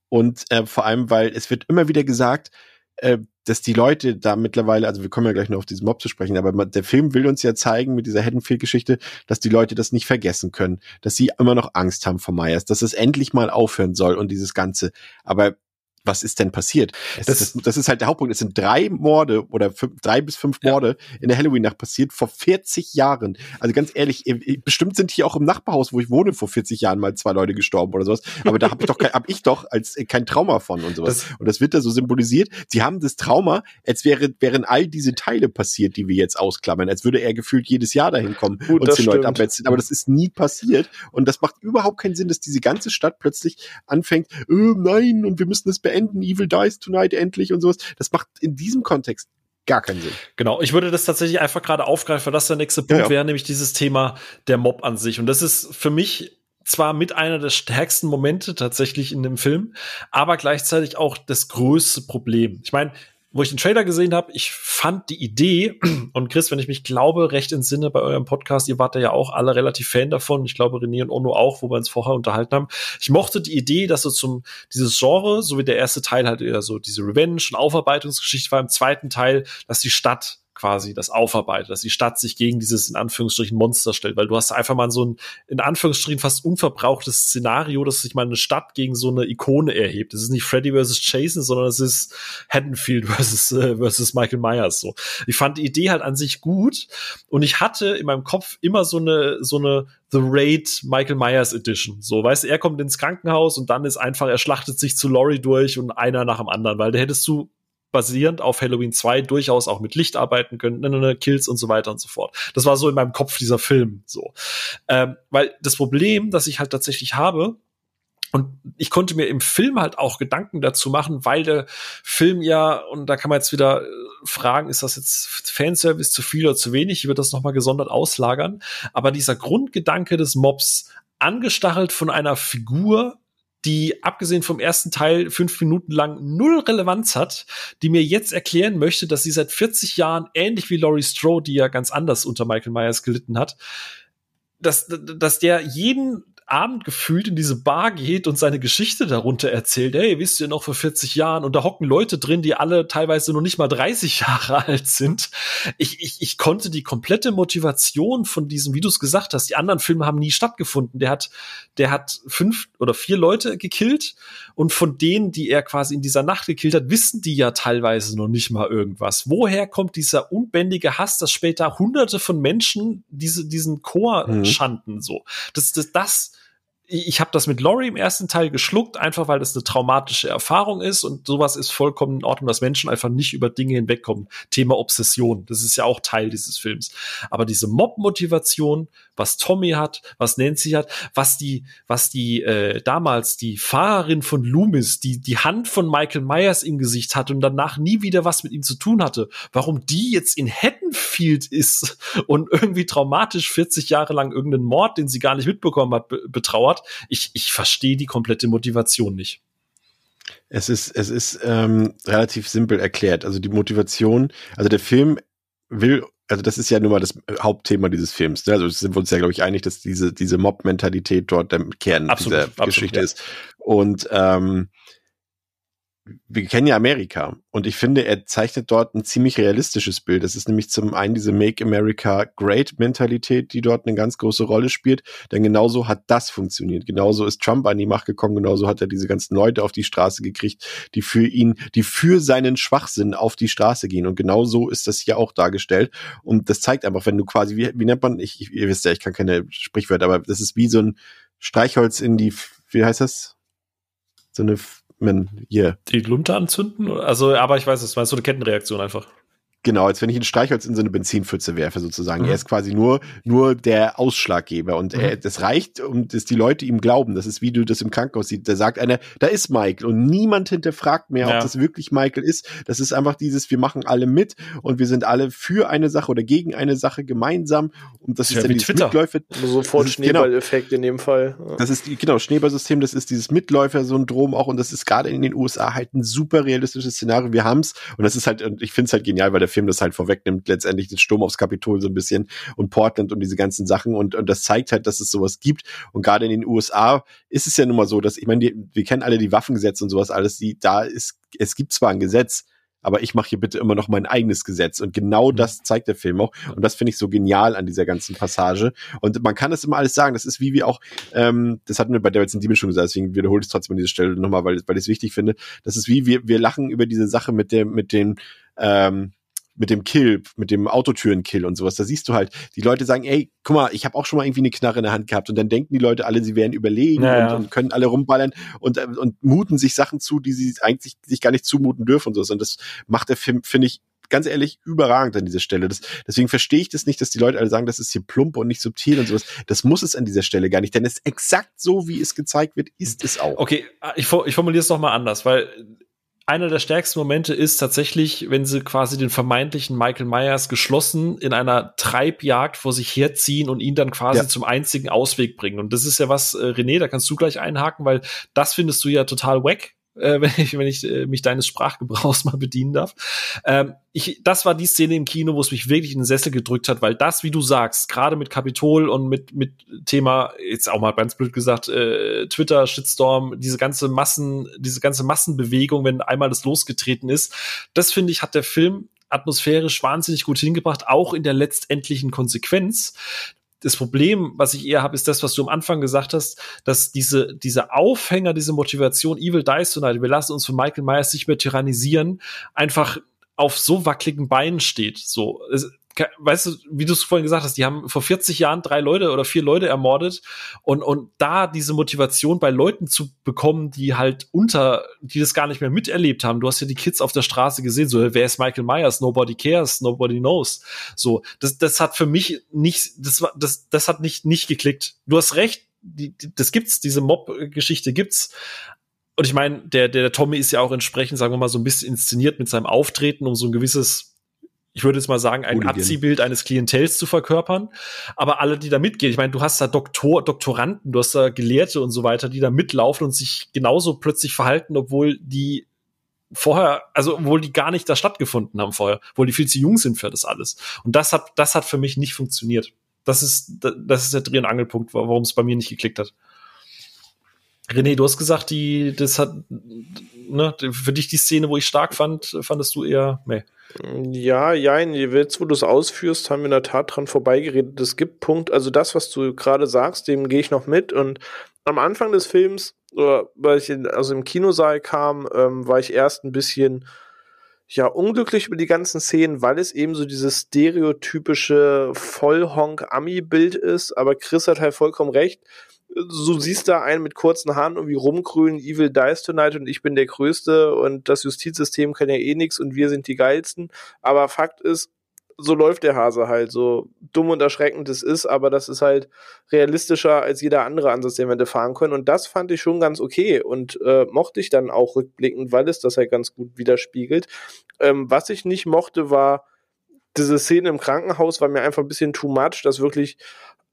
Und äh, vor allem, weil es wird immer wieder gesagt, äh, dass die Leute da mittlerweile, also wir kommen ja gleich noch auf diesen Mob zu sprechen, aber der Film will uns ja zeigen mit dieser Haddonfield-Geschichte, dass die Leute das nicht vergessen können, dass sie immer noch Angst haben vor Myers, dass es endlich mal aufhören soll und dieses Ganze. Aber was ist denn passiert? Das, das, das, ist halt der Hauptpunkt. Es sind drei Morde oder fünf, drei bis fünf Morde ja. in der Halloween-Nacht passiert vor 40 Jahren. Also ganz ehrlich, bestimmt sind hier auch im Nachbarhaus, wo ich wohne, vor 40 Jahren mal zwei Leute gestorben oder sowas. Aber da habe ich doch kein, hab ich doch als äh, kein Trauma von und sowas. Das, und das wird da so symbolisiert. Sie haben das Trauma, als wäre, wären all diese Teile passiert, die wir jetzt ausklammern, als würde er gefühlt jedes Jahr dahin kommen Gut, und zehn Leute abwetzen. Aber das ist nie passiert. Und das macht überhaupt keinen Sinn, dass diese ganze Stadt plötzlich anfängt, äh, nein, und wir müssen es beenden, Evil Dies Tonight endlich und sowas. Das macht in diesem Kontext gar keinen Sinn. Genau, ich würde das tatsächlich einfach gerade aufgreifen, weil das der nächste Punkt ja, ja. wäre, nämlich dieses Thema der Mob an sich. Und das ist für mich zwar mit einer der stärksten Momente tatsächlich in dem Film, aber gleichzeitig auch das größte Problem. Ich meine, wo ich den Trailer gesehen habe, ich fand die Idee, und Chris, wenn ich mich glaube, recht entsinne bei eurem Podcast, ihr wart ja auch alle relativ Fan davon, ich glaube René und Ono auch, wo wir uns vorher unterhalten haben. Ich mochte die Idee, dass so zum, dieses Genre, so wie der erste Teil halt eher so diese Revenge- und Aufarbeitungsgeschichte war, im zweiten Teil, dass die Stadt quasi das aufarbeitet, dass die Stadt sich gegen dieses in Anführungsstrichen Monster stellt, weil du hast einfach mal so ein in Anführungsstrichen fast unverbrauchtes Szenario, dass sich mal eine Stadt gegen so eine Ikone erhebt. Das ist nicht Freddy versus Jason, sondern es ist Haddonfield versus äh, versus Michael Myers so. Ich fand die Idee halt an sich gut und ich hatte in meinem Kopf immer so eine so eine The Raid Michael Myers Edition. So, weißt du, er kommt ins Krankenhaus und dann ist einfach, er schlachtet sich zu Laurie durch und einer nach dem anderen, weil da hättest du basierend auf Halloween 2 durchaus auch mit Licht arbeiten können, ne, ne, ne, Kills und so weiter und so fort. Das war so in meinem Kopf dieser Film so. Ähm, weil das Problem, das ich halt tatsächlich habe, und ich konnte mir im Film halt auch Gedanken dazu machen, weil der Film ja, und da kann man jetzt wieder äh, fragen, ist das jetzt Fanservice zu viel oder zu wenig? Ich würde das nochmal gesondert auslagern. Aber dieser Grundgedanke des Mobs, angestachelt von einer Figur, die abgesehen vom ersten Teil fünf Minuten lang null Relevanz hat, die mir jetzt erklären möchte, dass sie seit 40 Jahren, ähnlich wie Laurie Strode, die ja ganz anders unter Michael Myers gelitten hat, dass, dass der jeden Abend gefühlt in diese Bar geht und seine Geschichte darunter erzählt. Hey, wisst ihr noch vor 40 Jahren? Und da hocken Leute drin, die alle teilweise noch nicht mal 30 Jahre alt sind. Ich, ich, ich konnte die komplette Motivation von diesem, wie du es gesagt hast, die anderen Filme haben nie stattgefunden. Der hat, der hat fünf oder vier Leute gekillt und von denen, die er quasi in dieser Nacht gekillt hat, wissen die ja teilweise noch nicht mal irgendwas. Woher kommt dieser unbändige Hass, dass später hunderte von Menschen diese, diesen Chor mhm. schanden, so? Das, das, das ich habe das mit Laurie im ersten Teil geschluckt, einfach weil das eine traumatische Erfahrung ist und sowas ist vollkommen in Ordnung, dass Menschen einfach nicht über Dinge hinwegkommen. Thema Obsession, das ist ja auch Teil dieses Films. Aber diese Mob-Motivation, was Tommy hat, was Nancy hat, was die, was die äh, damals die Fahrerin von Loomis, die die Hand von Michael Myers im Gesicht hatte und danach nie wieder was mit ihm zu tun hatte, warum die jetzt in Haddonfield ist und irgendwie traumatisch 40 Jahre lang irgendeinen Mord, den sie gar nicht mitbekommen hat, betrauert, ich, ich verstehe die komplette Motivation nicht. Es ist, es ist ähm, relativ simpel erklärt. Also die Motivation, also der Film will, also das ist ja nun mal das Hauptthema dieses Films. Ne? Also sind wir uns ja, glaube ich, einig, dass diese, diese Mob-Mentalität dort der Kern absolut, dieser absolut, Geschichte ja. ist. Und ähm, wir kennen ja Amerika und ich finde, er zeichnet dort ein ziemlich realistisches Bild. Das ist nämlich zum einen diese Make America Great Mentalität, die dort eine ganz große Rolle spielt, denn genauso hat das funktioniert. Genauso ist Trump an die Macht gekommen, genauso hat er diese ganzen Leute auf die Straße gekriegt, die für ihn, die für seinen Schwachsinn auf die Straße gehen und genauso ist das hier auch dargestellt und das zeigt einfach, wenn du quasi, wie, wie nennt man, ich, ich, ihr wisst ja, ich kann keine Sprichwörter, aber das ist wie so ein Streichholz in die, wie heißt das? So eine man hier. Die Lunte anzünden? Also, aber ich weiß es, meinst du eine Kettenreaktion einfach? Genau, als wenn ich ein Streichholz in so eine Benzinpfütze werfe, sozusagen. Mhm. Er ist quasi nur, nur der Ausschlaggeber. Und mhm. er, das reicht, um dass die Leute ihm glauben. Das ist, wie du das im Krankenhaus siehst. Da sagt einer, da ist Michael. Und niemand hinterfragt mehr, ja. ob das wirklich Michael ist. Das ist einfach dieses, wir machen alle mit und wir sind alle für eine Sache oder gegen eine Sache gemeinsam. Und das ja, ist dann dieses Twitter. Mitläufer. Sofort genau Schneeballeffekt genau, in dem Fall. Ja. Das ist, genau, Schneeballsystem, das ist dieses Mitläufer-Syndrom auch. Und das ist gerade in den USA halt ein super realistisches Szenario. Wir haben's. Und das ist halt, und ich finde es halt genial, weil der Film das halt vorwegnimmt, letztendlich den Sturm aufs Kapitol so ein bisschen und Portland und diese ganzen Sachen und, und das zeigt halt, dass es sowas gibt und gerade in den USA ist es ja nun mal so, dass, ich meine, wir kennen alle die Waffengesetze und sowas alles, die, da ist, es gibt zwar ein Gesetz, aber ich mache hier bitte immer noch mein eigenes Gesetz. Und genau mhm. das zeigt der Film auch. Und das finde ich so genial an dieser ganzen Passage. Und man kann das immer alles sagen. Das ist wie wir auch, ähm, das hatten wir bei Devils and Demons schon gesagt, deswegen wiederhole ich es trotzdem an dieser Stelle nochmal, weil, weil ich es wichtig finde. Das ist wie wir, wir lachen über diese Sache mit dem, mit den, ähm, mit dem Kill, mit dem Autotüren-Kill und sowas. Da siehst du halt, die Leute sagen, ey, guck mal, ich habe auch schon mal irgendwie eine Knarre in der Hand gehabt und dann denken die Leute alle, sie wären überlegen ja, und, und, können alle rumballern und, äh, und muten sich Sachen zu, die sie eigentlich sich gar nicht zumuten dürfen und sowas. Und das macht der Film, finde ich, ganz ehrlich, überragend an dieser Stelle. Das, deswegen verstehe ich das nicht, dass die Leute alle sagen, das ist hier plump und nicht subtil und sowas. Das muss es an dieser Stelle gar nicht, denn es ist exakt so, wie es gezeigt wird, ist es auch. Okay, ich, ich formuliere es noch mal anders, weil einer der stärksten Momente ist tatsächlich, wenn sie quasi den vermeintlichen Michael Myers geschlossen in einer Treibjagd vor sich herziehen und ihn dann quasi ja. zum einzigen Ausweg bringen. Und das ist ja was, äh, René, da kannst du gleich einhaken, weil das findest du ja total wack, äh, wenn ich, wenn ich äh, mich deines Sprachgebrauchs mal bedienen darf. Ähm, ich, das war die Szene im Kino, wo es mich wirklich in den Sessel gedrückt hat, weil das, wie du sagst, gerade mit Kapitol und mit, mit Thema, jetzt auch mal ganz blöd gesagt, äh, Twitter, Shitstorm, diese ganze Massen, diese ganze Massenbewegung, wenn einmal das losgetreten ist, das finde ich, hat der Film atmosphärisch wahnsinnig gut hingebracht, auch in der letztendlichen Konsequenz das Problem, was ich eher habe, ist das, was du am Anfang gesagt hast, dass diese, diese Aufhänger, diese Motivation, Evil Dies Tonight, wir lassen uns von Michael Myers nicht mehr tyrannisieren, einfach auf so wackeligen Beinen steht. So, es, weißt du, wie du es vorhin gesagt hast, die haben vor 40 Jahren drei Leute oder vier Leute ermordet und, und da diese Motivation bei Leuten zu bekommen, die halt unter, die das gar nicht mehr miterlebt haben. Du hast ja die Kids auf der Straße gesehen, so, wer ist Michael Myers? Nobody cares, nobody knows. So, das, das hat für mich nicht, das war, das, das hat nicht, nicht geklickt. Du hast recht, die, das gibt's, diese Mob-Geschichte gibt's, und ich meine, der, der Tommy ist ja auch entsprechend, sagen wir mal, so ein bisschen inszeniert mit seinem Auftreten, um so ein gewisses ich würde jetzt mal sagen, ein Abziehbild eines Klientels zu verkörpern. Aber alle, die da mitgehen, ich meine, du hast da Doktor, Doktoranden, du hast da Gelehrte und so weiter, die da mitlaufen und sich genauso plötzlich verhalten, obwohl die vorher, also obwohl die gar nicht da stattgefunden haben vorher, obwohl die viel zu jung sind für das alles. Und das hat, das hat für mich nicht funktioniert. Das ist, das ist der Dreh- und Angelpunkt, warum es bei mir nicht geklickt hat. René, du hast gesagt, die, das hat, ne, für dich die Szene, wo ich stark fand, fandest du eher, nee. Ja, ja, jetzt, wo du es ausführst, haben wir in der Tat dran vorbeigeredet. Es gibt Punkt, also das, was du gerade sagst, dem gehe ich noch mit. Und am Anfang des Films, oder weil ich in, also im Kinosaal kam, ähm, war ich erst ein bisschen ja unglücklich über die ganzen Szenen, weil es eben so dieses stereotypische Vollhonk-Ami-Bild ist. Aber Chris hat halt vollkommen recht du siehst da einen mit kurzen Haaren irgendwie rumgrünen, Evil Dies Tonight und ich bin der Größte und das Justizsystem kann ja eh nix und wir sind die Geilsten. Aber Fakt ist, so läuft der Hase halt, so dumm und erschreckend es ist, aber das ist halt realistischer als jeder andere Ansatz, den wir da fahren können. Und das fand ich schon ganz okay und äh, mochte ich dann auch rückblickend, weil es das halt ganz gut widerspiegelt. Ähm, was ich nicht mochte, war diese Szene im Krankenhaus, war mir einfach ein bisschen too much, dass wirklich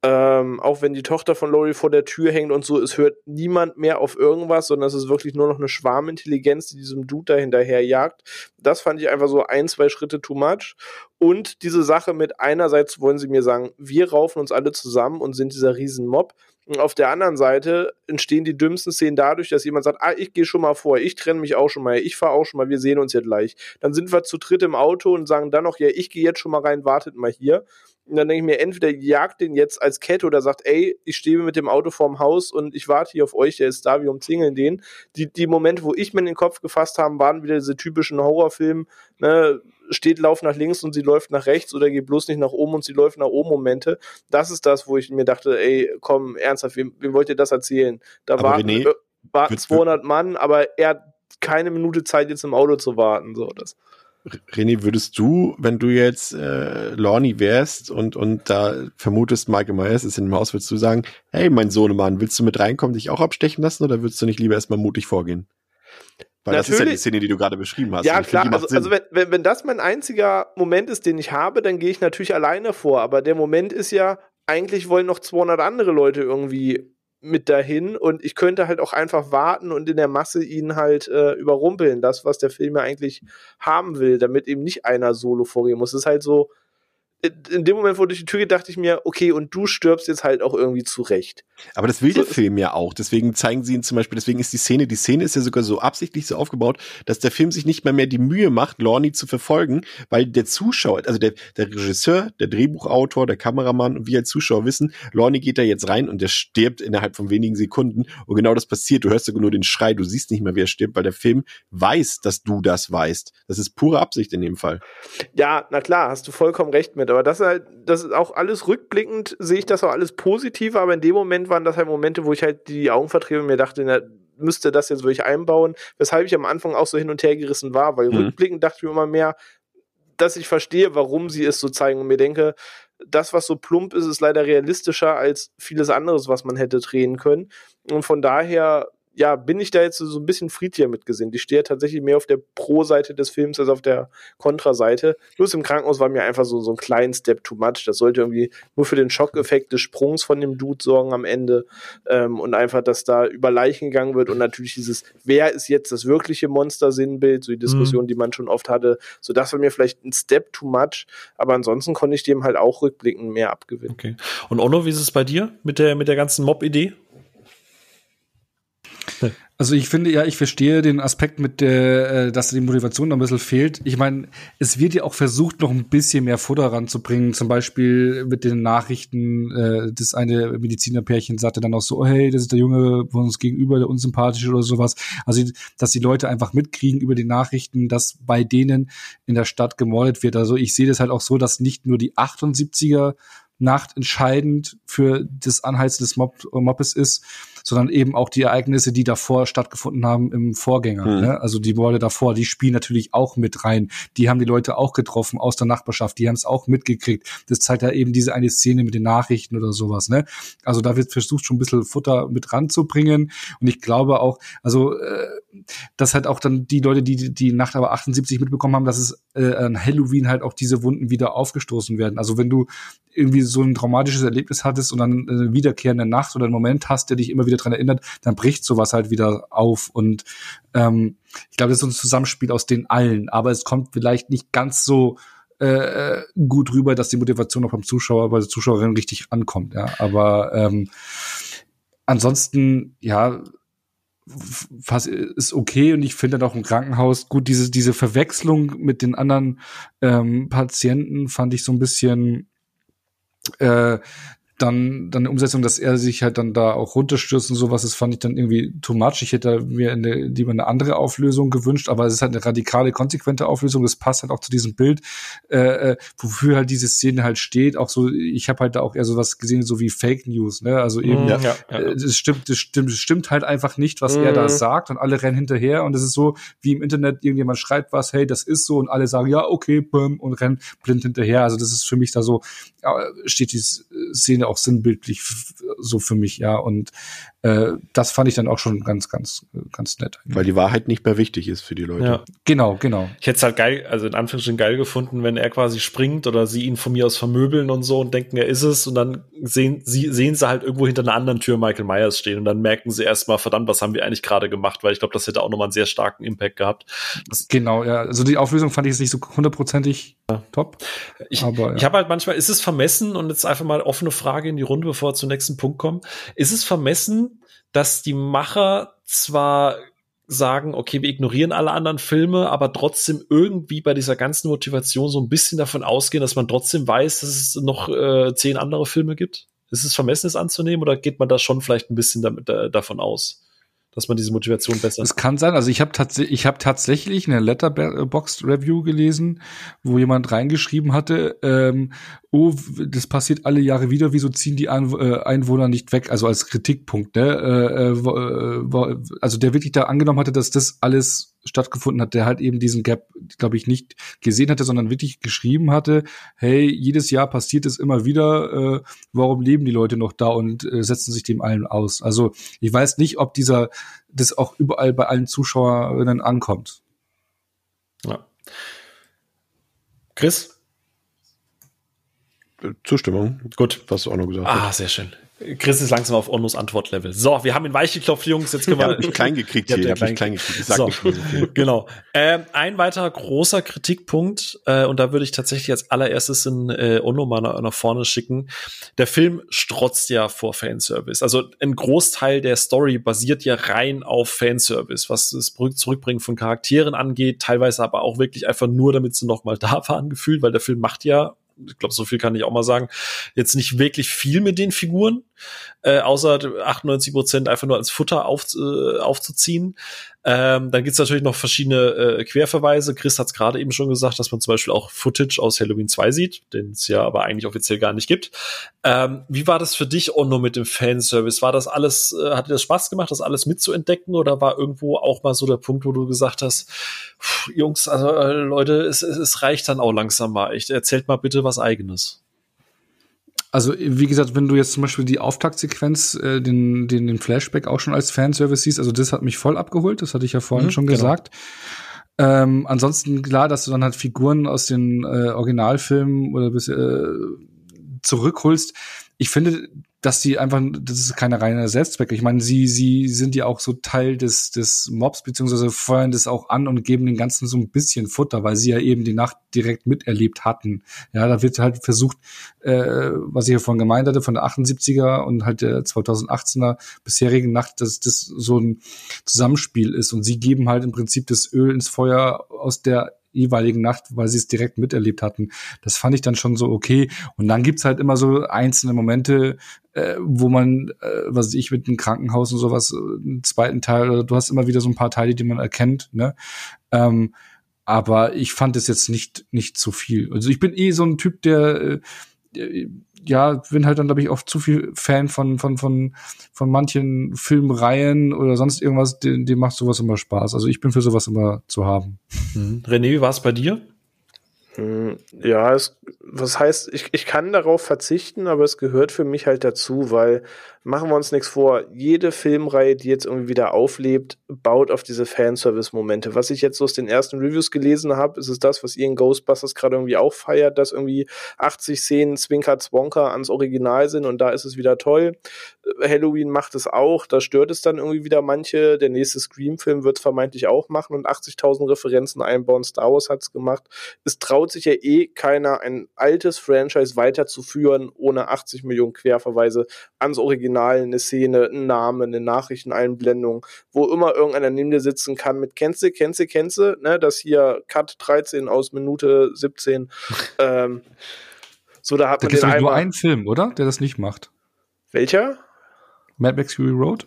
ähm, auch wenn die Tochter von Laurie vor der Tür hängt und so, es hört niemand mehr auf irgendwas, sondern es ist wirklich nur noch eine Schwarmintelligenz, die diesem Dude da hinterher jagt. Das fand ich einfach so ein, zwei Schritte too much. Und diese Sache mit einerseits wollen sie mir sagen, wir raufen uns alle zusammen und sind dieser Riesenmob. Und auf der anderen Seite entstehen die dümmsten Szenen dadurch, dass jemand sagt, ah, ich gehe schon mal vor, ich trenne mich auch schon mal, ich fahre auch schon mal, wir sehen uns ja gleich. Dann sind wir zu dritt im Auto und sagen dann noch, ja, ich gehe jetzt schon mal rein, wartet mal hier. Und dann denke ich mir, entweder jagt den jetzt als Kette oder sagt, ey, ich stehe mit dem Auto vorm Haus und ich warte hier auf euch, der ist da, wir umzingeln den. Die, die Momente, wo ich mir in den Kopf gefasst habe, waren wieder diese typischen Horrorfilme, ne, steht, lauf nach links und sie läuft nach rechts oder geht bloß nicht nach oben und sie läuft nach oben Momente. Das ist das, wo ich mir dachte, ey, komm, ernsthaft, wem, wem wollt ihr das erzählen? Da aber warten, René, warten 200 Mann, aber er hat keine Minute Zeit, jetzt im Auto zu warten, so, das. René, würdest du, wenn du jetzt äh, Lorny wärst und, und da vermutest, Michael Myers ist in dem Haus, würdest du sagen, hey, mein Sohnemann, willst du mit reinkommen, dich auch abstechen lassen oder würdest du nicht lieber erstmal mutig vorgehen? Weil Natürlich. das ist ja die Szene, die du gerade beschrieben hast. Ja, klar. Also, also wenn, wenn, wenn das mein einziger Moment ist, den ich habe, dann gehe ich natürlich alleine vor. Aber der Moment ist ja, eigentlich wollen noch 200 andere Leute irgendwie mit dahin und ich könnte halt auch einfach warten und in der Masse ihn halt äh, überrumpeln, das, was der Film ja eigentlich haben will, damit eben nicht einer solo vorgehen muss. Das ist halt so, in dem Moment, wo durch die Tür geht, dachte ich mir, okay, und du stirbst jetzt halt auch irgendwie zurecht. Aber das will so, der Film ja auch. Deswegen zeigen sie ihn zum Beispiel, deswegen ist die Szene, die Szene ist ja sogar so absichtlich so aufgebaut, dass der Film sich nicht mehr mehr die Mühe macht, Lorne zu verfolgen, weil der Zuschauer, also der, der Regisseur, der Drehbuchautor, der Kameramann und wir als Zuschauer wissen, Lorne geht da jetzt rein und der stirbt innerhalb von wenigen Sekunden. Und genau das passiert. Du hörst sogar nur den Schrei, du siehst nicht mehr, wer stirbt, weil der Film weiß, dass du das weißt. Das ist pure Absicht in dem Fall. Ja, na klar, hast du vollkommen recht mit. Aber das ist halt, das ist auch alles rückblickend, sehe ich das auch alles positiv, aber in dem Moment waren das halt Momente, wo ich halt die Augen vertriebe und mir dachte, na, müsste das jetzt wirklich einbauen, weshalb ich am Anfang auch so hin und her gerissen war, weil mhm. rückblickend dachte ich mir immer mehr, dass ich verstehe, warum sie es so zeigen und mir denke, das, was so plump ist, ist leider realistischer als vieles anderes, was man hätte drehen können. Und von daher ja, bin ich da jetzt so ein bisschen friedlicher mitgesehen. Ich stehe tatsächlich mehr auf der Pro-Seite des Films als auf der Kontra-Seite. Bloß im Krankenhaus war mir einfach so, so ein kleinen Step too much. Das sollte irgendwie nur für den Schockeffekt des Sprungs von dem Dude sorgen am Ende. Ähm, und einfach, dass da über Leichen gegangen wird und natürlich dieses, wer ist jetzt das wirkliche Monster-Sinnbild, so die Diskussion, mhm. die man schon oft hatte. So, das war mir vielleicht ein Step too much. Aber ansonsten konnte ich dem halt auch rückblickend mehr abgewinnen. Okay. Und Ono, wie ist es bei dir mit der, mit der ganzen Mob-Idee? Also ich finde ja, ich verstehe den Aspekt mit der, äh, dass die Motivation ein bisschen fehlt. Ich meine, es wird ja auch versucht, noch ein bisschen mehr Futter ranzubringen. Zum Beispiel mit den Nachrichten, äh, das eine Medizinerpärchen sagte dann auch so, oh, hey, das ist der Junge von uns gegenüber, der unsympathische oder sowas. Also, dass die Leute einfach mitkriegen über die Nachrichten, dass bei denen in der Stadt gemordet wird. Also ich sehe das halt auch so, dass nicht nur die 78er Nacht entscheidend für das Anheizen des Mob Mobbes ist, sondern eben auch die Ereignisse, die davor stattgefunden haben im Vorgänger. Mhm. Ne? Also die Morde davor, die spielen natürlich auch mit rein. Die haben die Leute auch getroffen aus der Nachbarschaft, die haben es auch mitgekriegt. Das zeigt ja eben diese eine Szene mit den Nachrichten oder sowas. Ne? Also da wird versucht, schon ein bisschen Futter mit ranzubringen. Und ich glaube auch, also äh, dass halt auch dann die Leute, die die Nacht aber 78 mitbekommen haben, dass es äh, an Halloween halt auch diese Wunden wieder aufgestoßen werden. Also wenn du irgendwie so ein traumatisches Erlebnis hattest und dann eine wiederkehrende Nacht oder einen Moment hast, der dich immer wieder dran erinnert, dann bricht sowas halt wieder auf. Und ähm, ich glaube, das ist so ein Zusammenspiel aus den allen, aber es kommt vielleicht nicht ganz so äh, gut rüber, dass die Motivation auch beim Zuschauer, bei der Zuschauerin richtig ankommt. Ja, aber ähm, ansonsten, ja, was ist okay und ich finde dann auch im Krankenhaus gut diese diese Verwechslung mit den anderen ähm, Patienten fand ich so ein bisschen äh, dann, dann eine Umsetzung, dass er sich halt dann da auch runterstürzt und sowas, das fand ich dann irgendwie too much. Ich hätte mir eine, lieber eine andere Auflösung gewünscht, aber es ist halt eine radikale, konsequente Auflösung. Das passt halt auch zu diesem Bild, äh, äh wofür halt diese Szene halt steht. Auch so, ich habe halt da auch eher sowas gesehen, so wie Fake News, ne? Also eben, ja, ja. Äh, das stimmt, das stimmt, das stimmt halt einfach nicht, was mhm. er da mhm. sagt und alle rennen hinterher und es ist so, wie im Internet irgendjemand schreibt was, hey, das ist so und alle sagen, ja, okay, bum, und rennen blind hinterher. Also das ist für mich da so, steht die Szene auch sinnbildlich so für mich, ja. Und äh, das fand ich dann auch schon ganz, ganz, ganz nett. Weil die Wahrheit nicht mehr wichtig ist für die Leute. Ja. Genau, genau. Ich hätte es halt geil, also in Anführungsstrichen geil gefunden, wenn er quasi springt oder sie ihn von mir aus vermöbeln und so und denken, er ist es und dann sehen sie, sehen sie halt irgendwo hinter einer anderen Tür Michael Myers stehen und dann merken sie erstmal, verdammt, was haben wir eigentlich gerade gemacht, weil ich glaube, das hätte auch nochmal einen sehr starken Impact gehabt. Das genau, ja. Also die Auflösung fand ich jetzt nicht so hundertprozentig ja. top. Ich, aber, ja. ich habe halt manchmal, ist es vermessen und jetzt einfach mal offene Frage in die Runde, bevor wir zum nächsten Punkt kommen. Ist es vermessen, dass die Macher zwar sagen, okay, wir ignorieren alle anderen Filme, aber trotzdem irgendwie bei dieser ganzen Motivation so ein bisschen davon ausgehen, dass man trotzdem weiß, dass es noch äh, zehn andere Filme gibt? Ist es vermessen, es anzunehmen oder geht man da schon vielleicht ein bisschen damit, äh, davon aus? Dass man diese Motivation besser. Es kann sein. Also ich habe tatsächlich, ich habe tatsächlich eine Letterboxd Review gelesen, wo jemand reingeschrieben hatte, ähm, oh, das passiert alle Jahre wieder. Wieso ziehen die äh, Einwohner nicht weg? Also als Kritikpunkt. Ne? Äh, äh, also der wirklich da angenommen hatte, dass das alles stattgefunden hat, der halt eben diesen Gap, glaube ich, nicht gesehen hatte, sondern wirklich geschrieben hatte, hey, jedes Jahr passiert es immer wieder, äh, warum leben die Leute noch da und äh, setzen sich dem allen aus? Also ich weiß nicht, ob dieser, das auch überall bei allen Zuschauern ankommt. Ja. Chris? Zustimmung. Gut. Was du auch noch gesagt ah, hast. Ah, sehr schön. Chris ist langsam auf Onnos Antwortlevel. So, wir haben ihn weich geklopft, Jungs. Jetzt können wir. Ich klein gekriegt hier. Ich klein gekriegt. Ich sag so, nicht so viel. Genau. Ähm, ein weiterer großer Kritikpunkt, äh, und da würde ich tatsächlich als allererstes in äh, Onno mal nach, nach vorne schicken. Der Film strotzt ja vor Fanservice. Also ein Großteil der Story basiert ja rein auf Fanservice, was das Zurückbringen von Charakteren angeht, teilweise aber auch wirklich einfach nur, damit sie noch mal da waren, gefühlt, weil der Film macht ja ich glaube, so viel kann ich auch mal sagen, jetzt nicht wirklich viel mit den Figuren, äh, außer 98 Prozent einfach nur als Futter auf, äh, aufzuziehen. Ähm, dann gibt's natürlich noch verschiedene äh, Querverweise. Chris hat es gerade eben schon gesagt, dass man zum Beispiel auch Footage aus Halloween 2 sieht, den es ja aber eigentlich offiziell gar nicht gibt. Ähm, wie war das für dich, Onno, mit dem Fanservice? War das alles, äh, hat dir das Spaß gemacht, das alles mitzuentdecken oder war irgendwo auch mal so der Punkt, wo du gesagt hast, Jungs, also äh, Leute, es, es reicht dann auch langsam mal. Ich, erzählt mal bitte was Eigenes. Also, wie gesagt, wenn du jetzt zum Beispiel die Auftaktsequenz, äh, den, den, den Flashback auch schon als Fanservice siehst, also das hat mich voll abgeholt, das hatte ich ja vorhin mhm, schon genau. gesagt. Ähm, ansonsten klar, dass du dann halt Figuren aus den äh, Originalfilmen oder bis, äh, zurückholst. Ich finde, dass sie einfach, das ist keine reine Selbstzwecke. Ich meine, sie, sie sind ja auch so Teil des, des Mobs, beziehungsweise feuern das auch an und geben den Ganzen so ein bisschen Futter, weil sie ja eben die Nacht direkt miterlebt hatten. Ja, da wird halt versucht, äh, was ich ja vorhin gemeint hatte, von der 78er und halt der 2018er bisherigen Nacht, dass das so ein Zusammenspiel ist. Und sie geben halt im Prinzip das Öl ins Feuer aus der jeweiligen Nacht, weil sie es direkt miterlebt hatten. Das fand ich dann schon so okay. Und dann gibt's halt immer so einzelne Momente, äh, wo man, äh, was ich mit dem Krankenhaus und sowas, äh, einen zweiten Teil, oder du hast immer wieder so ein paar Teile, die man erkennt, ne? Ähm, aber ich fand es jetzt nicht nicht zu viel. Also ich bin eh so ein Typ, der äh, ja, bin halt dann, glaube ich, oft zu viel Fan von, von, von, von manchen Filmreihen oder sonst irgendwas, dem, dem macht sowas immer Spaß. Also ich bin für sowas immer zu haben. Mhm. René, wie war es bei dir? Hm, ja, es, was heißt, ich, ich kann darauf verzichten, aber es gehört für mich halt dazu, weil machen wir uns nichts vor, jede Filmreihe, die jetzt irgendwie wieder auflebt, baut auf diese Fanservice-Momente. Was ich jetzt so aus den ersten Reviews gelesen habe, ist es das, was ihr in Ghostbusters gerade irgendwie auch feiert, dass irgendwie 80 Szenen Zwinker Zwonker ans Original sind und da ist es wieder toll. Halloween macht es auch, da stört es dann irgendwie wieder manche. Der nächste Scream-Film wird es vermeintlich auch machen und 80.000 Referenzen einbauen. Star Wars hat es gemacht. Es traut sich ja eh keiner, ein altes Franchise weiterzuführen, ohne 80 Millionen Querverweise ans Original eine Szene, ein Name, eine Nachrichteneinblendung, wo immer irgendeiner neben dir sitzen kann mit Kennst kennst kennst ne, das hier Cut 13 aus Minute 17. ähm, so, da hat da man den nur einen Film, oder? Der das nicht macht. Welcher? Mad Max Fury Road?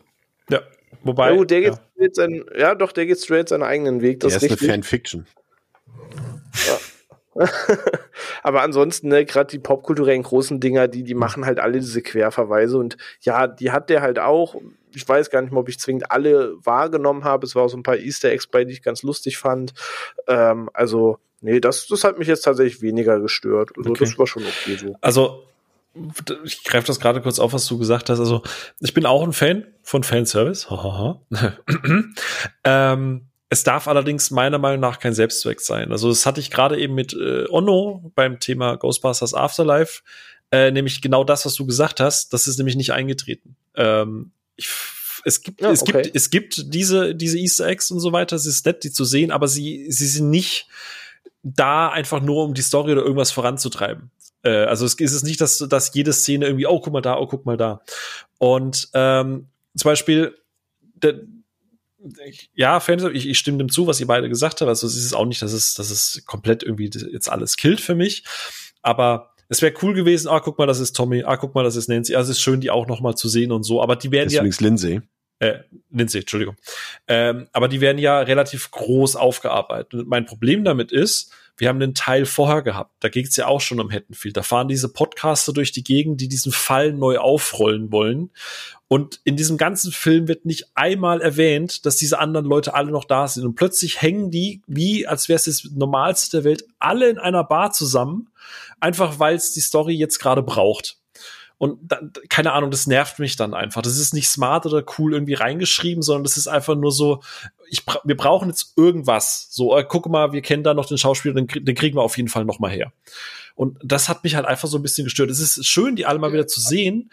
Ja. Wobei. Ja, der geht ja. Seinen, ja, doch, der geht straight seinen eigenen Weg. Das der ist, ist eine Fanfiction. Ja. Aber ansonsten, ne, gerade die popkulturellen großen Dinger, die, die machen halt alle diese Querverweise und ja, die hat der halt auch. Ich weiß gar nicht mehr, ob ich zwingend alle wahrgenommen habe. Es war auch so ein paar Easter Eggs bei, die ich ganz lustig fand. Ähm, also, nee, das, das hat mich jetzt tatsächlich weniger gestört. Also, okay. das war schon okay so. Also, ich greife das gerade kurz auf, was du gesagt hast. Also, ich bin auch ein Fan von Fanservice. ähm, es darf allerdings meiner Meinung nach kein Selbstzweck sein. Also, das hatte ich gerade eben mit äh, Onno beim Thema Ghostbusters Afterlife. Äh, nämlich genau das, was du gesagt hast. Das ist nämlich nicht eingetreten. Ähm, ich, es gibt, ja, es okay. gibt, es gibt diese, diese Easter Eggs und so weiter. Es ist nett, die zu sehen, aber sie, sie sind nicht da einfach nur, um die Story oder irgendwas voranzutreiben. Äh, also es ist es nicht, dass, dass jede Szene irgendwie, oh, guck mal da, oh, guck mal da. Und ähm, zum Beispiel, ja, Fans, ich, ich stimme dem zu, was ihr beide gesagt habt. Also es ist auch nicht, dass es, dass es komplett irgendwie jetzt alles killt für mich. Aber es wäre cool gewesen, ah, guck mal, das ist Tommy, ah, guck mal, das ist Nancy. Also es ist schön, die auch noch mal zu sehen und so. Aber die werden das ist ja. Übrigens Lindsay. Äh, Lindsay, Entschuldigung. Ähm, aber die werden ja relativ groß aufgearbeitet. Und mein Problem damit ist, wir haben einen Teil vorher gehabt. Da ging es ja auch schon um Haddonfield. Da fahren diese Podcaster durch die Gegend, die diesen Fall neu aufrollen wollen. Und in diesem ganzen Film wird nicht einmal erwähnt, dass diese anderen Leute alle noch da sind. Und plötzlich hängen die, wie als wäre es das Normalste der Welt, alle in einer Bar zusammen, einfach weil es die Story jetzt gerade braucht. Und dann, keine Ahnung, das nervt mich dann einfach. Das ist nicht smart oder cool irgendwie reingeschrieben, sondern das ist einfach nur so, ich, wir brauchen jetzt irgendwas. So, äh, guck mal, wir kennen da noch den Schauspieler, den, den kriegen wir auf jeden Fall noch mal her. Und das hat mich halt einfach so ein bisschen gestört. Es ist schön, die alle mal wieder zu sehen.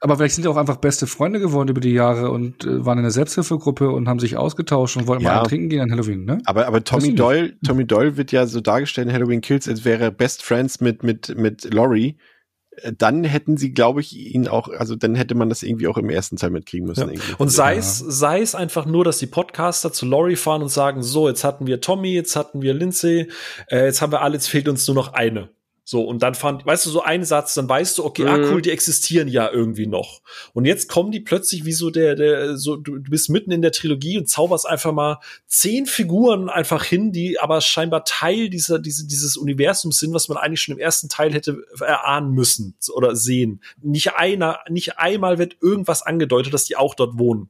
Aber vielleicht sind die auch einfach beste Freunde geworden über die Jahre und äh, waren in der Selbsthilfegruppe und haben sich ausgetauscht und wollten ja. mal trinken gehen an Halloween, ne? Aber, aber Tommy Doyle, Tommy Doyle wird ja so dargestellt in Halloween Kills, als wäre er Best Friends mit, mit, mit Laurie dann hätten sie, glaube ich, ihn auch, also dann hätte man das irgendwie auch im ersten Teil mitkriegen müssen. Ja. Und sei es, sei es einfach nur, dass die Podcaster zu Laurie fahren und sagen, so, jetzt hatten wir Tommy, jetzt hatten wir Lindsay, äh, jetzt haben wir alle, jetzt fehlt uns nur noch eine. So, und dann fand, weißt du, so ein Satz, dann weißt du, okay, ah, mhm. ah, cool, die existieren ja irgendwie noch. Und jetzt kommen die plötzlich wie so der, der, so, du, du bist mitten in der Trilogie und zauberst einfach mal zehn Figuren einfach hin, die aber scheinbar Teil dieser, diese, dieses Universums sind, was man eigentlich schon im ersten Teil hätte erahnen müssen oder sehen. Nicht einer, nicht einmal wird irgendwas angedeutet, dass die auch dort wohnen.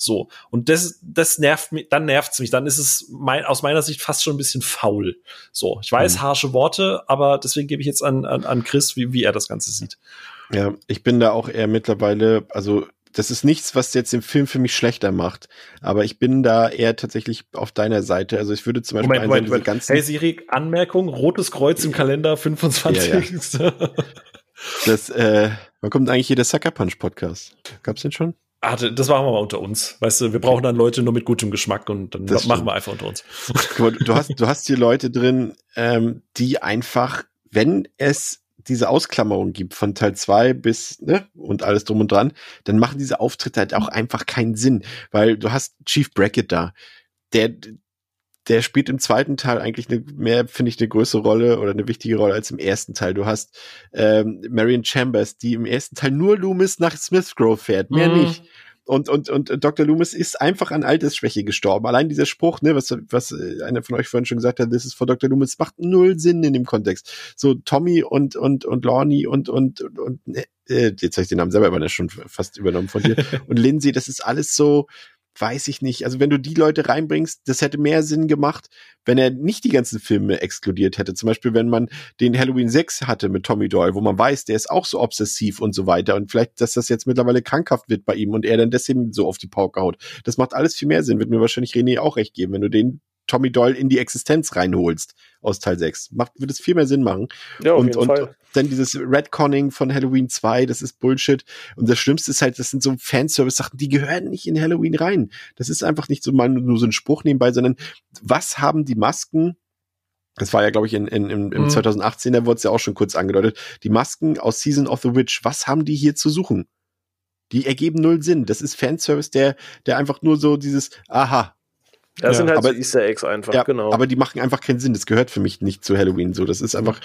So. Und das, das nervt mich, dann nervt's mich. Dann ist es mein, aus meiner Sicht fast schon ein bisschen faul. So. Ich weiß, mhm. harsche Worte, aber deswegen gebe ich jetzt an, an, an Chris, wie, wie er das Ganze sieht. Ja, ich bin da auch eher mittlerweile, also das ist nichts, was jetzt den Film für mich schlechter macht. Aber ich bin da eher tatsächlich auf deiner Seite. Also ich würde zum Beispiel Moment, Moment, Moment. ganzen Hey Siri, Anmerkung, rotes Kreuz im Kalender, 25. Ja, ja. das, äh, wann kommt eigentlich hier der Sucker Punch Podcast? Gab's den schon? Ah, das machen wir mal unter uns. Weißt du, wir brauchen dann Leute nur mit gutem Geschmack und dann das machen wir einfach unter uns. Du hast, du hast hier Leute drin, ähm, die einfach, wenn es diese Ausklammerung gibt von Teil zwei bis, ne, und alles drum und dran, dann machen diese Auftritte halt auch einfach keinen Sinn, weil du hast Chief Brackett da, der, der spielt im zweiten Teil eigentlich eine, mehr, finde ich, eine größere Rolle oder eine wichtige Rolle als im ersten Teil. Du hast ähm, Marion Chambers, die im ersten Teil nur Loomis nach Smith Grove fährt, mehr mhm. nicht. Und, und, und Dr. Loomis ist einfach an Altersschwäche gestorben. Allein dieser Spruch, ne, was, was äh, einer von euch vorhin schon gesagt hat, das ist vor Dr. Loomis, macht null Sinn in dem Kontext. So Tommy und, und, und Lorne und, und, und, und äh, jetzt habe ich den Namen selber aber schon fast übernommen von dir. und Lindsay, das ist alles so, weiß ich nicht. Also wenn du die Leute reinbringst, das hätte mehr Sinn gemacht, wenn er nicht die ganzen Filme exkludiert hätte. Zum Beispiel, wenn man den Halloween 6 hatte mit Tommy Doyle, wo man weiß, der ist auch so obsessiv und so weiter. Und vielleicht, dass das jetzt mittlerweile krankhaft wird bei ihm und er dann deswegen so auf die Pauke haut. Das macht alles viel mehr Sinn. Wird mir wahrscheinlich René auch recht geben, wenn du den Tommy Doyle in die Existenz reinholst aus Teil 6. Macht, wird es viel mehr Sinn machen. Ja, auf und, jeden und Fall. Dann dieses Redconning von Halloween 2, das ist Bullshit. Und das Schlimmste ist halt, das sind so Fanservice-Sachen, die gehören nicht in Halloween rein. Das ist einfach nicht so mal nur so ein Spruch nebenbei, sondern was haben die Masken das war ja, glaube ich, in, in, in, im mhm. 2018, da wurde es ja auch schon kurz angedeutet. Die Masken aus Season of the Witch, was haben die hier zu suchen? Die ergeben null Sinn. Das ist Fanservice, der, der einfach nur so dieses, aha, das ja, sind halt aber, so Easter Eggs einfach, ja, genau. Aber die machen einfach keinen Sinn. Das gehört für mich nicht zu Halloween so. Das ist einfach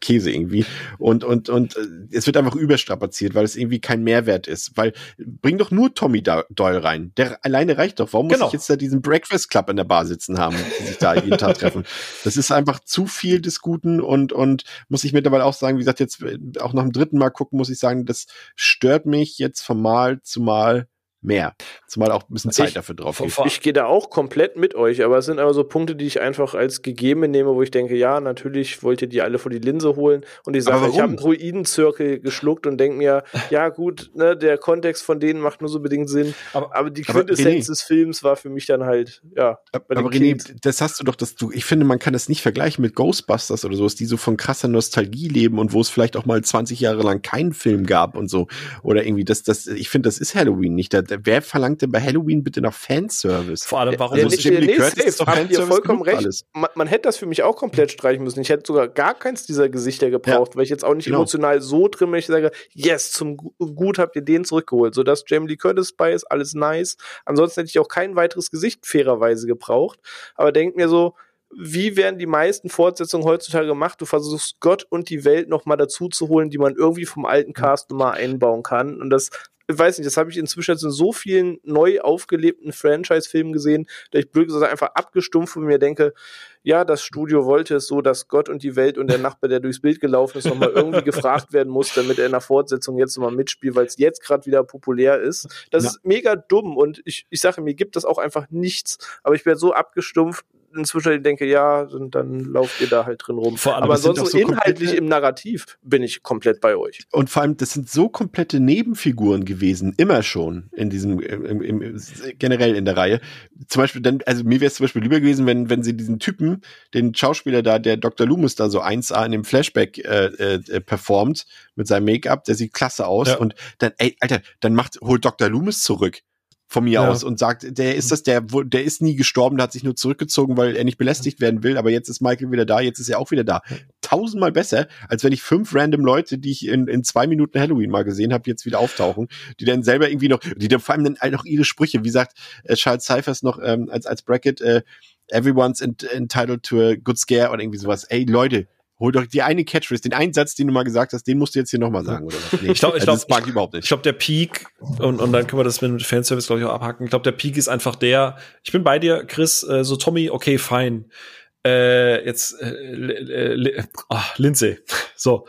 Käse irgendwie. Und, und, und äh, es wird einfach überstrapaziert, weil es irgendwie kein Mehrwert ist. Weil bring doch nur Tommy Doyle rein. Der alleine reicht doch. Warum genau. muss ich jetzt da diesen Breakfast Club in der Bar sitzen haben, die sich da jeden Tag treffen? Das ist einfach zu viel des Guten und, und muss ich mittlerweile auch sagen, wie gesagt, jetzt auch nach dem dritten Mal gucken, muss ich sagen, das stört mich jetzt von Mal zu Mal mehr. Zumal auch ein bisschen Zeit ich, dafür drauf geht. Ich gehe da auch komplett mit euch, aber es sind aber so Punkte, die ich einfach als gegeben nehme, wo ich denke, ja, natürlich wollt ihr die alle vor die Linse holen und ich sage, ich habe einen Druidenzirkel geschluckt und denke mir, ja gut, ne, der Kontext von denen macht nur so bedingt Sinn, aber, aber die Quintessenz des Films war für mich dann halt, ja. Aber René, das hast du doch, dass du, ich finde, man kann das nicht vergleichen mit Ghostbusters oder sowas, die so von krasser Nostalgie leben und wo es vielleicht auch mal 20 Jahre lang keinen Film gab und so oder irgendwie das, das, ich finde, das ist Halloween nicht. Da, wer verlangt denn bei Halloween bitte noch Fanservice? Vor allem, warum muss Jamie Lee Curtis doch Habt ihr vollkommen recht. Man, man, hätte das für mich auch komplett streichen müssen. Ich hätte sogar gar keins dieser Gesichter gebraucht, ja. weil ich jetzt auch nicht genau. emotional so drin bin, ich sage, yes, zum Gut habt ihr den zurückgeholt, sodass Jamie Lee Curtis bei ist, alles nice. Ansonsten hätte ich auch kein weiteres Gesicht fairerweise gebraucht. Aber denkt mir so, wie werden die meisten Fortsetzungen heutzutage gemacht? Du versuchst Gott und die Welt nochmal dazu zu holen, die man irgendwie vom alten Cast nochmal einbauen kann. Und das weiß nicht, das habe ich inzwischen in so vielen neu aufgelebten Franchise-Filmen gesehen, dass ich blöd gesagt einfach abgestumpft und mir denke, ja, das Studio wollte es so, dass Gott und die Welt und der Nachbar, der durchs Bild gelaufen ist, nochmal irgendwie gefragt werden muss, damit er in der Fortsetzung jetzt nochmal mitspielt, weil es jetzt gerade wieder populär ist. Das ja. ist mega dumm und ich, ich sage, mir gibt das auch einfach nichts, aber ich werde so abgestumpft, inzwischen denke, ja, und dann lauft ihr da halt drin rum. Vor allem, Aber ansonsten so inhaltlich im Narrativ bin ich komplett bei euch. Und vor allem, das sind so komplette Nebenfiguren gewesen, immer schon in diesem, im, im, im, generell in der Reihe. Zum Beispiel, dann, also mir wäre es zum Beispiel lieber gewesen, wenn, wenn sie diesen Typen, den Schauspieler da, der Dr. Loomis da so 1A in dem Flashback äh, äh, performt mit seinem Make-up, der sieht klasse aus ja. und dann, ey, Alter, dann macht, holt Dr. Loomis zurück von mir ja. aus und sagt, der ist das, der, der ist nie gestorben, der hat sich nur zurückgezogen, weil er nicht belästigt werden will, aber jetzt ist Michael wieder da, jetzt ist er auch wieder da. Tausendmal besser, als wenn ich fünf random Leute, die ich in, in zwei Minuten Halloween mal gesehen habe, jetzt wieder auftauchen, die dann selber irgendwie noch, die dann vor allem dann noch ihre Sprüche, wie sagt äh, Charles Cyphers noch ähm, als, als Bracket, äh, everyone's entitled to a good scare oder irgendwie sowas. Ey, Leute, hol doch die eine Catchphrase, den einen Satz, den du mal gesagt hast, den musst du jetzt hier nochmal sagen, oder was? Nee, ich glaube, ich also glaube, ich, überhaupt nicht. Ich glaube, der Peak, und, und dann können wir das mit dem Fanservice, glaube ich, auch abhaken. Ich glaube, der Peak ist einfach der, ich bin bei dir, Chris, äh, so Tommy, okay, fein. Äh, jetzt, äh, oh, Lindsay. So,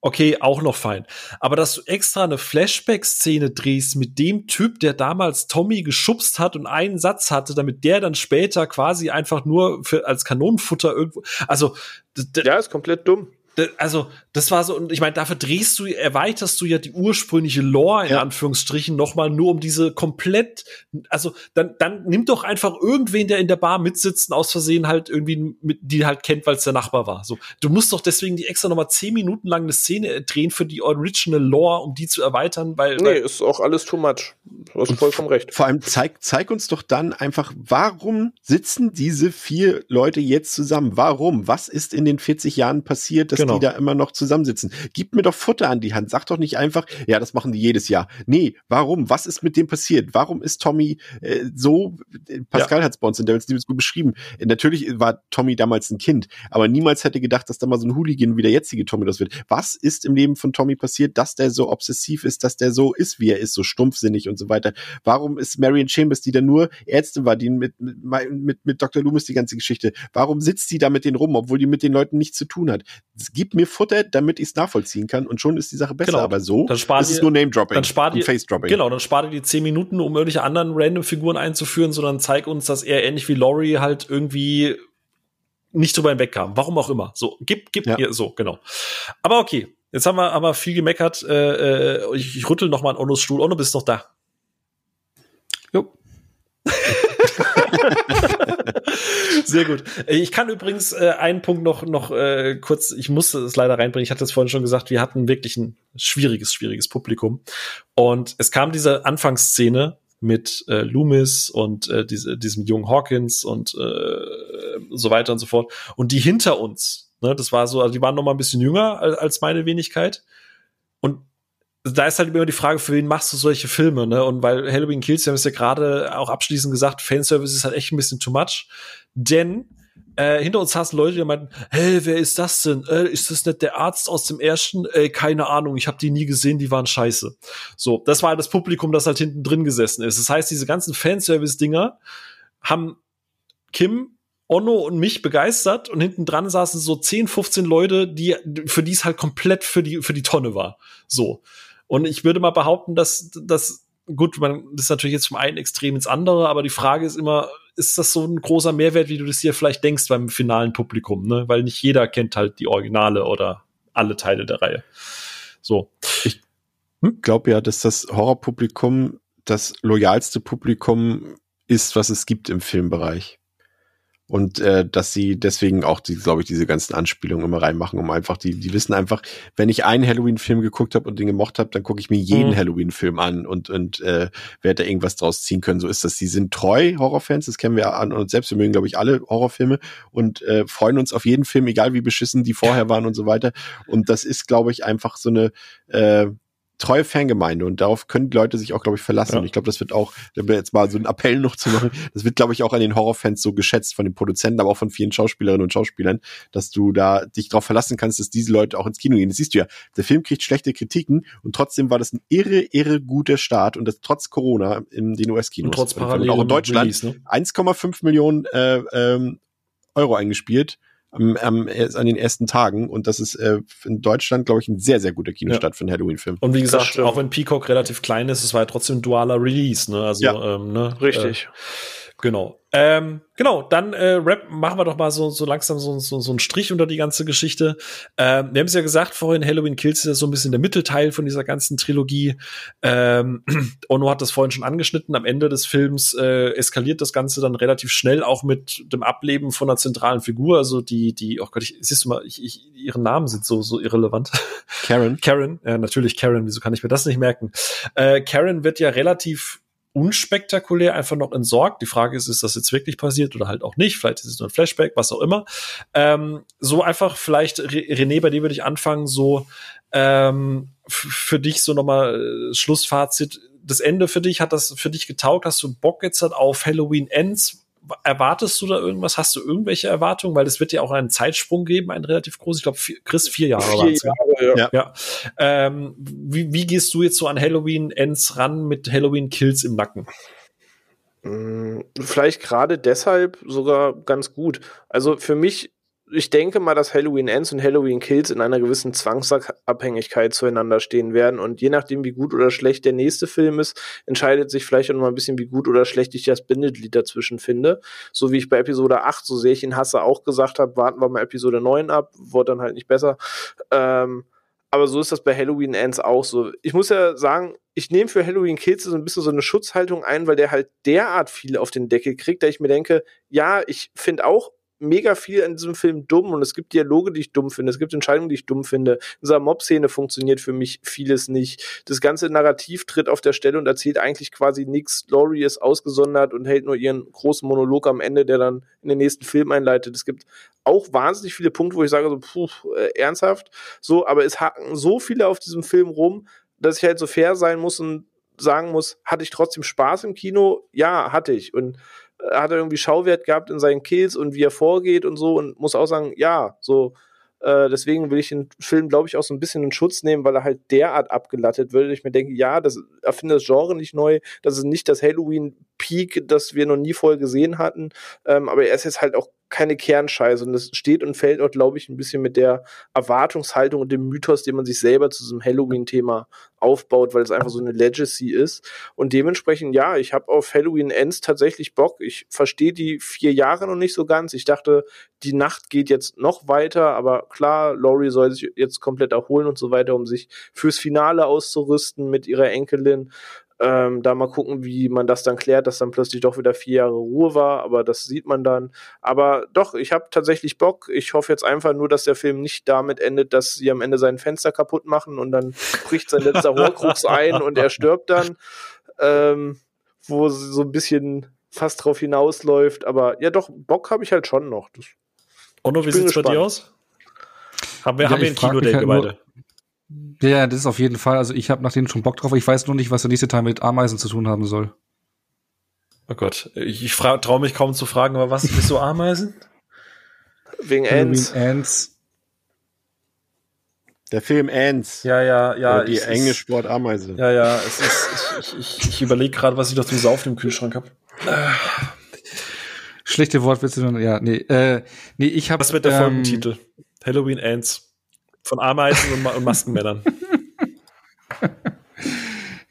okay, auch noch fein. Aber dass du extra eine Flashback-Szene drehst mit dem Typ, der damals Tommy geschubst hat und einen Satz hatte, damit der dann später quasi einfach nur für, als Kanonenfutter irgendwo, also. Ja, ist komplett dumm also das war so und ich meine dafür drehst du erweiterst du ja die ursprüngliche Lore in ja. Anführungsstrichen noch mal nur um diese komplett also dann dann nimm doch einfach irgendwen der in der Bar mitsitzt aus Versehen halt irgendwie mit die halt kennt weil es der Nachbar war. So du musst doch deswegen die extra noch mal zehn Minuten lang eine Szene drehen für die original Lore um die zu erweitern weil nee weil, ist auch alles too much. Du hast vollkommen recht. vor allem zeig zeig uns doch dann einfach warum sitzen diese vier Leute jetzt zusammen? Warum? Was ist in den 40 Jahren passiert dass genau. die da immer noch zusammensitzen. Gib mir doch Futter an die Hand. Sag doch nicht einfach, ja, das machen die jedes Jahr. Nee, warum? Was ist mit dem passiert? Warum ist Tommy äh, so, äh, Pascal ja. hat es bei uns in Devil's Liebes gut beschrieben. Äh, natürlich war Tommy damals ein Kind, aber niemals hätte gedacht, dass da mal so ein Hooligan wie der jetzige Tommy das wird. Was ist im Leben von Tommy passiert, dass der so obsessiv ist, dass der so ist, wie er ist, so stumpfsinnig und so weiter? Warum ist Marion Chambers, die dann nur Ärztin war, die mit, mit, mit, mit Dr. Loomis die ganze Geschichte, warum sitzt die da mit denen rum, obwohl die mit den Leuten nichts zu tun hat? Gib mir Futter, damit ich es nachvollziehen kann und schon ist die Sache besser. Genau. Aber so dann spart ist es nur Name-Dropping dann spart und Face-Dropping. Genau, dann spart ihr die zehn Minuten, um irgendwelche anderen random Figuren einzuführen, sondern zeig uns, dass er ähnlich wie Laurie halt irgendwie nicht drüber hinwegkam. Warum auch immer. So, gib, gib ja. ihr, so, genau. Aber okay, jetzt haben wir aber viel gemeckert. Äh, äh ich, ich rüttel noch mal an Onnos Stuhl. Onno, bist noch da? Jo. Sehr gut. Ich kann übrigens äh, einen Punkt noch, noch äh, kurz, ich musste es leider reinbringen. Ich hatte es vorhin schon gesagt, wir hatten wirklich ein schwieriges, schwieriges Publikum. Und es kam diese Anfangsszene mit äh, Loomis und äh, diese, diesem jungen Hawkins und äh, so weiter und so fort. Und die hinter uns, ne, das war so, also die waren noch mal ein bisschen jünger als, als meine Wenigkeit. Und da ist halt immer die Frage, für wen machst du solche Filme, ne? Und weil Halloween Kills, wir haben es ja gerade auch abschließend gesagt, Fanservice ist halt echt ein bisschen too much. Denn äh, hinter uns saßen Leute, die meinten, hey, wer ist das denn? Äh, ist das nicht der Arzt aus dem ersten? Äh, keine Ahnung, ich habe die nie gesehen, die waren scheiße. So, das war halt das Publikum, das halt hinten drin gesessen ist. Das heißt, diese ganzen Fanservice-Dinger haben Kim, Onno und mich begeistert und hinten dran saßen so 10, 15 Leute, die, für die es halt komplett für die, für die Tonne war. So. Und ich würde mal behaupten, dass, dass gut, man das ist natürlich jetzt vom einen Extrem ins andere, aber die Frage ist immer, ist das so ein großer Mehrwert, wie du das dir vielleicht denkst beim finalen Publikum, ne? Weil nicht jeder kennt halt die Originale oder alle Teile der Reihe. So. Ich glaube ja, dass das Horrorpublikum das loyalste Publikum ist, was es gibt im Filmbereich und äh, dass sie deswegen auch, die, glaube ich, diese ganzen Anspielungen immer reinmachen, um einfach, die, die wissen einfach, wenn ich einen Halloween-Film geguckt habe und den gemocht habe, dann gucke ich mir jeden mhm. Halloween-Film an und, und äh, werde da irgendwas draus ziehen können. So ist das. Sie sind treu Horrorfans, das kennen wir an uns selbst. Wir mögen, glaube ich, alle Horrorfilme und äh, freuen uns auf jeden Film, egal wie beschissen die vorher waren und so weiter. Und das ist, glaube ich, einfach so eine äh, treue Fangemeinde und darauf können die Leute sich auch, glaube ich, verlassen. Ja. Und ich glaube, das wird auch, jetzt mal so einen Appell noch zu machen, das wird, glaube ich, auch an den Horrorfans so geschätzt von den Produzenten, aber auch von vielen Schauspielerinnen und Schauspielern, dass du da dich darauf verlassen kannst, dass diese Leute auch ins Kino gehen. Das siehst du ja. Der Film kriegt schlechte Kritiken und trotzdem war das ein irre, irre guter Start und das trotz Corona in den US-Kinos. Und trotz Parallel und auch in Deutschland ne? 1,5 Millionen äh, ähm, Euro eingespielt am, am, an den ersten Tagen. Und das ist äh, in Deutschland, glaube ich, ein sehr, sehr guter Kinostart ja. für einen Halloween-Film. Und wie gesagt, auch wenn Peacock relativ klein ist, es war ja trotzdem ein dualer Release, ne? Also, ja, ähm, ne? Richtig. Äh, genau. Ähm, genau, dann äh, Rap, machen wir doch mal so, so langsam so, so, so einen Strich unter die ganze Geschichte. Ähm, wir haben es ja gesagt vorhin, Halloween Kills ist ja so ein bisschen der Mittelteil von dieser ganzen Trilogie. Ähm, Ono hat das vorhin schon angeschnitten. Am Ende des Films äh, eskaliert das Ganze dann relativ schnell, auch mit dem Ableben von einer zentralen Figur. Also die, die, oh Gott, ich, siehst du mal, ich, ich, ihren Namen sind so, so irrelevant. Karen. Karen, ja, natürlich Karen, wieso kann ich mir das nicht merken? Äh, Karen wird ja relativ unspektakulär einfach noch entsorgt. Die Frage ist, ist das jetzt wirklich passiert oder halt auch nicht? Vielleicht ist es nur ein Flashback, was auch immer. Ähm, so einfach vielleicht, René, bei dir würde ich anfangen, so ähm, für dich so nochmal äh, Schlussfazit. Das Ende für dich, hat das für dich getaugt? Hast du Bock jetzt halt auf Halloween Ends? Erwartest du da irgendwas? Hast du irgendwelche Erwartungen? Weil es wird ja auch einen Zeitsprung geben, einen relativ großen. Ich glaube, Chris, vier Jahre vier Jahre, ja. ja. Ähm, wie, wie gehst du jetzt so an Halloween Ends ran mit Halloween Kills im Nacken? Mm, vielleicht gerade deshalb sogar ganz gut. Also für mich ich denke mal, dass Halloween Ends und Halloween Kills in einer gewissen Zwangsabhängigkeit zueinander stehen werden. Und je nachdem, wie gut oder schlecht der nächste Film ist, entscheidet sich vielleicht auch noch mal ein bisschen, wie gut oder schlecht ich das Bindeglied dazwischen finde. So wie ich bei Episode 8, so sehr ich ihn hasse, auch gesagt habe, warten wir mal Episode 9 ab, wurde dann halt nicht besser. Ähm, aber so ist das bei Halloween Ends auch so. Ich muss ja sagen, ich nehme für Halloween Kills so ein bisschen so eine Schutzhaltung ein, weil der halt derart viel auf den Deckel kriegt, da ich mir denke, ja, ich finde auch mega viel an diesem Film dumm und es gibt Dialoge, die ich dumm finde, es gibt Entscheidungen, die ich dumm finde. In dieser Mob-Szene funktioniert für mich vieles nicht. Das ganze Narrativ tritt auf der Stelle und erzählt eigentlich quasi nichts. Laurie ist ausgesondert und hält nur ihren großen Monolog am Ende, der dann in den nächsten Film einleitet. Es gibt auch wahnsinnig viele Punkte, wo ich sage so, puh, äh, ernsthaft, so, aber es hacken so viele auf diesem Film rum, dass ich halt so fair sein muss und sagen muss, hatte ich trotzdem Spaß im Kino? Ja, hatte ich. Und hat er irgendwie Schauwert gehabt in seinen Kills und wie er vorgeht und so und muss auch sagen, ja, so äh, deswegen will ich den Film, glaube ich, auch so ein bisschen in Schutz nehmen, weil er halt derart abgelattet wird. Ich mir denke, ja, das erfindet das Genre nicht neu. Das ist nicht das Halloween-Peak, das wir noch nie voll gesehen hatten. Ähm, aber er ist jetzt halt auch keine Kernscheiße. Und das steht und fällt auch, glaube ich, ein bisschen mit der Erwartungshaltung und dem Mythos, den man sich selber zu diesem Halloween-Thema aufbaut, weil es einfach so eine Legacy ist. Und dementsprechend, ja, ich habe auf Halloween Ends tatsächlich Bock. Ich verstehe die vier Jahre noch nicht so ganz. Ich dachte, die Nacht geht jetzt noch weiter, aber klar, Laurie soll sich jetzt komplett erholen und so weiter, um sich fürs Finale auszurüsten mit ihrer Enkelin. Ähm, da mal gucken, wie man das dann klärt, dass dann plötzlich doch wieder vier Jahre Ruhe war, aber das sieht man dann. Aber doch, ich habe tatsächlich Bock. Ich hoffe jetzt einfach nur, dass der Film nicht damit endet, dass sie am Ende sein Fenster kaputt machen und dann bricht sein letzter Horcrux ein und er stirbt dann. Ähm, wo so ein bisschen fast drauf hinausläuft. Aber ja, doch, Bock habe ich halt schon noch. Das, Onno, wie sieht's bei dir aus? Haben wir, ja, haben wir ein Kino-Date halt beide? Ja, das ist auf jeden Fall. Also ich habe nach denen schon Bock drauf. Ich weiß nur nicht, was der nächste Teil mit Ameisen zu tun haben soll. Oh Gott, ich, ich traue mich kaum zu fragen, aber was ist so Ameisen? Wegen Ants. Ants. Der Film Ants. Ja, ja, ja. Oder die enge Sportameise. Ja, ja, es ist, ich, ich, ich überlege gerade, was ich noch zum Saufen im Kühlschrank habe. Schlechte Wortwitze, ja, nee, äh, nee, ich habe. Was wird der ähm, Folgentitel? Halloween Ants. Von Ameisen und, und Maskenmännern.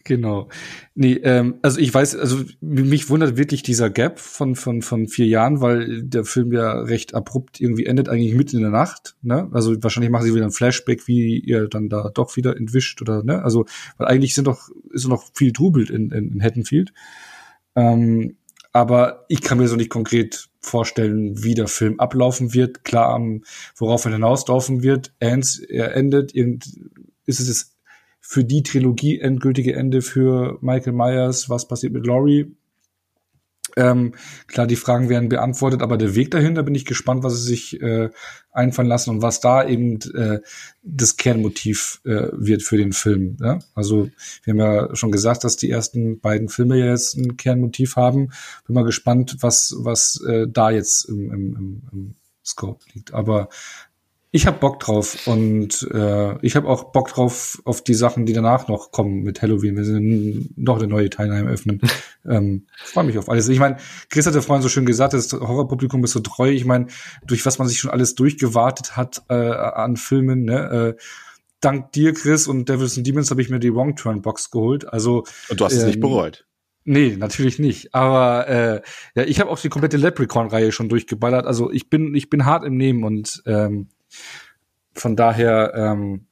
Genau. Nee, ähm, also ich weiß, also mich wundert wirklich dieser Gap von, von, von vier Jahren, weil der Film ja recht abrupt irgendwie endet, eigentlich mitten in der Nacht. Ne? Also wahrscheinlich machen sie wieder ein Flashback, wie ihr dann da doch wieder entwischt oder ne? Also, weil eigentlich sind doch, ist noch viel Trubel in, in, in Haddonfield. Ähm, aber ich kann mir so nicht konkret vorstellen, wie der Film ablaufen wird. Klar, worauf er hinauslaufen wird. Ends, er endet, ist es für die Trilogie endgültige Ende für Michael Myers, was passiert mit Laurie. Ähm, klar, die Fragen werden beantwortet, aber der Weg dahin, da bin ich gespannt, was sie sich äh, einfallen lassen und was da eben äh, das Kernmotiv äh, wird für den Film. Ja? Also wir haben ja schon gesagt, dass die ersten beiden Filme jetzt ein Kernmotiv haben. Bin mal gespannt, was was äh, da jetzt im, im, im, im Scope liegt. Aber ich habe Bock drauf und äh, ich habe auch Bock drauf auf die Sachen, die danach noch kommen mit Halloween. Wir sind noch eine neue Teilnahme öffnen. ähm, Freue mich auf alles. Ich meine, Chris hatte vorhin so schön gesagt, das Horrorpublikum ist so treu. Ich meine, durch was man sich schon alles durchgewartet hat äh, an Filmen. Ne? Äh, dank dir, Chris und Devils and Demons, habe ich mir die Wrong Turn Box geholt. Also und du hast ähm, es nicht ähm, bereut. Nee, natürlich nicht. Aber äh, ja, ich habe auch die komplette Leprechaun-Reihe schon durchgeballert. Also ich bin, ich bin hart im Nehmen und ähm, von daher, ähm,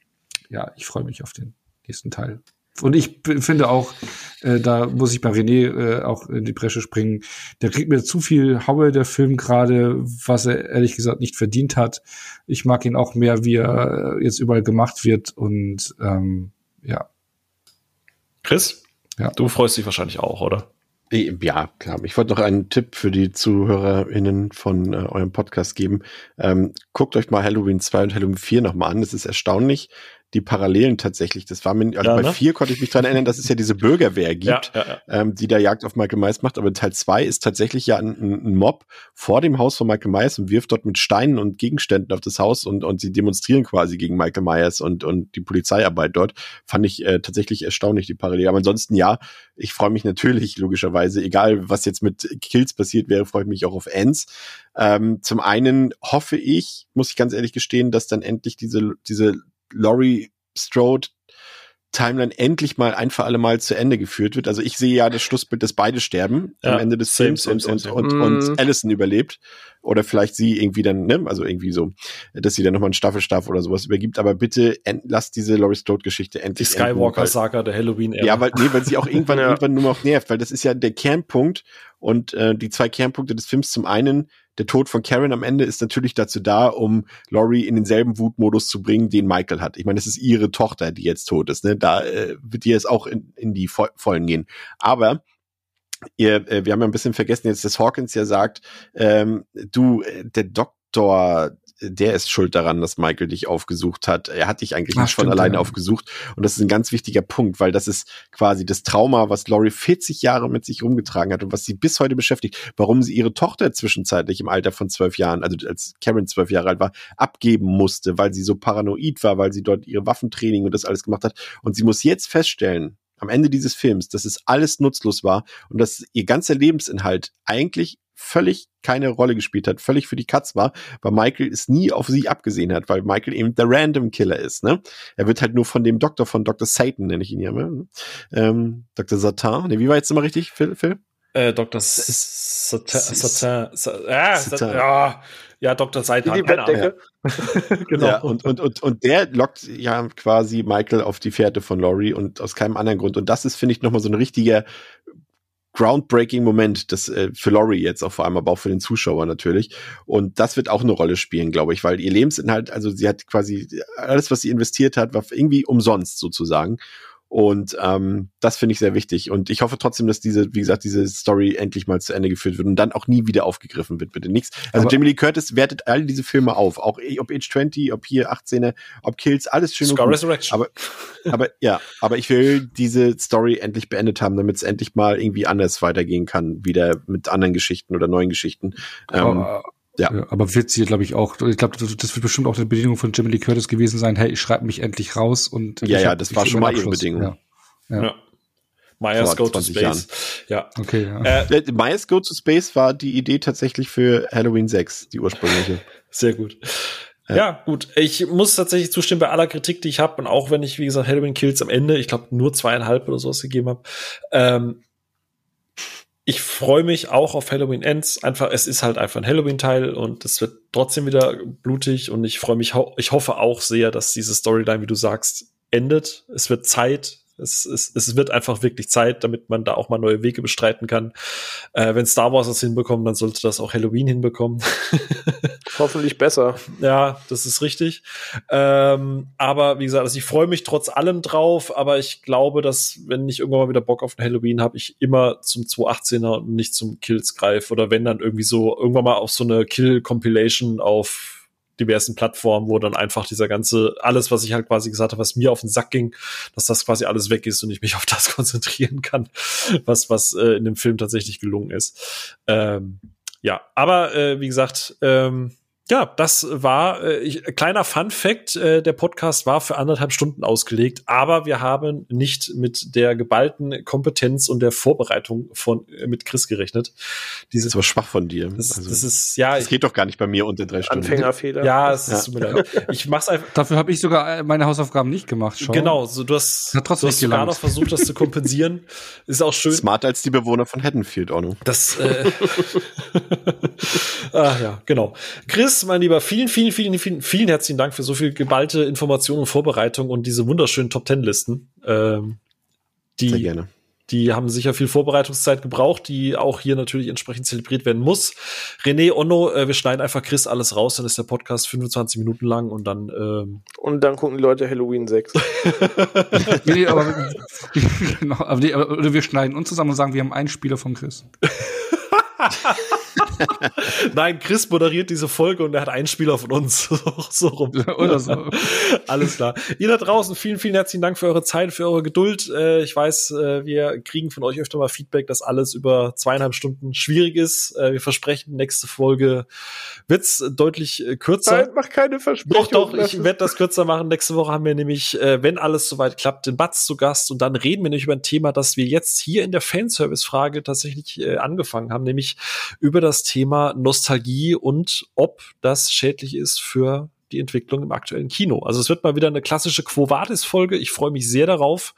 ja, ich freue mich auf den nächsten Teil. Und ich finde auch, äh, da muss ich bei René äh, auch in die Bresche springen, der kriegt mir zu viel Haue, der Film gerade, was er ehrlich gesagt nicht verdient hat. Ich mag ihn auch mehr, wie er jetzt überall gemacht wird und ähm, ja. Chris, ja. du freust dich wahrscheinlich auch, oder? Ja, klar. Ich wollte noch einen Tipp für die ZuhörerInnen von äh, eurem Podcast geben. Ähm, guckt euch mal Halloween 2 und Halloween 4 nochmal an. Das ist erstaunlich, die Parallelen tatsächlich. Das war mir, also ja, bei ne? vier konnte ich mich dran erinnern, dass es ja diese Bürgerwehr gibt, ja, ja, ähm, die da Jagd auf Michael Myers macht. Aber Teil zwei ist tatsächlich ja ein, ein, Mob vor dem Haus von Michael Myers und wirft dort mit Steinen und Gegenständen auf das Haus und, und sie demonstrieren quasi gegen Michael Myers und, und die Polizeiarbeit dort. Fand ich äh, tatsächlich erstaunlich, die Parallele. Aber ansonsten ja, ich freue mich natürlich, logischerweise, egal was jetzt mit Kills passiert wäre, freue ich mich auch auf Ends. Ähm, zum einen hoffe ich, muss ich ganz ehrlich gestehen, dass dann endlich diese, diese Laurie Strode Timeline endlich mal ein für alle Mal zu Ende geführt wird. Also ich sehe ja das Schlussbild, dass beide sterben ja, am Ende des same, Films same, und, same, und, und, und, und Allison überlebt. Oder vielleicht sie irgendwie dann, ne, also irgendwie so, dass sie dann nochmal einen Staffelstab oder sowas übergibt. Aber bitte lasst diese Laurie Strode-Geschichte endlich. Die Skywalker-Saga der halloween -Ära. Ja, weil, nee, weil sie auch irgendwann, ja. irgendwann nur noch nervt, weil das ist ja der Kernpunkt und äh, die zwei Kernpunkte des Films. Zum einen der Tod von Karen am Ende ist natürlich dazu da, um Laurie in denselben Wutmodus zu bringen, den Michael hat. Ich meine, es ist ihre Tochter, die jetzt tot ist. Ne? Da äh, wird ihr jetzt auch in, in die Vollen gehen. Aber ihr, äh, wir haben ja ein bisschen vergessen jetzt, dass Hawkins ja sagt, ähm, du, äh, der Doktor der ist schuld daran, dass Michael dich aufgesucht hat. Er hat dich eigentlich Ach, nicht von alleine ja. aufgesucht. Und das ist ein ganz wichtiger Punkt, weil das ist quasi das Trauma, was Laurie 40 Jahre mit sich rumgetragen hat und was sie bis heute beschäftigt. Warum sie ihre Tochter zwischenzeitlich im Alter von zwölf Jahren, also als Karen zwölf Jahre alt war, abgeben musste, weil sie so paranoid war, weil sie dort ihre Waffentraining und das alles gemacht hat. Und sie muss jetzt feststellen, am Ende dieses Films, dass es alles nutzlos war und dass ihr ganzer Lebensinhalt eigentlich völlig keine Rolle gespielt hat, völlig für die Katz war, weil Michael es nie auf sie abgesehen hat, weil Michael eben der Random Killer ist. Ne? Er wird halt nur von dem Doktor, von Dr. Satan, nenne ich ihn ja mal. Ne? Ähm, Dr. Satan. Ne, wie war jetzt immer richtig, Phil? Phil? Äh, Dr. Satan. Ja, ja, Dr. Satan. Die keine genau. Ja, und, und, und, und der lockt ja quasi Michael auf die Fährte von Laurie und aus keinem anderen Grund. Und das ist, finde ich, nochmal so ein richtiger groundbreaking Moment, das äh, für Laurie jetzt auch vor allem, aber auch für den Zuschauer natürlich. Und das wird auch eine Rolle spielen, glaube ich, weil ihr Lebensinhalt, also sie hat quasi alles, was sie investiert hat, war irgendwie umsonst sozusagen. Und ähm, das finde ich sehr wichtig. Und ich hoffe trotzdem, dass diese, wie gesagt, diese Story endlich mal zu Ende geführt wird und dann auch nie wieder aufgegriffen wird. Bitte nichts. Also aber Jamie Lee Curtis wertet all diese Filme auf. Auch ob Age 20, ob hier 18er, ob Kills, alles schön Scar Resurrection. Aber, aber ja, aber ich will diese Story endlich beendet haben, damit es endlich mal irgendwie anders weitergehen kann, wieder mit anderen Geschichten oder neuen Geschichten. Ähm, ja. Ja. Aber wird sie, glaube ich, auch, ich glaube, das wird bestimmt auch eine Bedingung von Jimmy Lee Curtis gewesen sein, hey, ich schreibe mich endlich raus und Ja, ja, das war schon mal ihre Bedingung. Ja. ja. ja. Myers Go to Space. Jahren. Ja. Okay, ja. Äh, Myers Go to Space war die Idee tatsächlich für Halloween 6, die ursprüngliche. Sehr gut. Ja. ja. gut. Ich muss tatsächlich zustimmen bei aller Kritik, die ich habe und auch wenn ich, wie gesagt, Halloween Kills am Ende, ich glaube, nur zweieinhalb oder sowas gegeben habe. Ähm, ich freue mich auch auf Halloween Ends. Einfach, es ist halt einfach ein Halloween-Teil und es wird trotzdem wieder blutig und ich freue mich, ich hoffe auch sehr, dass diese Storyline, wie du sagst, endet. Es wird Zeit, es, es, es wird einfach wirklich Zeit, damit man da auch mal neue Wege bestreiten kann. Äh, wenn Star Wars das hinbekommt, dann sollte das auch Halloween hinbekommen. Hoffentlich besser. Ja, das ist richtig. Ähm, aber wie gesagt, also ich freue mich trotz allem drauf, aber ich glaube, dass wenn ich irgendwann mal wieder Bock auf ein Halloween habe, ich immer zum 218er und nicht zum Kills greife. Oder wenn dann irgendwie so irgendwann mal auf so eine Kill-Compilation auf diversen Plattformen, wo dann einfach dieser ganze, alles, was ich halt quasi gesagt habe, was mir auf den Sack ging, dass das quasi alles weg ist und ich mich auf das konzentrieren kann, was, was äh, in dem Film tatsächlich gelungen ist. Ähm, ja, aber äh, wie gesagt, ähm, ja, das war äh, ich, kleiner Fun Fact. Äh, der Podcast war für anderthalb Stunden ausgelegt, aber wir haben nicht mit der geballten Kompetenz und der Vorbereitung von äh, mit Chris gerechnet. Dieses, das war schwach von dir. Das, also, das ist ja. Es geht doch gar nicht bei mir unter drei Stunden. Anfängerfehler. Ja, es ist ja. mir leid. Ich mach's einfach. Dafür habe ich sogar äh, meine Hausaufgaben nicht gemacht. Schon. Genau, so du hast, Hat trotzdem du hast sogar noch versucht, das zu kompensieren. Ist auch schön. Smarter als die Bewohner von Haddonfield, Onno. Das. Äh, ah, ja, genau. Chris mein Lieber, vielen, vielen, vielen, vielen, vielen herzlichen Dank für so viel geballte Informationen und Vorbereitung und diese wunderschönen Top Ten Listen. Ähm, die, Sehr gerne. Die haben sicher viel Vorbereitungszeit gebraucht, die auch hier natürlich entsprechend zelebriert werden muss. René, Onno, äh, wir schneiden einfach Chris alles raus, dann ist der Podcast 25 Minuten lang und dann ähm Und dann gucken die Leute Halloween 6. nee, aber, genau, aber, nee, aber wir schneiden uns zusammen und sagen, wir haben einen Spieler von Chris. Nein, Chris moderiert diese Folge und er hat einen Spieler von uns. so rum. Oder so. Alles klar. Ihr da draußen, vielen, vielen herzlichen Dank für eure Zeit, für eure Geduld. Äh, ich weiß, äh, wir kriegen von euch öfter mal Feedback, dass alles über zweieinhalb Stunden schwierig ist. Äh, wir versprechen, nächste Folge wird's deutlich kürzer. Nein, mach keine Versprechung. Doch, doch, ich werde das kürzer machen. Nächste Woche haben wir nämlich, wenn alles soweit klappt, den Batz zu Gast und dann reden wir nämlich über ein Thema, das wir jetzt hier in der Fanservice-Frage tatsächlich angefangen haben, nämlich über das Thema Nostalgie und ob das schädlich ist für die Entwicklung im aktuellen Kino. Also es wird mal wieder eine klassische Quo Vadis-Folge. Ich freue mich sehr darauf.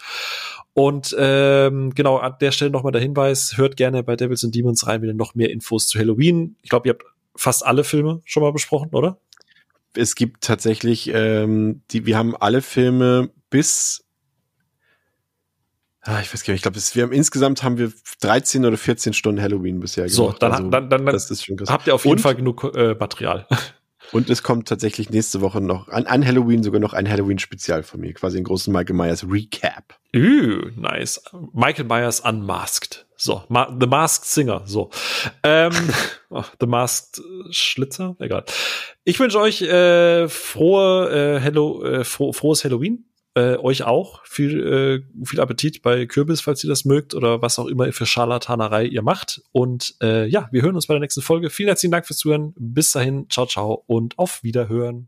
Und ähm, genau, an der Stelle nochmal der Hinweis, hört gerne bei Devils and Demons rein, wieder noch mehr Infos zu Halloween. Ich glaube, ihr habt fast alle Filme schon mal besprochen, oder? Es gibt tatsächlich, ähm, die, wir haben alle Filme bis Ah, ich weiß gar nicht, ich glaube, wir haben insgesamt haben wir 13 oder 14 Stunden Halloween bisher gemacht. So, dann, also, dann, dann, das ist schon habt ihr auf jeden und, Fall genug äh, Material. Und es kommt tatsächlich nächste Woche noch an, an Halloween sogar noch ein Halloween-Spezial von mir, quasi einen großen Michael Myers Recap. Uh, nice. Michael Myers Unmasked. So, Ma The Masked Singer. So. Ähm, oh, The Masked Schlitzer? Egal. Ich wünsche euch äh, frohe, äh, Hello, äh, fro frohes Halloween äh, euch auch viel, äh, viel Appetit bei Kürbis, falls ihr das mögt oder was auch immer für Scharlatanerei ihr macht. Und äh, ja, wir hören uns bei der nächsten Folge. Vielen herzlichen Dank fürs Zuhören. Bis dahin, ciao, ciao und auf Wiederhören.